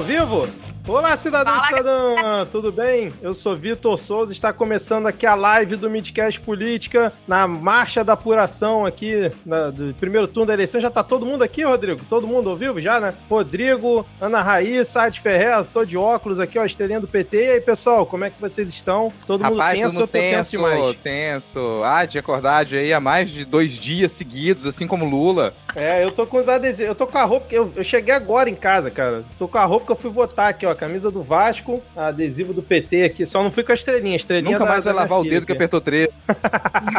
Ao vivo? Olá, cidadão e cidadã, tudo bem? Eu sou Vitor Souza, está começando aqui a live do Midcast Política, na marcha da apuração aqui, na, do primeiro turno da eleição. Já tá todo mundo aqui, Rodrigo? Todo mundo ao vivo já, né? Rodrigo, Ana Raíssa, Ade Ferreira, tô de óculos aqui, ó, estrelinha do PT. E aí, pessoal, como é que vocês estão? Todo mundo Rapaz, tenso, todo eu tô tenso, tenso demais. tenso. Ah, de acordar de aí há mais de dois dias seguidos, assim como Lula. É, eu tô com os adesivos, eu tô com a roupa, que eu, eu cheguei agora em casa, cara. Tô com a roupa que eu fui votar aqui, ó, camisa do Vasco, adesivo do PT aqui, só não fui com a estrelinha, a estrelinha Nunca da- mais vai lavar o dedo que aqui. apertou três.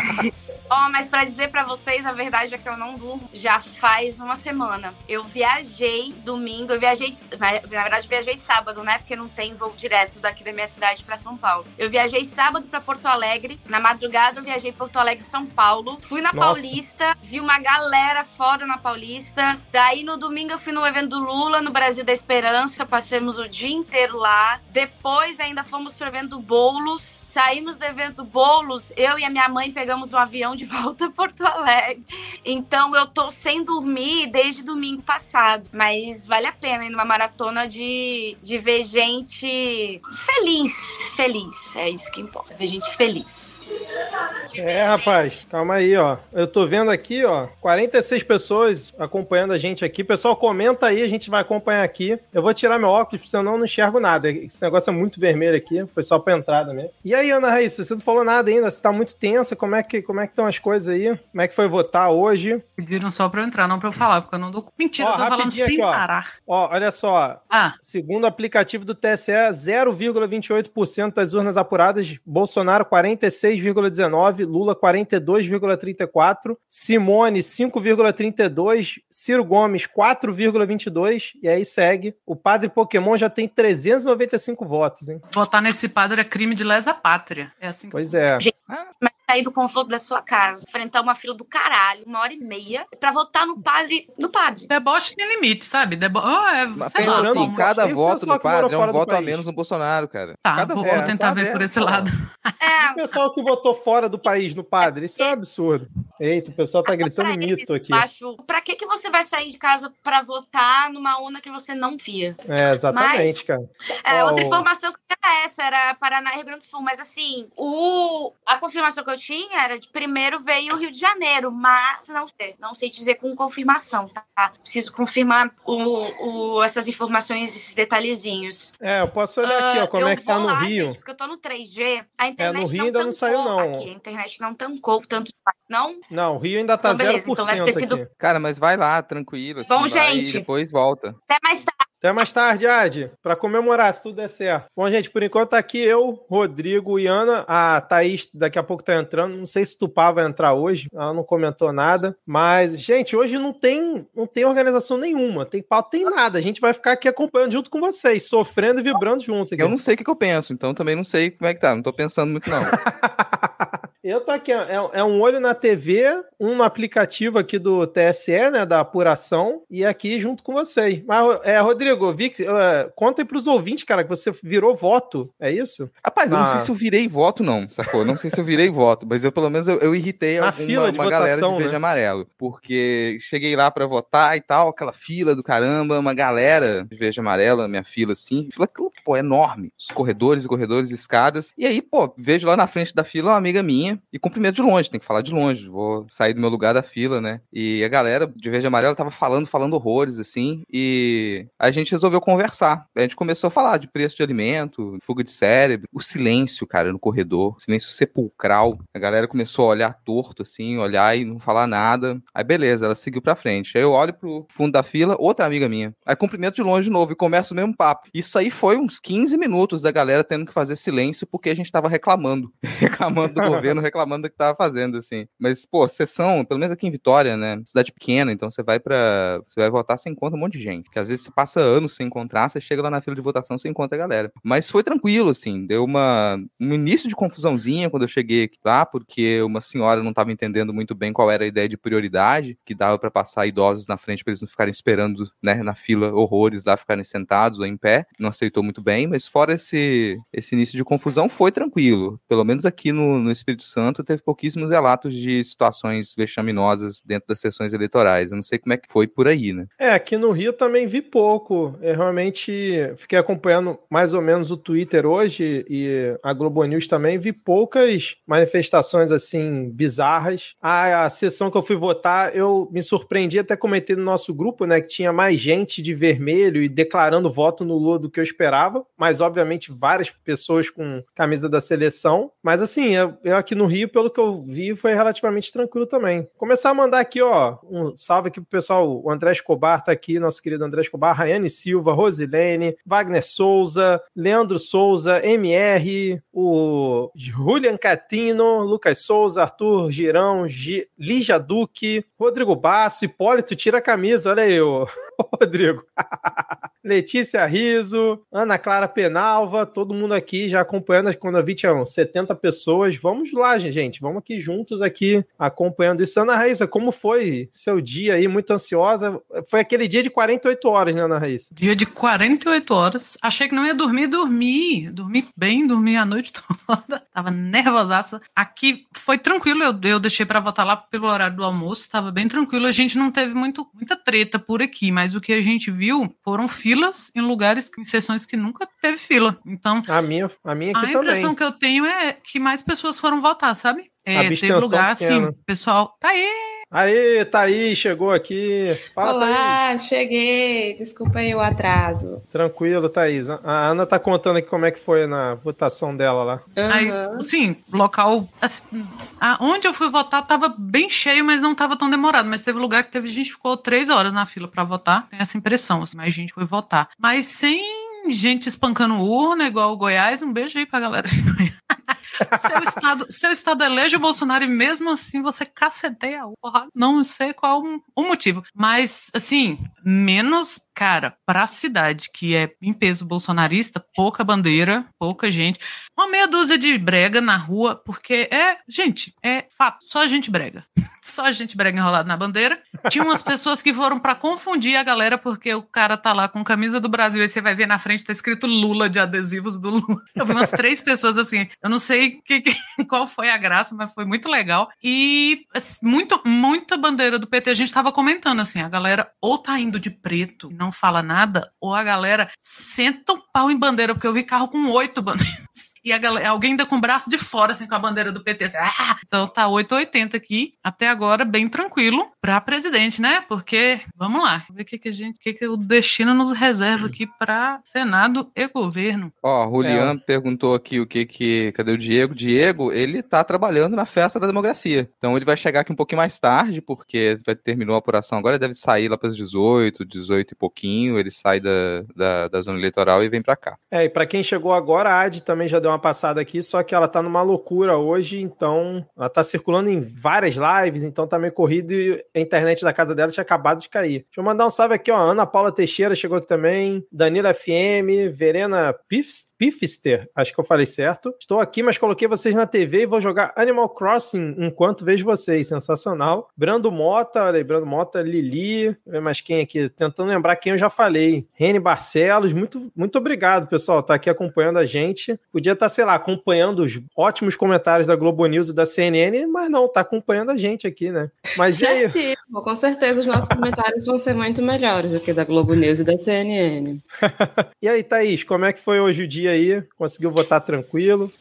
Ó, mas pra dizer pra vocês, a verdade é que eu não durmo já faz uma semana. Eu viajei domingo, eu viajei, na verdade, viajei sábado, né? Porque não tem voo direto daqui da minha cidade pra São Paulo. Eu viajei sábado pra Porto Alegre, na madrugada eu viajei Porto Alegre São Paulo. Fui na Nossa. Paulista, vi uma galera foda na Paulista. Daí no domingo eu fui no evento do Lula, no Brasil da Esperança, passamos o dia inteiro lá. Depois ainda fomos do Boulos. Saímos do evento Bolos, eu e a minha mãe pegamos um avião de volta a Porto Alegre. Então eu tô sem dormir desde domingo passado. Mas vale a pena ir numa maratona de, de ver gente feliz. Feliz. É isso que importa. Ver gente feliz. É, rapaz, calma aí, ó. Eu tô vendo aqui, ó, 46 pessoas acompanhando a gente aqui. Pessoal, comenta aí, a gente vai acompanhar aqui. Eu vou tirar meu óculos, senão eu não enxergo nada. Esse negócio é muito vermelho aqui, foi só pra entrada mesmo. E aí, Ana Raíssa, você não falou nada ainda, você tá muito tensa, como é que como é que estão as coisas aí? Como é que foi votar hoje? Pediram só pra eu entrar, não pra eu falar, porque eu não dou. Mentira, Ó, eu tô falando sem aqui, ó. parar. Ó, olha só, Ah, Segundo o aplicativo do TSE, 0,28% das urnas apuradas, Bolsonaro 46,19, Lula 42,34, Simone 5,32, Ciro Gomes 4,22 e aí segue. O Padre Pokémon já tem 395 votos, hein? votar nesse padre é crime de lesa pátria. É assim que Pois é. Mas sair do conforto da sua casa, enfrentar uma fila do caralho, uma hora e meia, pra votar no padre. No padre. Deboche tem limite, sabe? Debo... Ah, é, Mas sei lá, assim, cada voto do padre é um voto a menos no Bolsonaro, cara. Tá, cada vou, voto. vou tentar ver é- por esse pô. lado. É, O pessoal que votou fora do país no padre, isso é um absurdo. Eita, o pessoal tá gritando pra mito aqui. Acho, pra que, que você vai sair de casa pra votar numa urna que você não fia? É, exatamente, Mas- cara. É, Ó, outra informação que era essa, era Paraná e Rio Grande do Sul. Mas assim, o, a confirmação que eu tinha era de primeiro veio o Rio de Janeiro, mas não sei, não sei dizer com confirmação, tá? Preciso confirmar o, o, essas informações, esses detalhezinhos. É, eu posso olhar aqui, ó, Ah, como eu é que tá no lá, Rio. gente, porque eu tô no 3G. A internet no Rio não ainda não saiu, não. Aqui. A internet não tancou tanto. Não? Não, o Rio ainda tá Então, beleza, 0% então deve ter sido- aqui. Cara, mas vai lá, tranquilo. assim, Bom, vai gente. E depois volta. Até mais tarde. Até mais tarde, Adi, pra comemorar, se tudo der certo. Bom, gente, por enquanto tá aqui eu, Rodrigo e Ana. A Thaís daqui a pouco tá entrando. Não sei se Tupá vai entrar hoje. Ela não comentou nada. Mas, gente, hoje não tem, não tem organização nenhuma. Tem pau, tem nada. A gente vai ficar aqui acompanhando junto com vocês, sofrendo e vibrando junto. Aqui. Eu não sei o que, que eu penso, então também não sei como é que tá. Não tô pensando muito, não. Eu tô aqui, é, é um olho na TV, um aplicativo aqui do TSE, né, da apuração, e aqui junto com vocês. Mas, é, Rodrigo, eu vi que, uh, conta aí pros ouvintes, cara, que você virou voto, é isso? Rapaz, eu não Ah. sei se eu virei voto, não, sacou? Não sei se eu virei voto, mas eu pelo menos eu, eu irritei Na alguma, fila de uma galera votação, de verde né? amarelo. Porque cheguei lá pra votar e tal, aquela fila do caramba, uma galera de verde amarelo, minha fila assim, fila que, pô, enorme. Os corredores corredores, escadas. E aí, pô, vejo lá na frente da fila uma amiga minha e cumprimento de longe, tem que falar de longe. Vou sair do meu lugar da fila, né? E a galera de verde e amarelo tava falando, falando horrores, assim, e a gente resolveu conversar. A gente começou a falar de preço de alimento, fuga de cérebro, o silêncio, cara, no corredor, silêncio sepulcral. A galera começou a olhar torto, assim, olhar e não falar nada. Aí, beleza, ela seguiu pra frente. Aí eu olho pro fundo da fila, outra amiga minha. Aí cumprimento de longe de novo e começa o mesmo papo. Isso aí foi uns 15 minutos da galera tendo que fazer silêncio porque a gente tava reclamando. reclamando do governo, reclamando do que tava fazendo, assim. Mas, pô, sessão, pelo menos aqui em Vitória, né? Cidade pequena, então você vai pra. Você vai votar, você encontra um monte de gente. Porque às vezes você passa anos sem encontrar, você chega lá na fila de votação, você encontra a galera. Mas foi tranquilo, assim. Deu uma. Um início de confusãozinha quando eu cheguei lá, porque uma senhora não tava entendendo muito bem qual era a ideia de prioridade, que dava pra passar idosos na frente pra eles não ficarem esperando, né, na fila horrores lá, ficarem sentados ou em pé. Não aceitou muito bem, mas fora esse, esse início de confusão, foi tranquilo. Pelo menos aqui no, no Espírito Santo teve pouquíssimos relatos de situações vexaminosas dentro das sessões eleitorais. Eu não sei como é que foi por aí, né? É, aqui no Rio também vi pouco. Eu realmente fiquei acompanhando mais ou menos o Twitter hoje e a Globo News também, vi poucas manifestações assim bizarras. A, a sessão que eu fui votar, eu me surpreendi até comentei no nosso grupo, né, que tinha mais gente de vermelho e declarando voto no Lula do que eu esperava, mas obviamente várias pessoas com camisa da seleção. Mas assim, eu, eu aqui no Rio, pelo que eu vi, foi relativamente tranquilo também. Começar a mandar aqui, ó, um salve aqui pro pessoal, o André Escobar tá aqui, nosso querido André Escobar, Rayane Silva, Rosilene, Wagner Souza, Leandro Souza, MR, o Julian Catino, Lucas Souza, Arthur Girão, G... Lígia Duque, Rodrigo Basso, Hipólito, tira a camisa, olha aí, ô, Rodrigo. Letícia Riso, Ana Clara Penalva, todo mundo aqui já acompanhando, quando eu vi tinham 70 pessoas. Vamos lá, gente, vamos aqui juntos aqui acompanhando isso. Ana Raíssa, como foi seu dia aí, muito ansiosa? Foi aquele dia de 48 horas, né, Ana Raíssa? Dia de 48 horas. Achei que não ia dormir, dormi. Dormi bem, dormi a noite toda. Tava nervosaça. Aqui foi tranquilo, eu, eu deixei para votar lá pelo horário do almoço, tava bem tranquilo. A gente não teve muito, muita treta por aqui, mas o que a gente viu foram filas em lugares, em sessões que nunca teve fila. Então, a minha, a minha aqui a impressão também. que eu tenho é que mais pessoas foram votar, sabe? É, teve lugar assim, pessoal, tá aí, Aí, Thaís, chegou aqui. Fala, Olá, Thaís. cheguei. Desculpa aí o atraso. Tranquilo, Thaís. A Ana tá contando aqui como é que foi na votação dela lá. Uhum. Aí, sim, local. Assim, onde eu fui votar tava bem cheio, mas não tava tão demorado. Mas teve lugar que teve gente que ficou três horas na fila para votar. Tem essa impressão, assim, mais gente foi votar. Mas sem gente espancando urna, igual o Goiás. Um beijo aí pra galera de Goiás. Seu, estado, seu estado elege o Bolsonaro e mesmo assim você caceteia urna. Não sei qual o motivo. Mas, assim, menos, cara, pra cidade que é em peso bolsonarista, pouca bandeira, pouca gente. Uma meia dúzia de brega na rua, porque é, gente, é fato, só gente brega. Só gente brega enrolada na bandeira. Tinha umas pessoas que foram para confundir a galera, porque o cara tá lá com camisa do Brasil, e você vai ver na frente, tá escrito Lula de adesivos do Lula. Eu vi umas três pessoas assim, eu não sei que, que, qual foi a graça, mas foi muito legal. E muito, muita bandeira do PT, a gente tava comentando assim, a galera ou tá indo de preto e não fala nada, ou a galera senta um pau em bandeira, porque eu vi carro com oito bandeiras. E a galera, alguém ainda com o braço de fora, assim, com a bandeira do PT. Assim, ah! Então tá 880 aqui, até agora bem tranquilo para presidente, né? Porque, vamos lá, ver o que, que a gente, o que, que o destino nos reserva aqui para Senado e governo. Ó, oh, Julian é. perguntou aqui o que que, cadê o Diego? Diego, ele tá trabalhando na festa da democracia. Então ele vai chegar aqui um pouquinho mais tarde, porque vai terminou a apuração agora, deve sair lá para as 18, 18 e pouquinho, ele sai da, da, da zona eleitoral e vem para cá. É, e para quem chegou agora, a Ad também já deu uma passada aqui, só que ela tá numa loucura hoje, então ela tá circulando em várias lives, então tá meio corrido e a internet da casa dela tinha acabado de cair. Deixa eu mandar um salve aqui, ó. Ana Paula Teixeira chegou aqui também, Danila FM, Verena Pifister, acho que eu falei certo. Estou aqui, mas coloquei vocês na TV e vou jogar Animal Crossing enquanto vejo vocês. Sensacional. Brando Mota, olha aí, Brando Mota, Lili, mais quem aqui? Tentando lembrar quem eu já falei. Rene Barcelos, muito, muito obrigado, pessoal, tá aqui acompanhando a gente. Podia tá, sei lá, acompanhando os ótimos comentários da Globo News e da CNN, mas não, tá acompanhando a gente aqui, né? Mas Certíssimo, com certeza os nossos comentários vão ser muito melhores do que da Globo News e da CNN. e aí, Thaís, como é que foi hoje o dia aí? Conseguiu votar tranquilo?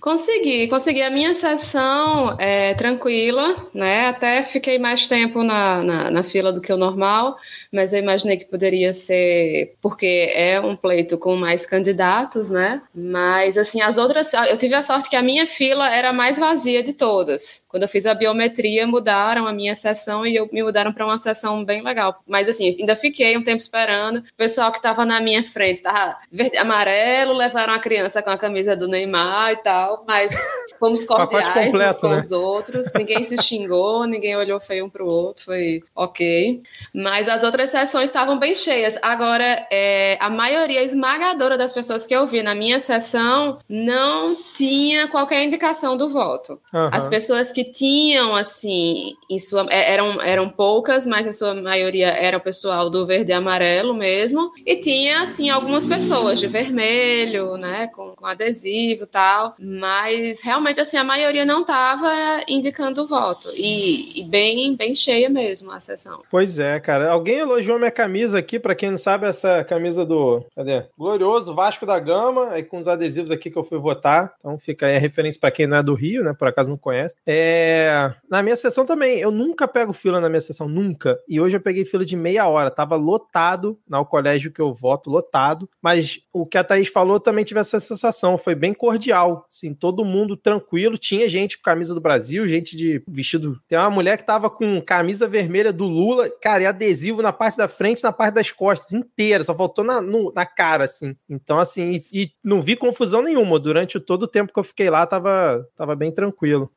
Consegui, consegui a minha sessão é, tranquila, né? Até fiquei mais tempo na, na, na fila do que o normal, mas eu imaginei que poderia ser porque é um pleito com mais candidatos, né? Mas assim, as outras, eu tive a sorte que a minha fila era a mais vazia de todas. Quando eu fiz a biometria, mudaram a minha sessão e eu, me mudaram para uma sessão bem legal. Mas assim, ainda fiquei um tempo esperando. O pessoal que estava na minha frente tava verde amarelo, levaram a criança com a camisa do Neymar e tal, mas fomos cordiais completo, uns com né? os outros. Ninguém se xingou, ninguém olhou feio um para o outro, foi ok. Mas as outras sessões estavam bem cheias. Agora, é, a maioria esmagadora esmagadora das pessoas que eu vi na minha sessão não tinha qualquer indicação do voto. Aham. As pessoas que tinham, assim, em sua, é- eram, eram poucas, mas em sua maioria era o pessoal do verde e amarelo mesmo. E tinha, assim, algumas pessoas de vermelho, né, com, com adesivo e tal. Mas realmente, assim, a maioria não estava indicando o voto. E, e bem, bem cheia mesmo a sessão. Pois é, cara. Alguém elogiou minha camisa aqui, pra quem não sabe, essa camisa do. Cadê? Glorioso Vasco da Gama, aí com os adesivos aqui que eu fui votar. Então fica aí a referência pra quem não é do Rio, né? Por acaso não conhece. É... Na minha sessão também, eu nunca pego fila na minha sessão, nunca. E hoje eu peguei fila de meia hora. Tava lotado no colégio que eu voto, lotado. Mas o que a Thaís falou também tive essa sensação. Foi bem cordial. Assim, todo mundo tranquilo. Tinha gente com camisa do Brasil, gente de vestido. Tem uma mulher que tava com camisa vermelha do Lula, cara, e adesivo na parte da frente, na parte das costas, inteira. Só faltou na, no- na cara, assim. Então, assim, e, e não vi confusão nenhuma. Durante todo o tempo que eu fiquei lá, tava, tava bem tranquilo.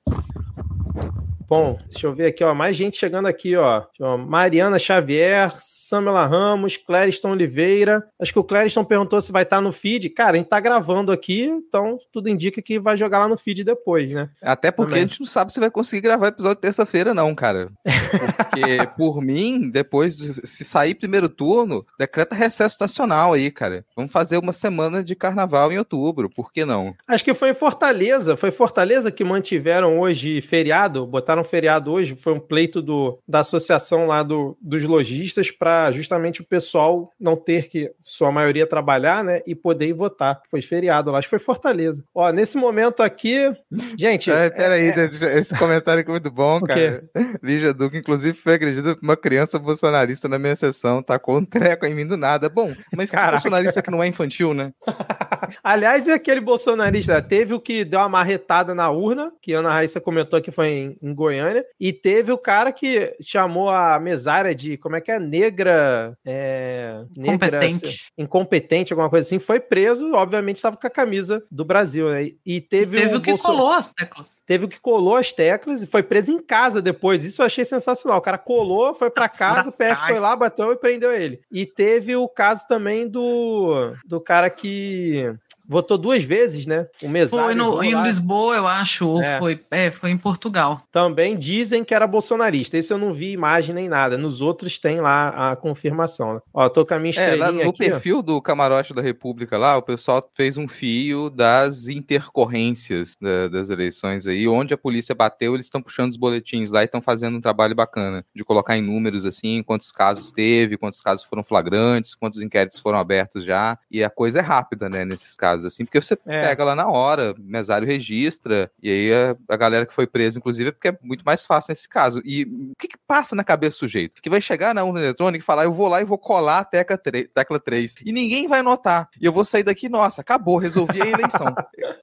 Bom, deixa eu ver aqui, ó. Mais gente chegando aqui, ó. Mariana Xavier, Samela Ramos, Clériston Oliveira. Acho que o Clériston perguntou se vai estar no feed. Cara, a gente tá gravando aqui, então tudo indica que vai jogar lá no feed depois, né? Até porque Também. a gente não sabe se vai conseguir gravar episódio terça-feira, não, cara. Porque, por mim, depois, de- se sair primeiro turno, decreta recesso nacional aí, cara. Vamos fazer uma semana de carnaval em outubro, por que não? Acho que foi em Fortaleza. Foi Fortaleza que mantiveram hoje feriado, botaram feriado hoje. Foi um pleito do, da associação lá do, dos lojistas para justamente o pessoal não ter que, sua maioria, trabalhar, né? E poder ir votar. Foi feriado lá. Acho que foi Fortaleza. Ó, nesse momento aqui, gente. É, peraí, é- esse- comentário aqui é muito bom, cara. Lígia Duque, inclusive, foi agredida por uma criança bolsonarista na minha sessão, tacou um treco em mim do nada. Bom, mas Caraca. bolsonarista que não é infantil, né? Aliás, e aquele bolsonarista? Teve o que deu uma marretada na urna, que a Ana Raíssa comentou que foi em, em Goiânia, e teve o cara que chamou a mesária de, como é que é? Negra. É, negra assim, incompetente, alguma coisa assim. Foi preso, obviamente estava com a camisa do Brasil, né? E teve, Teve um o que bolso- colou as teclas. Teve o que colou as teclas e foi preso em casa depois. Isso eu achei sensacional. O cara colou, foi pra casa, o PF foi lá, bateu e prendeu ele. E teve o caso também do, do cara que Yeah. Votou duas vezes, né? O mesário. Foi no, em. Lisboa, eu acho, ou É. foi, é, foi em Portugal. Também dizem que era bolsonarista. Esse eu não vi imagem nem nada. Nos outros tem lá a confirmação. né? Ó, tô com a minha É, lá estrelinha no aqui. ó. perfil do Camarote da República lá, o pessoal fez um fio das intercorrências da- das eleições aí, onde a polícia bateu, eles estão puxando os boletins lá e estão fazendo um trabalho bacana de colocar em números assim, quantos casos teve, quantos casos foram flagrantes, quantos inquéritos foram abertos já, e a coisa é rápida, né, nesses casos assim, porque você É. pega lá na hora, o mesário registra, e aí a, a galera que foi presa, inclusive, é porque é muito mais fácil nesse caso. E o que que passa na cabeça do sujeito? Que vai chegar na urna eletrônica e falar, eu vou lá e vou colar a tecla 3, tecla 3 e ninguém vai notar. E eu vou sair daqui, nossa, acabou, resolvi a eleição.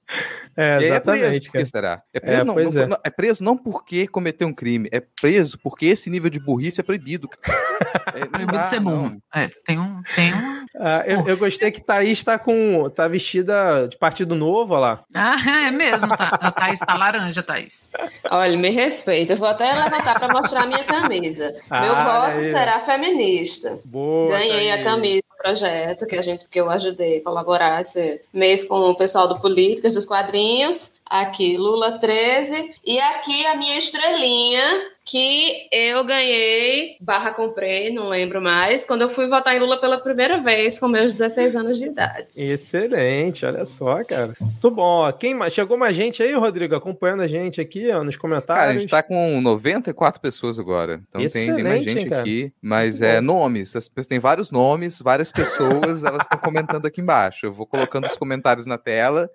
É, e aí é preso, exatamente, por que será? É preso, É, não, não- é. não- é preso não porque cometeu um crime, é preso porque esse nível de burrice é proibido. É, Proibido dá, ser burro. É, tem um. Tem um... Ah, eu, eu gostei que Thaís tá com. tá de Partido Novo, olha lá. Ah, é mesmo, tá. A Thaís tá laranja, Thaís. Olha, me respeita. Eu vou até levantar para mostrar minha camisa. Ah, Meu voto aí. será feminista. Boa. Ganhei a camisa projeto que a gente que eu ajudei a colaborar esse mês com o pessoal do Políticas dos Quadrinhos. Aqui, Lula 13. E aqui a minha estrelinha que eu ganhei, barra comprei, não lembro mais, quando eu fui votar em Lula pela primeira vez com meus 16 anos de idade. Excelente, olha só, cara. Muito bom. Quem mais? Chegou mais gente aí, Rodrigo, acompanhando a gente aqui, ó, nos comentários. Cara, a gente tá com 94 pessoas agora. Então tem, tem mais Excelente, gente hein, aqui. Mas Muito é bom. nomes. As pessoas têm vários nomes, várias pessoas, elas estão comentando aqui embaixo. Eu vou colocando os comentários na tela.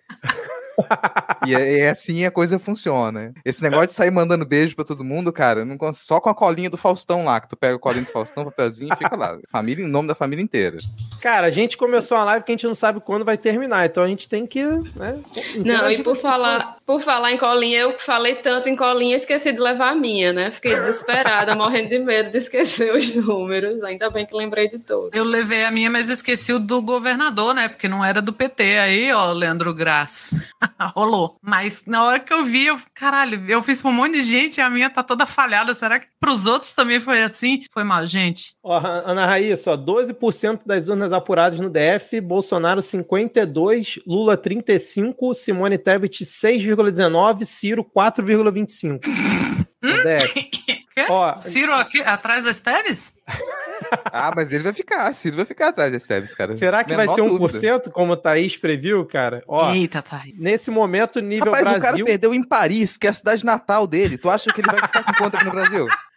E é, é assim a coisa funciona. Esse negócio de sair mandando beijo pra todo mundo, cara, não só com a colinha do Faustão lá, que tu pega a colinha do Faustão, papelzinho e fica lá. Família em nome da família inteira. Cara, a gente começou uma live que a gente não sabe quando vai terminar, então a gente tem que, né? Não, e por falar, por falar em colinha, eu falei tanto em colinha, esqueci de levar a minha, né? Fiquei desesperada, morrendo de medo de esquecer os números. Ainda bem que lembrei de todos. Eu levei a minha, mas esqueci o do governador, né? Porque não era do PT. Aí, ó, Leandro Graz. Rolou. Mas na hora que eu vi, eu, caralho, eu fiz pra um monte de gente e a minha tá toda falhada. Será que pros outros também foi assim? Foi mal, gente. Ó, Ana Raíssa, ó, 12% das urnas apuradas no DF, Bolsonaro 52, Lula 35, Simone Tebet 6,19, Ciro 4,25. no DF. Quê? Ó, Ciro aqui atrás das Teves? ah, mas ele vai ficar, Ciro vai ficar atrás das Teves, cara. Será que Menor vai ser 1%, dúvida. como o Thaís previu, cara? Ó, Eita, Thaís. Nesse momento, nível Rapaz, Brasil... o cara perdeu em Paris, que é a cidade natal dele. Tu acha que ele vai ficar com conta aqui no Brasil?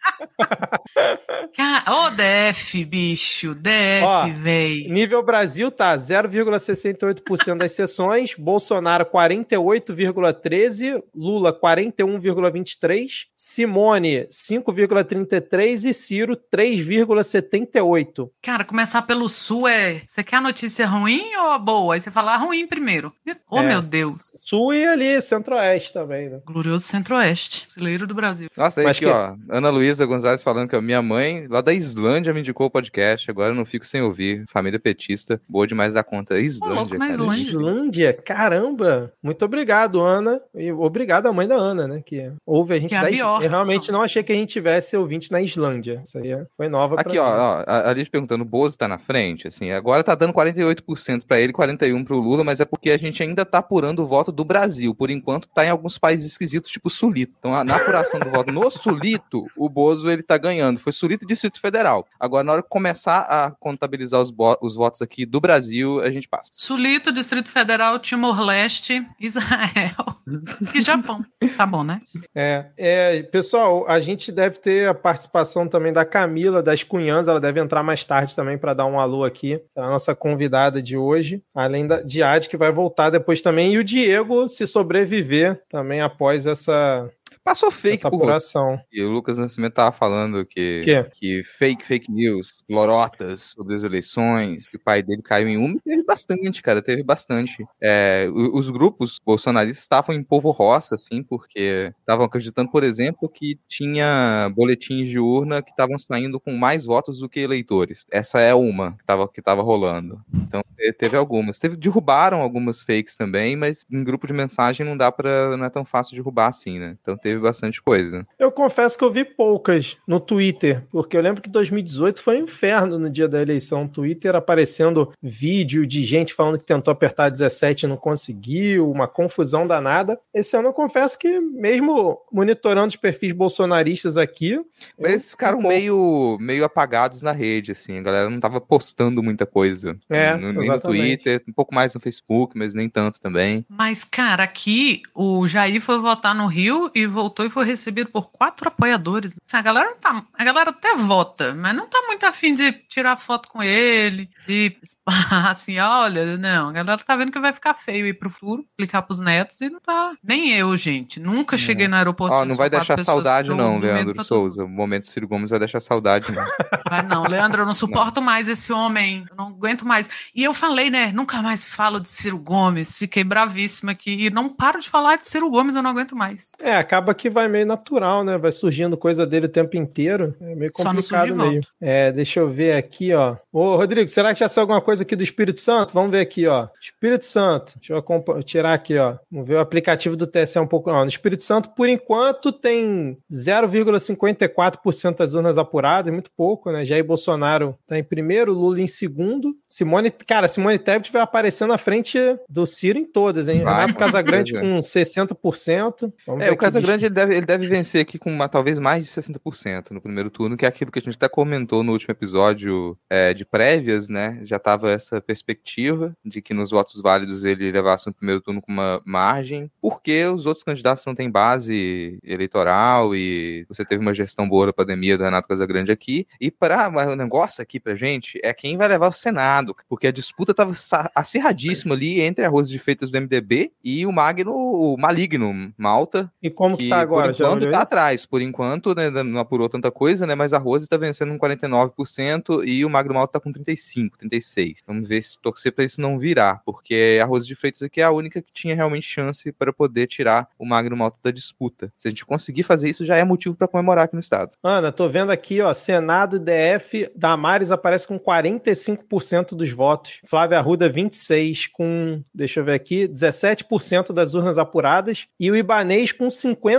Ô, oh, DF, bicho. DF, véi. Nível Brasil tá 0,68% das sessões, Bolsonaro 48,13%, Lula 41,23%, Simone 5,33% e Ciro 3,78%. Cara, começar pelo Sul é. Você quer a notícia ruim ou a boa? Aí você fala a ruim primeiro. Oh, é. meu Deus. Sul e ali, Centro-Oeste também, né? Glorioso Centro-Oeste. Celeiro do Brasil. Nossa, aí aqui, que... ó. Ana Luísa Gonzalez falando que a minha mãe, lá da Islândia, me indicou o podcast. Agora eu não fico sem ouvir. Família petista, boa demais da conta. Islândia. Oh, louco, na Islândia. Islândia, caramba. Muito obrigado, Ana. E obrigado à mãe da Ana, né? Que ouve a gente que da Islândia. Eu realmente não achei que a gente tivesse ouvinte na Islândia. Isso aí foi nova pra Aqui, ó, ó, a Liz perguntando, o Bozo tá na frente, assim, agora tá dando 48% para ele, 41% pro Lula, mas é porque a gente ainda tá apurando o voto do Brasil. Por enquanto, tá em alguns países esquisitos, tipo Sulito. Então, na apuração do voto no Sulito, o Bozo, ele tá ganhando. Foi Sulito e Distrito Federal. Agora, na hora que começar a contabilizar os, os votos aqui do Brasil, a gente passa. Sulito, Distrito Federal, Timor-Leste, Israel e Japão. Tá bom, né? É, é, pessoal, a gente deve ter a participação também da Camila, das Cunhãs, ela deve entrar mais tarde também para dar um alô aqui. É a nossa convidada de hoje, além da de Ad, que vai voltar depois também, e o Diego, se sobreviver também após essa Passou fake Essa apuração. E o Lucas Nascimento tava falando que, que? que fake, fake news, lorotas sobre as eleições, que o pai dele caiu em uma, e teve bastante, cara, teve bastante. É, os grupos bolsonaristas estavam em povo roça, assim, porque estavam acreditando, por exemplo, que tinha boletins de urna que estavam saindo com mais votos do que eleitores. Essa é uma que tava, que tava rolando. Então, teve algumas. Teve, derrubaram algumas fakes também, mas em grupo de mensagem não dá para não é tão fácil derrubar assim, né? Então teve bastante coisa. Eu confesso que eu vi poucas no Twitter, porque eu lembro que 2018 foi um inferno no dia da eleição. No Twitter aparecendo vídeo de gente falando que tentou apertar 17 e não conseguiu, uma confusão danada. Esse ano eu confesso que, mesmo monitorando os perfis bolsonaristas aqui. Mas eles ficaram meio, meio apagados na rede, assim. A galera não tava postando muita coisa. É, no, nem no Twitter, um pouco mais no Facebook, mas nem tanto também. Mas, cara, aqui o Jair foi votar no Rio e voltou e foi recebido por quatro apoiadores. Assim, a galera não tá. A galera até vota, mas não tá muito afim de tirar foto com ele, de assim, olha, não, a galera tá vendo que vai ficar feio ir pro futuro, clicar pros netos e não tá. Nem eu, gente. Nunca é. cheguei no aeroporto. Ó, não vai deixar saudade, não, Leandro Souza. O momento Ciro Gomes vai deixar saudade, não. Vai não, Leandro, eu não suporto não. mais esse homem. Eu não aguento mais. E eu falei, né? Nunca mais falo de Ciro Gomes. Fiquei bravíssima aqui. E não paro de falar de Ciro Gomes, eu não aguento mais. É, acaba que vai meio natural, né? Vai surgindo coisa dele o tempo inteiro. É meio complicado meio. É, deixa eu ver aqui, ó. Ô, Rodrigo, será que já saiu alguma coisa aqui do Espírito Santo? Vamos ver aqui, ó. Espírito Santo. Deixa eu tirar aqui, ó. Vamos ver o aplicativo do TSE um pouco. Ó, no Espírito Santo, por enquanto, tem 0,54% das urnas apuradas, muito pouco, né? Jair Bolsonaro tá em primeiro, Lula em segundo. Simone, cara, Simone Tebet vai aparecer na frente do Ciro em todas, hein? Vai, Renato Casagrande com 60%. Vamos é, o Casagrande ele deve, ele deve vencer aqui com uma, talvez mais de 60% no primeiro turno, que é aquilo que a gente até comentou no último episódio é, de prévias, né? Já tava essa perspectiva de que nos votos válidos ele levasse no primeiro turno com uma margem, porque os outros candidatos não têm base eleitoral e você teve uma gestão boa da pandemia do Renato Casagrande aqui. E para o negócio aqui pra gente é quem vai levar o Senado, porque a disputa tava acirradíssima ali entre a Rose de Feitas do MDB e o Magno o Maligno Malta. E como que, tá agora? Por enquanto tá atrás, por enquanto, né, não apurou tanta coisa, né, mas a Rose tá vencendo com 49% e o Magno Malta tá com 35, 36. Vamos ver se torcer para isso não virar, porque a Rose de Freitas aqui é a única que tinha realmente chance para poder tirar o Magno Malta da disputa. Se a gente conseguir fazer isso, já é motivo para comemorar aqui no estado. Ana, tô vendo aqui, ó, Senado DF, Damares aparece com 45% dos votos, Flávia Arruda 26 com, deixa eu ver aqui, 17% das urnas apuradas e o Ibanês com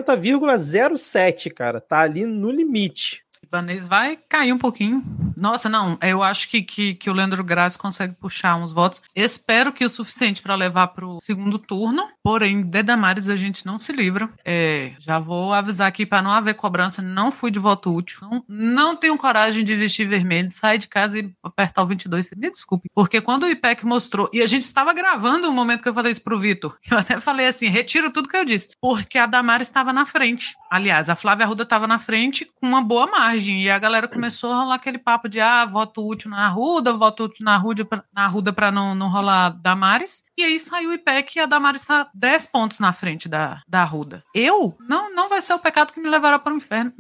50,07, cara, tá ali no limite. Ibanez vai cair um pouquinho. Nossa, não, eu acho que, que, que o Leandro Graça consegue puxar uns votos. Espero que o suficiente para levar para o segundo turno. Porém, de Damares a gente não se livra. É, já vou avisar aqui para não haver cobrança. Não fui de voto útil. Não, não tenho coragem de vestir vermelho, sair de casa e apertar o 22. Me desculpe. Porque quando o IPEC mostrou, e a gente estava gravando o momento que eu falei isso pro Vitor, eu até falei assim: retiro tudo que eu disse. Porque a Damares estava na frente. Aliás, a Flávia Arruda estava na frente com uma boa margem. E a galera começou a rolar aquele papo de ah, voto útil na Arruda, voto útil na Arruda, na Arruda para não, não rolar Damares. E aí saiu o IPEC e a Damares está 10 pontos na frente da, da Arruda. Eu? Não, não vai ser o pecado que me levará para o inferno.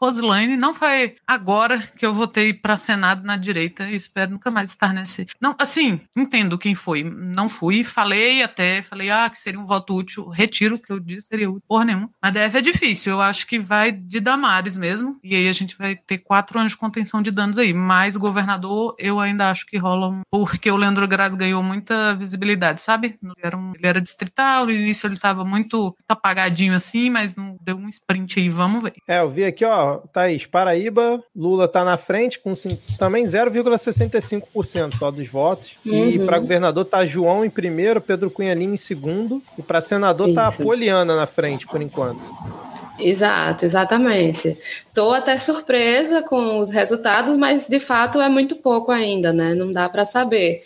Rosilane, não foi agora que eu votei para Senado na direita e espero nunca mais estar nesse. Não, assim, entendo quem foi. Não fui, falei até, falei, ah, que seria um voto útil. Retiro o que eu disse, seria útil, porra nenhuma. Mas deve é difícil. Eu acho que vai de Damares mesmo. E aí a gente vai ter quatro anos de contenção de danos aí. Mas governador, eu ainda acho que rola um... porque o Leandro Graz ganhou muita visibilidade, sabe? Ele era, um... ele era distrital, no início ele tava muito apagadinho assim, mas não deu um sprint aí, vamos ver. É, eu vi aqui, ó, Thaís, Paraíba, Lula tá na frente com também 0,65% só dos votos. Uhum. E para governador tá João em primeiro, Pedro Cunha Lima em segundo. E para senador tá Isso. tá Poliana na frente, por enquanto. Exato, exatamente. Estou até surpresa com os resultados, mas de fato é muito pouco ainda, né? Não dá para saber.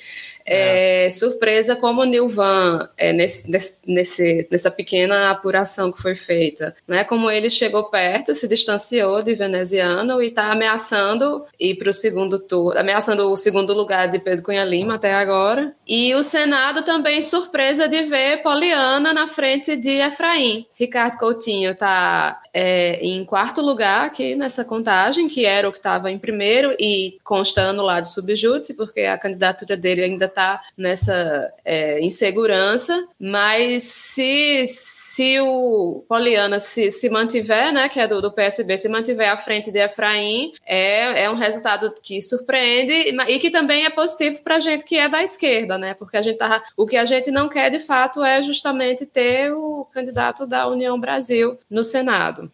É, é. surpresa como o Nilvan, é, nesse, nesse, nessa pequena apuração que foi feita, né? Como ele chegou perto, se distanciou de veneziano e está ameaçando ir para o segundo turno, ameaçando o segundo lugar de Pedro Cunha Lima até agora. E o Senado também surpresa de ver Poliana na frente de Efraim. Ricardo Coutinho está é, em quarto lugar aqui nessa contagem, que era o que estava em primeiro e constando lá de subjúdice, porque a candidatura dele ainda está nessa é, insegurança, mas se, se o Poliana se, se mantiver, né, que é do, do PSB, se mantiver à frente de Efraim, é, é um resultado que surpreende e que também é positivo para a gente que é da esquerda, né, porque a gente tá, o que a gente não quer de fato é justamente ter o candidato da União Brasil no Senado.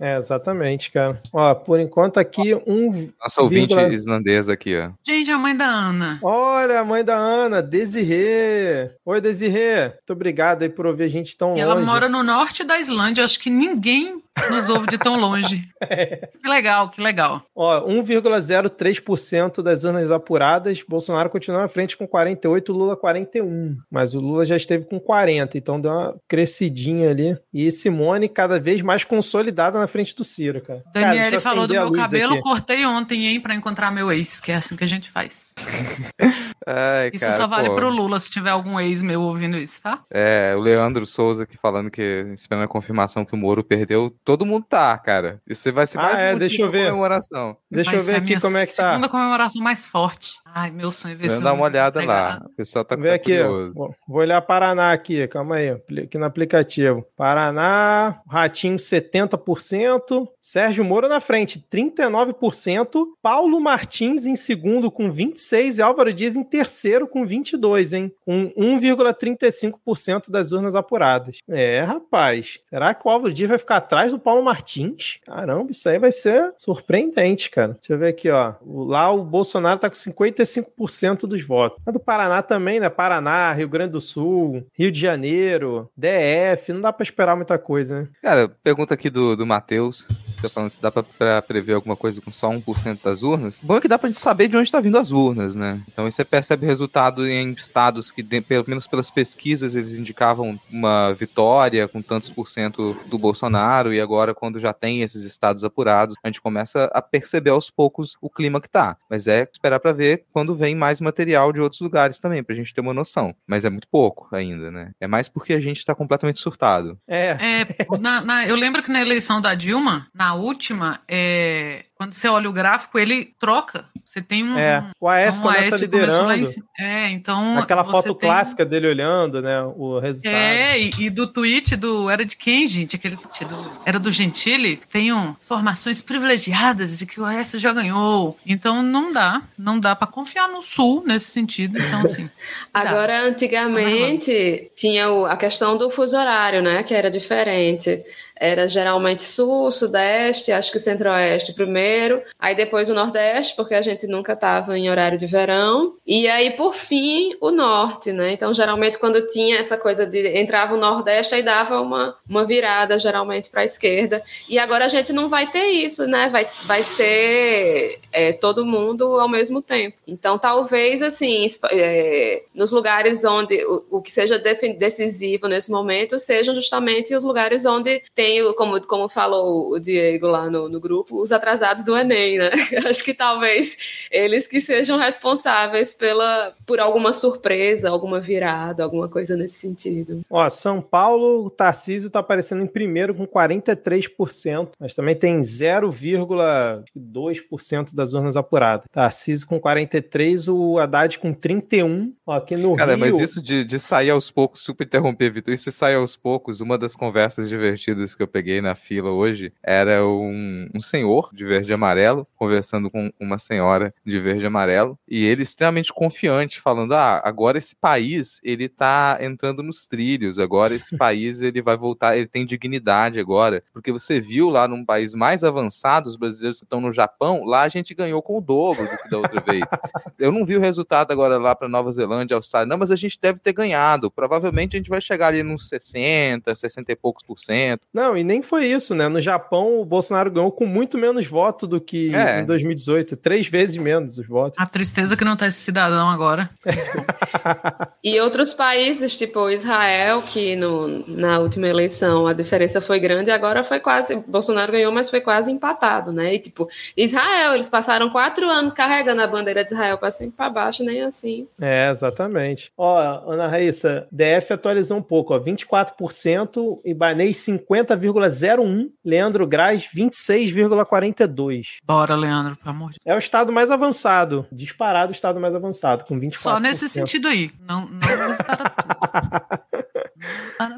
É, exatamente, cara. Ó, por enquanto aqui um. Nossa ouvinte vírgula... islandesa aqui, ó. Gente, a mãe da Ana. Olha, a mãe da Ana, Desirê. Oi, Desirê. Muito obrigado aí por ouvir a gente tão e longe. Ela mora no norte da Islândia, acho que ninguém nos ouve de tão longe. é. Que legal, que legal. Ó, 1,03% das urnas apuradas, Bolsonaro continua à frente com 48, Lula 41. Mas o Lula já esteve com 40, então deu uma crescidinha ali. E Simone cada vez mais consolidada na frente do Ciro, cara. Daniele cara, falou do meu cabelo, aqui. cortei ontem, hein, pra encontrar meu ex, que é assim que a gente faz. Ai, isso cara, só vale pô. pro Lula se tiver algum ex meu ouvindo isso, tá? É, o Leandro Souza aqui falando que, esperando a confirmação que o Moro perdeu, todo mundo tá, cara. Isso vai ser mais ah, é, deixa eu ver. comemoração. Deixa vai eu ver aqui como é que tá. segunda comemoração mais forte. Ai, meu sonho é ver se Dá uma olhada lá. O pessoal tá, ver aqui, Vou, vou olhar Paraná aqui, calma aí, aqui no aplicativo. Paraná, Ratinho 70%, Sérgio Moro na frente, 39%, Paulo Martins em segundo com 26 e Álvaro Dias em terceiro com 22, hein? Com 1,35% das urnas apuradas. É, rapaz. Será que o Álvaro Dias vai ficar atrás do Paulo Martins? Caramba, isso aí vai ser surpreendente, cara. Deixa eu ver aqui, ó. Lá o Bolsonaro tá com 55% dos votos. A do Paraná também, né? Paraná, Rio Grande do Sul, Rio de Janeiro, DF, não dá para esperar muita coisa, né? Cara, pergunta aqui do, do Matheus tá falando se dá pra, pra, prever alguma coisa com só 1% das urnas. Bom é que dá pra gente saber de onde tá vindo as urnas, né? Então você percebe resultado em estados que, pelo menos pelas pesquisas, eles indicavam uma vitória com tantos por cento do Bolsonaro, e agora, quando já tem esses estados apurados, a gente começa a perceber aos poucos o clima que tá. Mas é esperar para ver quando vem mais material de outros lugares também, pra gente ter uma noção. Mas é muito pouco ainda, né? É mais porque a gente tá completamente surtado. É. é na, na, eu lembro que na eleição da Dilma, na última, é, quando você olha o gráfico, ele troca. Você tem um. É, o AS um começa AS liderando. Em... É, então. Aquela foto clássica dele olhando, né? O resultado. É, e, e, do tweet do. Era de quem, gente? Aquele tweet do, era do Gentili. Tem um, informações privilegiadas de que o AS já ganhou. Então não dá. Não dá para confiar no Sul nesse sentido. Então, assim. Agora, antigamente, tinha o, a questão do fuso horário, né? Que era diferente. Era geralmente Sul, Sudeste, acho que Centro-Oeste primeiro aí depois o Nordeste, porque a gente nunca estava em horário de verão, e aí por fim o Norte, né? Então geralmente quando tinha essa coisa de entrava o Nordeste, aí dava uma, uma virada geralmente para a esquerda, e agora a gente não vai ter isso, né? Vai, vai ser é, todo mundo ao mesmo tempo. Então talvez assim, é, nos lugares onde o, o que seja decisivo nesse momento sejam justamente os lugares onde tem, como, como falou o Diego lá no, no grupo, os atrasados do Enem, né? Acho que talvez eles que sejam responsáveis pela, por alguma surpresa, alguma virada, alguma coisa nesse sentido. Ó, São Paulo, o Tarcísio está aparecendo em primeiro com 43%, mas também tem 0,2% das urnas apuradas. Tarcísio com 43%, o Haddad com 31%. Ó, aqui no Cara, Rio... mas isso de, de sair aos poucos, super interromper, Vitor, isso de sair aos poucos, uma das conversas divertidas que eu peguei na fila hoje era um, um senhor de verde e amarelo conversando com uma senhora de verde e amarelo e ele extremamente confiante, falando: ah, agora esse país ele tá entrando nos trilhos, agora esse país ele vai voltar, ele tem dignidade agora, porque você viu lá num país mais avançado, os brasileiros que estão no Japão, lá a gente ganhou com o dobro do que da outra vez. Eu não vi o resultado agora lá para Nova Zelândia, Austrália, não, mas a gente deve ter ganhado. Provavelmente a gente vai chegar ali nos 60, 60 e poucos por cento. Não, não, e nem foi isso, né? No Japão, o Bolsonaro ganhou com muito menos voto do que é. em 2018. Três vezes menos os votos. A tristeza que não tá esse cidadão agora. e outros países, tipo Israel, que no, na última eleição a diferença foi grande, agora foi quase. Bolsonaro ganhou, mas foi quase empatado, né? E tipo, Israel, eles passaram quatro anos carregando a bandeira de Israel pra cima e pra baixo, nem assim. É, exatamente. Ó, Ana Raíssa, DF atualizou um pouco, ó, 24% e Banei 50 40,01, Leandro Graz 26,42. Bora, Leandro, pelo amor de Deus. É o estado mais avançado, disparado o estado mais avançado, com 24%. Só nesse sentido aí, não, não para tudo.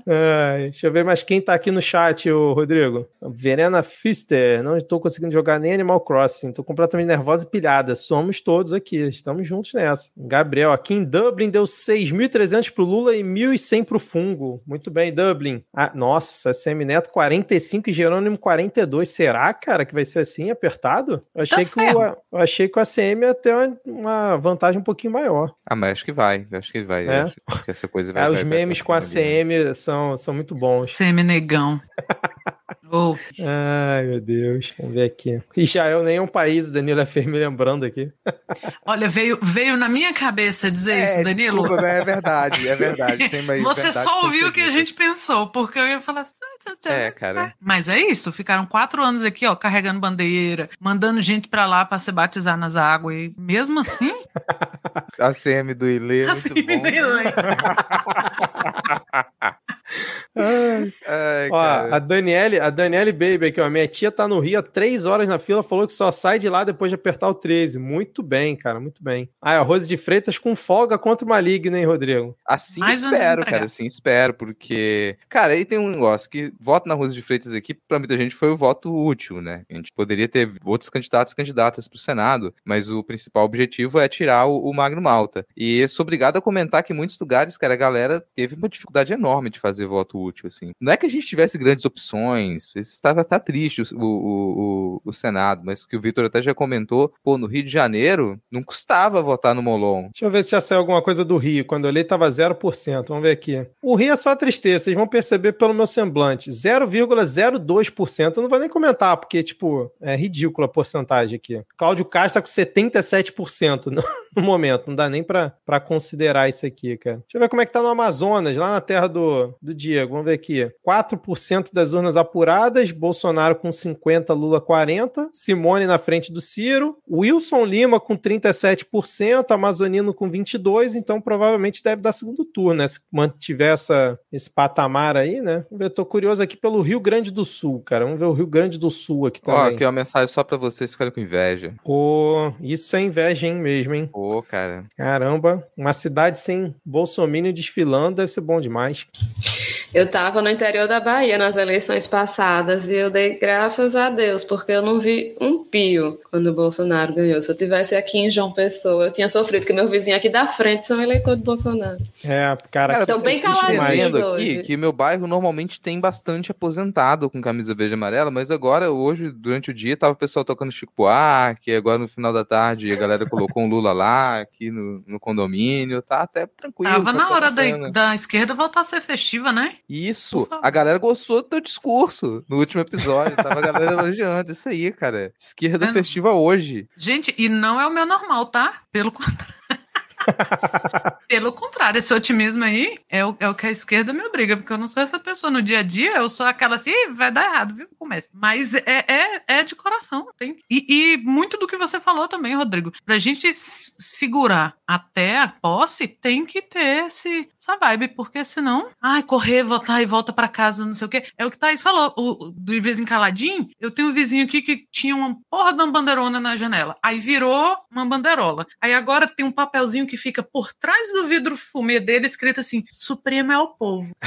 Ai, deixa eu ver mais quem tá aqui no chat, o Rodrigo. Verena Fister, não estou conseguindo jogar nem Animal Crossing, estou completamente nervosa e pilhada. Somos todos aqui, estamos juntos nessa. Gabriel, aqui em Dublin deu 6.300 pro Lula e 1.100 pro Fungo. Muito bem, Dublin. Ah, nossa, Semineto 45 e Jerônimo 42. Será, cara, que vai ser assim, apertado? Eu achei, tá que, o, eu achei que o ACM ia ter uma, uma, vantagem um pouquinho maior. Ah, mas acho que vai, acho que vai. É? Acho que essa coisa vai. É, vai os memes com a CM são, são muito bons. CM negão. Oh. Ai, meu Deus. Vamos ver aqui. Israel nem é um país, Danilo é me lembrando aqui. Olha, veio, veio na minha cabeça dizer é, isso, Danilo. Desculpa, é verdade, é verdade. Você verdade só ouviu o que a gente pensou, porque eu ia falar assim. Ah, é, cara. Mas é isso, ficaram quatro anos aqui, ó, carregando bandeira, mandando gente pra lá pra se batizar nas águas. E mesmo assim. A CM do Ilê. A CM bom. do Ilê. Ai. Ai, Ó, a Daniele, a Daniele Baby aqui, ó. Minha tia tá no Rio há três horas na fila, falou que só sai de lá depois de apertar o 13. Muito bem, cara, muito bem. Ah, a Rose de Freitas com folga contra o Maligno, hein, Rodrigo? Assim Mais espero, cara, assim espero, porque. Cara, aí tem um negócio que voto na Rose de Freitas aqui, pra muita gente foi o voto útil, né? A gente poderia ter outros candidatos e candidatas pro Senado, mas o principal objetivo é tirar o, o Magno Malta. E sou obrigado a comentar que em muitos lugares, cara, a galera teve uma dificuldade enorme de fazer voto útil, assim. Não é que a gente tivesse grandes opções, estava tá triste o, o, o, o, Senado, mas que o Vitor até já comentou, pô, no Rio de Janeiro, não custava votar no Molon. Deixa eu ver se já saiu alguma coisa do Rio. Quando eu olhei, tava 0%. Vamos ver aqui. O Rio é só tristeza, vocês vão perceber pelo meu semblante. 0,02%. Eu não vou nem comentar, porque, tipo, é ridícula a porcentagem aqui. Cláudio Castro tá com 77% no, no momento. Não dá nem pra considerar isso aqui, cara. Deixa eu ver como é que tá no Amazonas, lá na terra do, do Diego. Vamos ver aqui. 4% das urnas apuradas, Bolsonaro com 50, Lula 40, Simone na frente do Ciro, Wilson Lima com 37%, Amazonino com 22, então provavelmente deve dar segundo turno, né? Se mantiver essa, esse patamar aí, né? Eu tô curioso aqui pelo Rio Grande do Sul, cara. Vamos ver o Rio Grande do Sul aqui também. Ó, aqui uma mensagem só para vocês ficarem com inveja. Pô, isso é inveja, hein, mesmo, hein? Pô, cara. Caramba, uma cidade sem Bolsonaro desfilando deve ser bom demais. Eu tava no interior da Bahia nas eleições passadas e eu dei graças a Deus, porque eu não vi um pio quando o Bolsonaro ganhou. Se eu tivesse aqui em João Pessoa, eu tinha sofrido, porque meu vizinho aqui da frente são eleitor de Bolsonaro. É, cara, Estão bem caladinhos aqui hoje. que meu bairro normalmente tem bastante aposentado com camisa verde e amarela, mas agora, hoje, durante o dia, tava o pessoal tocando Chico Buarque, agora no final da tarde a galera colocou um Lula lá, aqui no, no condomínio, tá até tranquilo. Tava tá na hora da, da esquerda voltar a ser festiva, né? Isso, a galera gostou do teu discurso no último episódio, tava a galera elogiando, isso aí, cara. Esquerda Vendo? festiva hoje. Gente, e não é o meu normal, tá? Pelo contrário. Pelo contrário, esse otimismo aí é o, é o que a esquerda me obriga, porque eu não sou essa pessoa. No dia a dia, eu sou aquela assim, "Ih, vai dar errado, viu? Começa. Mas é, é, é de coração. Tem. E, e muito do que você falou também, Rodrigo. Pra gente segurar até a posse, tem que ter esse, essa vibe, porque senão, ai, correr, voltar e volta pra casa, não sei o quê. É o que Thaís falou, o, do vizinho caladinho. Eu tenho um vizinho aqui que tinha uma porra de uma bandeirona na janela. Aí virou uma bandeirola. Aí agora tem um papelzinho que fica por trás do vidro fumê dele, escrito assim: Supremo é o povo.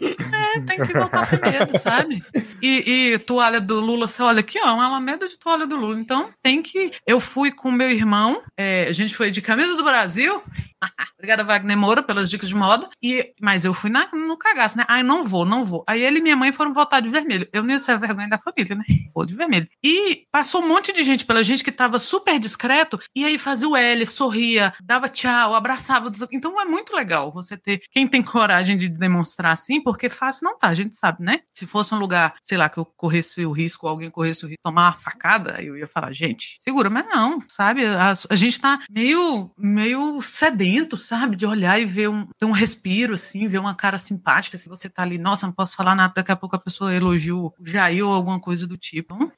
é, tem que voltar a ter medo, sabe? E, e toalha do Lula, você olha aqui, ó, uma alameda de toalha do Lula. Então tem que. Eu fui com meu irmão, é, a gente foi de camisa do Brasil. Obrigada, Wagner Moura, pelas dicas de moda. E, mas eu fui na- no cagaço, né? Ai, não vou, não vou. Aí ele e minha mãe foram votar de vermelho. Eu não ia ser a vergonha da família, né? Vou de vermelho. E passou um monte de gente pela gente que tava super discreto, e aí fazia o L, sorria, dava tchau, abraçava. Então é muito legal você ter quem tem coragem de demonstrar assim, porque fácil não tá, a gente sabe, né? Se fosse um lugar, sei lá, que eu corresse o risco, alguém corresse o risco tomar uma facada, eu ia falar, gente, segura, mas não, sabe? A, a gente tá meio, meio sedento, sabe? De olhar e ver um, ter um respiro, assim, ver uma cara simpática. Se você tá ali, nossa, não posso falar nada, daqui a pouco a pessoa elogia o Jair ou alguma coisa do tipo. Hum,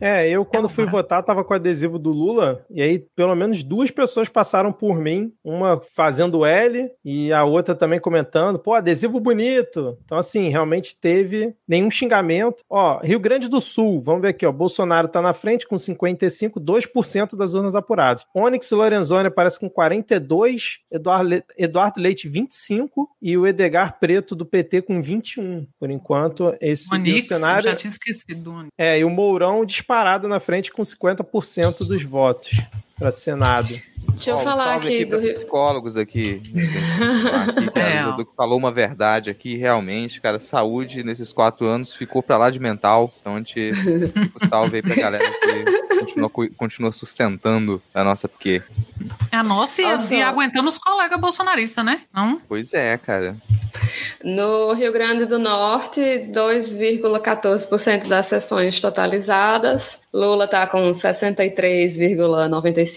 É, eu quando É, fui votar tava com o adesivo do Lula e aí pelo menos duas pessoas passaram por mim, uma fazendo L e a outra também comentando, pô, adesivo bonito. Então assim, realmente teve nenhum xingamento. Ó, Rio Grande do Sul, vamos ver aqui, ó, Bolsonaro tá na frente com 55, 2% das urnas apuradas. Onyx Lorenzoni aparece com 42, Eduardo, Le- Eduardo Leite 25 e o Edgar Preto do PT com 21. Por enquanto, esse Onix, eu cenário já tinha esquecido é, e o Mourão disparado na frente com 50% dos votos para Senado. Deixa eu falar aqui pra do Rio. psicólogos aqui. aqui cara, É, falou uma verdade aqui, realmente, cara, saúde nesses quatro anos ficou pra lá de mental. Então a gente um salve aí pra galera que continua, continua sustentando a nossa porque. É a nossa e, Nossa. e aguentando os colegas bolsonaristas, né? Não? Pois é, cara. No Rio Grande do Norte, 2,14% das sessões totalizadas. Lula está com 63,95%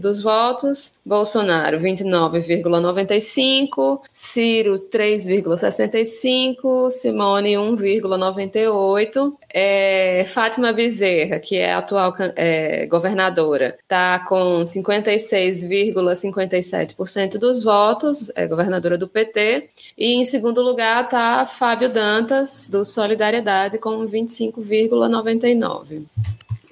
dos votos. Bolsonaro, 29,95%. Ciro, 3,65%. Simone, 1,98%. É, Fátima Bezerra, que é a atual é, governadora, está com 56,57% dos votos, é governadora do PT. E em segundo lugar está Fábio Dantas, do Solidariedade, com 25,99%.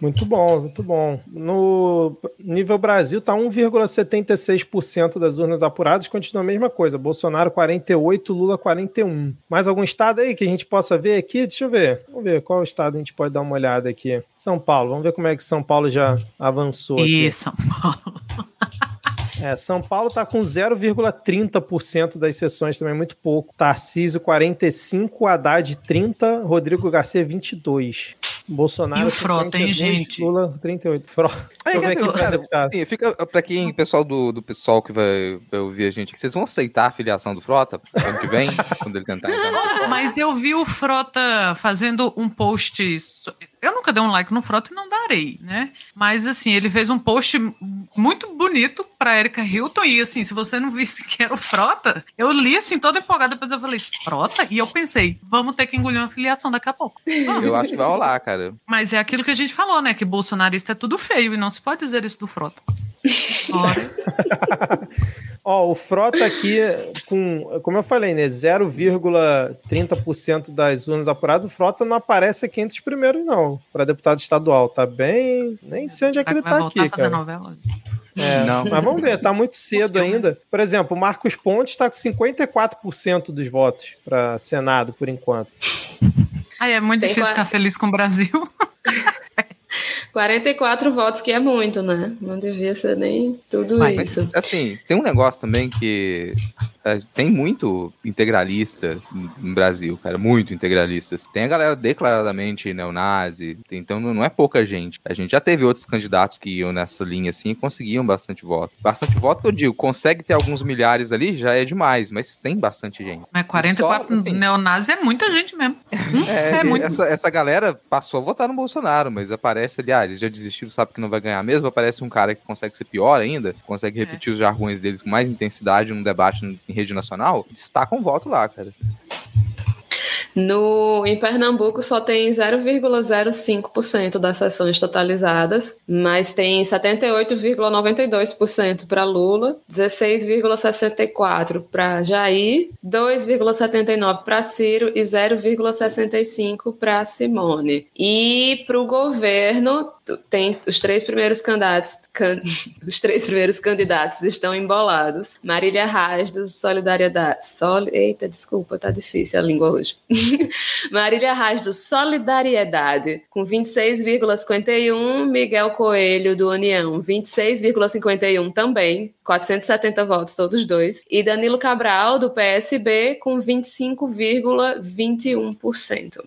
Muito bom, muito bom. No nível Brasil tá 1,76% das urnas apuradas, continua a mesma coisa. Bolsonaro 48, Lula 41. Mais algum estado aí que a gente possa ver aqui? Deixa eu ver. Vamos ver qual estado a gente pode dar uma olhada aqui. São Paulo. Vamos ver como é que São Paulo já avançou. E São Paulo. É, São Paulo tá com 0,30% das sessões, também muito pouco. Tarcísio 45, Haddad 30, Rodrigo Garcia 22. Bolsonaro E o Frota, hein, 52, gente? Lula 38. Frota. É, ver aqui cara, assim, fica pra quem, pessoal do, do pessoal que vai, vai ouvir a gente, aqui, vocês vão aceitar a filiação do Frota ano que vem, quando ele tentar? Mas eu vi o Frota fazendo um post. Eu nunca dei um like no Frota e não darei, né? Mas assim, ele fez um post muito bonito pra Erika Hilton. E assim, se você não visse que era o Frota, eu li assim, toda empolgada. Depois eu falei, Frota? E eu pensei, vamos ter que engolir uma filiação daqui a pouco. Vamos. Eu acho que vai rolar, cara. Mas é aquilo que a gente falou, né? Que bolsonarista é tudo feio e não se pode dizer isso do Frota. Ora, Ó, o Frota aqui, com, como eu falei, né? 0,30% das urnas apuradas, o Frota não aparece aqui entre os primeiros, não, para deputado estadual. Tá bem. Nem sei onde é que ele tá aqui, fazer cara. novela? É, não. Mas vamos ver, tá muito cedo ainda. Por exemplo, o Marcos Pontes está com 54% dos votos para Senado, por enquanto. Ai, é muito Tem difícil quatro... ficar feliz com o Brasil. 44 votos, que é muito, né? Não devia ser nem tudo mas, isso. Assim, tem um negócio também que é, tem muito integralista no Brasil, cara, muito integralistas. Tem a galera declaradamente neonazi, então não é pouca gente. A gente já teve outros candidatos que iam nessa linha assim e conseguiam bastante voto. Bastante voto que eu digo, consegue ter alguns milhares ali, já é demais, mas tem bastante gente. Mas 44 Só, assim, neonazi é muita gente mesmo. É, é muito... essa, essa galera passou a votar no Bolsonaro, mas aparece ali, ah, eles já desistiram, sabe que não vai ganhar mesmo, aparece um cara que consegue ser pior ainda, consegue repetir é. os jargões deles com mais intensidade num debate em rede nacional, destaca um voto lá, cara. No, em Pernambuco só tem 0,05% das sessões totalizadas, mas tem 78,92% para Lula, 16,64% para Jair, 2,79% para Ciro e 0,65% para Simone. E para o governo tem os três primeiros candidatos, can, os três primeiros candidatos estão embolados. Marília Reis do Solidariedade, Sol, eita, desculpa, tá difícil a língua hoje. Marília Reis do Solidariedade com 26,51, Miguel Coelho do União 26,51 também, 470 votos todos dois, e Danilo Cabral do PSB com 25,21%.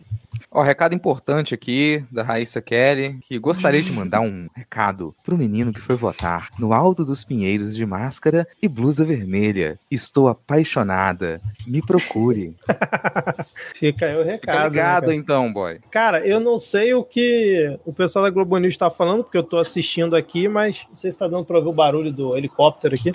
Ó, recado importante aqui da Raíssa Kelly, que gostaria de mandar um recado pro menino que foi votar no Alto dos Pinheiros de máscara e blusa vermelha. Estou apaixonada. Me procure. Fica aí o recado. Fica ligado né, então, boy. Cara, eu não sei o que o pessoal da Globo News está falando, porque eu tô assistindo aqui, mas não sei se tá dando para ver o barulho do helicóptero aqui.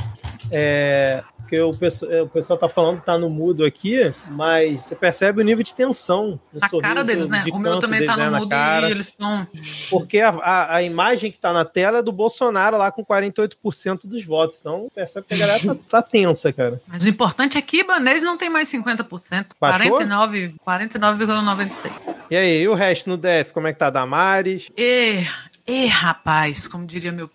É, porque o pessoal, o pessoal tá falando que tá no mudo aqui, mas você percebe o nível de tensão no a cara deles deles, né? O meu também tá no né, mudo e eles estão. Porque a, a, a, imagem que tá na tela é do Bolsonaro lá com 48% dos votos. Então percebe que a galera tá, tá tensa, cara. Mas o importante é que Ibanez não tem mais 50%. 49,96%. 49, e aí, e o resto no DF? Como é que tá? Damares? E, e rapaz, como diria meu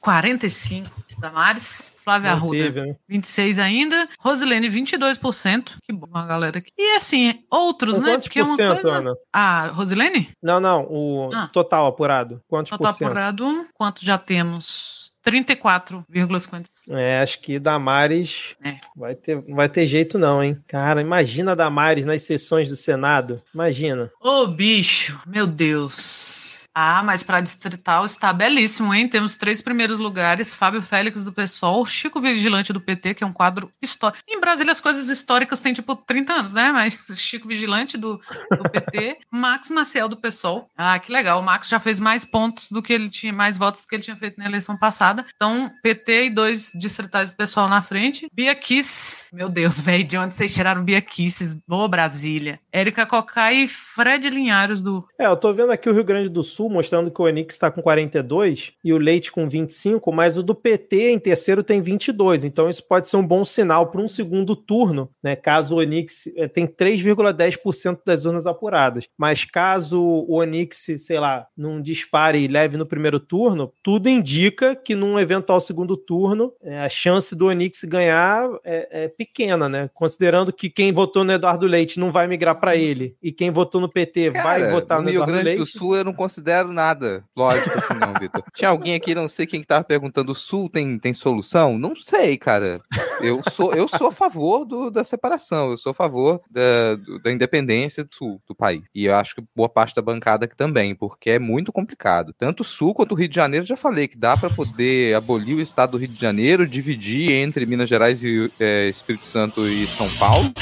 45. Damares, Flávia Arruda, né? 26 ainda, Rosilene, 22%, que bom a galera aqui. E assim, outros, né? Porque é uma coisa... Ana? Ah, Rosilene? Não, não, o ah. total apurado. Quantos total por cento? apurado, quanto já temos? 34,50. É, acho que Damares é. vai ter, vai ter jeito não, hein? Cara, imagina Damares nas sessões do Senado. Imagina. Ô, bicho, meu Deus. Ah, mas para distrital está belíssimo, hein? Temos três primeiros lugares: Fábio Félix do PSOL, Chico Vigilante do PT, que é um quadro histórico. Em Brasília, as coisas históricas têm tipo 30 anos, né? Mas Chico Vigilante do, do PT, Max Maciel do PSOL. Ah, que legal. O Max já fez mais pontos do que ele tinha, mais votos do que ele tinha feito na eleição passada. Então, PT e dois distritais do PSOL na frente. Bia Kiss, meu Deus, velho, de onde vocês tiraram Bia Kisses? Boa Brasília. Érica Cocai e Fred Linhares do. É, eu tô vendo aqui o Rio Grande do Sul mostrando que o Onix está com 42 e o Leite com 25, mas o do PT em terceiro tem 22. Então isso pode ser um bom sinal para um segundo turno, né? Caso o Onix eh, tem 3,10% das urnas apuradas. Mas caso o Onix, sei lá, não dispare e leve no primeiro turno, tudo indica que num eventual segundo turno é, a chance do Onix ganhar é, é pequena, né? Considerando que quem votou no Eduardo Leite não vai migrar para ele e quem votou no PT Cara, vai votar no, no Eduardo Leite. Rio Grande do Sul eu não considero considero nada lógico assim, não, Vitor. Tinha alguém aqui, não sei quem que tava perguntando: o Sul tem, tem solução? Não sei, cara. Eu sou, eu sou a favor do, da separação, eu sou a favor da, da independência do Sul do país. E eu acho que boa parte da bancada aqui também, porque é muito complicado. Tanto o Sul quanto o Rio de Janeiro, já falei que dá para poder abolir o estado do Rio de Janeiro, dividir entre Minas Gerais e é, Espírito Santo e São Paulo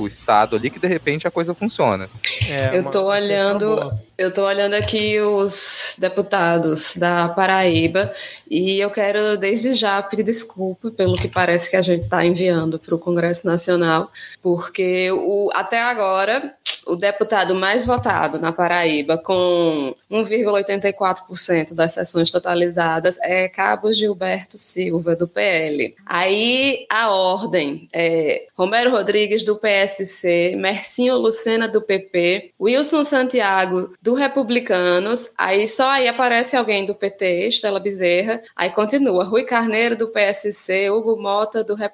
o estado ali que de repente a coisa funciona. É, eu tô olhando, eu tô olhando aqui os deputados da Paraíba e eu quero desde já pedir desculpa pelo que parece que a gente está enviando para o Congresso Nacional, porque o, até agora o deputado mais votado na Paraíba, com 1,84% das sessões totalizadas, é Cabo Gilberto Silva, do PL. Aí a ordem é Romero Rodrigues, do PSC, Mercinho Lucena, do PP, Wilson Santiago, do Republicanos, aí só aí aparece alguém do PT, Estela Bezerra, aí continua, Rui Carneiro do PSC, Hugo Mota do Republicanos,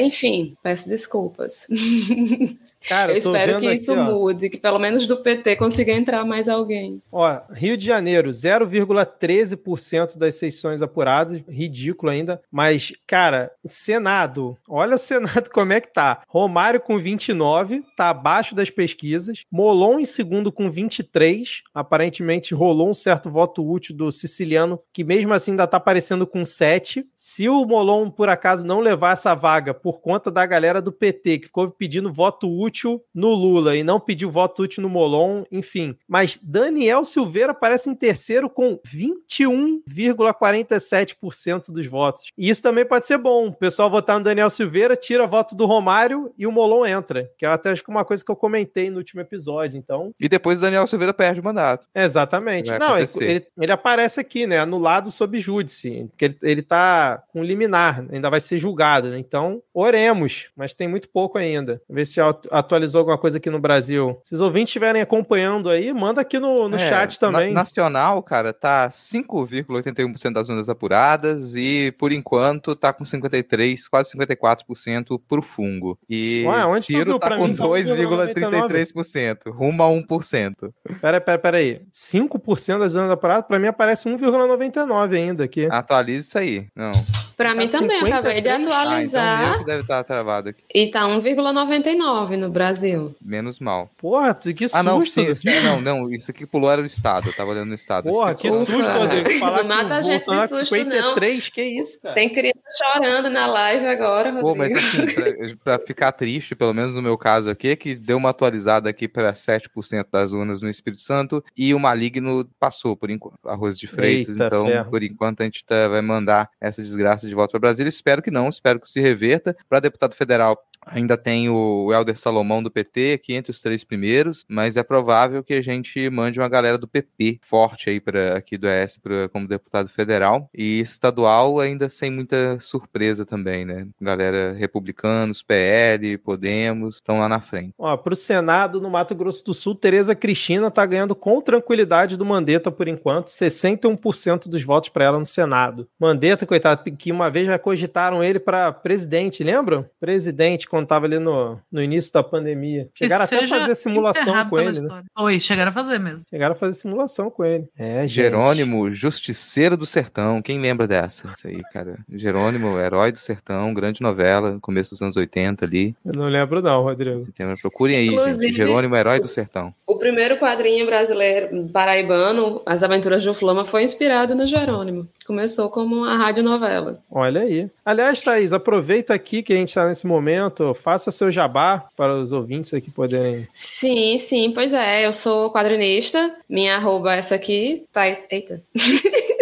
enfim, peço desculpas. Cara, eu espero que isso aqui, mude, que pelo menos do PT consiga entrar mais alguém. Ó, Rio de Janeiro, 0,13% das sessões apuradas, ridículo ainda, mas, cara, Senado, olha o Senado como é que tá. Romário com 29, tá abaixo das pesquisas. Molon em segundo com 23, aparentemente rolou um certo voto útil do siciliano, que mesmo assim ainda tá aparecendo com 7. Se o Molon, por acaso, não levar essa vaga por conta da galera do PT, que ficou pedindo voto útil útil no Lula e não pediu voto útil no Molon, enfim. Mas Daniel Silveira aparece em terceiro com 21,47% dos votos. E isso também pode ser bom. O pessoal votar no Daniel Silveira, tira voto do Romário e o Molon entra. Que é até acho que uma coisa que eu comentei no último episódio. Então. E depois o Daniel Silveira perde o mandato. Exatamente. Não, ele, ele, aparece aqui, né? Anulado sob júdice. Porque ele, ele tá com liminar, ainda vai ser julgado. Né? Então, oremos. Mas tem muito pouco ainda. Ver se a, a atualizou alguma coisa aqui no Brasil. Se os ouvintes estiverem acompanhando aí, manda aqui no, no é, chat também. Na, nacional, cara, tá 5,81% das ondas apuradas e, por enquanto, tá com 53%, quase 54% pro fungo. E Ué, onde Ciro tá com 2,33%, rumo a 1%. Pera, pera, pera aí. 5% das ondas apuradas, pra mim aparece 1,99% ainda aqui. Atualiza isso aí. Não. Pra tá mim também, 53? eu acabei de atualizar. Ah, então deve estar travado aqui. E tá 1,99 no Brasil. Menos mal. Porra, que susto. Ah, não, sim, sim, não, não, isso aqui pulou era o Estado, eu tava olhando no Estado. Porra, que susto, Rodrigo. Falar não mata a gente de susto, 53, não. que isso, cara. Tem criança chorando na live agora, Rodrigo. Pô, mas assim, pra, pra, ficar triste, pelo menos no meu caso aqui, que deu uma atualizada aqui para 7% das urnas no Espírito Santo e o maligno passou, por enquanto, arroz de Freitas, Eita, então, ferro. por enquanto, a gente tá, vai mandar essa desgraça de volta para Brasília. Espero que não, espero que se reverta. Para deputado federal, Ainda tem o Helder Salomão do PT aqui entre os três primeiros, mas é provável que a gente mande uma galera do PP forte aí para aqui do ES como deputado federal e estadual ainda sem muita surpresa também, né? Galera republicanos, PL, Podemos estão lá na frente. Ó, pro Senado no Mato Grosso do Sul, Tereza Cristina tá ganhando com tranquilidade do Mandetta por enquanto, 61% dos votos para ela no Senado. Mandetta, coitado, que uma vez já cogitaram ele para presidente, lembram? Presidente quando tava ali no, no início da pandemia. Chegaram até a fazer simulação com ele. Né? Oi, chegaram a fazer mesmo. Chegaram a fazer simulação com ele. É, gente. Jerônimo, Justiceiro do Sertão. Quem lembra dessa? Isso aí, cara. Jerônimo, Herói do Sertão, grande novela, começo dos anos 80 ali. Eu não lembro, não, Rodrigo. Procurem aí, gente. Jerônimo, Herói do Sertão. O primeiro quadrinho brasileiro paraibano, As Aventuras de Flama, foi inspirado no Jerônimo. Começou como uma radionovela. Olha aí. Aliás, Thaís, aproveita aqui que a gente está nesse momento faça seu jabá para os ouvintes aqui poderem. Sim, sim, pois é. Eu sou quadrinista. Minha arroba é essa aqui. Thais. Eita.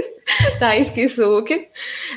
Thais Kisuke.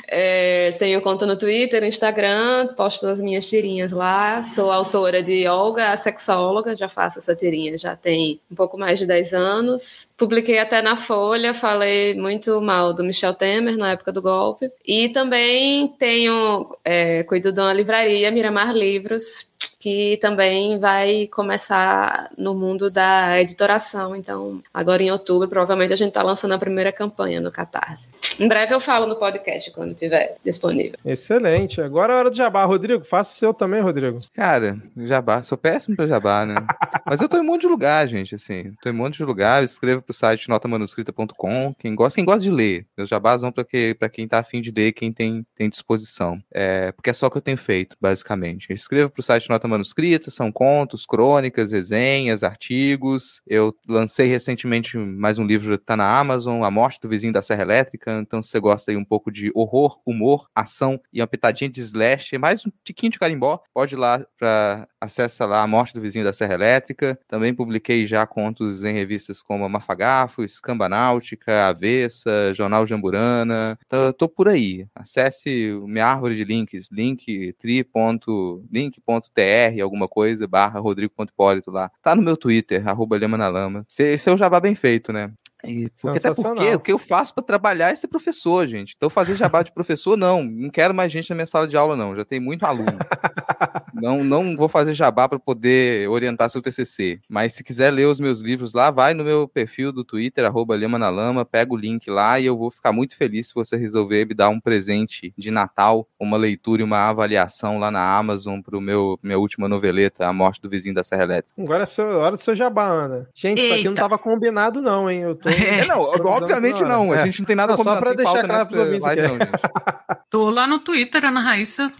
É, tenho conta no Twitter, no Instagram, posto as minhas tirinhas lá. Sou autora de Olga, a sexóloga, já faço essa tirinha já tem um pouco mais de 10 anos. Publiquei até na Folha, falei muito mal do Michel Temer na época do golpe. E também tenho, é, cuido de uma livraria, Miramar Livros, que também vai começar no mundo da editoração. Então, agora em outubro, provavelmente a gente está lançando a primeira campanha no Catarse. Em breve eu falo no podcast quando estiver disponível. Excelente. Agora é hora do jabá. Rodrigo, faça o seu também, Rodrigo. Cara, jabá. Sou péssimo para jabá, né? Mas eu tô em um monte de lugar, gente, assim. Tô em um monte de lugar. Escreva pro site notamanuscrita.com. Quem gosta, quem gosta de ler. Meus jabás vão para que, pra quem tá afim de ler, quem tem, tem disposição. É, porque é só o que eu tenho feito, basicamente. Escreva pro site Nota Manuscrita, são contos, crônicas, resenhas, artigos. Eu lancei recentemente mais um livro, tá na Amazon, A Morte do Vizinho da Serra Elétrica então, se você gosta aí um pouco de horror, humor, ação e uma pitadinha de slash, mais um tiquinho de carimbó, pode ir lá para acessa lá a morte do vizinho da Serra Elétrica. Também publiquei já contos em revistas como Mafagafo, Escamba Náutica, Avessa, Jornal Jamburana. Então, tô por aí. Acesse minha árvore de links, alguma coisa, barra rodrigo.hipólito lá. Tá no meu Twitter, arroba Lema na Lama. Esse é o jabá bem feito, né? E porque até porque o que eu faço para trabalhar é ser professor, gente. Então fazer jabá de professor, não. Não quero mais gente na minha sala de aula, não. Já tem muito aluno. não, não vou fazer jabá para poder orientar seu TCC, mas se quiser ler os meus livros lá, vai no meu perfil do Twitter, arroba Lima na Lama, pega o link lá e eu vou ficar muito feliz se você resolver me dar um presente de Natal, uma leitura e uma avaliação lá na Amazon pro meu minha última noveleta, A Morte do Vizinho da Serra Elétrica. Agora é seu, hora do seu jabá, Ana. Gente, Eita. isso aqui não tava combinado não, hein? Eu tô... É, não, obviamente não, a gente não tem nada não, Só pra deixar claro pros ouvintes aqui. Não, Tô lá no Twitter, Ana Raíssa,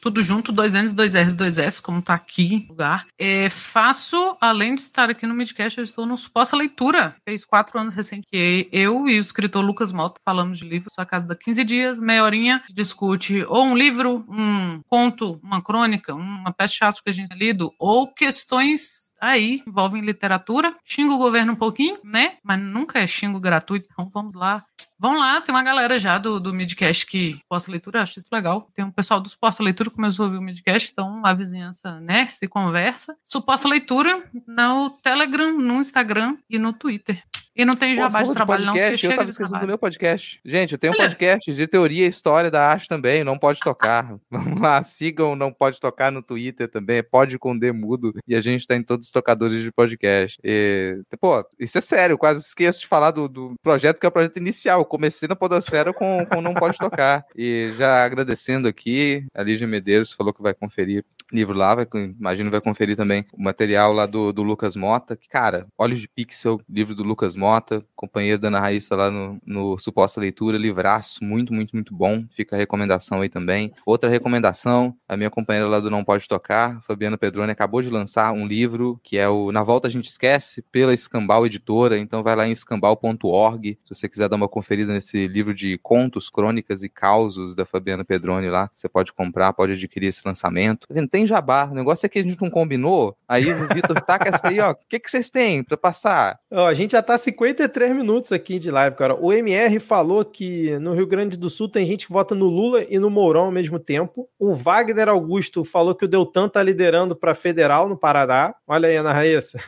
tudo junto, dois N's, dois R's, dois S, como tá aqui no lugar. É, faço, além de estar aqui no Midcast, eu estou no Suposta Leitura. Fez quatro anos recente que eu e o escritor Lucas Mota falamos de livros a cada 15 dias, meia horinha, discute ou um livro, um conto, uma crônica, uma peça teatro que a gente tem lido, ou questões aí envolvem literatura. Xingo o governo um pouquinho, né? Mas nunca é xingo gratuito, então vamos lá Vão lá, tem uma galera já do, do Midcast que posta leitura, acho isso legal. Tem um pessoal do Suposta Leitura que começou a ouvir o Midcast, então a vizinhança, né, se conversa. Suposta Leitura no Telegram, no Instagram e no Twitter. E não tem jabá de trabalho, não, porque eu tava esquecendo do meu podcast. Gente, eu tenho um podcast de teoria e história da arte também, não pode tocar. Vamos lá, sigam Não Pode Tocar no Twitter também, pode com D mudo, e a gente tá em todos os tocadores de podcast. E, pô, isso é sério, quase esqueço de falar do, do projeto que é o projeto inicial. Eu comecei na Podosfera com, com Não Pode Tocar. E já agradecendo aqui, a Lígia Medeiros falou que vai conferir livro lá, vai, imagino vai conferir também o material lá do, do Lucas Mota, que, cara, Olhos de Pixel, livro do Lucas Mota, companheiro da Ana Raíssa lá no, no Suposta Leitura, livraço, muito, muito, muito bom, fica a recomendação aí também. Outra recomendação, a minha companheira lá do Não Pode Tocar, Fabiana Pedrone, acabou de lançar um livro, que é o Na Volta a Gente Esquece, pela Escambau Editora, então vai lá em escambau.org, se você quiser dar uma conferida nesse livro de contos, crônicas e causos da Fabiana Pedrone lá, você pode comprar, pode adquirir esse lançamento. Tá tem jabá. O negócio é que a gente não combinou. Aí o Vitor taca essa aí, ó. O que, que vocês têm para passar? Ó, a gente já tá 53 minutos aqui de live, cara. O MR falou que no Rio Grande do Sul tem gente que vota no Lula e no Mourão ao mesmo tempo. O Wagner Augusto falou que o Deltan tá liderando para federal no Paraná. Olha aí, Ana Raíssa.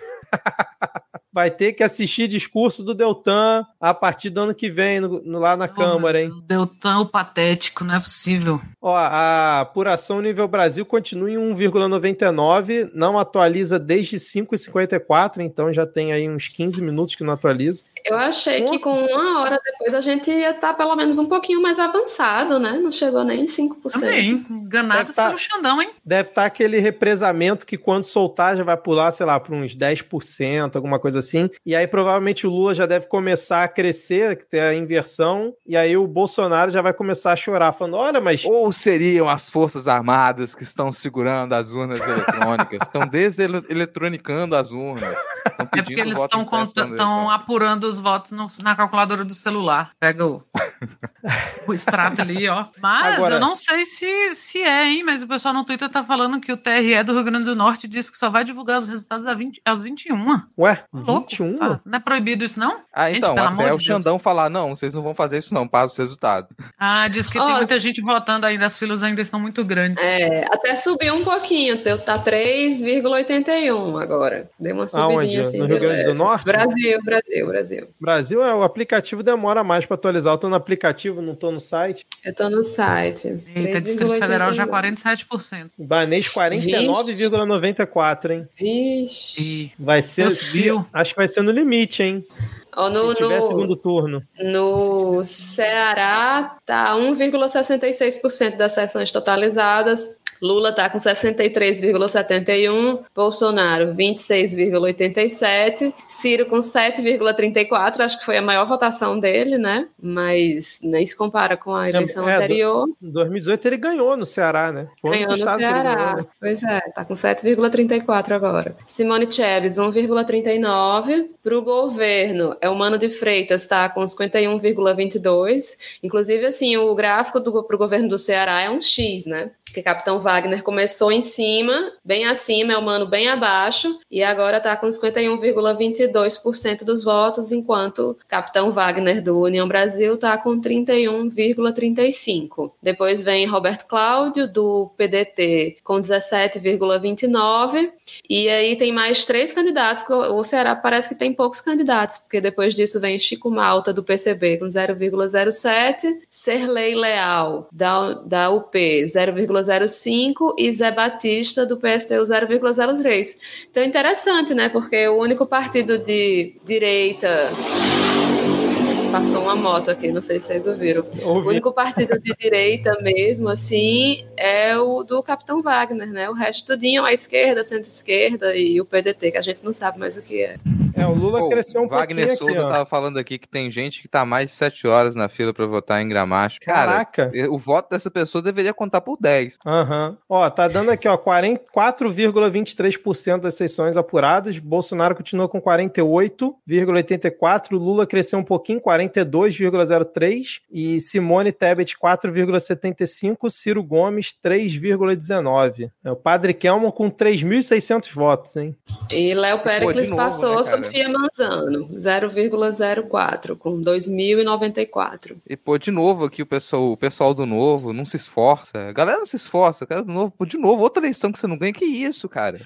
Vai ter que assistir discurso do Deltan a partir do ano que vem, no, no, lá na oh, Câmara, hein? Deltan, o patético, não é possível. Ó, a apuração nível Brasil continua em 1,99, não atualiza desde 5,54, então já tem aí uns 15 minutos que não atualiza. Eu achei Nossa. que com uma hora depois a gente ia estar tá pelo menos um pouquinho mais avançado, né? Não chegou nem 5%. Também, enganados tá, pelo Xandão, hein? Deve estar tá aquele represamento que quando soltar já vai pular, sei lá, para uns 10%, alguma coisa assim. E aí provavelmente o Lula já deve começar a crescer, ter a inversão, e aí o Bolsonaro já vai começar a chorar, falando: olha, mas. Ou seriam as Forças Armadas que estão segurando as urnas eletrônicas, estão deseletronicando as urnas. É porque eles estão apurando os votos no, na calculadora do celular. Pega o, o extrato ali, ó. Mas Agora... eu não sei se, se é, hein? Mas o pessoal no Twitter tá falando que o TRE do Rio Grande do Norte disse que só vai divulgar os resultados às, 20, às 21. Ué, tá louco? 21? Tá, não é proibido isso, não? Ah, gente, então, até o Xandão falar, não, vocês não vão fazer isso não, passa o resultado. Ah, diz que oh, tem muita gente votando ainda, as filas ainda estão muito grandes. É, até subiu um pouquinho, tá 3,81 agora. Deu uma subidinha Aonde? assim. No Rio Grande do Norte? Brasil, Brasil, Brasil. Brasil, é, o aplicativo demora mais para atualizar. Eu tô no aplicativo, não tô no site. Eu tô no site. Eita, Distrito Federal já 47%. Banês 49,94, hein? Vixe. Vai ser, acho que vai ser no limite, hein? Ou no, Se tiver no, segundo turno. No Ceará, tá 1,66% das sessões totalizadas. Lula está com 63,71, Bolsonaro 26,87, Ciro com 7,34, acho que foi a maior votação dele, né? Mas nem se compara com a eleição é, anterior. Em 2018 ele ganhou no Ceará, né? Foi ganhou no Ceará, ganhou, né? pois é, tá com 7,34 agora. Simone Chaves 1,39, para o governo é o Mano de Freitas está com 51,22, inclusive assim, o gráfico para o governo do Ceará é um X, né? Que Capitão Wagner começou em cima, bem acima, é o Mano bem abaixo, e agora está com 51,22% dos votos, enquanto Capitão Wagner do União Brasil está com 31,35%. Depois vem Roberto Cláudio, do PDT, com 17,29%, e aí tem mais três candidatos, o Ceará parece que tem poucos candidatos, porque depois disso vem Chico Malta, do PCB, com 0,07%, Serlei Leal, da, da UP, 0,05%, 0,05 e Zé Batista do PSTU 0,03. Então, interessante, né? Porque o único partido de direita Passou uma moto aqui, não sei se vocês ouviram. Ouvi. O único partido de direita mesmo, assim, é o do Capitão Wagner, né? O resto tudinho à esquerda, centro-esquerda e o PDT, que a gente não sabe mais o que é. É, o Lula Pô, cresceu um Wagner pouquinho Souza aqui, tava falando aqui que tem gente que tá mais de 7 horas na fila para votar em Gramacho. Caraca! Cara, o voto dessa pessoa deveria contar por 10. Aham. Uhum. Ó, tá dando aqui, ó, 4,23% das sessões apuradas. Bolsonaro continua com 48,84%. Lula cresceu um pouquinho, 42,03%. E Simone Tebet, 4,75%. Ciro Gomes, 3,19%. É, o Padre Kelmo com 3.600 votos, hein? E Léo Péricles Pô, passou né, Sofia Manzano, 0,04, com 2.094. E, pô, de novo aqui o pessoal, o pessoal do Novo não se esforça. A galera não se esforça. Cara do Novo, pô, de novo, outra eleição que você não ganha. Que isso, cara?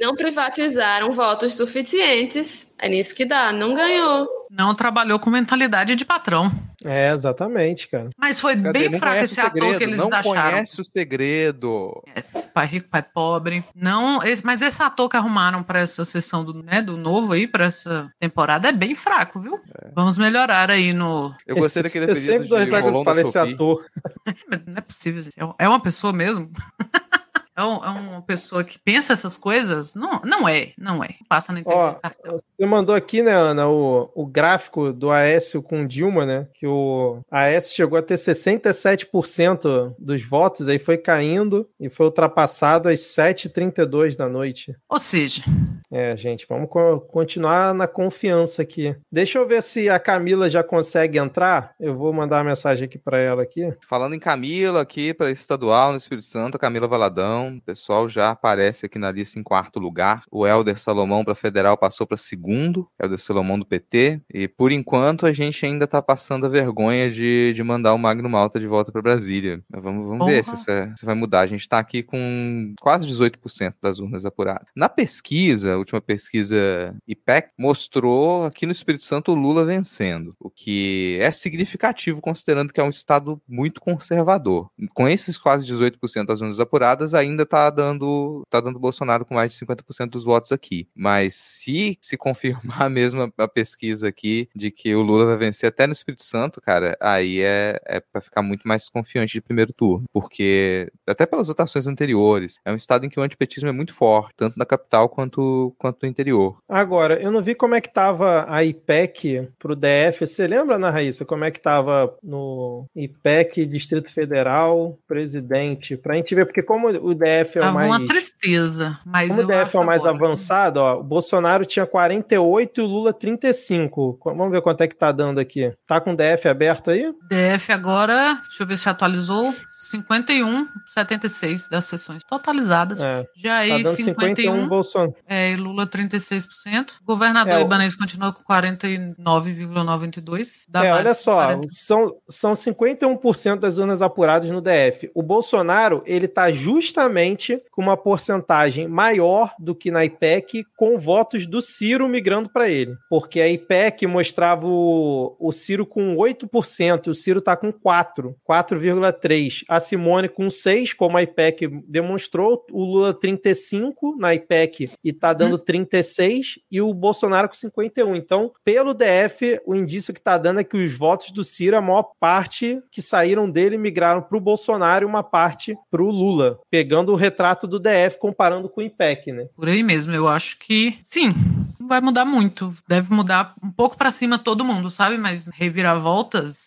não privatizaram votos suficientes. É nisso que dá. Não ganhou. Não trabalhou com mentalidade de patrão. É, exatamente, cara. Mas foi Cadê? bem fraco esse ator que eles não acharam. Não conhece o segredo. Yes, pai rico, pai pobre. Não, esse, mas esse ator que arrumaram para essa sessão do, né, do novo aí, para essa temporada, é bem fraco, viu? É. Vamos melhorar aí no... Eu gostei daquele Eu sempre dou risada quando fala esse ator. não é possível, gente. É, é uma pessoa mesmo? é, um, é, uma pessoa que pensa essas coisas? Não, não é, não é. Passa na inteligência Ó, Você mandou aqui, né, Ana, o, o gráfico do Aécio com Dilma, né? Que o Aécio chegou a ter 67% dos votos, aí foi caindo e foi ultrapassado às 7h32 da noite. Ou seja. É, gente, vamos co continuar na confiança aqui. Deixa eu ver se a Camila já consegue entrar. Eu vou mandar uma mensagem aqui para ela aqui. Falando em Camila aqui para estadual no Espírito Santo, Camila Valadão o pessoal já aparece aqui na lista em quarto lugar. O Helder Salomão para federal passou para segundo, Helder Salomão do PT. E por enquanto a gente ainda está passando a vergonha de, de mandar o Magno Malta de volta para Brasília. Vamos, vamos ver se, se vai mudar. A gente está aqui com quase 18% das urnas apuradas. Na pesquisa, a última pesquisa IPEC, mostrou aqui no Espírito Santo o Lula vencendo, o que é significativo considerando que é um estado muito conservador. Com esses quase 18% das urnas apuradas, ainda ainda tá dando, tá dando Bolsonaro com mais de 50% dos votos aqui. Mas se se confirmar mesmo a, pesquisa aqui de que o Lula vai vencer até no Espírito Santo, cara, aí é, é para ficar muito mais confiante de primeiro turno. Porque, até pelas votações anteriores, é um estado em que o antipetismo é muito forte, tanto na capital quanto, quanto no interior. Agora, eu não vi como é que tava a IPEC pro DF. Você lembra, Ana Raíssa, como é que tava no IPEC, Distrito Federal, presidente? Pra gente ver, porque como o DF é o Tava mais. uma tristeza. Mas Como o DF é o mais avançado, ó, o Bolsonaro tinha 48 e o Lula 35. Vamos ver quanto é que tá dando aqui. Tá com o DF aberto aí? DF agora, deixa eu ver se atualizou, 51, 76 das sessões totalizadas. É. Jair, tá 51, 51 Bolsonaro. É, e Lula 36%. Governador é, Ibanez continua com 49,92%. É, olha só, são, são 51% das urnas apuradas no DF. O Bolsonaro, ele tá justamente justamente com uma porcentagem maior do que na IPEC, com votos do Ciro migrando para ele. Porque a IPEC mostrava o, o Ciro com 8%, o Ciro está com 4%, 4,3%. A Simone com 6%, como a IPEC demonstrou, o Lula 35% na IPEC e está dando 36%, e o Bolsonaro com 51%. Então, pelo DF, o indício que está dando é que os votos do Ciro, a maior parte que saíram dele migraram para o Bolsonaro e uma parte para o Lula, pegando pegando o retrato do DF comparando com o IPEC, né? Por aí mesmo, eu acho que sim, vai mudar muito. Deve mudar um pouco para cima todo mundo, sabe? Mas reviravoltas,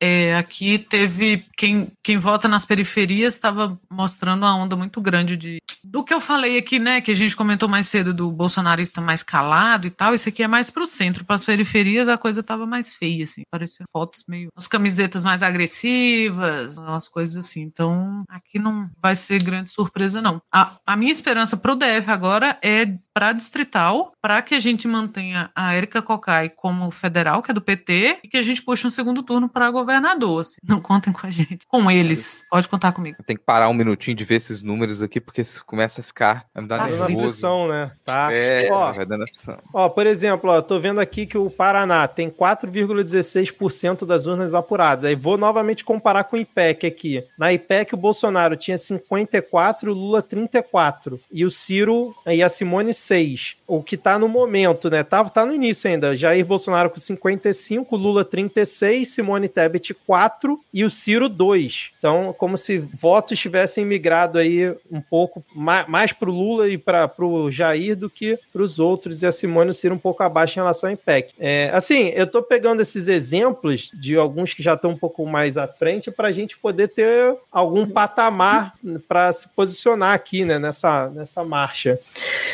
é, aqui teve quem, quem vota nas periferias estava mostrando uma onda muito grande de do que eu falei aqui, né, que a gente comentou mais cedo do bolsonarista mais calado e tal, isso aqui é mais pro centro, para as periferias a coisa tava mais feia, assim, parecia fotos meio, as camisetas mais agressivas, umas coisas assim. Então, aqui não vai ser grande surpresa não. A, a minha esperança pro DF agora é para distrital, para que a gente mantenha a Érica Cocai como federal, que é do PT, e que a gente puxe um segundo turno para governador. Assim. Não contem com a gente. Com eles. Pode contar comigo. Tem que parar um minutinho de ver esses números aqui, porque começa a ficar, vai me dar Tá Dando nervoso. aflição, né? Tá. É, Ó, vai dando aflição. Ó, por exemplo, ó, tô vendo aqui que o Paraná tem 4,16% das urnas apuradas. Aí vou novamente comparar com o IPEC aqui. Na IPEC, o Bolsonaro tinha 54, o Lula 34. E o Ciro e a Simone 6. O que tá no momento, né? Tá, tá no início ainda. Jair Bolsonaro com 55, Lula 36, Simone Tebet 4 e o Ciro 2. Então, como se votos tivessem migrado aí um pouco ma- mais pro Lula e para pro Jair do que pros outros. E a Simone e o Ciro um pouco abaixo em relação ao IPEC. É, assim, eu tô pegando esses exemplos de alguns que já estão um pouco mais à frente para a gente poder ter algum patamar para se posicionar aqui, né, nessa, nessa marcha.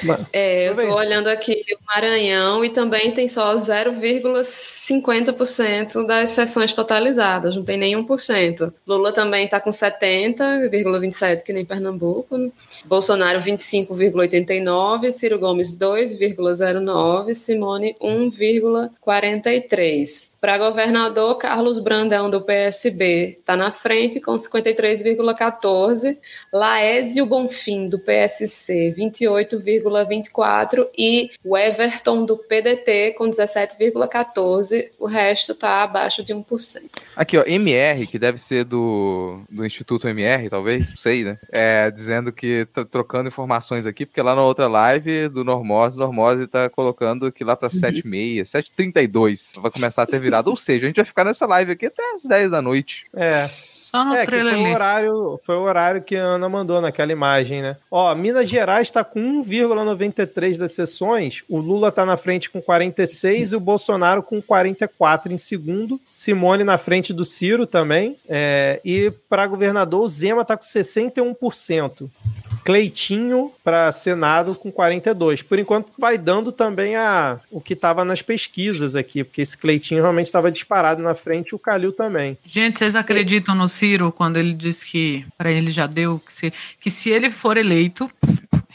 Ma- É, eu tô olhando aqui o Maranhão e também tem só 0,50% das sessões totalizadas, não tem nenhum por cento. Lula também está com 70,27, que nem Pernambuco. Bolsonaro 25,89, Ciro Gomes 2,09, Simone 1,43. Para governador, Carlos Brandão do PSB está na frente com 53,14, Laésio Bonfim do PSC 28,24 e o Everton do PDT com 17,14. O resto está abaixo de 1%. Aqui, ó, MR, que deve ser do, do Instituto MR, talvez, não sei, né? É, dizendo que, tá trocando informações aqui, porque lá na outra live do Normose, o Normose tá colocando que lá pra 7h30, 7h32 vai começar a ter virado. Ou seja, a gente vai ficar nessa live aqui até as 10 da noite. É, Só no é, que foi trailer o, horário, foi o horário que a Ana mandou naquela imagem, né? Ó, Minas Gerais está com 1,93 das sessões, o Lula tá na frente com 46 e o Bolsonaro com 44 em segundo, Simone na frente do Ciro também, é, e para governador o Zema tá com 61%. Cleitinho para Senado com 42. Por enquanto vai dando também a, o que estava nas pesquisas aqui, porque esse Cleitinho realmente estava disparado na frente, e o Calil também. Gente, vocês acreditam no Ciro quando ele disse que para ele já deu que se, que se ele for eleito,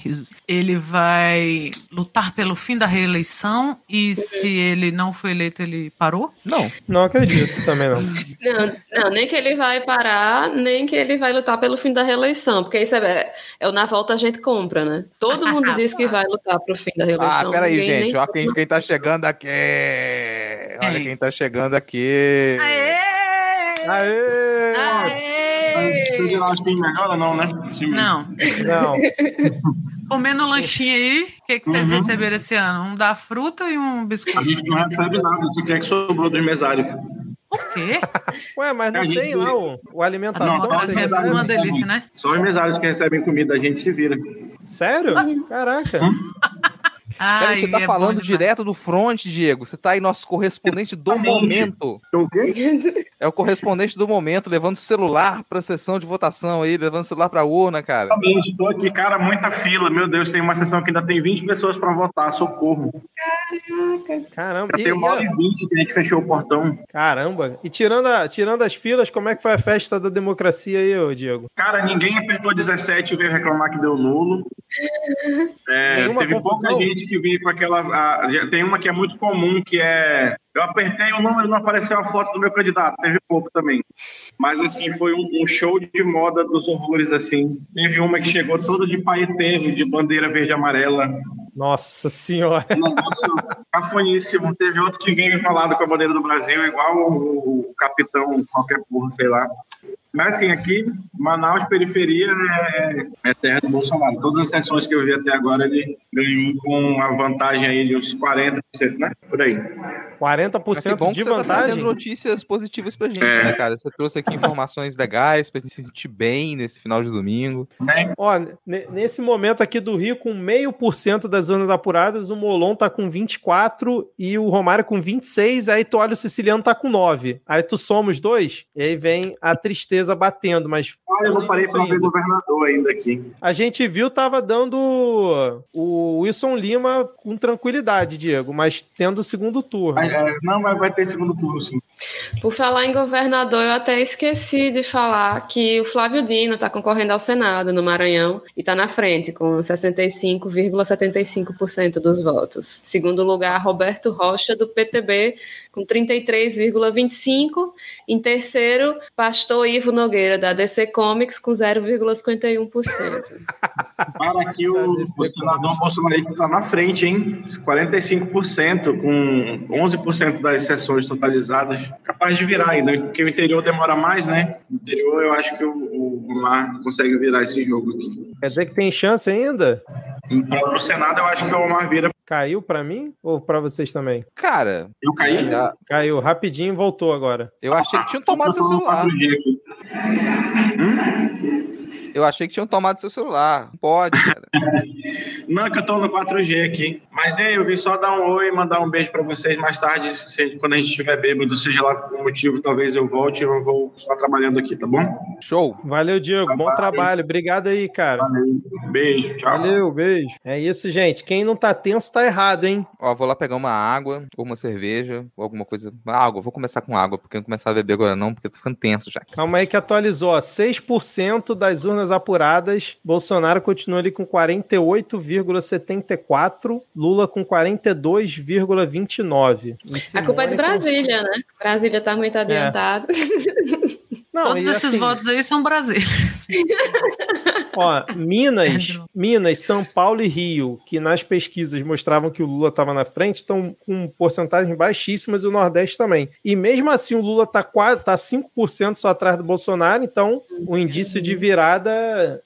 risos, ele vai lutar pelo fim da reeleição e se ele não for eleito ele parou? Não. Não acredito também não. Não, não, nem que ele vai parar, nem que ele vai lutar pelo fim da reeleição, porque isso é, é o na volta a gente compra, né? Todo mundo diz que vai lutar pro fim da reeleição. Ah, peraí, ninguém gente. nem- Olha quem, quem tá chegando aqui. Olha Quem? quem tá chegando aqui. Aê! Aê! Aê! Melhora, não, né? Não. Não. Comendo lanchinho aí, o que, que vocês Uhum. receberam esse ano? Um da fruta e um A biscoito. gente não recebe nada, isso que é que sobrou dos mesários. Por quê? Ué, mas não A gente- tem lá o, o A alimentação? Não, democracia é uma delícia, né? Só os mesários que recebem comida, a gente se vira. Sério? Caraca. Ai, Peraí, você tá é falando direto do front, Diego. Você tá aí, nosso correspondente do momento. O quê? É o correspondente do momento, levando o celular pra sessão de votação aí, levando o celular pra urna, cara. Exatamente, Estou aqui, cara, muita fila. Meu Deus, tem uma sessão que ainda tem 20 pessoas para votar. Socorro. Caramba. Já E, tem uma hora e- e 20 que a gente fechou o portão. caramba. E tirando, a- tirando as filas, como é que foi a festa da democracia aí, ô Diego? Cara, ninguém apertou 17 e veio reclamar que deu nulo. É, Nenhuma teve confusão? pouca gente que veio com aquela. a- tem uma que é muito comum, que é. Eu apertei o número e não apareceu a foto do meu candidato. Teve pouco também. Mas, assim, foi um, um show de moda dos horrores, assim. Teve uma que chegou toda de paetê, de bandeira verde e amarela. Nossa senhora. Cafoníssimo. Teve outro que veio enrolado com a bandeira do Brasil, igual o, o capitão, qualquer porra, sei lá. Mas assim, aqui, Manaus, periferia, é, é terra do Bolsonaro. Todas as sessões que eu vi até agora, ele ganhou com a vantagem aí de uns 40%, né? Por aí. 40% Mas que bom de que você tá vantagem. trazendo notícias positivas pra gente, É. né, cara? Você trouxe aqui informações legais pra gente se sentir bem nesse final de domingo. Né? Ó, ne- nesse momento aqui do Rio, com meio por cento das zonas apuradas, o Molon tá com 24 e o Romário com 26, aí tu olha o Siciliano tá com 9. Aí tu soma os dois, e aí vem a tristeza batendo, mas Olha, eu não parei para ver governador ainda aqui. a gente viu tava dando o Wilson Lima com tranquilidade, Diego, mas tendo o segundo turno. Mas, é, não, mas vai ter segundo turno, sim. Por falar em governador, eu até esqueci de falar que o Flávio Dino está concorrendo ao Senado no Maranhão e está na frente com 65,75% dos votos. Segundo lugar, Roberto Rocha, do PTB, com 33,25%. Em terceiro, Pastor Ivo Nogueira, da DC Comics, com 0,51%. Para o, o senador Bolsonaro está na frente, hein? 45%, com 11% das sessões totalizadas. Capaz de virar ainda, porque o interior demora mais, né? No interior eu acho que o, o Omar consegue virar esse jogo aqui. Quer dizer que tem chance ainda? Para o Senado eu acho que o Omar vira. Caiu para mim ou para vocês também? Cara, Eu caí? já- Caiu rapidinho e voltou agora. eu achei que tinham tomado seu celular. Eu achei que tinham tomado seu celular. Pode, cara. Não, é que eu tô no 4G aqui. Mas é, eu vim só dar um oi e mandar um beijo pra vocês mais tarde, se- quando a gente estiver bêbado, seja lá por um motivo, talvez eu volte, eu vou só trabalhando aqui, tá bom? Show. Valeu, Diego. Bom trabalho. Obrigado aí, cara. Beijo, tchau. Valeu, beijo. É isso, gente. Quem não tá tenso tá errado, hein? Ó, vou lá pegar uma água, ou uma cerveja, ou alguma coisa. Água, vou começar com água, porque eu não começar a beber agora não, porque eu tô ficando tenso já. Calma aí que atualizou. ó. 6% das urnas apuradas. Bolsonaro continua ali com 48,74%. Lula com 42,29%. E A culpa é de com- Brasília, né? Brasília tá É. muito adiantado. Não, Todos esses assim, votos aí são brasileiros. Ó, Minas, Pedro. Minas, São Paulo e Rio, que nas pesquisas mostravam que o Lula estava na frente, estão com porcentagens baixíssimas e o Nordeste também. E mesmo assim o Lula tá quase tá 5% só atrás do Bolsonaro, então o indício de virada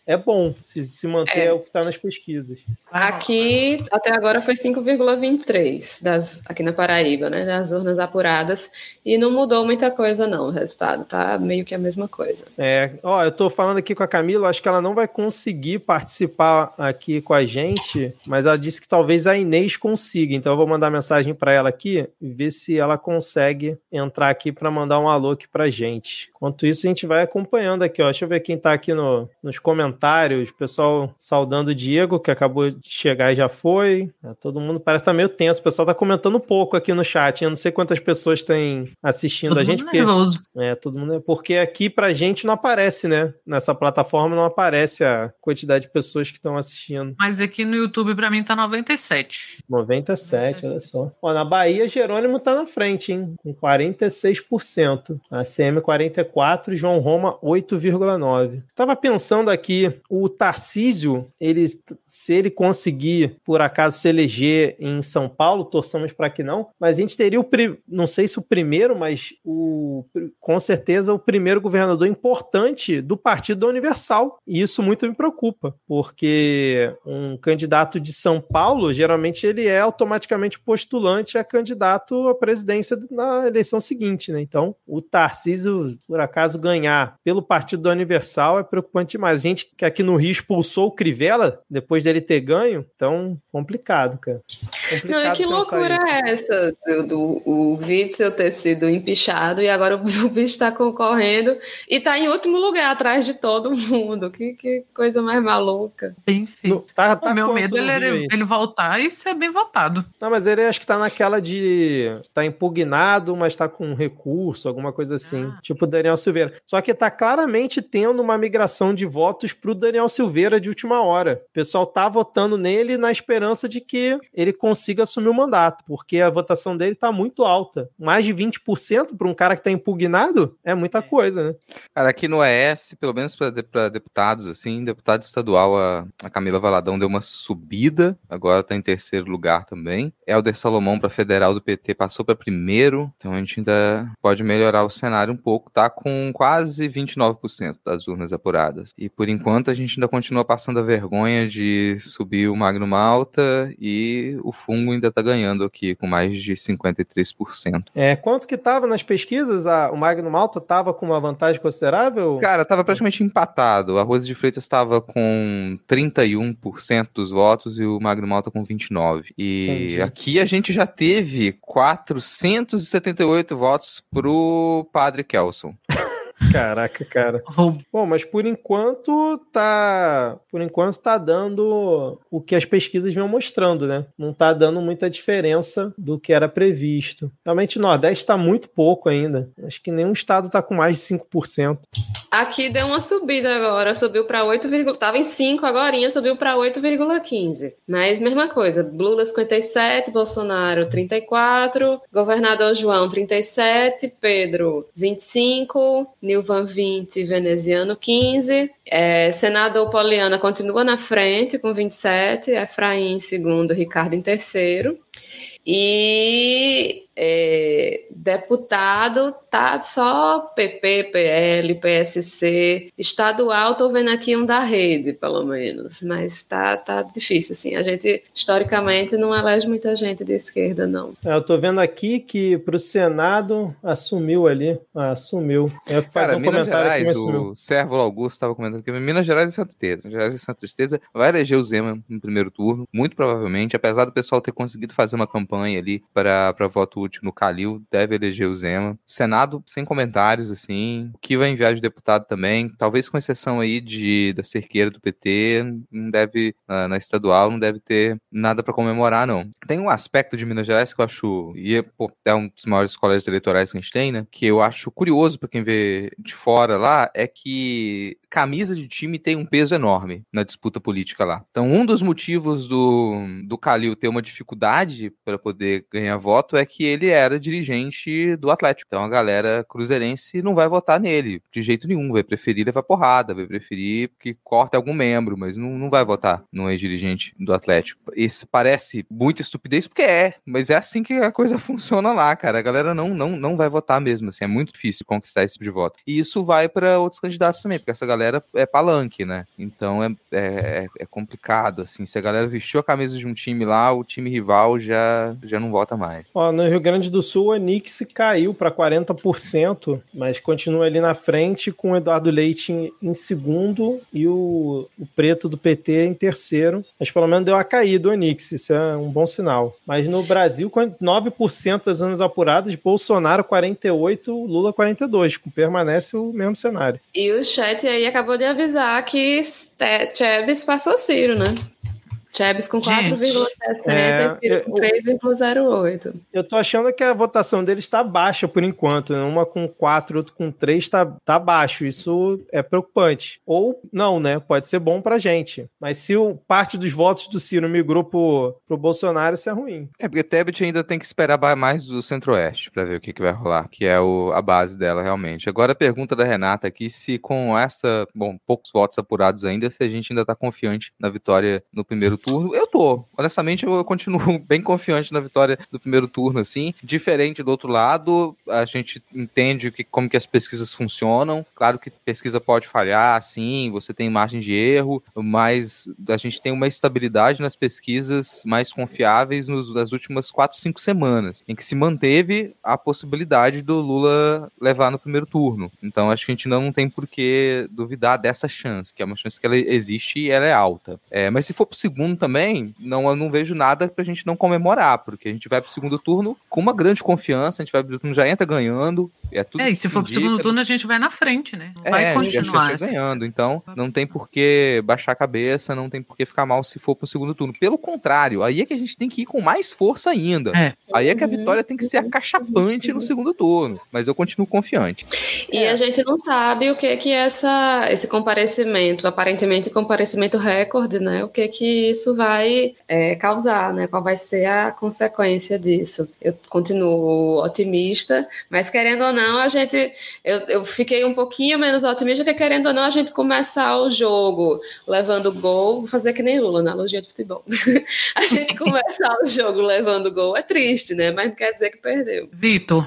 é bom, se, se manter É. o que está nas pesquisas. Aqui, até agora, foi 5,23 das aqui na Paraíba, né? Das urnas apuradas. E não mudou muita coisa, não. O resultado tá meio que a mesma coisa. É, ó, eu tô falando aqui com a Camila, acho que ela não vai conseguir participar aqui com a gente, mas ela disse que talvez a Inês consiga, então eu vou mandar mensagem para ela aqui e ver se ela consegue entrar aqui para mandar um alô aqui pra gente. Enquanto isso, a gente vai acompanhando aqui, ó. Deixa eu ver quem tá aqui no, nos comentários, pessoal saudando o Diego, que acabou de chegar e já foi. É, todo mundo parece estar tá meio tenso, o pessoal tá comentando pouco aqui no chat, eu não sei quantas pessoas têm assistindo Todo a gente, mundo porque... nervoso. É, todo mundo. Porque aqui pra gente não aparece, né? Nessa plataforma não aparece a quantidade de pessoas que estão assistindo. Mas aqui no YouTube, pra mim, tá 97. 97, olha só. Ó, na Bahia, Jerônimo tá na frente, hein? Com 46%. A CM 44 e João Roma 8,9%. Tava pensando aqui, o Tarcísio, ele, se ele conseguir, por acaso, se eleger em São Paulo, torçamos para que não, mas a gente teria o, não sei se o primeiro, mas o, com certeza o primeiro governador importante do Partido Universal. E isso muito me preocupa, porque um candidato de São Paulo, geralmente ele é automaticamente postulante a candidato à presidência na eleição seguinte, né? Então, o Tarcísio, por acaso, ganhar pelo Partido Universal é preocupante demais. A gente que aqui no Rio expulsou o Crivella depois dele ter ganho, então, complicado, cara. Complicado Não, e que loucura isso. é essa do, do o Witzel ter sido empichado e agora o bicho está concorrendo e tá em último lugar atrás de todo mundo. Que, que coisa mais maluca. Feio. No- tá, tá o meu medo no ele, ele voltar e ser bem votado. Não, mas ele acho que tá naquela de. tá impugnado, mas tá com recurso, alguma coisa assim. Ah. Tipo o Daniel Silveira. Só que tá claramente tendo uma migração de votos pro Daniel Silveira de última hora. O pessoal tá votando nele na esperança de que ele consiga assumir o mandato, porque a votação dele tá muito alta. Mais de 20% para um cara que tá impugnado é muita coisa, né? Cara, aqui no ES, pelo menos para deputados, assim, deputado estadual, a, a Camila Valadão deu uma subida, agora tá em terceiro lugar também. Helder Salomão para federal do PT passou para primeiro, então a gente ainda pode melhorar o cenário um pouco, tá com quase 29% das urnas apuradas. E por enquanto a gente ainda continua passando a vergonha de subir o Magno Malta e o fungo ainda tá ganhando aqui com mais de 53%. É, quanto que tava nas pesquisas? A- o Magno Malta tava com uma vantagem considerável? Cara, tava praticamente empatado. A Rose de Freitas estava com 31% dos votos e o Magno Malta com 29%. E Entendi. aqui a gente já teve 478 votos pro Padre Kelson. Caraca, cara. Bom, mas por enquanto tá, por enquanto tá dando o que as pesquisas vêm mostrando, né? Não tá dando muita diferença do que era previsto. Realmente o Nordeste tá muito pouco ainda. Acho que nenhum estado tá com mais de 5%. Aqui deu uma subida agora, subiu para 8, tava em 5 agora, subiu para 8,15. Mas mesma coisa, Lula 57, Bolsonaro 34, governador João 37, Pedro 25, Nilvan 20, Veneziano 15. É, senador Poliana continua na frente com 27, Efraim em segundo, Ricardo em terceiro. E é, deputado tá só PP, PL, PSC, estadual, tô vendo aqui um da rede, pelo menos, mas tá, tá difícil, assim, a gente, historicamente, não elege muita gente de esquerda, não. É, eu tô vendo aqui que pro Senado assumiu ali, assumiu. É Cara, um Minas Gerais, o Servo Augusto estava comentando que Minas Gerais é Santa Tristeza, Minas Gerais é Santa Tristeza vai eleger o Zema no primeiro turno, muito provavelmente, apesar do pessoal ter conseguido fazer uma campanha ali para voto útil no Calil, deve eleger o Zema. Senado, sem comentários, assim. O que vai enviar de deputado também, talvez com exceção aí de, da cerqueira do PT, não deve, na, na estadual, não deve ter nada para comemorar, não. Tem um aspecto de Minas Gerais que eu acho, e pô, é um dos maiores colégios eleitorais que a gente tem, né? Que eu acho curioso para quem vê de fora lá, é que camisa de time tem um peso enorme na disputa política lá. Então, um dos motivos do, do Calil ter uma dificuldade para poder ganhar voto é que ele era dirigente do Atlético. Então, a galera cruzeirense não vai votar nele de jeito nenhum, vai preferir levar porrada, vai preferir que corte algum membro, mas não, não vai votar no ex-dirigente do Atlético. Isso parece muita estupidez, porque é, mas é assim que a coisa funciona lá, cara. A galera não, não, não vai votar mesmo, assim, é muito difícil conquistar esse tipo de voto. E isso vai para outros candidatos também, porque essa galera galera é palanque, né? Então é, é, é, complicado, assim. Se a galera vestiu a camisa de um time lá, o time rival já, já não vota mais. Ó, no Rio Grande do Sul, a Nix caiu para 40%, mas continua ali na frente com o Eduardo Leite em, em segundo e o, o Preto do PT em terceiro. Mas pelo menos deu a caída o Nix, isso é um bom sinal. Mas no Brasil, 9% das zonas apuradas, Bolsonaro 48%, Lula 42%, permanece o mesmo cenário. E o chat aí acabou de avisar que Chebs passou Ciro, né? Chebs com 4,60 é, e 3,08. Eu tô achando que a votação dele está baixa por enquanto. Né? Uma com 4, outra com 3 está tá baixo. Isso é preocupante. Ou não, né? Pode ser bom pra gente. Mas se o, parte dos votos do Ciro migrou pro, pro Bolsonaro, isso é ruim. É, porque Tebet ainda tem que esperar mais do Centro-Oeste para ver o que, que vai rolar, que é o, a base dela realmente. Agora a pergunta da Renata aqui, se com essa, bom, poucos votos apurados ainda, se a gente ainda tá confiante na vitória no primeiro turno turno, eu tô. Honestamente, eu continuo bem confiante na vitória do primeiro turno, assim. Diferente do outro lado, a gente entende que, como que as pesquisas funcionam. Claro que pesquisa pode falhar, sim, você tem margem de erro, mas a gente tem uma estabilidade nas pesquisas mais confiáveis nos, nas últimas quatro, cinco semanas, em que se manteve a possibilidade do Lula levar no primeiro turno. Então, acho que a gente não tem por que duvidar dessa chance, que é uma chance que ela existe e ela é alta. É, mas se for pro segundo também, não, eu não vejo nada pra gente não comemorar, porque a gente vai pro segundo turno com uma grande confiança, a gente vai pro turno, já entra ganhando. É, tudo é e se for pro segundo turno, a gente vai na frente, né? Não é, vai continuar. A ganhando, então não tem por que baixar a cabeça, não tem por que ficar mal se for pro segundo turno. Pelo contrário, aí é que a gente tem que ir com mais força ainda. É. Aí é que a vitória tem que ser acachapante no segundo turno, mas eu continuo confiante. E é. a gente não sabe o que que essa, esse comparecimento, aparentemente comparecimento recorde, né? O que que isso vai é, causar, né? Qual vai ser a consequência disso? Eu continuo otimista, mas querendo ou não, a gente, eu, eu fiquei um pouquinho menos otimista, porque querendo ou não, a gente começar o jogo levando gol, vou fazer que nem Lula, analogia de futebol. a gente começar o jogo levando gol é triste, né? Mas não quer dizer que perdeu. Vitor,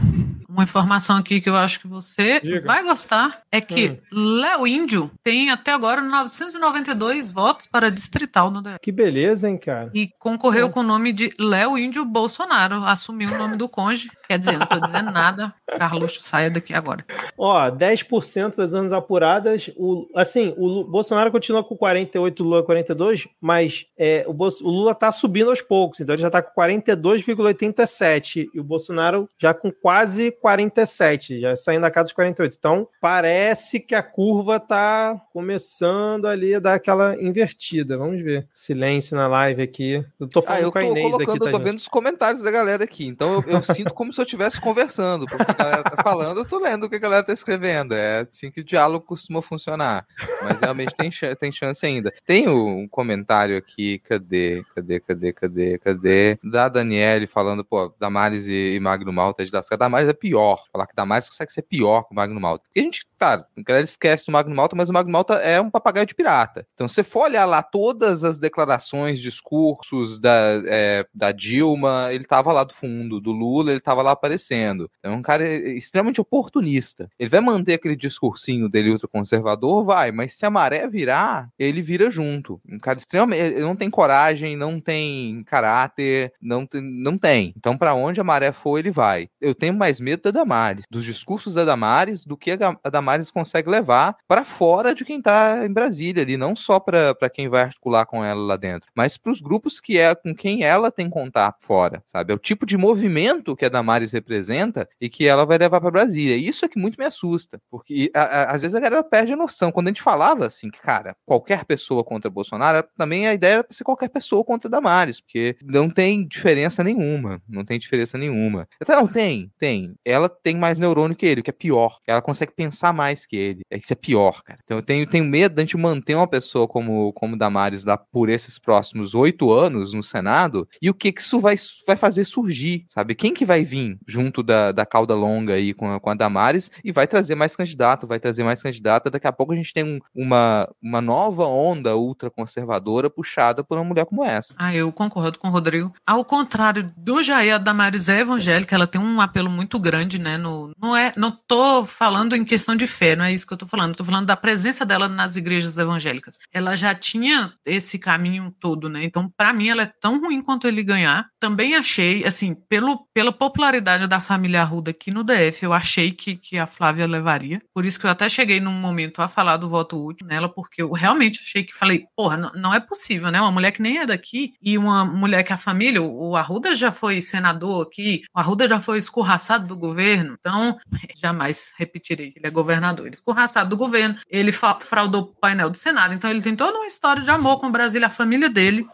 uma informação aqui que eu acho que você Diga. vai gostar é que hum. Léo Índio tem até agora 992 votos para distrital no DF. Que beleza, hein, cara? E concorreu com o nome de Léo Índio Bolsonaro. Assumiu o nome do conge. Quer dizer, não tô dizendo nada. Carluxo, saia daqui agora. Ó, 10% das anos apuradas. O, assim, o Bolsonaro continua com 48, o Lula 42, mas é, o, o Lula tá subindo aos poucos. Então ele já tá com 42,87 e o Bolsonaro já com quase 47, já saindo da casa dos 48. Então, parece que a curva tá começando ali a dar aquela invertida. Vamos ver. Silêncio na live aqui. Eu tô falando ah, eu com a Inês colocando, aqui. Tá, eu tô gente? vendo os comentários da galera aqui. Então, eu, eu sinto como se eu estivesse conversando. Porque a galera tá falando, eu tô lendo o que a galera tá escrevendo. É assim que o diálogo costuma funcionar. Mas realmente tem, tem chance ainda. Tem um comentário aqui, cadê? Cadê, cadê, cadê, cadê? Da Daniele falando, pô, Damares e, e Magno Malta de Lascar. Damares é pior pior, falar que Damares consegue ser pior que o Magno Malta. Porque a gente, tá, a galera esquece do Magno Malta, mas o Magno Malta é um papagaio de pirata. Então, se você for olhar lá todas as declarações, discursos da, é, da Dilma, ele tava lá do fundo, do Lula, ele tava lá aparecendo. É um cara extremamente oportunista. Ele vai manter aquele discursinho dele ultraconservador, vai, mas se a maré virar, ele vira junto. Um cara extremamente. Ele não tem coragem, não tem caráter, não. Não tem. Então, para onde a maré for, ele vai. Eu tenho mais medo da Damares, dos discursos da Damares, do que a Damares consegue levar para fora de quem tá em Brasília ali, não só para quem vai articular com ela lá dentro, mas para os grupos que é com quem ela tem contato fora, sabe? É o tipo de movimento que a Damares representa e que ela vai levar para Brasília. Isso é que muito me assusta, porque a, a, às vezes a galera perde a noção. Quando a gente falava assim, que, cara, qualquer pessoa contra Bolsonaro, também a ideia era ser qualquer pessoa contra Damares, porque não tem diferença nenhuma. Não tem diferença nenhuma. Até não tem, tem. Ela tem mais neurônio que ele, o que é pior. Ela consegue pensar mais que ele. É isso é pior, cara. Então eu tenho, tenho medo de a gente manter uma pessoa como, como Damares lá por esses próximos oito anos no Senado e o que, que isso vai, vai fazer surgir, sabe? Quem que vai vir junto da, da cauda longa aí com com a Damares e vai trazer mais candidato, vai trazer mais candidata. Daqui a pouco a gente tem um, uma, uma nova onda ultraconservadora puxada por uma mulher como essa. Ah, eu concordo com o Rodrigo. Ao contrário do Jair, a Damares é evangélica, ela tem um apelo muito grande, né? No, não, é, não tô falando em questão de fé, não é isso que eu tô falando. Tô falando da presença dela nas igrejas evangélicas. Ela já tinha esse caminho todo, né? Então, para mim, ela é tão ruim quanto ele ganhar. Também achei, assim, pelo, pela popularidade da família Arruda aqui no DF, eu achei que, que a Flávia levaria. Por isso que eu até cheguei num momento a falar do voto útil nela, porque eu realmente achei que falei, porra, não, não é possível, né? Uma mulher que nem é daqui e uma mulher que a família, o Arruda já foi senador aqui, o Arruda já foi escorraçado do governo, então jamais repetirei que ele é governador. Ele escorraçado do governo, ele fraudou o painel do Senado, então ele tem toda uma história de amor com Brasília, a família dele.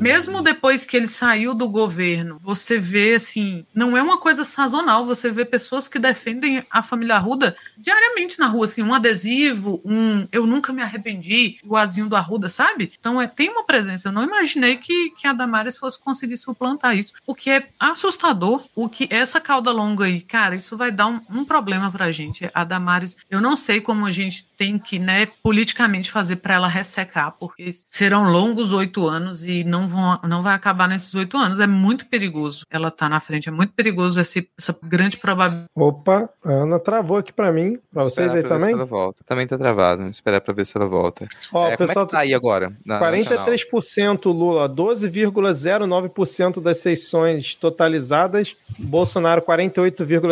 Mesmo depois que ele saiu do governo, você vê assim, não é uma coisa sazonal, você vê pessoas que defendem a família Arruda diariamente na rua, assim, um adesivo, um eu nunca me arrependi, o azinho do Arruda, sabe? Então é, tem uma presença. Eu não imaginei que, que a Damares fosse conseguir suplantar isso, o que é assustador, o que essa cauda longa aí, cara, isso vai dar um, um problema pra gente. A Damares, eu não sei como a gente tem que, né, politicamente fazer para ela ressecar, porque serão longos oito anos e não, vão, não vai acabar nesses oito anos. É muito perigoso ela tá na frente, é muito perigoso esse, essa grande probabilidade. Opa, a Ana travou aqui para mim, para vocês aí também? ela volta. Também tá travado, vamos esperar para ver se ela volta. Ó, é, o pessoal como é que tá aí agora? Na 43% Lula, 12,09% das sessões totalizadas, Bolsonaro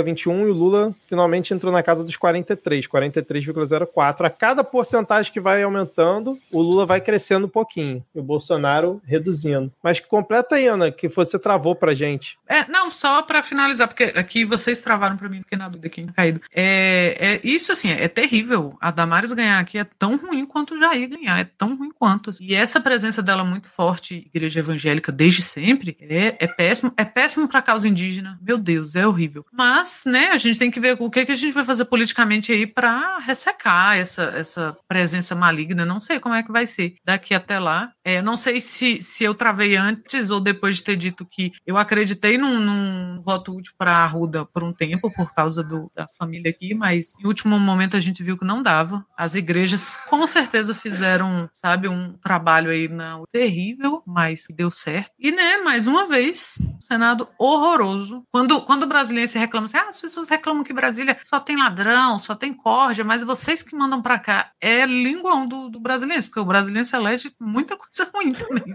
48,21% e o Lula finalmente entrou na casa dos 43, 43,04%. A cada porcentagem que vai aumentando, o Lula vai crescendo um pouquinho e o Bolsonaro reduzindo. Mas completa aí, Ana, que você travou pra gente. É, não, só para finalizar, porque aqui vocês travaram para mim, porque na dúvida quem caído. É, é, isso, assim, é terrível. A Damares ganhar aqui é tão ruim quanto o Jair ganhar, é tão ruim quanto. E essa presença dela muito forte, igreja evangélica, desde sempre, é, é péssimo. É péssimo para causa indígena. Meu Deus, é horrível. Mas, né, a gente tem que ver o que, que a gente vai fazer politicamente aí para ressecar essa, essa presença maligna. Não sei como é que vai ser daqui até lá. É, não sei se, se eu travei antes ou depois de ter dito que eu acreditei num, num voto útil para a Arruda por um tempo, por causa do, da família aqui, mas em último momento a gente viu que não dava. As igrejas com certeza fizeram, sabe, um trabalho aí na terrível, mas deu certo. E, né, mais uma vez, Senado horroroso. Quando, quando o brasileiro se reclama assim, ah, as pessoas reclamam que Brasília só tem ladrão, só tem corja, mas vocês que mandam para cá é linguão do, do brasileiro, porque o brasileiro se elege muita coisa ruim também.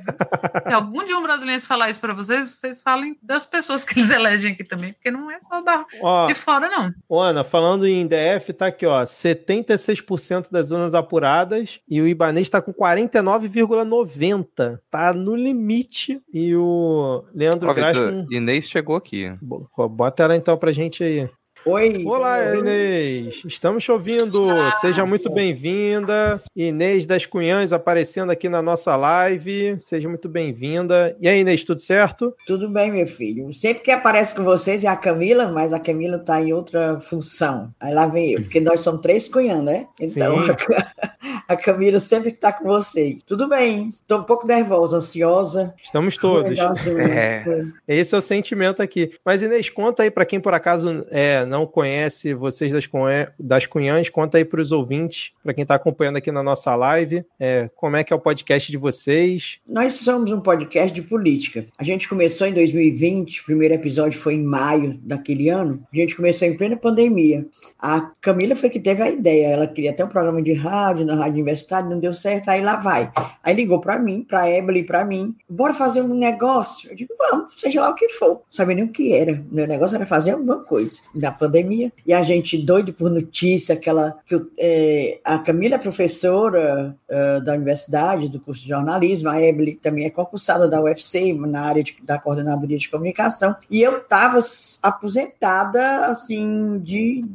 se algum dia um brasileiro falar isso para vocês, vocês falem das pessoas que eles elegem aqui também, porque não é só da, ó, de fora, não. Ana, falando em DF, tá aqui, ó, 76% das zonas apuradas e o Ibanês tá com 49,90. Tá no limite. E o Leandro Graçman... Inês chegou aqui. Bota ela então pra gente aí. Oi. Olá, Inês. Estamos te ouvindo. Ah, Seja muito bem-vinda. Inês das Cunhães aparecendo aqui na nossa live. Seja muito bem-vinda. E aí, Inês, tudo certo? Tudo bem, meu filho. Sempre que aparece com vocês é a Camila, mas a Camila está em outra função. Aí lá vem eu, porque nós somos três cunhãs, né? Então, a Camila sempre está com vocês. Tudo bem. Estou um pouco nervosa, ansiosa. Estamos todos. É. Esse é o sentimento aqui. Mas, Inês, conta aí para quem por acaso é, não conhece vocês das, Cunhãs, das Cunhãs, conta aí para os ouvintes, para quem está acompanhando aqui na nossa live, é, como é que é o podcast de vocês. Nós somos um podcast de política. A gente começou em 2020, o primeiro episódio foi em maio daquele ano. A gente começou em plena pandemia. A Camila foi que teve a ideia, ela queria ter um programa de rádio, na Rádio Universidade, não deu certo, aí lá vai. Aí ligou para mim, para Evelyn e para mim, bora fazer um negócio? Eu digo, vamos, seja lá o que for. Sabia nem o que era. Meu negócio era fazer alguma coisa da pandemia. E a gente doido por notícia, aquela que é, a Camila é professora uh, da universidade, do curso de jornalismo, a Evelyn também é concursada da UFC na área de, da coordenadoria de comunicação. E eu estava aposentada, assim, de,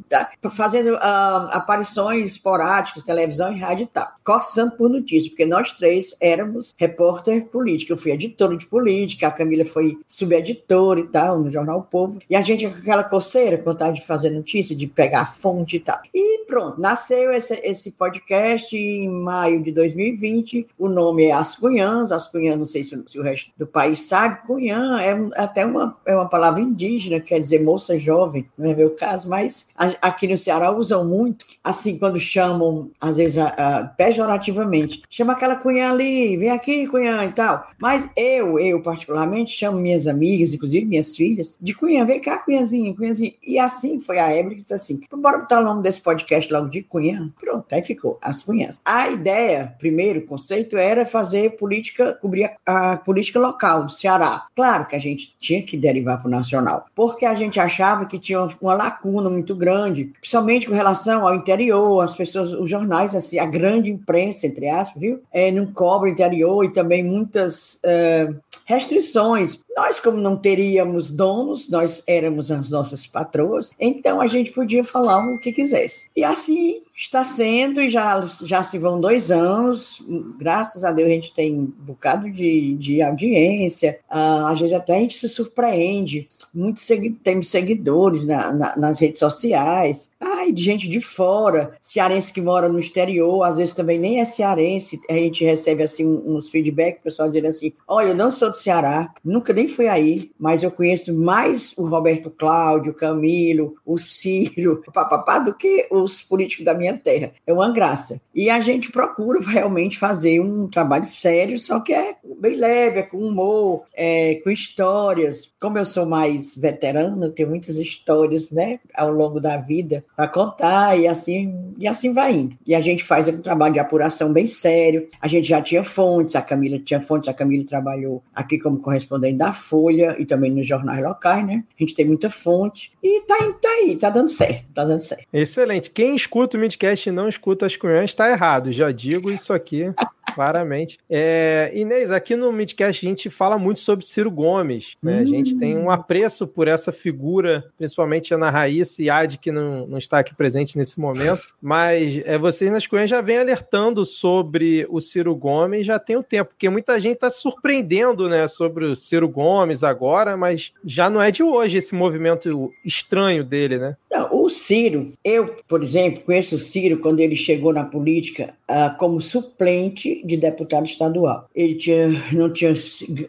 fazendo uh, aparições esporádicas, televisão e rádio e tal, coçando por notícia, porque nós três éramos repórter político. Eu fui editora de política, a Camila foi subeditora e tal, no Jornal Povo, e a gente com aquela coceira, vontade de fazer notícia, de pegar a fonte e tal. E pronto, nasceu esse, esse podcast em maio de 2020, o nome é As Cunhãs, As Cunhãs, não sei se, se o resto do país sabe, Cunhã é até uma, é uma palavra indígena, quer dizer moça jovem, não é meu caso, mas a, aqui no Ceará usam muito, assim, quando chamam, às vezes, a, a, pejorativamente, chama aquela Cunhã ali, vem aqui, Cunhã e tal. Mas eu, eu particularmente, chamo minhas amigas, inclusive minhas filhas, de Cunhã, vem cá, Cunhãzinha, Cunhãzinha. E assim foi a Evelyn que disse assim: bora botar o nome desse podcast logo de Cunhã. Pronto, aí ficou, as Cunhãs. A ideia, primeiro, conceito era fazer política, cobrir a, a política local do Ceará. Claro que a gente tinha que derivar para o nacional, porque a gente achava que tinha uma lacuna muito grande, principalmente com relação ao interior, as pessoas, os jornais, assim, a grande imprensa, entre aspas, viu? É, não cobra o interior e também muitas. Uh, restrições. Nós, como não teríamos donos, nós éramos as nossas patroas, então a gente podia falar o que quisesse. E assim está sendo, e já, já se vão dois anos, graças a Deus a gente tem um bocado de, de audiência, uh, às vezes até a gente se surpreende, muitos segui temos seguidores na, na, nas redes sociais, ai, de gente de fora, cearense que mora no exterior, às vezes também nem é cearense, a gente recebe assim uns feedback, o pessoal dizendo assim, olha, eu não sou do Ceará, nunca nem fui aí, mas eu conheço mais o Roberto Cláudio, o Camilo, o Ciro, o papapá, do que os políticos da minha terra. É uma graça. E a gente procura realmente fazer um trabalho sério, só que é bem leve, é com humor, é, com histórias. Como eu sou mais veterana, eu tenho muitas histórias, né, ao longo da vida para contar e assim e assim vai indo. E a gente faz um trabalho de apuração bem sério. A gente já tinha fontes, a Camila tinha fontes, a Camila trabalhou aqui como correspondente da Folha e também nos jornais locais, né? A gente tem muita fonte e tá, tá aí, tá dando certo, tá dando certo. Excelente. Quem escuta o podcast e não escuta as cunhãs está errado. Já digo isso aqui claramente. É, Inês, aqui no Midcast a gente fala muito sobre Ciro Gomes. Né? Hum. A gente tem um apreço por essa figura, principalmente Ana Raíssa e Adi, que não, não está aqui presente nesse momento. Mas é, vocês nas Cunhãs já vem alertando sobre o Ciro Gomes já tem o um tempo, porque muita gente está surpreendendo né, sobre o Ciro Gomes agora, mas já não é de hoje esse movimento estranho dele, né? Não, o Ciro, eu, por exemplo, conheço o Ciro quando ele chegou na política uh, como suplente de deputado estadual. Ele tinha, não tinha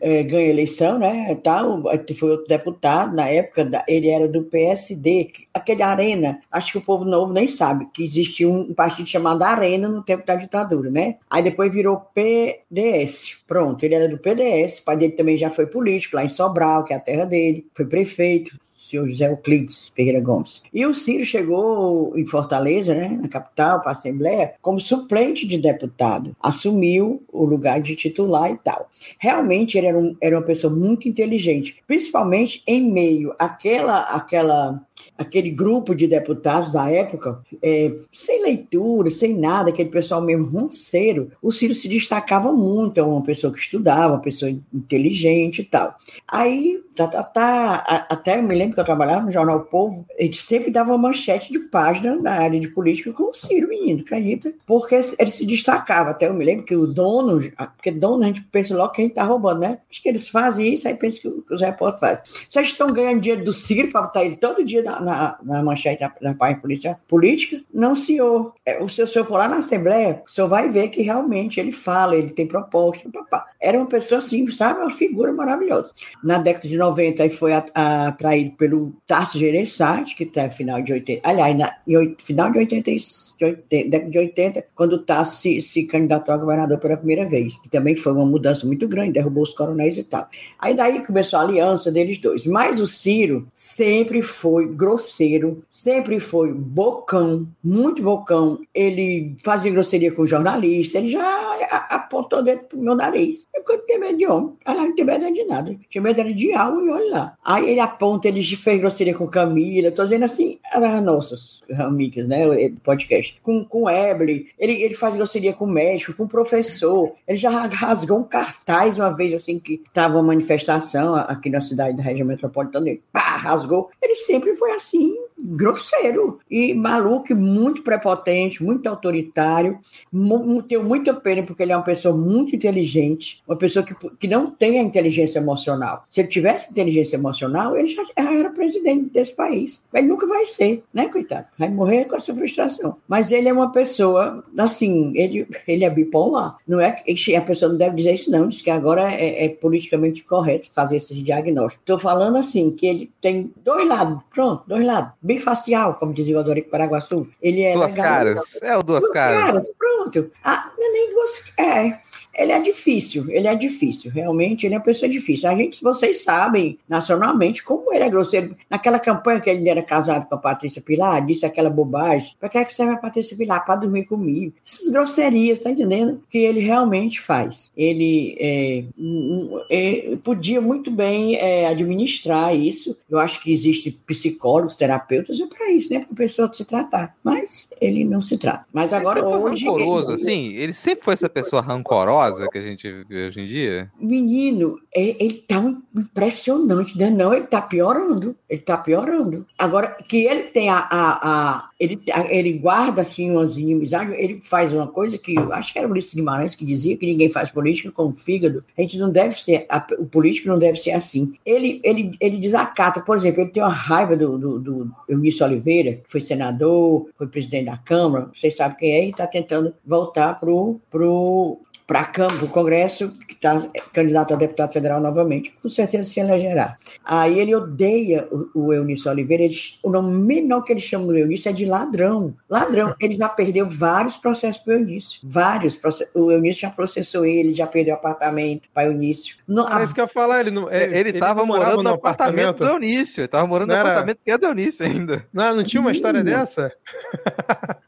é, ganho eleição, né? Tal, foi outro deputado, na época ele era do PSD, aquele Arena, acho que o povo novo nem sabe que existia um partido chamado Arena no tempo da ditadura, né? Aí depois virou PDS. Pronto, ele era do PDS, o pai dele também já foi político lá em Sobral, que é a terra dele, foi prefeito, senhor José Euclides Ferreira Gomes. E o Ciro chegou em Fortaleza, né, na capital, para a Assembleia, como suplente de deputado. Assumiu o lugar de titular e tal. Realmente ele era, um, era uma pessoa muito inteligente, principalmente em meio àquela, àquela aquele grupo de deputados da época, é, sem leitura, sem nada, aquele pessoal meio ronceiro, o Ciro se destacava muito, é uma pessoa que estudava, uma pessoa inteligente e tal. Aí, tá, tá, tá, até eu me lembro que eu trabalhava no Jornal Povo, ele sempre dava uma manchete de página na área de política com o Ciro, menino, acredita? Porque ele se destacava. Até eu me lembro que o dono porque dono a gente pensa logo que a gente tá roubando, né? Acho que eles fazem isso, aí pensa que, os repórteres fazem. Vocês estão ganhando dinheiro do Ciro para botar ele todo dia na, na, na manchete da, da página polícia, política? Não, senhor. É, o senhor, se eu for lá na Assembleia, o senhor vai ver que realmente ele fala, ele tem proposta. Papá. Era uma pessoa assim, sabe? Uma figura maravilhosa. Na década de 90, aí foi atraído pelo Tarso Gereissati, que está final de 80. Aliás, na, em, final de 80, de 80, década de 80, quando o Tarso se, se candidatou a governador pela primeira vez. Que também foi uma mudança muito grande, derrubou os coronéis e tal. Aí daí começou a aliança deles dois. Mas o Ciro sempre foi grosseiro, sempre foi bocão, muito bocão. Ele fazia grosseria com jornalista, ele já apontou dentro do meu nariz. Eu não tenho medo de homem, ela não tem medo de nada. Tinha medo de algo e olha lá. Aí ele aponta, ele fez grosseria com Camila, tô dizendo assim, as nossas amigas, né, o podcast, com, com Eble, ele, ele faz grosseria com o médico, com o professor, ele já rasgou um cartaz uma vez, assim, que estava uma manifestação aqui na cidade da região metropolitana, ele pá, rasgou. Ele sempre foi assim, grosseiro e maluco, muito prepotente, muito autoritário. Tenho muita pena porque ele é uma pessoa muito inteligente, uma pessoa que, que não tem a inteligência emocional. Se ele tivesse inteligência emocional, ele já era presidente desse país. Ele nunca vai ser, né, coitado? Vai morrer com essa frustração. Mas ele é uma pessoa, assim, ele, ele é bipolar. Não é que a pessoa não deve dizer isso, não. Diz que agora é, é politicamente correto fazer esses diagnósticos. Estou falando assim, que ele tem dois lados, pronto, dois lados bifacial, como dizia o Adorico Paraguaçu. Ele é duas legal, caras. É o duas, duas caras. caras. Pronto. Ah, não é nem duas. É. Ele é difícil, ele é difícil, realmente ele é uma pessoa difícil. A gente, vocês sabem, nacionalmente, como ele é grosseiro. Naquela campanha que ele era casado com a Patrícia Pilar, disse aquela bobagem. Para que é que serve a Patrícia Pilar? Para dormir comigo. Essas grosserias, tá entendendo? Que ele realmente faz. Ele é, é, podia muito bem é, administrar isso. Eu acho que existe psicólogos, terapeutas, é para isso, né? Para a pessoa se tratar. Mas ele não se trata. Mas agora ele hoje. Rancoroso, ele... assim, ele sempre foi essa pessoa rancorosa famosa que a gente vê hoje em dia? Menino, é, ele tá impressionante, né? Não, ele tá piorando. Ele tá piorando. Agora, que ele tem a. a, a ele, a, ele guarda assim umas inimizades, ele faz uma coisa que eu acho que era o Ulisses Guimarães que dizia que ninguém faz política com o fígado. A gente não deve ser, a, o político não deve ser assim. Ele, ele, ele desacata, por exemplo, ele tem uma raiva do, do, do Eunício Oliveira, que foi senador, foi presidente da Câmara, vocês sabem quem é, e está tentando voltar pro, pro para o Congresso, que está candidato a deputado federal novamente, com certeza se elegerá. Aí ele odeia o, o Eunício Oliveira, ele, o nome menor que ele chama do Eunício é de ladrão. Ladrão. Ele já perdeu vários processos para o Eunício. Vários. O Eunício já processou ele, já perdeu apartamento para o Eunício. Não, é isso que eu ia falar, ele não. É, ele estava morando no apartamento, apartamento do Eunício. Ele estava morando no era... apartamento que é do Eunício ainda. Não, não tinha uma história dessa?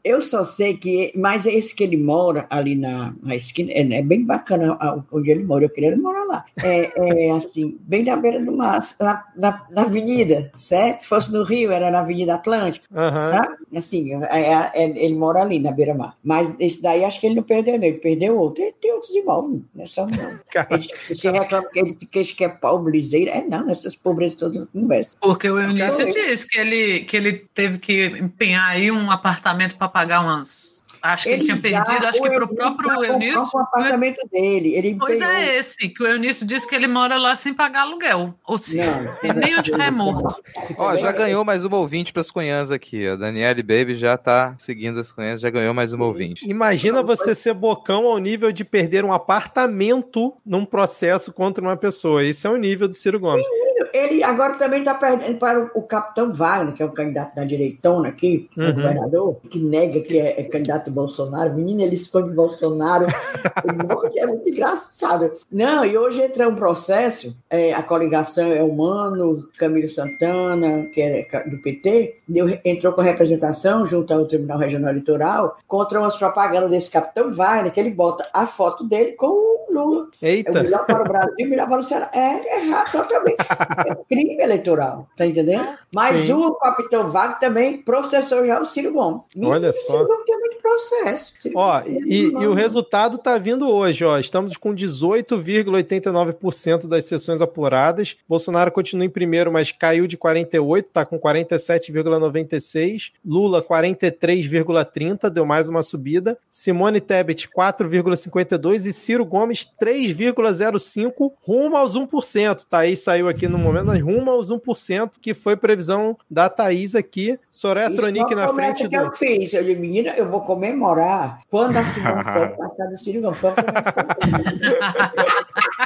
Eu só sei que. Mas esse que ele mora ali na, na esquina. É, é bem bacana onde ele mora, eu queria morar lá. É, é assim, bem na beira do mar, na, na, na, avenida, certo? Se fosse no Rio, era na Avenida Atlântica, uhum. sabe? Assim, é, é, é, ele mora ali na beira-mar. Mas esse daí acho que ele não perdeu, não, ele perdeu outro. Ele tem outros imóveis, não é só não. Ele, você reclama que ele que é pobre, liseiro. É não, essas pobrezas todas não conversam. Porque o Eunício disse que ele, que ele teve que empenhar aí um apartamento para pagar umas Acho que ele, tinha perdido, acho que para o próprio Eunício. O apartamento dele. Ele pois é esse, que o Eunício disse que ele mora lá sem pagar aluguel. Ou seja, tem nem onde é morto. Ó, já ganhou mais uma ouvinte para as cunhãs aqui. A Daniele Baby já está seguindo as cunhãs, já ganhou mais uma ouvinte. Imagina você ser bocão ao nível de perder um apartamento num processo contra uma pessoa. Esse é o nível do Ciro Gomes. Ele agora também está perdendo para o, capitão Wagner, que é o candidato da direitona aqui, uhum. governador, que nega que é, é candidato Bolsonaro. Menina, ele esconde Bolsonaro. é muito engraçado. Não, e hoje entra um processo, é, a coligação é humano, Camilo Santana, que é do PT, deu, entrou com representação junto ao Tribunal Regional Eleitoral contra umas propagandas desse capitão Wagner, que ele bota a foto dele com o Lula. Eita. É o melhor para o Brasil, melhor para o Ceará. É errado, totalmente. É crime eleitoral, tá entendendo? Mas Sim. o capitão Wagner também processou já o Ciro Gomes. Olha só. Ciro Gomes é muito processo. Ó, e, e, o resultado tá vindo hoje, ó. Estamos com 18,89% das sessões apuradas. Bolsonaro continua em primeiro, mas caiu de 48, tá com 47,96. Lula 43,30, deu mais uma subida. Simone Tebet 4,52 e Ciro Gomes 3,05, rumo aos 1%. Thaís saiu aqui no momento, mas rumo aos 1%, que foi previsão da Thaís aqui. Soraya Tronic na frente que do... eu fiz. Eu disse, menina, eu vou comemorar quando a Simone passar do Ciro Gomes.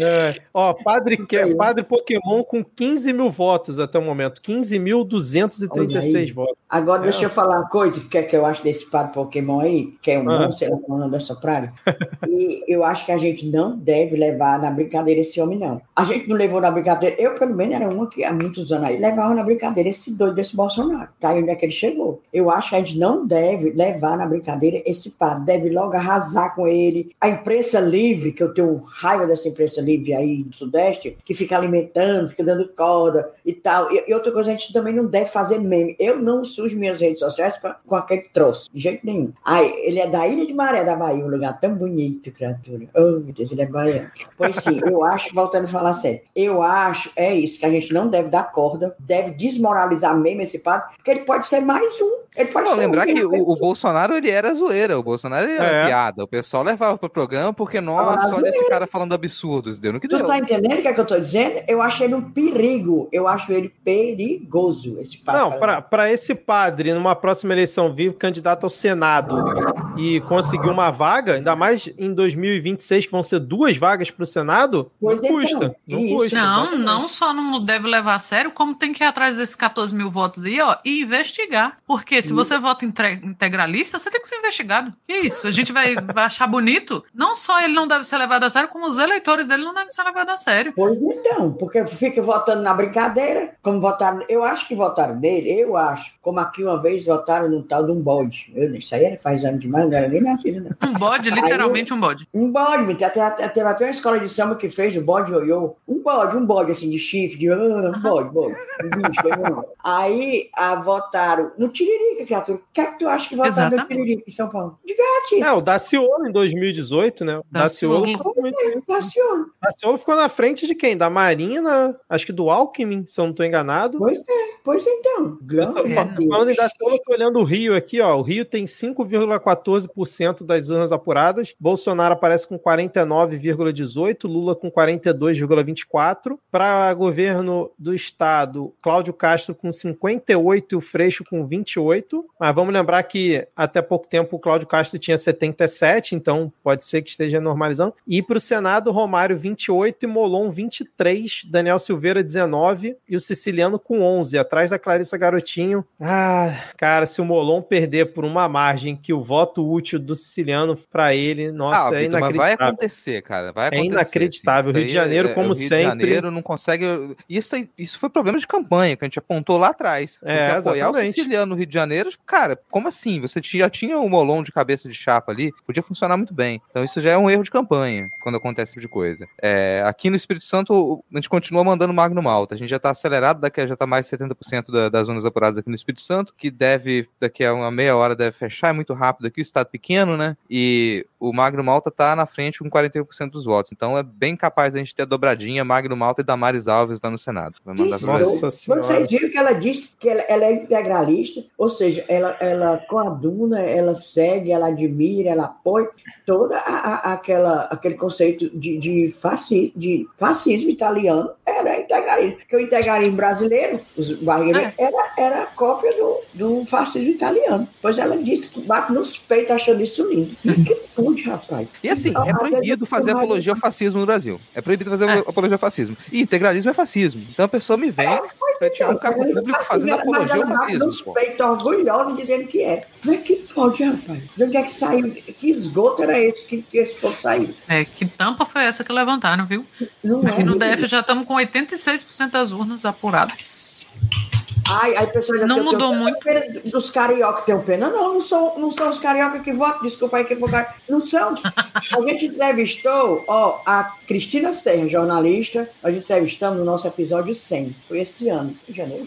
É. Ó, padre, que, padre Pokémon com 15 mil votos até o momento. 15.236 votos. Agora, é. deixa eu falar uma coisa que, é que eu acho desse padre Pokémon aí, que é um ah. monstro, é dessa praga. e eu acho que a gente não deve levar na brincadeira esse homem, não. A gente não levou na brincadeira. Eu, pelo menos, era uma que há muitos anos aí levava na brincadeira esse doido desse Bolsonaro. Tá aí onde é que ele chegou. Eu acho que a gente não deve levar na brincadeira esse padre. Deve logo arrasar com ele. A imprensa livre, que eu tenho raiva dessa imprensa livre aí do Sudeste, que fica alimentando, fica dando corda e tal. E, e outra coisa, a gente também não deve fazer meme. Eu não sujo minhas redes sociais com, com aquele troço, de jeito nenhum. Ai, ele é da Ilha de Maré, da Bahia, um lugar tão bonito, criatura. Oh, meu Deus, ele é baiano. Pois sim, eu acho, voltando a falar sério, eu acho, é isso, que a gente não deve dar corda, deve desmoralizar mesmo esse padre, porque ele pode ser mais um. Ele pode não, lembrar um que o, o, Bolsonaro, ele era zoeira, o Bolsonaro era é. piada, o pessoal levava pro programa porque, nossa, olha esse cara falando absurdos deu no que tu deu. Tu tá entendendo o que, é que eu tô dizendo? Eu acho ele um perigo. Eu acho ele perigoso, esse padre. Não, para esse padre, numa próxima eleição, vir candidato ao Senado e conseguir uma vaga, ainda mais em 2026, que vão ser duas vagas para o Senado, pois não então, custa. Não, isso, custa. Não, não só não deve levar a sério, como tem que ir atrás desses 14 mil votos aí, ó, e investigar. Porque se você vota integralista, você tem que ser investigado. Que isso? A gente vai, vai achar bonito? Não só ele não deve ser levado a sério, como os eleitores dele não devem ser levados a sério. Pois então, porque fica votando na brincadeira, como votaram. Eu acho que votaram nele, eu acho. Como aqui uma vez votaram no tal de um bode. Eu, isso aí faz anos demais, não era nem nascido, né? Um bode, literalmente aí, um bode. Um bode, teve até, teve até uma escola de samba que fez o bode ioiô. Um bode, um bode assim, de chifre, de um bode, bode. Um bicho, aí a, votaram no Tiririca, criatura. O que é que tu acha que votaram Exatamente. no Tiririca em São Paulo? De gato. É, o Daciolo em 2018, né? O Daciolo. Daciolo. Daciolo ficou na frente de quem? Da Marina, acho que do Alckmin, se eu não estou enganado. Pois é, pois então. Tô, falando em Daciolo, estou olhando o Rio aqui, ó. O Rio tem 5,14% das urnas apuradas. Bolsonaro aparece com 49,18%, Lula com 42,24%. Para governo do estado, Cláudio Castro com 58% e o Freixo com 28%. Mas vamos lembrar que até pouco tempo o Cláudio Castro tinha 77%, então pode ser que esteja normalizando. E para o Senado, Romário 28 e Molon 23, Daniel Silveira 19 e o Siciliano com 11, atrás da Clarissa Garotinho. Ah, cara, se o Molon perder por uma margem que o voto útil do Siciliano para ele, nossa, ah, é inacreditável. vai acontecer, cara, vai é acontecer. É inacreditável. O Rio de Janeiro, é, como o Rio sempre. Rio de Janeiro não consegue. Isso, isso foi problema de campanha que a gente apontou lá atrás. É, apoiar exatamente. o Siciliano no Rio de Janeiro, cara, como assim? Você já tinha o Molon de cabeça de chapa ali, podia funcionar muito bem. Então isso já é um erro de campanha quando acontece esse tipo de coisa. É, aqui no Espírito Santo, a gente continua mandando Magno Malta. A gente já está acelerado, daqui já está mais de 70% da, das zonas apuradas aqui no Espírito Santo, que deve, daqui a uma meia hora, deve fechar, é muito rápido aqui, o estado pequeno, né? E o Magno Malta está na frente com 41% dos votos. Então é bem capaz da gente ter a dobradinha Magno Malta e Damares Alves lá no Senado. Vai mandar Nossa senhora. Vocês viram que ela disse que ela, ela, é integralista, ou seja, ela, ela coaduna, ela segue, ela admira, ela apoia toda a, a, aquela, aquele conceito de, de, fasci, de fascismo italiano era integralismo. Porque o integralismo brasileiro, os barreiros, é. era, era cópia do, do fascismo italiano. Pois ela disse que bate nos peitos achando isso lindo. E que pude, rapaz. E assim, é proibido fazer apologia ao fascismo no Brasil. É proibido fazer é. apologia ao fascismo. E integralismo é fascismo. Então a pessoa me vem é, tirar um cargo público fazendo apologia ao fascismo. Nos peitos orgulhosos dizendo que é. Como é que pode, rapaz? De onde é que saiu? Que esgoto era esse que, que esse povo saiu? É, que tampa foi essa que levantaram, viu? Não Aqui é, no DF já estamos com 86% das urnas apuradas. Ai, aí pessoas já Não dizem, mudou muito. pena Dos carioca tem pena. Não, não são, não são os carioca que votam, desculpa aí que vou Não são. A gente entrevistou, ó, a Cristina Serra, jornalista, nós entrevistamos no nosso episódio 100, foi esse ano, em janeiro.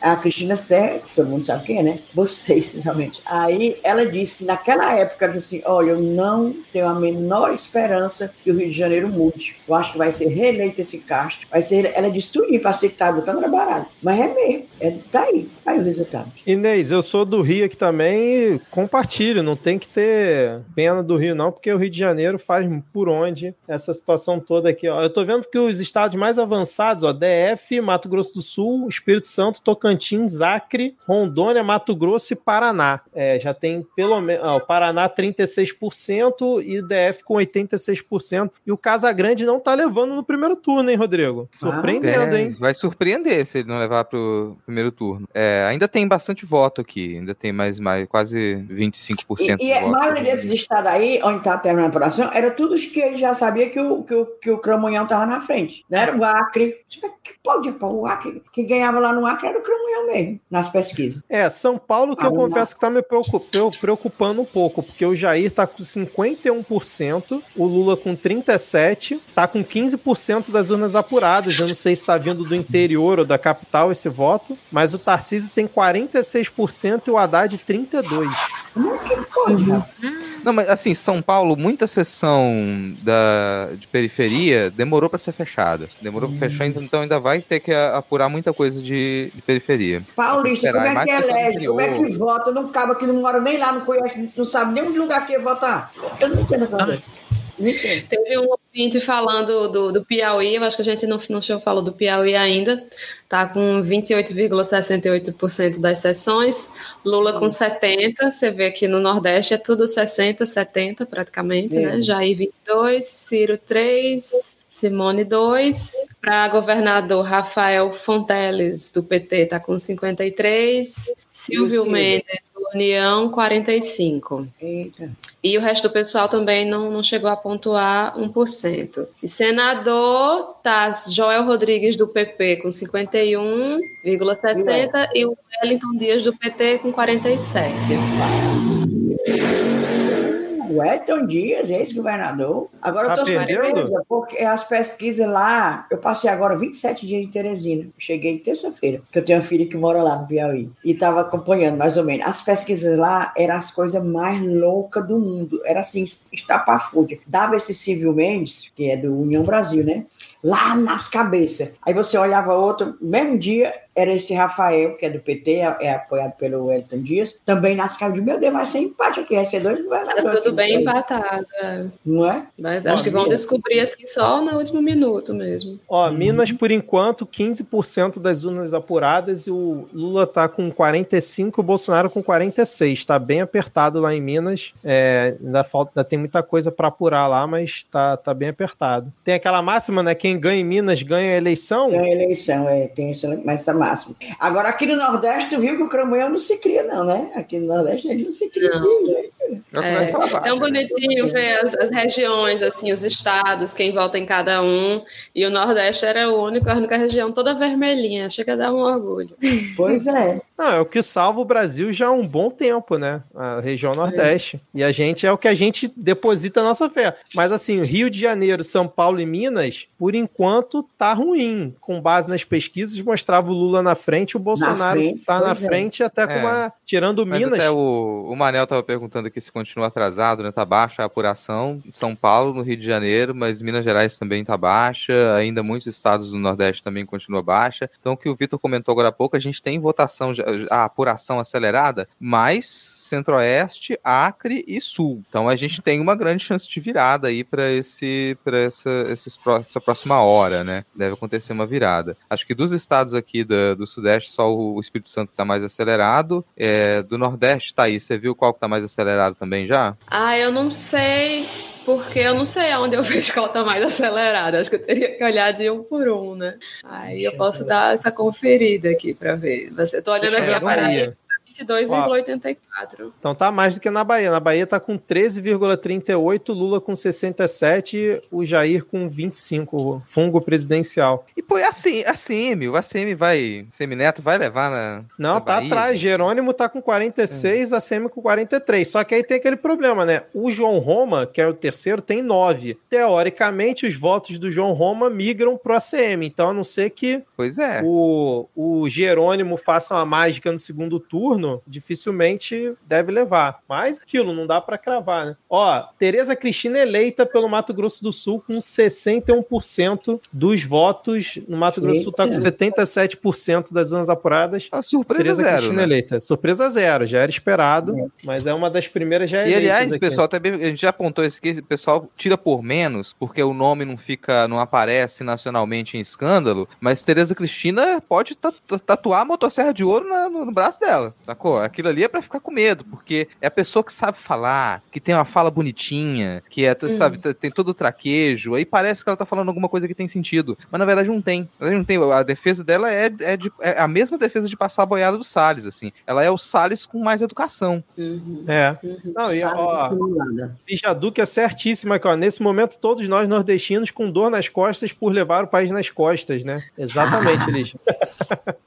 A Cristina Serra, todo mundo sabe quem é, né? Vocês, realmente. Aí ela disse, naquela época, ela disse assim, olha, eu não tenho a menor esperança que o Rio de Janeiro mude. Eu acho que vai ser reeleito esse Castro. Vai ser, ela disse tudo para ser que tá botando barato. Mas é mesmo. É, tá aí, tá aí o resultado. Inês, eu sou do Rio aqui também e compartilho, não tem que ter pena do Rio não, porque o Rio de Janeiro faz por onde essa situação toda aqui, ó. Eu tô vendo que os estados mais avançados, ó, DF, Mato Grosso do Sul, Espírito Santo, Tocantins, Acre, Rondônia, Mato Grosso e Paraná. É, já tem pelo menos, ó, o Paraná 36% e DF com 86%. E o Casa Grande não tá levando no primeiro turno, hein, Rodrigo? Surpreendendo, É, hein? Vai surpreender se ele não levar pro primeiro turno. É, ainda tem bastante voto aqui, ainda tem mais, mais quase 25% E, e a maioria desses estados aí, onde está terminando a apuração, era tudo os que já sabia que o, que o, que o Cramunhão estava na frente. Não era o Acre. Que pode, pô, o Acre. Quem ganhava lá no Acre era o Cramunhão mesmo, nas pesquisas. É, São Paulo que eu confesso que tá me preocupando um pouco, porque o Jair tá com 51%, o Lula com 37%, tá com 15% das urnas apuradas. Eu não sei se tá vindo do interior ou da capital esse voto, mas o Tarcísio tem 46% e o Haddad 32%. Como é que pode, Uhum. Não, mas assim, São Paulo, muita sessão da, de periferia demorou para ser fechada. Demorou para fechar, então ainda vai ter que apurar muita coisa de, de periferia. Paulista, Esperar, como é que elege? Como é que vota? Não acaba que não mora nem lá, não conhece, não sabe nem onde lugar que ia votar. Eu não entendo entendo. Teve um ouvinte falando do, do Piauí, eu acho que a gente não, não falou do Piauí ainda, tá com 28,68% das sessões, Lula com 70%, você vê aqui no Nordeste é tudo 60%, 70% praticamente, É. né? Jair 22%, Ciro 3%, Simone 2, para governador Rafael Fonteles, do PT, tá com 53, Silvio? Mendes, do União, 45. Eita. E o resto do pessoal também não, não chegou a pontuar 1%. E senador, tá Joel Rodrigues do PP com 51,60% e o Wellington Dias do PT com 47%. O Elton Dias, ex-governador. Agora Tá eu tô surpresa, porque as pesquisas lá. Eu passei agora 27 dias em Teresina. Cheguei terça-feira, que eu tenho uma filha que mora lá no Piauí. E estava acompanhando, mais ou menos. As pesquisas lá eram as coisas mais loucas do mundo. Era assim, estapafúrdia. Dava esse Silvio Mendes, que é do União Brasil, né? Lá nas cabeças. Aí você olhava outro, mesmo dia, era esse Rafael, que é do PT, é, é apoiado pelo Elton Dias, também nas cabeças. Meu Deus, vai ser empate aqui, vai ser dois governadores. Tá tudo bem empatado. é. Não é? Mas Nossa, acho que vão Deus. descobrir assim só no último minuto mesmo. Ó, Minas, por enquanto, 15% das urnas apuradas e o Lula tá com 45% e o Bolsonaro com 46%. Tá bem apertado lá em Minas. É, ainda, falta, ainda tem muita coisa para apurar lá, mas tá, tá bem apertado. Tem aquela máxima, né? Quem ganha em Minas ganha a eleição. Ganha eleição, é, tem essa, máxima. Agora, aqui no Nordeste, tu viu que o Cramunhão não se cria, não, né? Aqui no Nordeste ele não se cria. Não. de Já É, começa a é falar. tão bonitinho ver as, as regiões, assim, os estados, quem vota em cada um. E o Nordeste era o único, a única região toda vermelhinha. Chega a dar um orgulho. Pois é. Não, é o que salva o Brasil já há um bom tempo, né? A região Nordeste. E a gente é o que a gente deposita a nossa fé. Mas assim, Rio de Janeiro, São Paulo e Minas, por enquanto, tá ruim. Com base nas pesquisas, mostrava o Lula na frente, o Bolsonaro frente, tá na é. frente, até com É. uma. Tirando Mas Minas. até o, o Manel tava perguntando aqui se continua atrasado, né? Tá baixa a apuração. São Paulo, no Rio de Janeiro, mas Minas Gerais também tá baixa. Ainda muitos estados do Nordeste também continua baixa. Então, o que o Vitor comentou agora há pouco, a gente tem votação, a apuração acelerada, mas Centro-Oeste, Acre e Sul. Então a gente tem uma grande chance de virada aí para esse para essa, esses essa próxima hora, né? Deve acontecer uma virada. Acho que dos estados aqui da- do Sudeste, só o Espírito Santo está mais acelerado. É, do Nordeste, tá aí. Você viu qual que tá mais acelerado também já? Ah, eu não sei, porque eu não sei aonde eu vejo qual tá mais acelerada. Acho que eu teria que olhar de um por um, né? Aí eu posso dar essa conferida aqui para ver. Você, eu tô olhando Deixa aqui eu a. Paraíba, 22,84. Então tá mais do que na Bahia. Na Bahia tá com 13,38, Lula com 67, o Jair com 25, fungo presidencial. E pô, é assim, ACM, o ACM vai, Semineto vai levar na. Não, na tá Bahia, atrás. gente. Jerônimo tá com 46, a Semi com 43. Só que aí tem aquele problema, né? O João Roma, que é o terceiro, tem 9. Teoricamente, os votos do João Roma migram pro ACM. Então, a não ser que Pois é. o, o Jerônimo faça uma mágica no segundo turno, dificilmente deve levar. Mas aquilo, não dá pra cravar, né? Ó, Tereza Cristina eleita pelo Mato Grosso do Sul com 61% dos votos. No Mato Grosso do Sul tá com 77% das zonas apuradas. A surpresa Tereza zero. Cristina né? eleita. Surpresa zero, já era esperado, mas é uma das primeiras já E eleitas aliás, aqui. pessoal, também a gente já apontou isso aqui, o pessoal tira por menos, porque o nome não fica, não aparece nacionalmente em escândalo, mas Tereza Cristina pode ta- ta- tatuar a motosserra de ouro na- no, no braço dela, sacou? Aquilo ali é pra ficar com medo, porque é a pessoa que sabe falar, que tem uma fala bonitinha, que é, Hum. sabe, tem todo o traquejo, aí parece que ela tá falando alguma coisa que tem sentido, mas na verdade não tem. Na verdade não tem. A defesa dela é, é, de- é a mesma defesa de passar a boiada do Salles, assim. Ela é o Salles com mais educação. Uhum, É. uhum. Não, e, ó, não nada. Bijaduque é certíssima aqui, ó. Nesse momento, todos nós nordestinos com dor nas costas por levar o país nas costas, né? Exatamente, Lígia.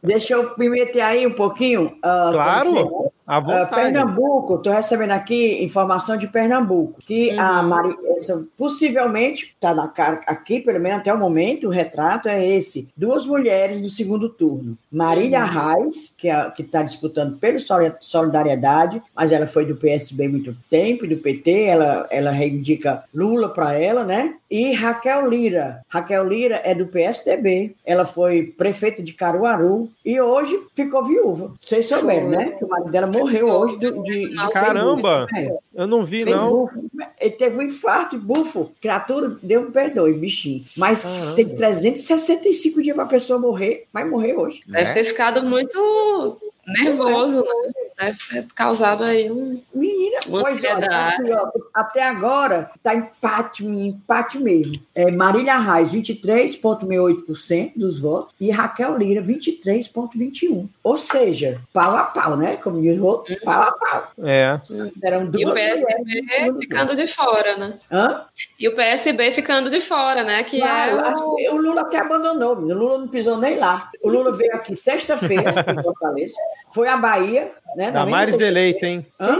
Deixa eu me meter aí um pouquinho. ah, Claro. Licença. À Ah, vontade. Pernambuco, estou recebendo aqui informação de Pernambuco, que a Uhum. Mari, essa, possivelmente, está na cara aqui, pelo menos até o momento, o retrato é esse: duas mulheres no segundo turno. Marília Uhum. Reis, que é- está disputando pelo Soli- Solidariedade, mas ela foi do PSB há muito tempo, do PT, ela, ela reivindica Lula para ela, né? E Raquel Lira. Raquel Lira é do PSDB, ela foi prefeita de Caruaru e hoje ficou viúva. Vocês souberam, Foi. né? Que o marido dela morreu hoje de, de, de Caramba! É, Eu não vi, tem não. bufo. Ele teve um infarto, bufo. Criatura, deu um perdoe, bichinho. Mas Caramba. tem 365 dias para a pessoa morrer, vai morrer hoje. Deve né? ter ficado muito nervoso, né? Deve ter causado aí um. Menina, pois olha, ó, até agora tá empate, empate mesmo. É, Marília Reis, 23,68% dos votos, e Raquel Lira, 23,21%. Ou seja, pau a pau, né? Como diz o outro, pau a pau. É. Serão duas E o PSB ficando de fora, né? Hã? E o PSB ficando de fora, né? Que é o... o Lula até abandonou, o Lula não pisou nem lá. O Lula veio aqui sexta-feira, foi à Bahia, né? Damares eleita, hein? Hã?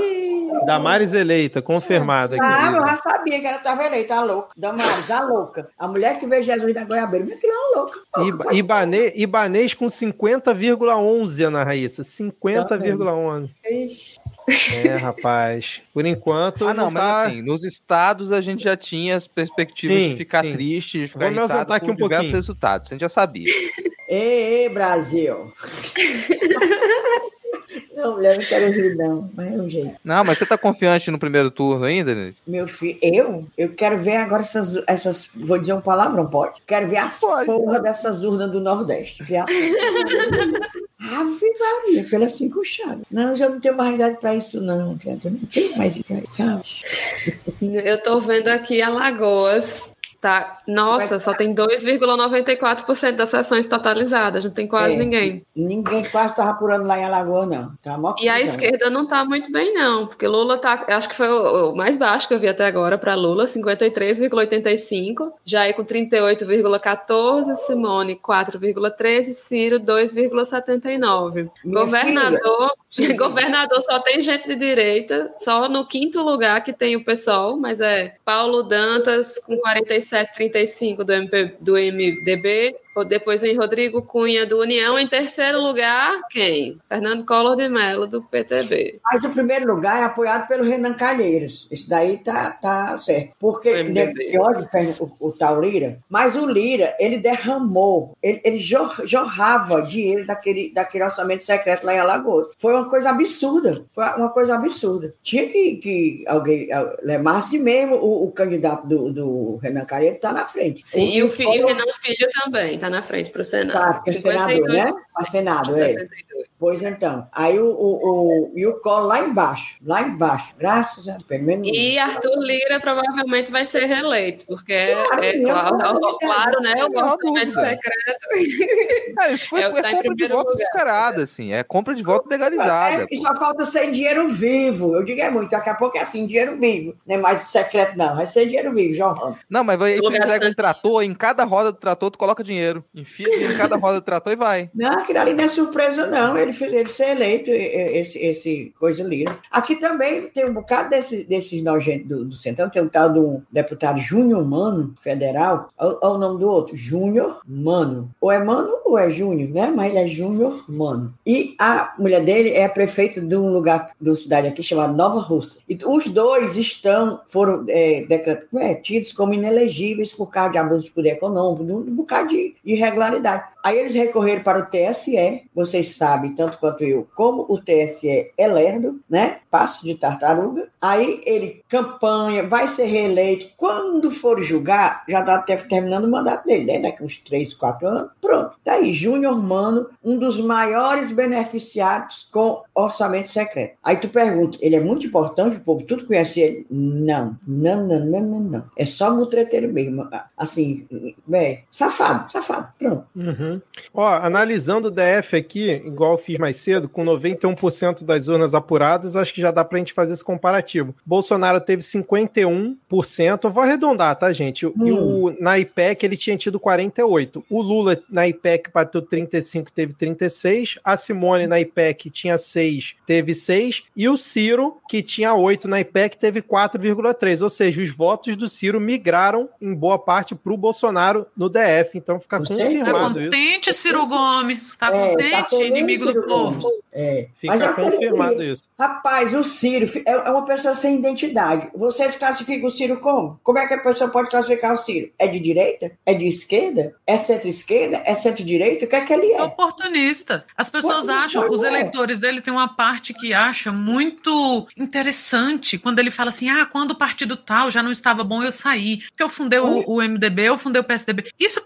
Damares eleita, confirmada. Ah, eu já sabia que ela estava eleita, a louca. Damares, a louca. A mulher que veio Jesus da Goiabeira, mas que é uma louca. Iba- Ibanês, Ibanês com 50,11, Ana Raíssa. 50,11. Ixi. É, rapaz. Por enquanto. Ah, não, mas tá- assim, nos estados a gente já tinha as perspectivas Sim, de ficar sim. triste, de ficar Vou me irritado ausentar aqui um diversos pouquinho. resultados. A gente já sabia. Ei, ei, Brasil. não, mulher, não quero rir, não. Mas é um jeito. Não, mas você tá confiante no primeiro turno ainda, Denise? Meu filho, eu? Eu quero ver agora essas, essas. Vou dizer um palavrão, pode? Quero ver as Pode. porra dessas urnas do Nordeste. Que é a- Ave Maria, pelas cinco chaves. Não, eu já não tenho mais idade pra isso, não, criatura. Não tenho mais idade, sabe? Eu tô vendo aqui Alagoas. Tá. Nossa, só tem 2,94% das sessões totalizadas, não tem quase É. ninguém. Ninguém quase estava apurando lá em Alagoas, não. Tá E a confusão. esquerda não tá muito bem, não, porque Lula tá. Acho que foi o, o mais baixo que eu vi até agora para Lula, 53,85, Jair com 38,14, Simone 4,13, Ciro 2,79. Minha Governador, filha. governador só tem gente de direita, só no quinto lugar que tem o PSOL, mas é Paulo Dantas com 47,35 do, MP, do MDB, depois vem Rodrigo Cunha do União, em terceiro lugar, quem? Fernando Collor de Mello do PTB. Mas o primeiro lugar é apoiado pelo Renan Calheiros. Isso daí tá, tá certo. Porque O de Fern- o, o tal Lira, mas o Lira, ele derramou, ele, ele jor- jorrava dinheiro daquele, daquele orçamento secreto lá em Alagoas. Foi uma coisa absurda. Foi uma coisa absurda. Tinha que, que alguém. Assim mesmo, o, o candidato do, do Renan Calheiros tá na frente. Sim, e o, e o Collor Renan Filho também, tá na frente para o Senado. Tá, porque é senador, né? Para Senado, é. 62. Pois então. Aí o, o, o, e o colo lá embaixo, lá embaixo, graças a Deus, pelo menos. E Arthur Lira provavelmente vai ser reeleito, porque Claro, é, claro, claro, né? O não há orçamento secreto. É, isso foi É é, o tá compra de voto lugar. descarada, assim. É compra de voto legalizada. É, só falta ser dinheiro vivo. Eu digo é muito, daqui a pouco é assim, dinheiro vivo. Não é mais secreto, não. Vai ser dinheiro vivo, João. Não, mas vai entrega um trator, em cada roda do trator tu coloca dinheiro. Enfia dinheiro em cada roda do trator e vai. Não, aquilo ali não é surpresa, não. Ele fez ele ser eleito, esse, esse coisa lira. Aqui também tem um bocado desse, desses nojentos do, do Centrão. Tem um tal de um deputado Júnior Mano, federal. Olha o nome do outro, Júnior Mano. Ou é Mano ou é Júnior, né? Mas ele é Júnior Mano. E a mulher dele é a prefeita de um lugar, de uma cidade aqui chamada Nova Rússia. E os dois estão, foram é, decret- como é, como inelegíveis por causa de abuso de poder econômico, de um bocado de irregularidade. Aí eles recorreram para o TSE, vocês sabem, tanto quanto eu, como o TSE é lerdo, né? Passo de tartaruga. Aí ele campanha, vai ser reeleito. Quando for julgar, já está terminando o mandato dele, né? Daqui uns 3, 4 anos. Pronto. Daí, Júnior Mano, um dos maiores beneficiados com orçamento secreto. Aí tu pergunta, ele é muito importante, o povo tudo conhece ele? Não, não, não, não, não, não. É só mutreteiro mesmo. Assim, é, safado, safado. Pronto. Uhum. Ó, analisando o DF aqui, igual eu fiz mais cedo, com 91% das urnas apuradas, acho que já dá pra gente fazer esse comparativo. Bolsonaro teve 51%, eu vou arredondar, tá, gente? E o, na IPEC ele tinha tido 48%. O Lula na IPEC bateu 35%, teve 36%. A Simone na IPEC tinha 6%, teve 6%. E o Ciro, que tinha 8% na IPEC, teve 4,3%. Ou seja, os votos do Ciro migraram em boa parte pro Bolsonaro no DF. Então fica Com Tá confirmado isso. Contente, Ciro Gomes? Tá É, contente, tá feliz, inimigo do povo? É. Fica Mas quero confirmado isso. Rapaz, o Ciro é é uma pessoa sem identidade. Vocês classificam o Ciro como? Como é que a pessoa pode classificar o Ciro? É de direita? É de esquerda? É centro-esquerda? É centro-direita? O que é que ele É é? oportunista. As pessoas acham, os é. eleitores dele tem uma parte que acha muito interessante quando ele fala assim: ah, quando o partido tal já não estava bom, eu saí. Porque eu fundei o, o MDB, eu fundei o PSDB. Isso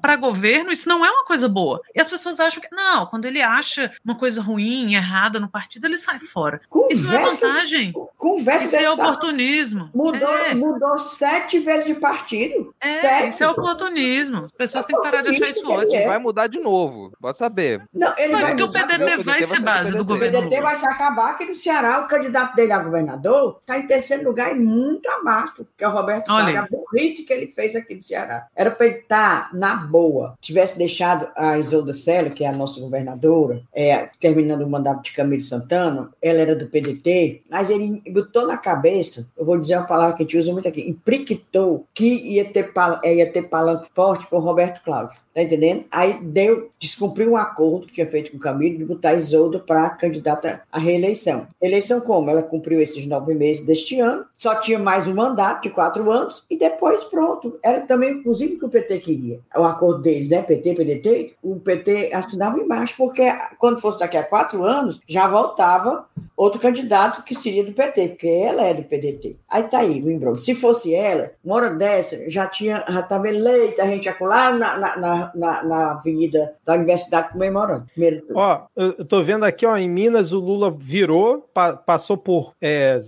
para governo, isso não é uma coisa boa. E as pessoas acham que, não, quando ele acha uma coisa ruim, errada no partido, ele sai fora. Isso não é Conversa, vantagem. conversa Isso é oportunismo. Mudou, É. mudou sete vezes de partido. É, sete. isso é oportunismo. As pessoas têm que parar de achar isso que ótimo. ele é. Vai mudar de novo, pode saber. Não, ele Mas vai porque o mudar. PDT vai PDT vai ser ser base do PDT. O governo PDT vai se acabar aqui no Ceará. O candidato dele a governador está em terceiro lugar e muito abaixo, que é o Roberto Olha Cláudio. A burrice que ele fez aqui no Ceará. Era para ele estar na boa. Tivesse deixado a Isolda Sela, que é a nossa governadora, é, terminando o mandato de Camilo Santana, ela era do PDT, mas ele botou na cabeça, eu vou dizer uma palavra que a gente usa muito aqui, impriquitou que ia ter, pal- eh, ia ter palanque forte com Roberto Cláudio. Tá entendendo? Aí deu, descumpriu um acordo que tinha feito com o Camilo de botar Isolda para candidata à reeleição. Eleição como? Ela cumpriu esses nove meses deste ano, só tinha mais um mandato de quatro anos e depois pronto. Era também, inclusive, o que o PT queria. O acordo deles, né? PT, PDT, o PT assinava embaixo, porque quando fosse daqui a quatro anos, já voltava outro candidato que seria do PT, porque ela é do PDT. Aí tá aí o embrulho. Se fosse ela, uma hora dessa, já tinha, já estava eleita, a gente ia lá na, na, na, na, na avenida da universidade comemorando. Ó, eu tô vendo aqui, ó, em Minas o Lula virou, pa- passou por é,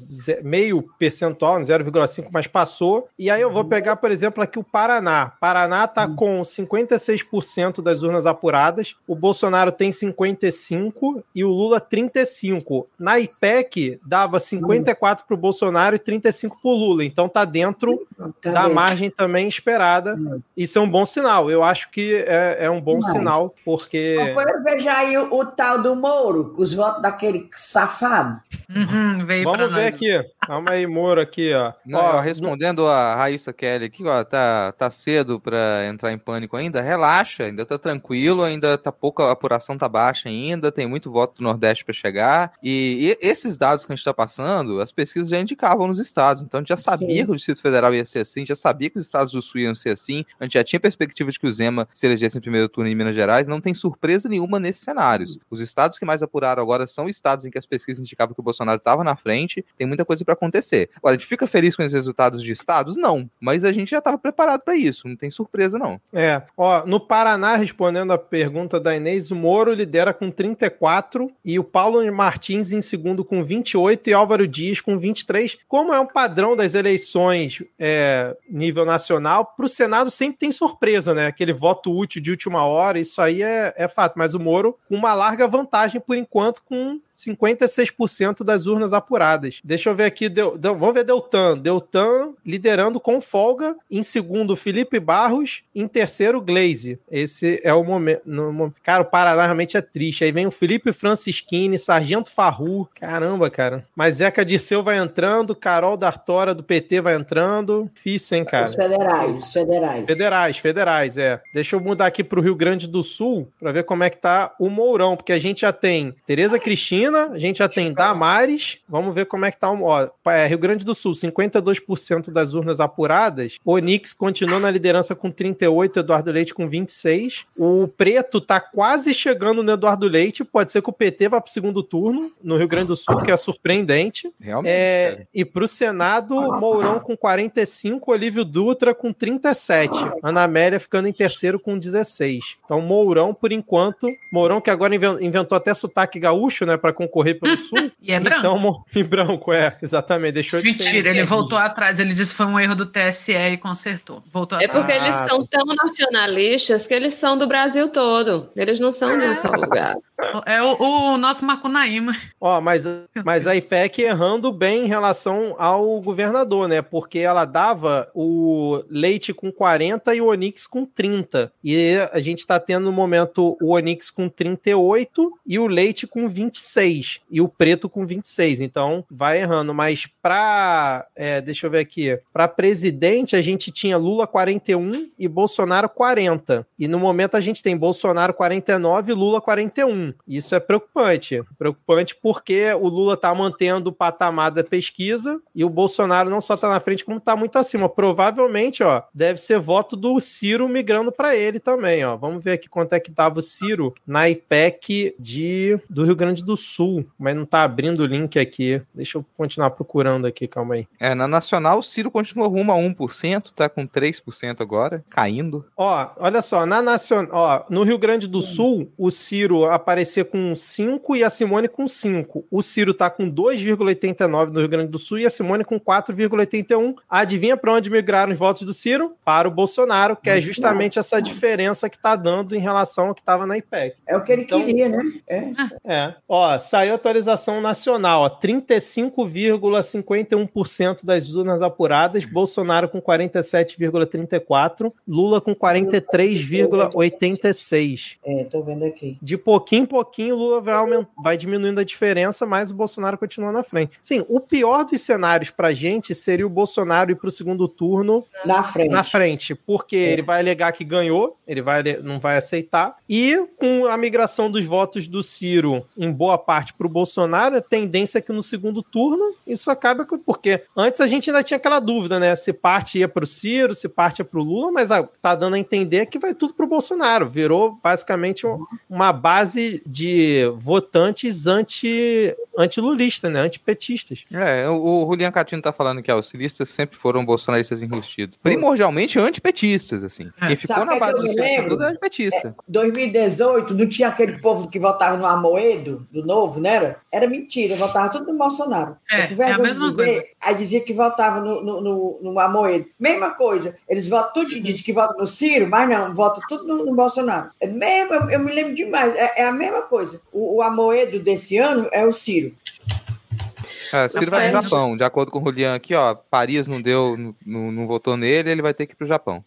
meio percentual, 0,5, mas passou. E aí eu vou pegar, por exemplo, aqui o Paraná. Paraná tá com 56% das urnas apuradas, o Bolsonaro tem 55 e o Lula 35. Na IPEC dava 54 pro Bolsonaro e 35 pro Lula, então tá dentro Tá da margem também esperada. Isso é um bom sinal. Eu acho que é, é um bom Demais. sinal, porque. Companheiro, veja aí o, o tal do Moro, com os votos daquele safado. Uhum, veio pra Vamos ver nós. aqui. Calma aí, Moro, aqui, ó. Não, ó respondendo a Raíssa Kelly aqui, ó, tá, tá cedo pra entrar em pânico ainda, relaxa, ainda tá tranquilo, ainda tá pouca, a apuração tá baixa ainda, tem muito voto do Nordeste pra chegar, e, e esses dados que a gente tá passando, as pesquisas já indicavam nos estados, então a gente já sabia Sim. que o Distrito Federal ia ser assim, já sabia que os estados do Sul iam ser assim, a gente já tinha perspectiva de que o Zema se elegesse em primeiro turno em Minas Gerais, não tem surpresa nenhuma nesses cenários. Os estados que mais apuraram agora são estados em que as pesquisas indicavam que o Bolsonaro estava na frente, tem muita coisa pra acontecer. Agora, a gente fica feliz com os resultados de estados? Não, mas a gente já estava preparado para isso, não tem surpresa não. É, ó, no Paraná, respondendo a pergunta da Inês, o Moro lidera com 34 e o Paulo Martins em segundo com 28 e Álvaro Dias com 23. Como é um padrão das eleições é, nível nacional, para o Senado sempre tem surpresa, né? Aquele voto útil de última hora, isso aí é, é fato. Mas o Moro com uma larga vantagem por enquanto, com 56% das urnas apuradas. Deixa eu ver aqui, deu, deu, vamos ver Deltan. Deltan liderando com folga. Em segundo, Felipe Barros. Em terceiro, Glaze. Esse é o momento. No, cara, o Paraná realmente é triste. Aí vem o Felipe Francischini, Sargento Farru. Caramba, cara. Mas Zeca Dirceu vai entrando, Carol D'Artora do PT vai entrando. Difícil, hein, cara? Os federais, os federais. Federais, federais, é. Deixa eu mudar aqui pro Rio Grande do Sul para ver como é que tá o Mourão, porque a gente já tem Tereza Cristina, a gente já tem Damares. Vamos ver como é que tá o. Ó, é, Rio Grande do Sul, 52% das urnas apuradas. Onix continua na liderança com 38, Eduardo Leite com 26. O Preto tá quase chegando no Eduardo Leite. Pode ser que o PT vá pro segundo turno no Rio Grande do Sul, que é surpreendente. Realmente. É, e pro Senado, Mourão com 45, Olívio Dutra com 37. Ana Amélia ficando em terceiro com 16. Então, Mourão, por enquanto, Mourão que agora inventou até sotaque gaúcho, né, para concorrer pelo Sul. e é branco. Então, em branco, é, exatamente. Deixou de Mentira, ele voltou atrás. Ele disse que foi um erro do TSE e consertou. Voltou é porque eles são tão nacionalistas que eles são do Brasil todo. Eles não são de um só lugar. É o, o nosso Macunaíma. Ó, mas, mas a IPEC errando bem em relação ao governador, né? Porque ela dava o leite com 40 e o Onix com 30. E a gente tá tendo no momento o Onix com 38 e o leite com 26. E o preto com 26. Então vai errando. Mas pra. É, deixa eu ver aqui. Pra presidente, a gente tinha Lula 41 e Bolsonaro 40. E no momento a gente tem Bolsonaro 49 e Lula 41. Isso é preocupante. Preocupante porque o Lula está mantendo o patamar da pesquisa e o Bolsonaro não só está na frente, como está muito acima. Provavelmente, ó, deve ser voto do Ciro migrando para ele também, ó. Vamos ver aqui quanto é que tava o Ciro na IPEC de, do Rio Grande do Sul, mas não está abrindo o link aqui. Deixa eu continuar procurando aqui, calma aí. É, na Nacional, o Ciro continua rumo a 1%, tá com 3% agora, caindo. Ó, olha só, na Nacional, ó, no Rio Grande do Sul, o Ciro aparecer com 5 e a Simone com 5. O Ciro tá com 2,89 no Rio Grande do Sul e a Simone com 4,81. Adivinha para onde migraram os votos do Ciro? Para o Bolsonaro, que é justamente essa diferença que tá dando em relação ao que estava na IPEC. É o que ele então, queria, né? É. é. Ó, saiu atualização nacional, ó, 35,51% das urnas apuradas, Bolsonaro com 47,34, Lula com 43,86. É, tô vendo aqui. De pouquinho em pouquinho o Lula vai, aument... vai diminuindo a diferença, mas o Bolsonaro continua na frente. Sim, o pior dos cenários pra gente seria o Bolsonaro ir pro segundo turno na frente. Na frente, porque é. ele vai alegar que ganhou, ele vai, não vai aceitar. E com a migração dos votos do Ciro em boa parte pro Bolsonaro, a tendência é que no segundo turno isso acaba com... porque antes a gente ainda tinha aquela dúvida, né? Se parte ia pro Ciro, se parte ia pro Lula, mas tá dando a entender que vai tudo pro Bolsonaro. Virou basicamente uma base de votantes anti, anti-lulista, né? Antipetistas. É, o, o Julian Catino tá falando que ó, os cilistas sempre foram bolsonaristas enrustidos. Primordialmente antipetistas, assim. É. Quem ficou Sabe na base do centro tudo é antipetista. É, 2018, não tinha aquele povo que votava no Amoedo, do Novo, né? Era, era mentira, votava tudo no Bolsonaro. É, é a mesma dizer, coisa. Aí dizia que votava no, no, no, no Amoedo. Mesma coisa. Eles votam tudo, dizem que votam no Ciro, mas não, votam tudo no, no Bolsonaro. É mesmo, eu, eu, me lembro demais. É, é a mesma coisa. O, o Amoedo desse ano é o Ciro. É, Ciro vai pro Japão. De acordo com o Julian aqui, ó, Paris não deu, não, não votou nele, ele vai ter que ir pro Japão.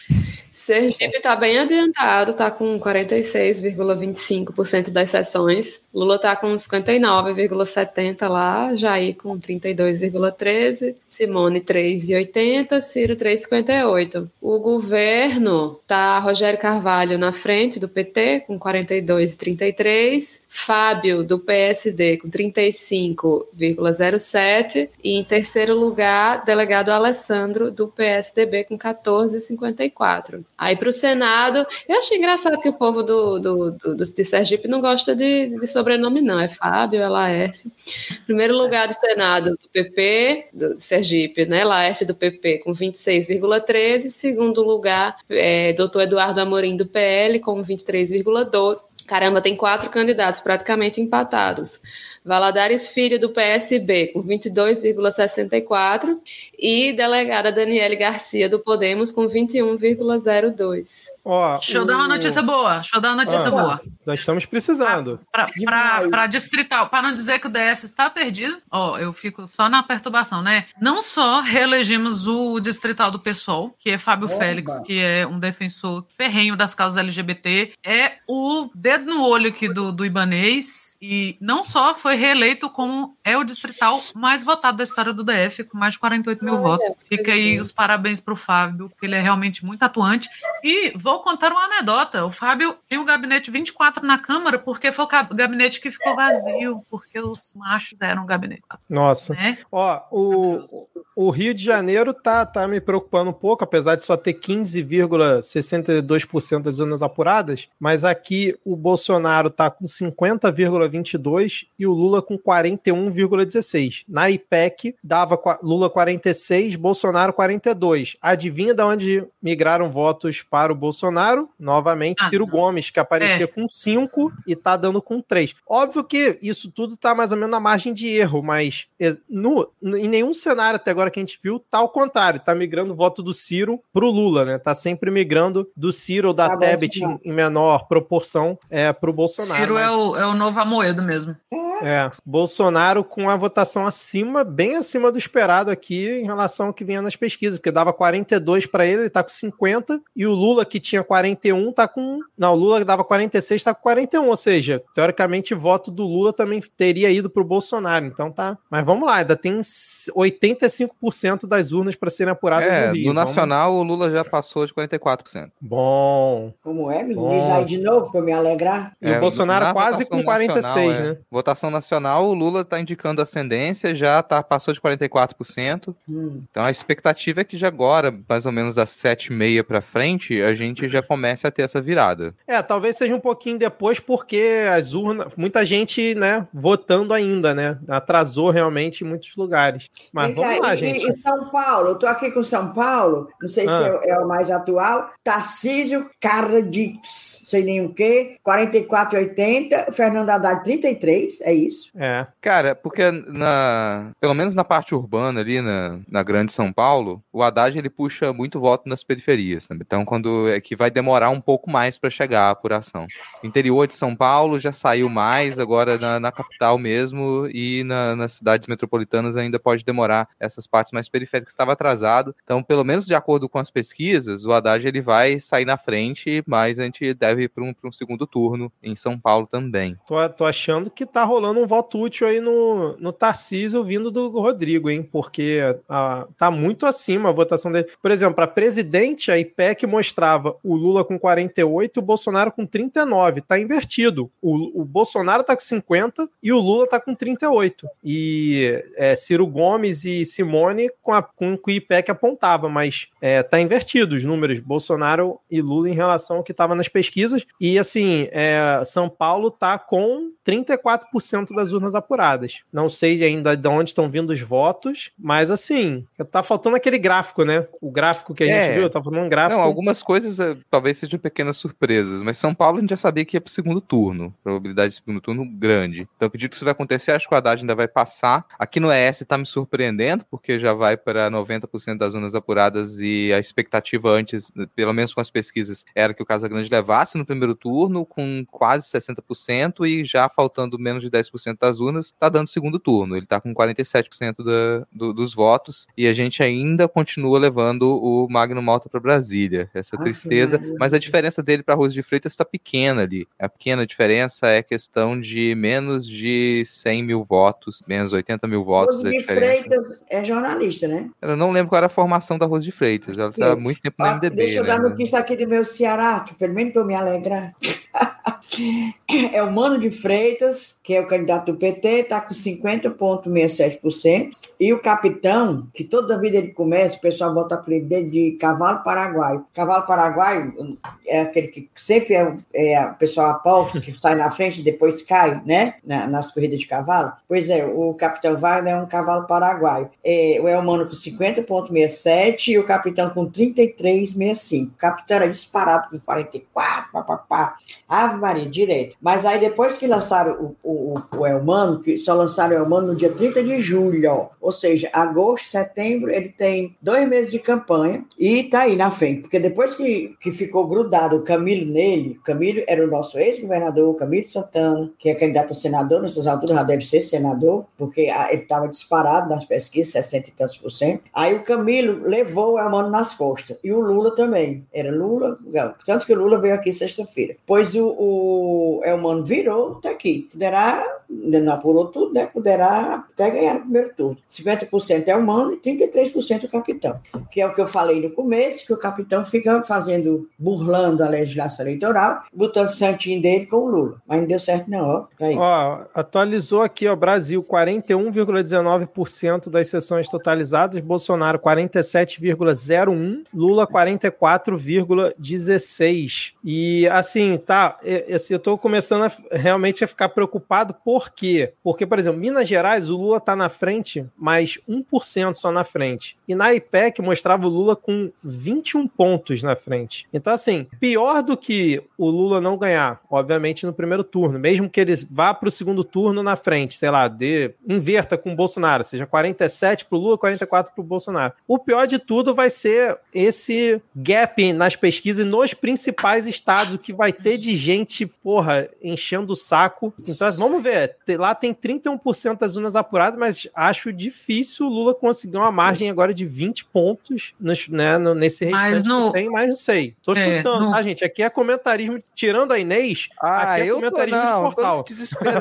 Sergipe está bem adiantado, está com 46,25% das sessões. Lula está com 59,70% lá, Jair com 32,13%, Simone 3,80%, Ciro 3,58%. O governo tá Rogério Carvalho na frente do PT com 42,33%, Fábio do PSD com 35,05%, 17. E em terceiro lugar, delegado Alessandro, do PSDB, com 14,54. Aí para o Senado, eu achei engraçado que o povo do, do, do, do de Sergipe não gosta de, de sobrenome, não. É Fábio, é Laércio. Primeiro lugar do Senado, do PP, do Sergipe, né? Laércio do PP, com 26,13. Segundo lugar, é, doutor Eduardo Amorim, do PL, com 23,12. Caramba, tem quatro candidatos praticamente empatados. Valadares Filho, do PSB, com 22,64%, e delegada Daniele Garcia, do Podemos, com 21,02%. Ó, Deixa eu o... dar uma notícia boa. Deixa eu dar uma notícia ah, boa. Nós estamos precisando. Para distrital, para não dizer que o DF está perdido, ó, eu fico só na perturbação, né? Não só reelegimos o distrital do PSOL, que é Fábio Opa. Félix, que é um defensor ferrenho das causas LGBT, é o dedo no olho aqui do, do Ibanês, e não só foi reeleito como é o distrital mais votado da história do DF, com mais de 48 mil Olha, votos. Fica aí os parabéns para o Fábio, porque ele é realmente muito atuante. E vou contar uma anedota: o Fábio tem o gabinete 24 na Câmara, porque foi o gabinete que ficou vazio, porque os machos eram gabinete. Nossa. Né? Ó, o, o Rio de Janeiro tá, tá me preocupando um pouco, apesar de só ter 15,62% das zonas apuradas, mas aqui o Bolsonaro tá com 50,22% e o Lula com 41,16. Na IPEC, dava Lula 46, Bolsonaro 42. Adivinha de onde migraram votos para o Bolsonaro? Novamente, ah, Ciro não. Gomes, que aparecia é. com 5 e tá dando com 3. Óbvio que isso tudo tá mais ou menos na margem de erro, mas no, em nenhum cenário até agora que a gente viu tá ao contrário, tá migrando o voto do Ciro pro Lula, né? Tá sempre migrando do Ciro ou da tá Tebet em, em menor proporção é, pro Bolsonaro. Ciro é mas... é, o, é o novo Amoedo mesmo. É, Bolsonaro com a votação acima, bem acima do esperado aqui em relação ao que vinha nas pesquisas, porque dava 42 para ele, ele tá com 50, e o Lula que tinha 41 tá com, não, o Lula que dava 46 tá com 41, ou seja, teoricamente o voto do Lula também teria ido pro Bolsonaro, então tá. Mas vamos lá, ainda tem 85% das urnas para serem apuradas é, no Rio. No nacional o Lula já passou de 44%. Bom. Como é, menino? Diz aí de novo para me alegrar. E é, o Bolsonaro quase com 46, nacional, é. né? Votação nacional, o Lula está indicando ascendência, já tá, passou de 44%. Hum. Então a expectativa é que já agora, mais ou menos das 7h30 para frente, a gente já comece a ter essa virada. É, talvez seja um pouquinho depois, porque as urnas, muita gente, né, votando ainda, né? Atrasou realmente em muitos lugares. Mas vamos lá, gente. Em São Paulo, eu tô aqui com São Paulo, não sei ah. se é, é, o mais atual, Tarcísio Carradix sei nem o quê, 44,80, Fernando Haddad 33, é isso? É. Cara, porque na, pelo menos na parte urbana ali, na, na grande São Paulo, o Haddad ele puxa muito voto nas periferias, né? então quando é que vai demorar um pouco mais para chegar a apuração. interior de São Paulo já saiu mais, agora na, na capital mesmo e na, nas cidades metropolitanas ainda pode demorar essas partes mais periféricas estava atrasado. Então, pelo menos de acordo com as pesquisas, o Haddad ele vai sair na frente, mas a gente deve ir para um, um segundo turno em São Paulo também. Tô, tô achando que tá rolando um voto útil aí no, no Tarcísio vindo do Rodrigo, hein? Porque a, tá muito acima a votação dele. Por exemplo, para presidente, a IPEC mostrava o Lula com 48 e o Bolsonaro com 39. Tá invertido. O, o Bolsonaro tá com 50 e o Lula tá com 38. E é, Ciro Gomes e Simone com, a, com o IPEC apontava, mas é, tá invertido os números. Bolsonaro e Lula em relação ao que estava nas pesquisas. E assim, é, São Paulo está com 34% das urnas apuradas. Não sei ainda de onde estão vindo os votos, mas assim, tá faltando aquele gráfico, né? O gráfico que a gente é. viu, tá faltando um gráfico. Não, algumas coisas é, talvez sejam pequenas surpresas, mas São Paulo a gente já sabia que ia pro segundo turno. Probabilidade de segundo turno grande. Então eu acredito que isso vai acontecer, acho que o Haddad ainda vai passar. Aqui no ES tá me surpreendendo, porque já vai para 90% das urnas apuradas e a expectativa antes, pelo menos com as pesquisas, era que o Casagrande levasse no primeiro turno com quase 60% e já faltando menos de 10% das urnas, está dando segundo turno. Ele está com 47% da, do, dos votos e a gente ainda continua levando o Magno Malta para Brasília. Essa ah, tristeza, mas a diferença dele para Rose de Freitas está pequena ali. A pequena diferença é questão de menos de 100 mil votos, menos 80 mil votos. Rose de Freitas é jornalista, né? Eu não lembro qual era a formação da Rose de Freitas. Ela está muito tempo no MDB. Deixa eu né? dar notícia aqui do meu Ceará, que pelo menos para me alegrar. É o Mano de Freitas, que é o candidato do PT, está com 50,67%. E o capitão, que toda vida ele começa, o pessoal bota apelido dele de cavalo paraguaio. Cavalo paraguaio é aquele que sempre é, é o pessoal aposta, que sai na frente e depois cai, né? Na, nas corridas de cavalo. Pois é, o capitão Wagner é um cavalo paraguaio. É, o Elmano com 50,67% e o capitão com 33,65%. O capitão era disparado com 44, papapá. Ave Maria, direito. Mas aí depois que lançaram o, o, o Elmano, que só lançaram o Elmano no dia 30 de julho, ó. Ou seja, agosto, setembro, ele tem dois meses de campanha e tá aí na frente. Porque depois que, que ficou grudado o Camilo nele, o Camilo era o nosso ex-governador, Camilo Santana, que é candidato a senador, nessas alturas já deve ser senador, porque ele estava disparado nas pesquisas, 60 e tantos por cento. Aí o Camilo levou o Elmano nas costas. E o Lula também. Era Lula, tanto que o Lula veio aqui sexta-feira. Pois o, o Elmano virou, tá aqui. Poderá, não apurou tudo, né? Poderá até ganhar no primeiro turno. 50% é Elmano e 33% o capitão. Que é o que eu falei no começo, que o capitão fica fazendo, burlando a legislação eleitoral, botando santinho dele com o Lula. Mas não deu certo, não, ó. Aí. Ó, atualizou aqui, ó, Brasil, 41,19% das sessões totalizadas, Bolsonaro 47,01%, Lula 44,16%. E assim, tá, eu tô começando a, realmente a ficar preocupado, por quê? Porque, por exemplo, Minas Gerais, o Lula tá na frente, mas 1% só na frente. E na IPEC mostrava o Lula com 21 pontos na frente. Então, assim, pior do que o Lula não ganhar, obviamente, no primeiro turno, mesmo que ele vá para o segundo turno na frente, sei lá, inverta com o Bolsonaro, seja 47 para o Lula, 44 para o Bolsonaro. O pior de tudo vai ser esse gap nas pesquisas nos principais estados, o que vai ter de gente, porra, enchendo o saco. Então, assim, vamos ver. Lá tem 31% das urnas apuradas, mas acho difícil o Lula conseguir uma margem agora de 20 pontos nos, né, nesse restante mas no... tem, mas não sei. Tô é, chutando, no... tá, gente? Aqui é comentarismo, tirando a Inês, ah, aqui é eu comentarismo tô, não, de portal.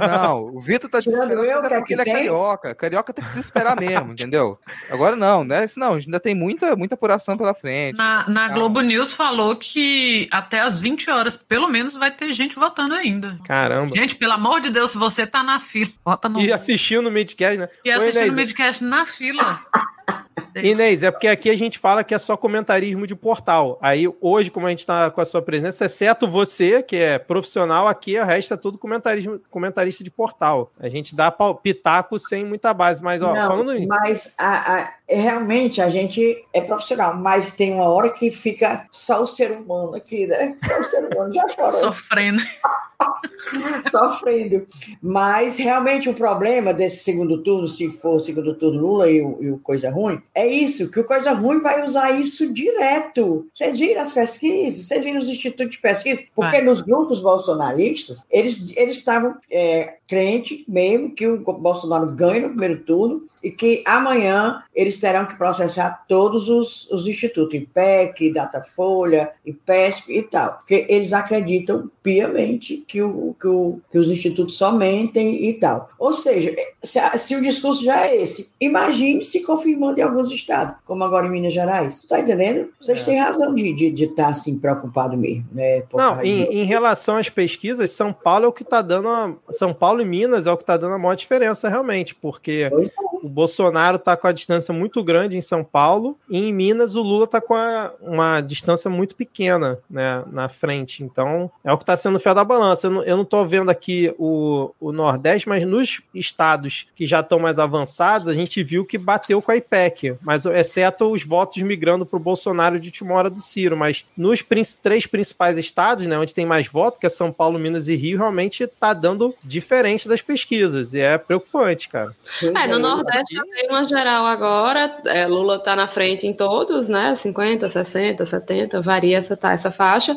Não. O Vitor tá desesperado eu, é porque ele é carioca. Carioca tem que desesperar mesmo, entendeu? Agora não, né? Não, ainda tem muita, muita apuração pela frente. Na, na Globo News falou que até as 20 horas, pelo menos, vai ter gente votando ainda. Caramba. Gente, pelo amor de Deus, se você tá na fila, vota no. E assistiu no Midcast, né? E assistiu no Midcast na fila. Inês, é porque aqui a gente fala que é só comentarismo de portal. Aí hoje, como a gente está com a sua presença, exceto você, que é profissional, aqui o resto é tudo comentarismo, comentarista de portal. A gente dá pitaco sem muita base, mas ó, Não, falando isso. Mas a, a, realmente a gente é profissional, mas tem uma hora que fica só o ser humano aqui, né? Só o ser humano já chorou. Sofrendo. Sofrendo. Mas realmente o problema desse segundo turno, se for segundo turno Lula e o, e o Coisa Ruim, é isso, que o Coisa Ruim vai usar isso direto. Vocês viram as pesquisas? Vocês viram os institutos de pesquisa? Porque nos grupos bolsonaristas, eles estavam é, crente mesmo que o Bolsonaro ganhe no primeiro turno e que amanhã eles terão que processar todos os, os institutos, IPEC, Datafolha, IPESP e tal, porque eles acreditam piamente que, o, que, o, que os institutos só mentem e tal. Ou seja, se, se, o discurso já é esse, imagine se confirmando em alguns estados, como agora em Minas Gerais. Tá entendendo? Vocês é. têm razão de estar de, de tá, assim preocupado mesmo. Né, Não, em, em, relação às pesquisas, São Paulo é o que está dando a, São Paulo e Minas é o que está dando a maior diferença realmente, porque é. O Bolsonaro está com a distância muito grande em São Paulo e em Minas o Lula está com a, uma distância muito pequena né, na frente. Então é o que está sendo fé da balança. Eu não estou vendo aqui o, o Nordeste, mas nos estados que já estão mais avançados, a gente viu que bateu com a IPEC, mas exceto os votos migrando para o Bolsonaro de última hora do Ciro. Mas nos três principais estados, né, onde tem mais voto, que é São Paulo, Minas e Rio, realmente está dando diferente das pesquisas. E é preocupante, cara. É, no Nordeste já tem uma geral agora. É, Lula está na frente em todos, né? 50, 60, 70, varia essa, tá, essa faixa.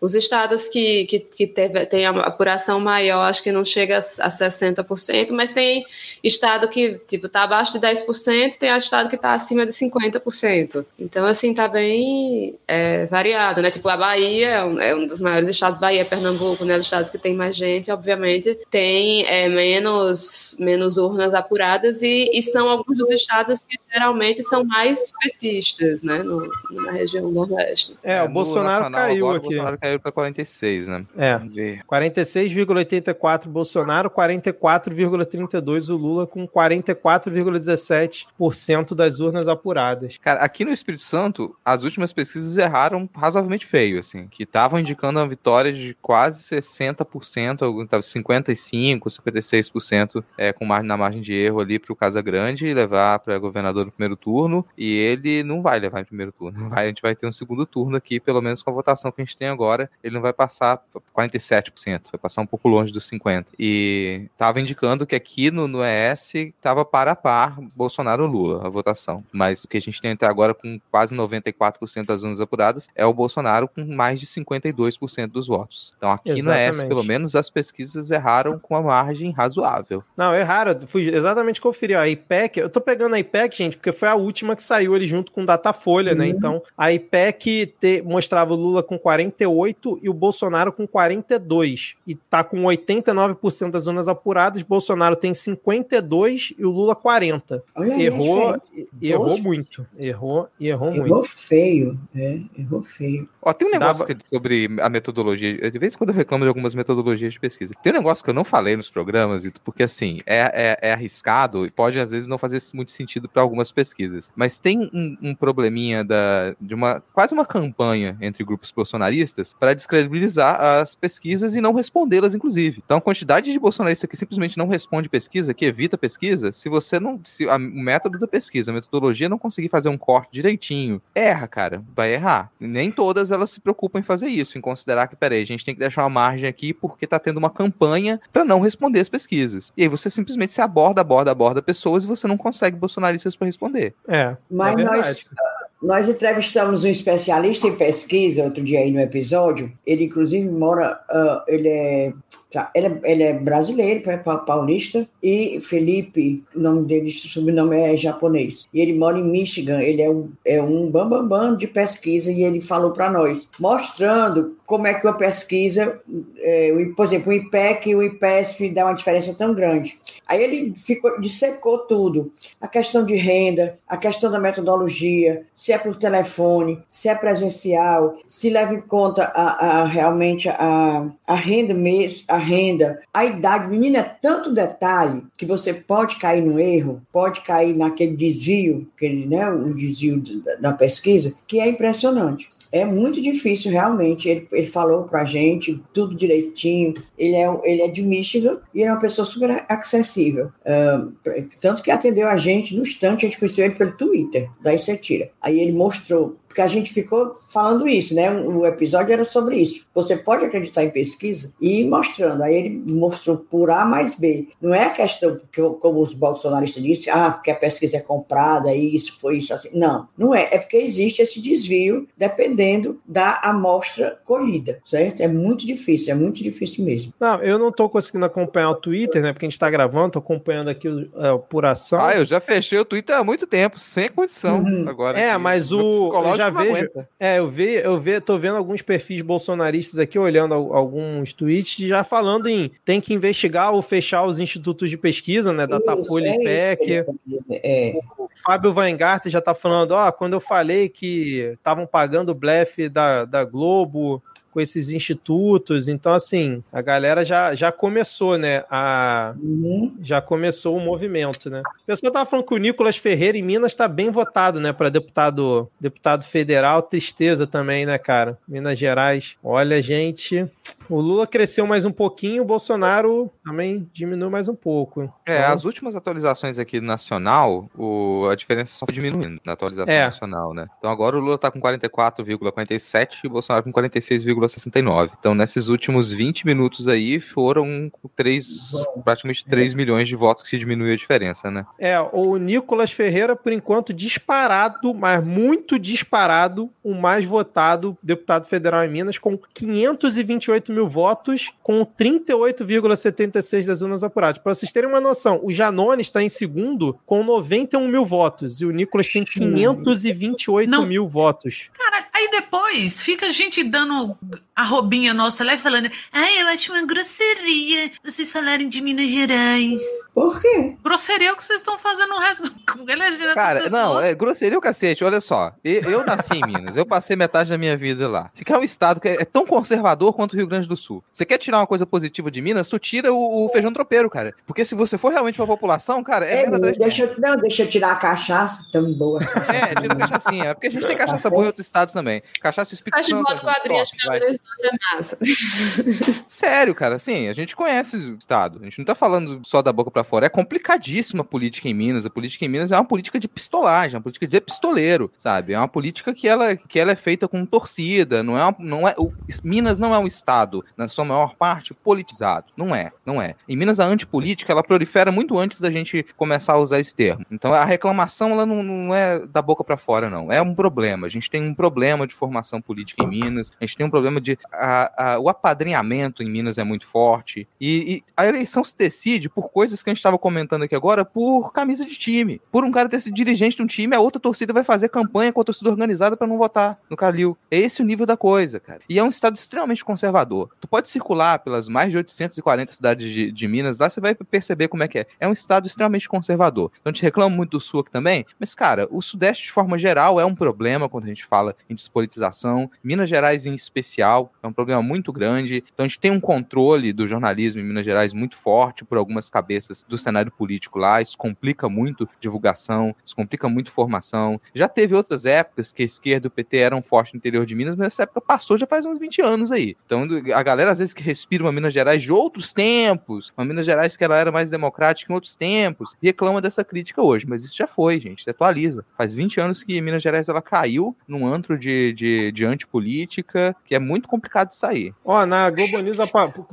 Os estados que, que, que teve, tem a apuração maior, acho que não chega a 60%, mas tem estado que tipo, tá abaixo de 10%, tem estado que está acima de 50%. Então, assim, tá bem é, variado, né? Tipo, a Bahia é um, é um dos maiores estados, Bahia, Pernambuco, né? Os estados que tem mais gente, obviamente, tem é, menos, menos urnas apuradas e, e são alguns dos estados que geralmente são mais petistas, né, no, na região do Nordeste. É, o Bolsonaro nacional caiu agora, aqui. O Bolsonaro caiu para 46, né? É. Vamos ver. 46,84 Bolsonaro, 44,32 o Lula com 44,17% das urnas apuradas. Cara, aqui no Espírito Santo, as últimas pesquisas erraram razoavelmente feio, assim, que estavam indicando uma vitória de quase 60%, algum tava 55, 56% é, com margem na margem de erro ali para o Casa Grande e levar para governador no primeiro turno, e ele não vai levar em primeiro turno. Vai, a gente vai ter um segundo turno aqui, pelo menos com a votação que a gente tem agora, ele não vai passar 47%, vai passar um pouco longe dos 50%. E estava indicando que aqui no, no ES estava para a par Bolsonaro-Lula, a votação. Mas o que a gente tem até agora com quase 94% das urnas apuradas é o Bolsonaro com mais de 52% dos votos. Então aqui no ES, Exatamente. pelo menos, as pesquisas erraram com uma margem razoável. Não, erraram. Fui exatamente conferir. ó, IPEC, eu tô pegando a IPEC, gente, porque foi a última que saiu ali junto com o Datafolha, né? Uhum. Então, a IPEC te- mostrava o Lula com 48 e o Bolsonaro com 42. E tá com 89% das zonas apuradas. Bolsonaro tem 52 e o Lula 40. Olha aí Errou, e errou muito. Errou e errou muito. Errou feio, é, errou feio. Ó, tem um negócio Dava- que- sobre a metodologia. De vez em quando eu reclamo de algumas metodologias de pesquisa. Tem um negócio que eu não falei nos programas, porque assim, é, é, é arriscado e pode às vezes não fazer muito sentido para algumas pesquisas. Mas tem um, um probleminha da, de uma quase uma campanha entre grupos bolsonaristas para descredibilizar as pesquisas e não respondê-las, inclusive. Então, a quantidade de bolsonaristas que simplesmente não responde pesquisa, que evita pesquisa, se você não. Se a- o método da pesquisa, a metodologia não conseguir fazer um corte direitinho, erra, cara. Vai errar. Nem todas elas se preocupam em fazer isso, em considerar que, peraí, a gente tem que deixar uma margem aqui porque tá tendo uma campanha para não responder as pesquisas. E aí você simplesmente se aborda, aborda, aborda pessoas e você não consegue bolsonaristas para responder. É, Mas é nós. Nós entrevistamos um especialista em pesquisa outro dia aí no episódio. Ele, inclusive, mora. ah, ele, é, tá, ele, é, ele é brasileiro, pa- paulista, e Felipe, o nome dele, sobrenome é japonês. E ele mora em Michigan. Ele é um, é um bambambam bam, bam de pesquisa e ele falou para nós, mostrando como é que uma pesquisa, é, por exemplo, o IPEC e o IPESP dá uma diferença tão grande. Aí ele ficou, dissecou tudo a questão de renda, a questão da metodologia, se é por telefone, se é presencial, se leva em conta a, a- realmente a, a renda mês, a renda, a idade. Menina, é tanto detalhe que você pode cair no erro, pode cair naquele desvio, aquele, né, o desvio da, da pesquisa, que é impressionante. É muito difícil, realmente. Ele, ele falou pra gente tudo direitinho. Ele é, ele é de Michigan e ele é uma pessoa super acessível. Tanto que atendeu a gente no instante, a gente conheceu ele pelo Twitter. Daí você tira. Aí ele mostrou, porque a gente ficou falando isso, né? O episódio era sobre isso. Você pode acreditar em pesquisa e ir mostrando. Aí ele mostrou por A mais B. Não é a questão, porque, como os bolsonaristas dizem, ah, porque a pesquisa é comprada, isso, foi isso, assim. Não, não é. É porque existe esse desvio dependendo da amostra colhida, certo? É muito difícil, é muito difícil mesmo. Não, eu não tô conseguindo acompanhar o Twitter, né? Porque a gente tá gravando, tô acompanhando aqui o- a apuração. Ah, eu já fechei o Twitter há muito tempo, sem condição Uhum. agora. É, que mas o- já vejo- aguenta. É, eu vi, eu vi, tô vendo alguns perfis bolsonaristas aqui, olhando al- alguns tweets, já falando em tem que investigar ou fechar os institutos de pesquisa, né? Datafolha e é PEC. É, O Fábio Weingarten já tá falando, ó, quando eu falei que estavam pagando o blefe da, da Globo com esses institutos, então assim, a galera já, já começou, né, a, uhum. já começou o movimento, né? O pessoal tava falando que o Nicolas Ferreira em Minas tá bem votado, né, para deputado, deputado federal, tristeza também, né, cara? Minas Gerais. Olha, gente, o Lula cresceu mais um pouquinho, o Bolsonaro também diminuiu mais um pouco. É, Então, as últimas atualizações aqui no nacional, o, a diferença só foi diminuindo na atualização É. nacional, né? Então agora o Lula tá com 44,47 e o Bolsonaro com 46,69. Então nesses últimos 20 minutos aí foram três, praticamente 3 milhões de votos que diminuiu a diferença, né? É, o Nicolas Ferreira, por enquanto, disparado, mas muito disparado, o mais votado deputado federal em Minas, com 528 mil votos, com 38,76 das urnas apuradas. Para vocês terem uma noção, o Janones está em segundo com 91 mil votos, e o Nicolas tem 528 Não. mil votos. Cara, aí depois fica a gente dando a Robinha nossa lá falando, ai, eu acho uma grosseria vocês falarem de Minas Gerais. Por quê? Grosseria é o que vocês estão fazendo no resto do... Essas Cara, pessoas. não, é grosseria o cacete. Olha só, eu, eu nasci em Minas, eu passei metade da minha vida lá. Você quer um estado que é, é tão conservador quanto o Rio Grande do Sul. Você quer tirar uma coisa positiva de Minas, tu tira o, o feijão tropeiro, cara. Porque se você for realmente pra população, cara, é, É, deixa, não, deixa eu tirar a cachaça, tão boa. É, tira a cachaçinha. É porque a gente tem cachaça boa em outros estados também. Cachaça e Espírito Acho Santo. acho que vai. Belo Horizonte é massa. Sério, cara, assim, a gente conhece o Estado. A gente não tá falando só da boca pra fora. É complicadíssima a política em Minas. A política em Minas é uma política de pistolagem, é uma política de epistoleiro, sabe? É uma política que ela, que ela é feita com torcida. Não é, uma- não é o, Minas não é um Estado, na sua maior parte, politizado. Não é, não é. Em Minas, a antipolítica, ela prolifera muito antes da gente começar a usar esse termo. Então, a reclamação, ela não, não é da boca pra fora, não. É um problema. A gente tem um problema de formação política em Minas. A gente tem um problema de a- a- o apadrinhamento em Minas é muito forte. E, e a eleição se decide por coisas que a gente estava comentando aqui agora, por camisa de time. Por um cara ter sido dirigente de um time, a outra torcida vai fazer campanha com a torcida organizada para não votar no Calil. É esse o nível da coisa, cara. E é um estado extremamente conservador. Tu pode circular pelas mais de 840 cidades de, de Minas, lá você vai perceber como é que é. É um estado extremamente conservador. Então a gente reclama muito do sul aqui também, mas, cara, o sudeste de forma geral é um problema quando a gente fala em despolitização. Minas Gerais em especial é um problema muito grande. Então a gente tem um controle do jornalismo em Minas Gerais muito forte por algumas cabeças do cenário político lá. Isso complica muito divulgação, isso complica muito formação. Já teve outras épocas que a esquerda e o PT eram fortes no interior de Minas, mas essa época passou já faz uns 20 anos aí. Então a galera às vezes que respira uma Minas Gerais de outros tempos, uma Minas Gerais que ela era mais democrática em outros tempos, reclama dessa crítica hoje, mas isso já foi, gente, se atualiza. Faz 20 anos que Minas Gerais ela caiu num antro de, de, de antipolítica que é muito complicado de sair. Ó, na Globo News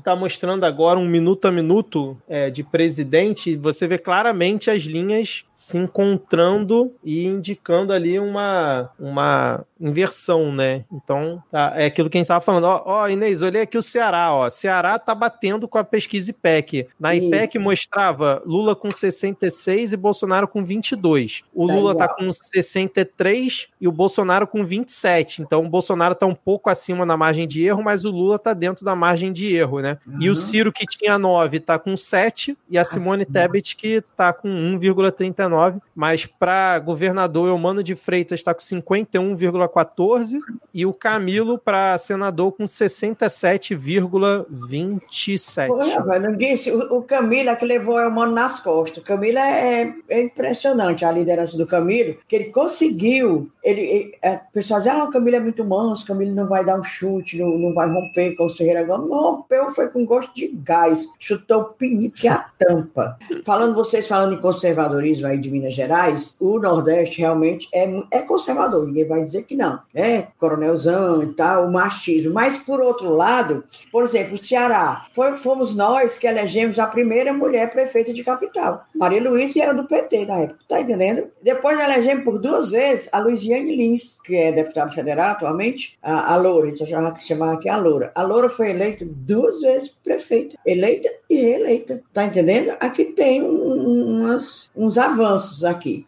tá mostrando agora um minuto a minuto é, de presidente. Você vê claramente as linhas se encontrando e indicando ali uma, uma inversão, né? Então, tá, é aquilo que a gente tava falando. Ó, ó, Inês, olhei aqui o Ceará, ó. Ceará tá batendo com a pesquisa IPEC. Na Isso. IPEC mostrava Lula com 66 e Bolsonaro com 22. O Tá Lula tá igual. com 63 e o Bolsonaro com 27. Então, o Bolsonaro tá um pouco acima na margem de erro, mas o Lula tá dentro da margem de erro, né? E o Uhum. Ciro, que tinha 9, tá com 7, e a Simone Tebet, que tá com 1,39. Mas para governador, Eumano de Freitas tá com 51,14, e o Camilo para senador com 67,27. Olha, velho, não disse, o, o Camilo é que levou o Elmano nas costas. O Camilo é, é- é impressionante a liderança do Camilo, que ele conseguiu. Ele, ele- é, o pessoal diz: ah, o Camilo é muito manso, o Camilo não vai dar um chute, não, não vai romper com o Ferreira Gomes. Não rompeu, foi com gosto de gás. Chutou o pinico e a tampa. Falando, vocês falando em conservadorismo aí de Minas Gerais, o Nordeste realmente é, é conservador, ninguém vai dizer que não, né? Coronelzão e tal, o machismo. Mas, por outro lado, por exemplo, o Ceará, foi- fomos nós que elegemos a primeira mulher prefeita de capital. Maria Luísa era do PT na época, tá entendendo? Depois elegemos por duas vezes a Luiziane Lins, que é deputada federal atualmente, a, a Loura, então já chamar aqui a Loura. A Loura foi eleita duas vezes prefeita, eleita e reeleita, tá entendendo? Aqui tem um- umas, uns avanços aqui,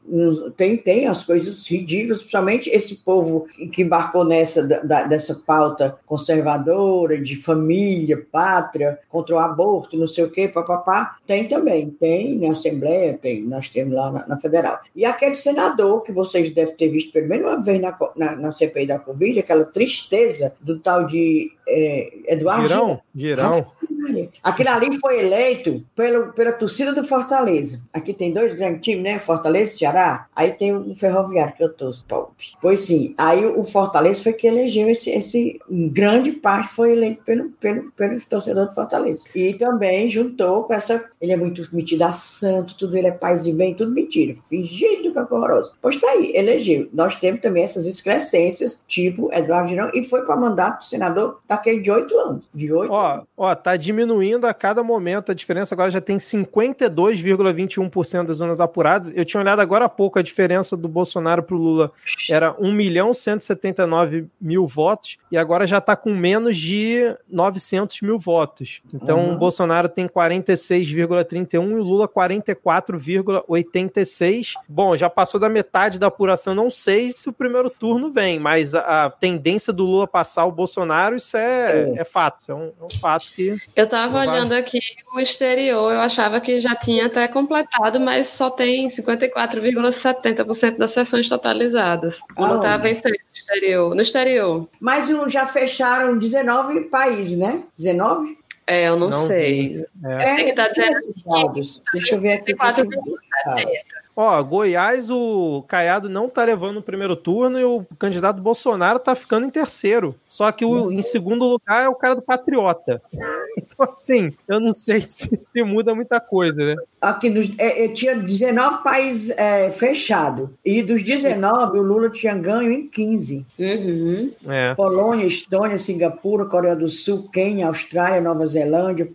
tem, tem as coisas ridículas, principalmente esse povo que embarcou nessa da- dessa pauta conservadora de família, pátria, contra o aborto, não sei o quê, papapá, tem também, tem na Assembleia, tem, nós temos lá na, na Federal. E aquele senador que vocês devem ter visto pelo menos uma vez na, na, na CPI da Covid, aquela tristeza do tal de é, Eduardo Girão? Girão. Aquele ali foi eleito pelo, pela torcida do Fortaleza. Aqui tem dois grandes times, né? Fortaleza e Ceará. Aí tem o Ferroviário, que eu torço, top. Pois sim, aí o Fortaleza foi que elegeu esse, esse grande parte foi eleito pelo, pelo, pelo torcedor do Fortaleza. E também juntou com essa. Ele é muito metido a santo, tudo ele é paz e bem, tudo mentira. Fingido que é horroroso. Pois tá aí, elegeu. Nós temos também essas excrescências, tipo Eduardo Girão, e foi para mandato de senador daquele de oito anos. De oito Ó, ó, tá diminuindo a cada momento. A diferença agora já tem 52,21% das zonas apuradas. Eu tinha olhado agora há pouco a diferença do Bolsonaro para o Lula era 1 milhão 179 mil votos e agora já está com menos de 900 mil votos. Então uhum. o Bolsonaro tem 46,31 e o Lula 44,86. Bom, já passou da metade da apuração. Não sei se o primeiro turno vem, mas a, a tendência do Lula passar o Bolsonaro, isso é, é. é fato. É um, é um, fato que. Eu estava olhando aqui o exterior, eu achava que já tinha até completado, mas só tem 54,70% das sessões totalizadas. O Lula estava vencendo no exterior. No exterior. Mas já fecharam 19 países, né? 19? É, eu não, não sei. É. Eu sei que está dizendo. Deixa eu ver aqui. 54,70%. Ó, Goiás, o Caiado não tá levando o primeiro turno e o candidato Bolsonaro tá ficando em terceiro. Só que o, em segundo lugar é o cara do Patriota. então, assim, eu não sei se, se muda muita coisa, né? Aqui nos, é, é, tinha 19 países é, fechados. E dos 19, o Lula tinha ganho em 15. Uhum. É. Polônia, Estônia, Singapura, Coreia do Sul, Quênia, Austrália, Nova Zelândia,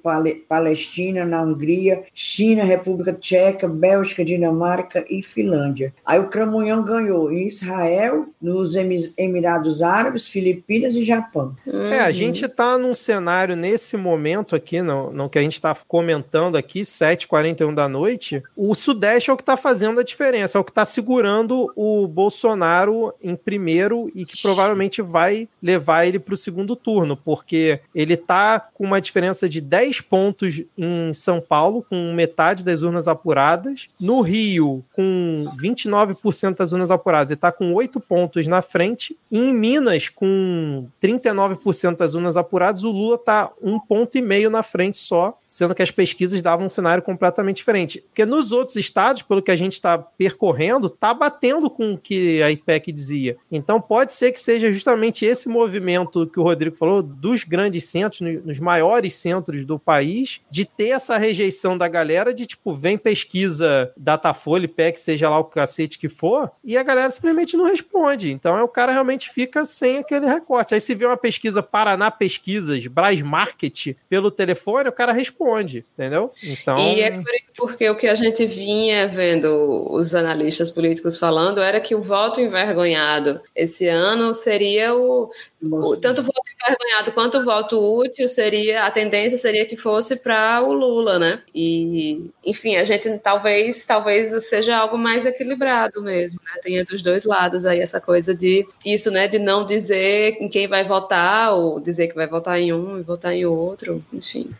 Palestina, na Hungria, China, República Tcheca, Bélgica, Dinamarca, e Finlândia. Aí o Cramunhão ganhou em Israel, nos Emirados Árabes, Filipinas e Japão. É, a gente está num cenário nesse momento aqui, no, no que a gente está comentando aqui, 7h41 da noite, o Sudeste é o que está fazendo a diferença, é o que está segurando o Bolsonaro em primeiro e que provavelmente vai levar ele para o segundo turno, porque ele está com uma diferença de 10 pontos em São Paulo, com metade das urnas apuradas. No Rio, com 29% das urnas apuradas e está com 8 pontos na frente. E em Minas, com 39% das urnas apuradas, o Lula está um ponto e meio na frente só, sendo que as pesquisas davam um cenário completamente diferente. Porque nos outros estados, pelo que a gente está percorrendo, está batendo com o que a IPEC dizia. Então pode ser que seja justamente esse movimento que o Rodrigo falou, dos grandes centros, nos maiores centros do país, de ter essa rejeição da galera de tipo, vem pesquisa Datafolha IPEC, seja lá o cacete que for, e a galera simplesmente não responde. Então o cara realmente fica sem aquele recorte. Aí se vê uma pesquisa Paraná Pesquisas, Braz Market, pelo telefone, o cara responde, entendeu? Então... E é porque o que a gente vinha vendo os analistas políticos falando era que o voto envergonhado esse ano seria o, o tanto o voto envergonhado quanto o voto útil seria, a tendência seria que fosse para o Lula, né? E, enfim, a gente talvez, talvez seja algo mais equilibrado mesmo, né? Tenha dos dois lados aí essa coisa de isso, né? De não dizer em quem vai votar, ou dizer que vai votar em um e votar em outro, enfim.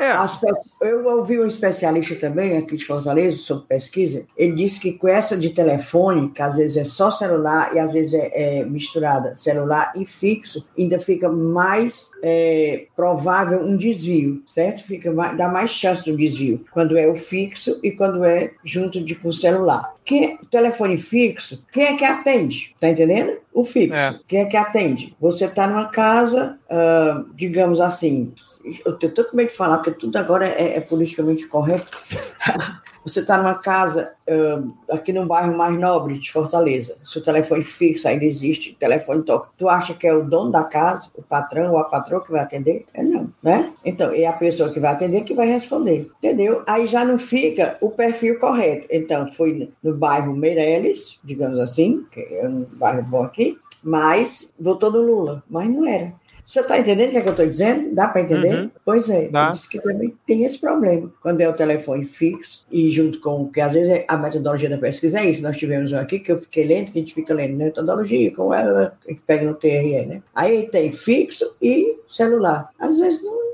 é. eu ouvi um especialista também aqui de Fortaleza sobre pesquisa, ele disse que com essa de telefone, que às vezes é só celular e às vezes é, é misturada celular e fixo, ainda fica mais é, provável um desvio, certo? Fica mais, dá mais chance do desvio quando é o fixo e quando é junto de com celular. Quem, telefone fixo, quem é que atende? Tá entendendo? O fixo. É. Quem é que atende? Você está numa casa, uh, digamos assim, eu tenho tanto medo de falar, porque tudo agora é, é politicamente correto. Você está numa casa uh, aqui no bairro mais nobre de Fortaleza, seu telefone fixo ainda existe, telefone toca. Tu acha que é o dono da casa, o patrão ou a patroa que vai atender? É não, né? Então, é a pessoa que vai atender que vai responder, entendeu? Aí já não fica o perfil correto. Então, foi no bairro Meireles, digamos assim, que é um bairro bom aqui, mas votou no Lula, mas não era. Você está entendendo o que, é que eu estou dizendo? Dá para entender? Uhum. Pois é, Dá. que também tem esse problema. Quando é o telefone fixo e junto com, que às vezes a metodologia da pesquisa é isso, nós tivemos um aqui que eu fiquei lendo, que a gente fica lendo metodologia, como ela, que pega no TRE, né? Aí tem fixo e celular. Às vezes não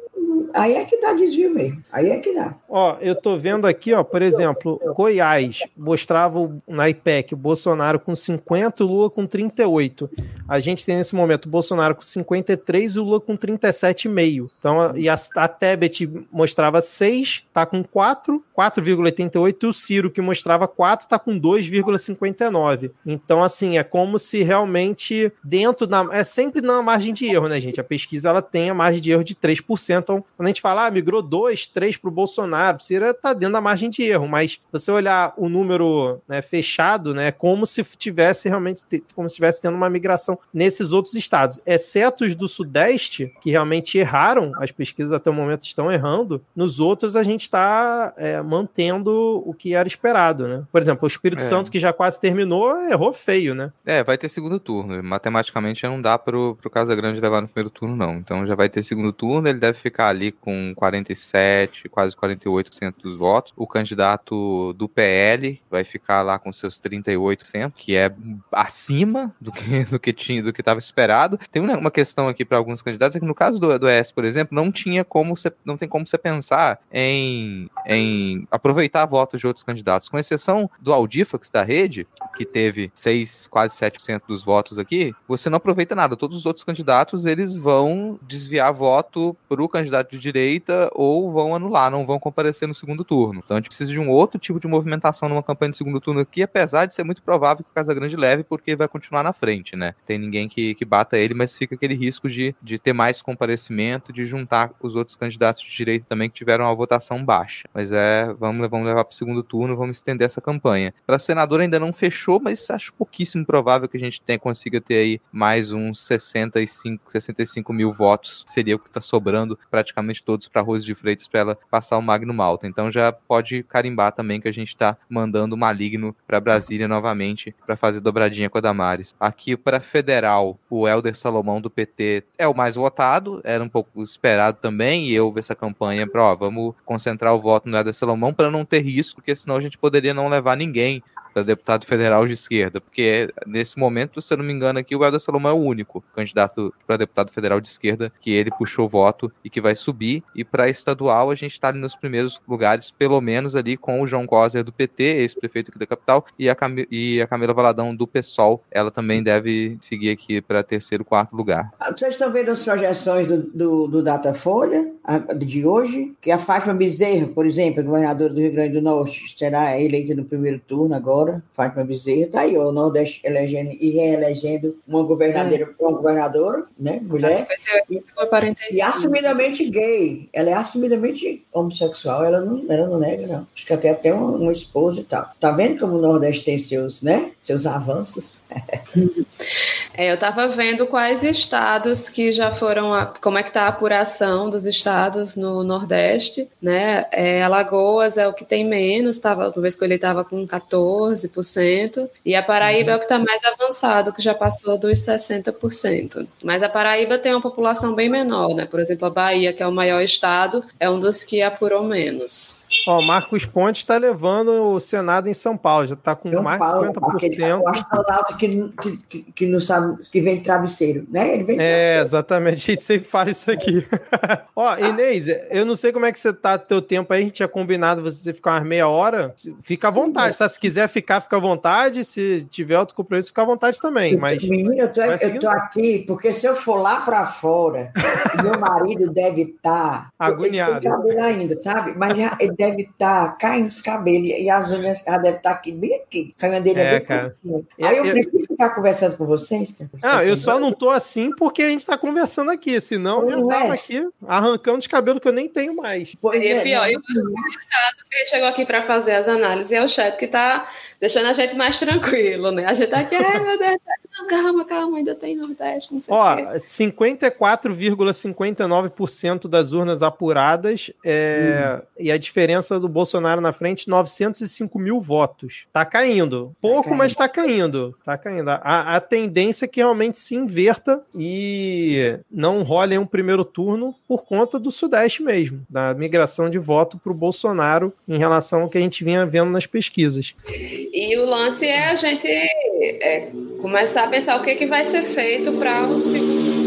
aí é que dá desvio mesmo. Aí é que dá. Ó, eu tô vendo aqui, ó, por exemplo, Goiás mostrava na IPEC o Bolsonaro com 50 o Lula com 38. A gente tem nesse momento o Bolsonaro com 53 e o Lula com 37,5. Então, e a, a Tebet mostrava 6, tá com 4, 4,88 e o Ciro que mostrava 4 tá com 2,59. Então, assim, é como se realmente dentro da é sempre na margem de erro, né, gente? A pesquisa ela tem a margem de erro de 3%, então quando a gente fala, ah, migrou dois, três para o Bolsonaro, Cira está dentro da margem de erro, mas se você olhar o número né, fechado, né, como se tivesse realmente, como se estivesse tendo uma migração nesses outros estados, exceto os do Sudeste, que realmente erraram, as pesquisas até o momento estão errando, nos outros a gente está é, mantendo o que era esperado, né? Por exemplo, o Espírito é. Santo, que já quase terminou, errou feio, né? É, vai ter segundo turno. Matematicamente não dá pro, pro Casa Grande levar no primeiro turno, não. Então já vai ter segundo turno, ele deve ficar ali com 47, quase 48% dos votos. O candidato do PL vai ficar lá com seus 38%, que é acima do que, do que tinha, do que estava esperado. Tem uma questão aqui para alguns candidatos, é que no caso do, do ES, por exemplo, não tinha como você, não tem como você pensar em, em aproveitar votos de outros candidatos, com exceção do Audifax da rede, que teve 6, quase 7% dos votos aqui, você não aproveita nada. Todos os outros candidatos, eles vão desviar voto para o candidato de direita ou vão anular, não vão comparecer no segundo turno. Então a gente precisa de um outro tipo de movimentação numa campanha de segundo turno aqui, apesar de ser muito provável que o Casagrande leve, porque vai continuar na frente, né? Tem ninguém que, que bata ele, mas fica aquele risco de, de ter mais comparecimento, de juntar os outros candidatos de direita também que tiveram uma votação baixa. Mas é, vamos, vamos levar para o segundo turno, vamos estender essa campanha. Para senador ainda não fechou, mas acho pouquíssimo provável que a gente tenha, consiga ter aí mais uns 65, 65 mil votos. Seria o que está sobrando praticamente todos para Rose de Freitas para ela passar o Magno Malta. Então já pode carimbar também que a gente está mandando o Maligno para Brasília novamente para fazer dobradinha com a Damares. Aqui para federal, o Helder Salomão do PT é o mais votado, era um pouco esperado também, e eu ver essa campanha para, ó, vamos concentrar o voto no Helder Salomão para não ter risco, porque senão a gente poderia não levar ninguém para deputado federal de esquerda, porque nesse momento, se eu não me engano, aqui o Helder Salomão é o único candidato para deputado federal de esquerda que ele puxou voto e que vai subir. E para estadual, a gente está ali nos primeiros lugares, pelo menos ali com o João Coser do PT, ex-prefeito aqui da capital, e a, Cam e a Camila Valadão do PSOL. Ela também deve seguir aqui para terceiro, quarto lugar. Vocês estão vendo as projeções do, do, do Datafolha de hoje? Que a Fátima Bezerra, por exemplo, governadora do Rio Grande do Norte, será eleita no primeiro turno agora agora, Fátima Bezerra, tá aí, o Nordeste elegendo e reelegendo uma governadora, hum. uma governadora, né, mulher, e, e, assumidamente gay, ela é assumidamente homossexual, ela não, ela não nega, não. Acho que até até uma, uma esposa e tal. Tá vendo como o Nordeste tem seus, né, seus avanços? é, eu tava vendo quais estados que já foram, a, como é que tá a apuração dos estados no Nordeste, né, é, Alagoas é o que tem menos, tava, uma vez que ele estava com 14, 14%, e a Paraíba é o que está mais avançado, que já passou dos 60%. Mas a Paraíba tem uma população bem menor, né? Por exemplo, a Bahia, que é o maior estado, é um dos que apurou menos. Ó, Marcos Pontes está levando o Senado em São Paulo, já está com São mais de 50%. O astronauta que, que, que, que, não sabe, que vem travesseiro, né? Ele vem É, exatamente, a gente sempre fala isso aqui. Ó, Inês, eu não sei como é que você tá teu tempo aí, a gente tinha combinado você ficar umas meia hora. Fica à vontade, tá? Se quiser ficar, fica à vontade. Se tiver outro compromisso, fica à vontade também. Mas, Menino, eu tô, eu tô aqui, porque se eu for lá para fora, meu marido deve estar. Tá, Agoniado. Ele ainda, sabe? Mas já, ele deve estar tá caindo os cabelos e as unhas ela deve estar tá aqui, bem aqui. A unha dele é, é bem cara. Aí eu, eu, prefiro ficar conversando com vocês. Não, eu só não tô assim porque a gente está conversando aqui, senão eu tava é. aqui arrancando os cabelos que eu nem tenho mais. Pois e é, pior, eu acho engraçado que ele chegou aqui para fazer as análises e é o chat que está deixando a gente mais tranquilo, né? A gente tá aqui, ai meu Deus, não, calma, calma, ainda tem Nordeste, não sei Ó, 54,59% das urnas apuradas é, hum. e a diferença do Bolsonaro na frente, 905 mil votos. Tá caindo. Pouco, tá mas tá caindo. Tá caindo. A, a tendência é que realmente se inverta e não role um primeiro turno por conta do Sudeste mesmo, da migração de voto para o Bolsonaro em relação ao que a gente vinha vendo nas pesquisas. E o lance é a gente é, começar a pensar o que, que vai ser feito para o segundo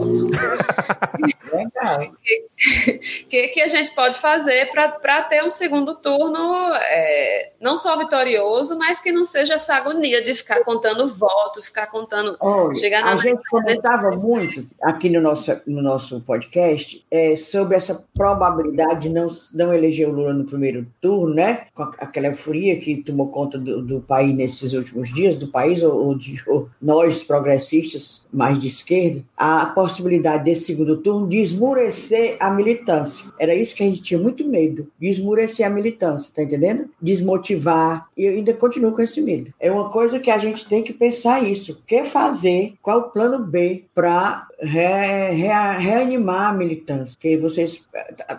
o que, que a gente pode fazer para ter um segundo turno é, não só vitorioso, mas que não seja essa agonia de ficar contando voto, ficar contando. Olha, chegar na a gente comentava muito aqui no nosso, no nosso podcast é, sobre essa probabilidade de não, não eleger o Lula no primeiro turno, né? Com aquela euforia que tomou conta do, do país nesses últimos dias, do país, ou, ou de ou nós progressistas mais de esquerda, a possibilidade desse segundo turno de esmurecer a militância. Era isso que a gente tinha muito medo, de esmurecer a militância, tá entendendo? Desmotivar. E eu ainda continuo com esse medo. É uma coisa que a gente tem que pensar isso. O que fazer? Qual o plano B para re, re, reanimar a militância? Que vocês.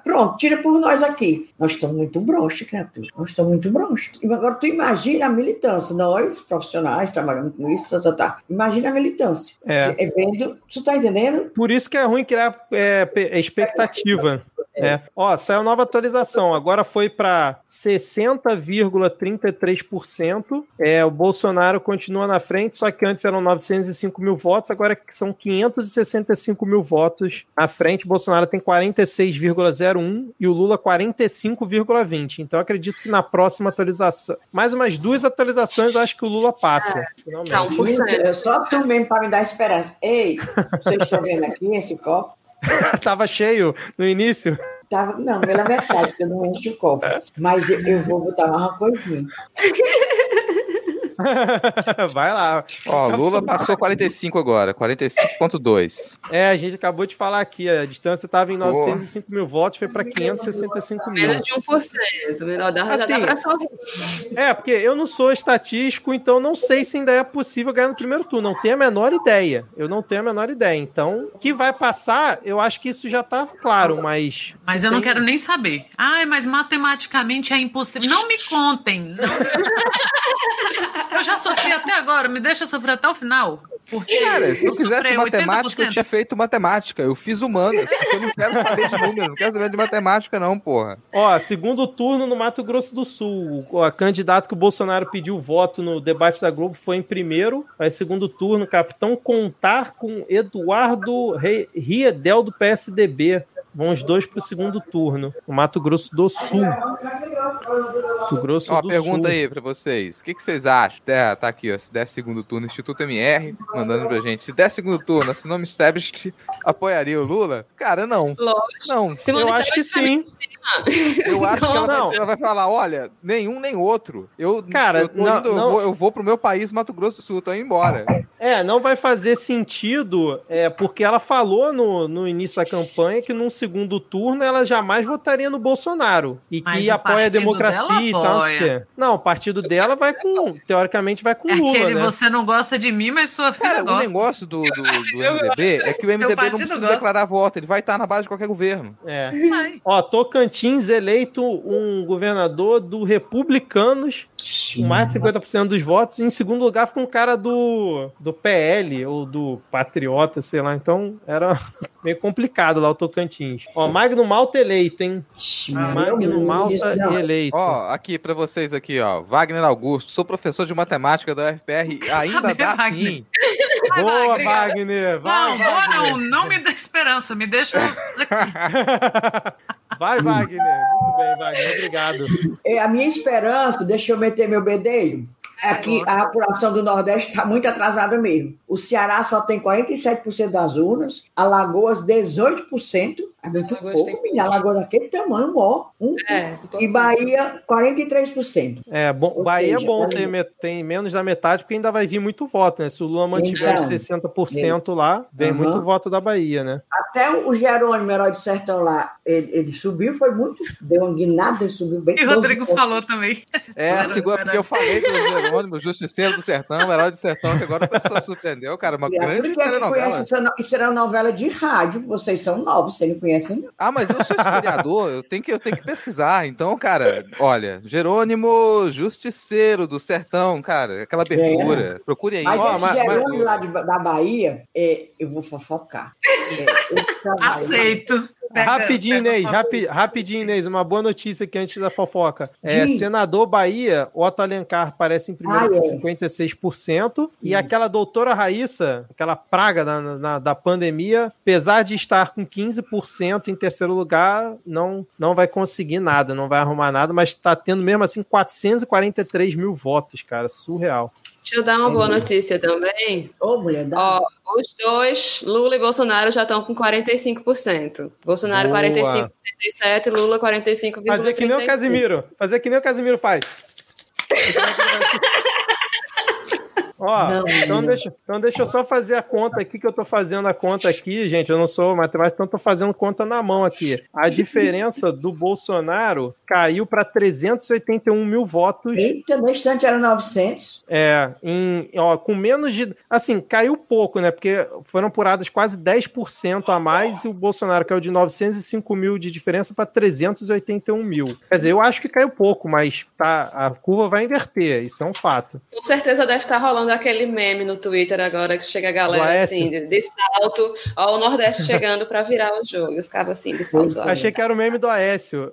Pronto, tira por nós aqui. Nós estamos muito bronchos, criatura. Nós estamos muito bronchos. Agora, tu imagina a militância, nós, profissionais, trabalhando com isso, tá, tá, tá. Imagina a militância. É. É vendo. Tu tá entendendo? Por isso que é ruim criar é, pe- expectativa. É. Ó, saiu nova atualização. Agora foi para 60,33%. É, o Bolsonaro continua na frente, só que antes eram 905 mil votos, agora são 565 mil votos à frente. O Bolsonaro tem 46,01 e o Lula 45,20. Então eu acredito que na próxima atualização, mais umas duas atualizações, eu acho que o Lula passa. finalmente. Tá, um por cento. Gente, Só tu mesmo para me dar esperança. Ei, vocês estão vendo aqui esse copo? Tava cheio no início. Tava, não, pela metade, porque eu não encho o copo. Mas eu, eu vou botar uma coisinha. Vai lá. Ó, Lula passou 45 agora, 45.2. É, a gente acabou de falar aqui, a distância estava em 905 mil votos, foi para 565 mil. Menos de 1%. Menor da Assim, dá pra sorrir. É, porque eu não sou estatístico, então não sei se ainda é possível ganhar no primeiro turno. Não tenho a menor ideia. Eu não tenho a menor ideia. Então, que vai passar, eu acho que isso já tá claro, mas. Mas eu não tem- quero nem saber. Ai, mas matematicamente é impossível. Não me contem. não. Eu já sofri até agora, me deixa sofrer até o final. Porque Cara, se eu quisesse sofri matemática, eu 80%. tinha feito matemática. Eu fiz humanas. porque Eu não quero saber de número, não quero saber de matemática, não, porra. Ó, segundo turno no Mato Grosso do Sul. O a candidato que o Bolsonaro pediu voto no debate da Globo foi em primeiro. Aí, segundo turno, capitão contar com Eduardo Riedel do PSDB. Vão os dois pro segundo turno. No Mato Grosso do Sul. Mato Grosso Ó, do pergunta Sul. aí pra vocês. O que, que vocês acham? Tá, tá aqui, ó. Se der segundo turno, Instituto MR, mandando pra gente. Se der segundo turno, se o nome Establish apoiaria o Lula? Cara, não. Lógico. Não. Simone Eu acho que sim. Eu acho que ela vai, Não. ela vai falar: olha, nenhum nem outro. Eu, Cara, eu, não- indo, eu não- vou, eu vou pro meu país, Mato Grosso do Sul, tô indo embora. É, não vai fazer sentido, é, porque ela falou no, no início da campanha que num segundo turno ela jamais votaria no Bolsonaro e Mas que o apoia a democracia e tal. não o apoia. Não, o partido dela vai com, teoricamente, vai com É Lula, aquele né? você não gosta de mim, mas sua filha Cara, o gosta. negócio do, do, do Eu MDB é que o MDB não precisa gosta. declarar voto, ele vai estar na base de qualquer governo. É. Ó, Tocantins eleito um governador do Republicanos, com mais de 50% dos votos. E em segundo lugar ficou um cara do, do PL ou do Patriota, sei lá. Então era meio complicado lá o Tocantins. Ó, Magno Malta eleito, hein? Magno Malta eleito. Ó, aqui pra vocês aqui, ó. Wagner Augusto, sou professor de matemática da UFPR, ainda dá Wagner. sim. Vai, Boa, Wagner. Wagner! Vai, Não, boa Wagner! não, não me dá esperança, me deixa aqui. Vai, Wagner! Muito bem, Wagner. Obrigado. É, a minha esperança, deixa eu meter meu bedelho, é que a apuração do Nordeste está muito atrasada mesmo. O Ceará só tem 47% das urnas, Alagoas 18%, é muito Alagoas pouco, tem menina. Alagoas daquele tamanho, ó. Um, É, um e Bahia 43%. É, bom, Ou Bahia é seja, bom olha- ter tem menos da metade, porque ainda vai vir muito voto, né? Se o Lula mantiver Então, os 60% lá, vem Aham. muito voto da Bahia, né? Até o Jerônimo, herói do sertão lá, ele, ele subiu, foi muito, deu uma guinada, ele subiu bem. E o 12 Rodrigo pontos. falou também. É, segura, porque eu falei do Jerônimo, Justiceiro do Sertão, Herói do Sertão, que agora a pessoa surpreendeu, cara. Uma grande que é que conhece telenovela. no- Isso era uma novela de rádio, vocês são novos, vocês não conhecem, não. Ah, mas eu sou historiador, eu tenho, que, eu tenho que pesquisar. Então, cara, olha, Jerônimo Justiceiro do Sertão, cara, aquela abertura. Procure aí. Mas Ó, esse mas- mas- Jerônimo lá de- da Bahia, é, eu vou fofocar. É, trabalha- Aceito. Pega- rapidinho, pega Inês, rapi- rapidinho, Inês, uma boa notícia aqui antes da fofoca. É, senador Bahia, Otto Alencar aparece em primeiro Ah, com é. 56%, e Isso. aquela doutora Raíssa, aquela praga da, na- da pandemia, apesar de estar com 15% em terceiro lugar, não, não vai conseguir nada, não vai arrumar nada, mas está tendo mesmo assim 443 mil votos, cara, surreal. Deixa eu dar uma boa notícia também. Ô, mulher, dá. Ó, os dois, Lula e Bolsonaro, já estão com 45%. Bolsonaro Boa. 45,37%, Lula 45,37%. Fazer que nem o Casimiro, fazer que nem o Casimiro faz. Ó, não, então, não. Deixa, então deixa eu só fazer a conta aqui, que eu tô fazendo a conta aqui, gente. Eu não sou matemático, então tô fazendo conta na mão aqui. A diferença do Bolsonaro caiu para 381 mil votos. Eita, no instante era 900. É, em, ó, com menos de. Assim, caiu pouco, né? Porque foram apuradas quase 10% a mais e o Bolsonaro caiu de 905 mil de diferença para 381 mil. Quer dizer, eu acho que caiu pouco, mas tá, a curva vai inverter, isso é um fato. Com certeza deve estar rolando aquele meme no Twitter agora que chega a galera assim, de, de salto, ó, o Nordeste chegando para virar o jogo. Os caras assim, de salto. Achei que era o meme do Aécio.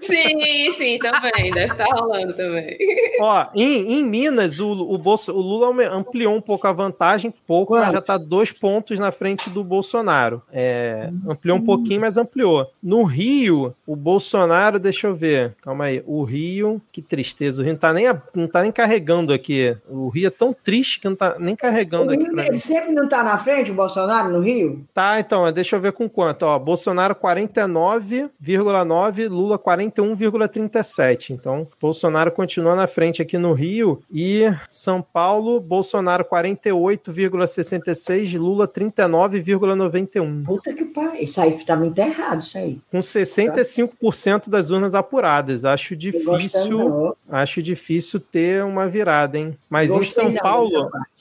Sim, sim, também. Deve estar rolando também. Ó, em, em Minas, o, o, Bolso, o Lula ampliou um pouco a vantagem, pouco, Quanto? mas já está dois pontos na frente do Bolsonaro. É, ampliou um hum. pouquinho, mas ampliou. No Rio, o Bolsonaro, deixa eu ver. Calma aí. O Rio, que tristeza. O Rio não tá nem, não tá nem carregando aqui. O Rio é tão triste que não tá nem carregando aqui. Ele sempre não tá na frente, o Bolsonaro, no Rio? Tá, então, deixa eu ver com quanto. Ó, Bolsonaro 49,9, Lula 40 41,37. Então, Bolsonaro continua na frente aqui no Rio e São Paulo, Bolsonaro 48,66, Lula 39,91. Puta que pariu. Isso aí tá muito errado, isso aí. Com 65% das urnas apuradas. Acho difícil, acho difícil ter uma virada, hein? Mas Gostei em São Paulo,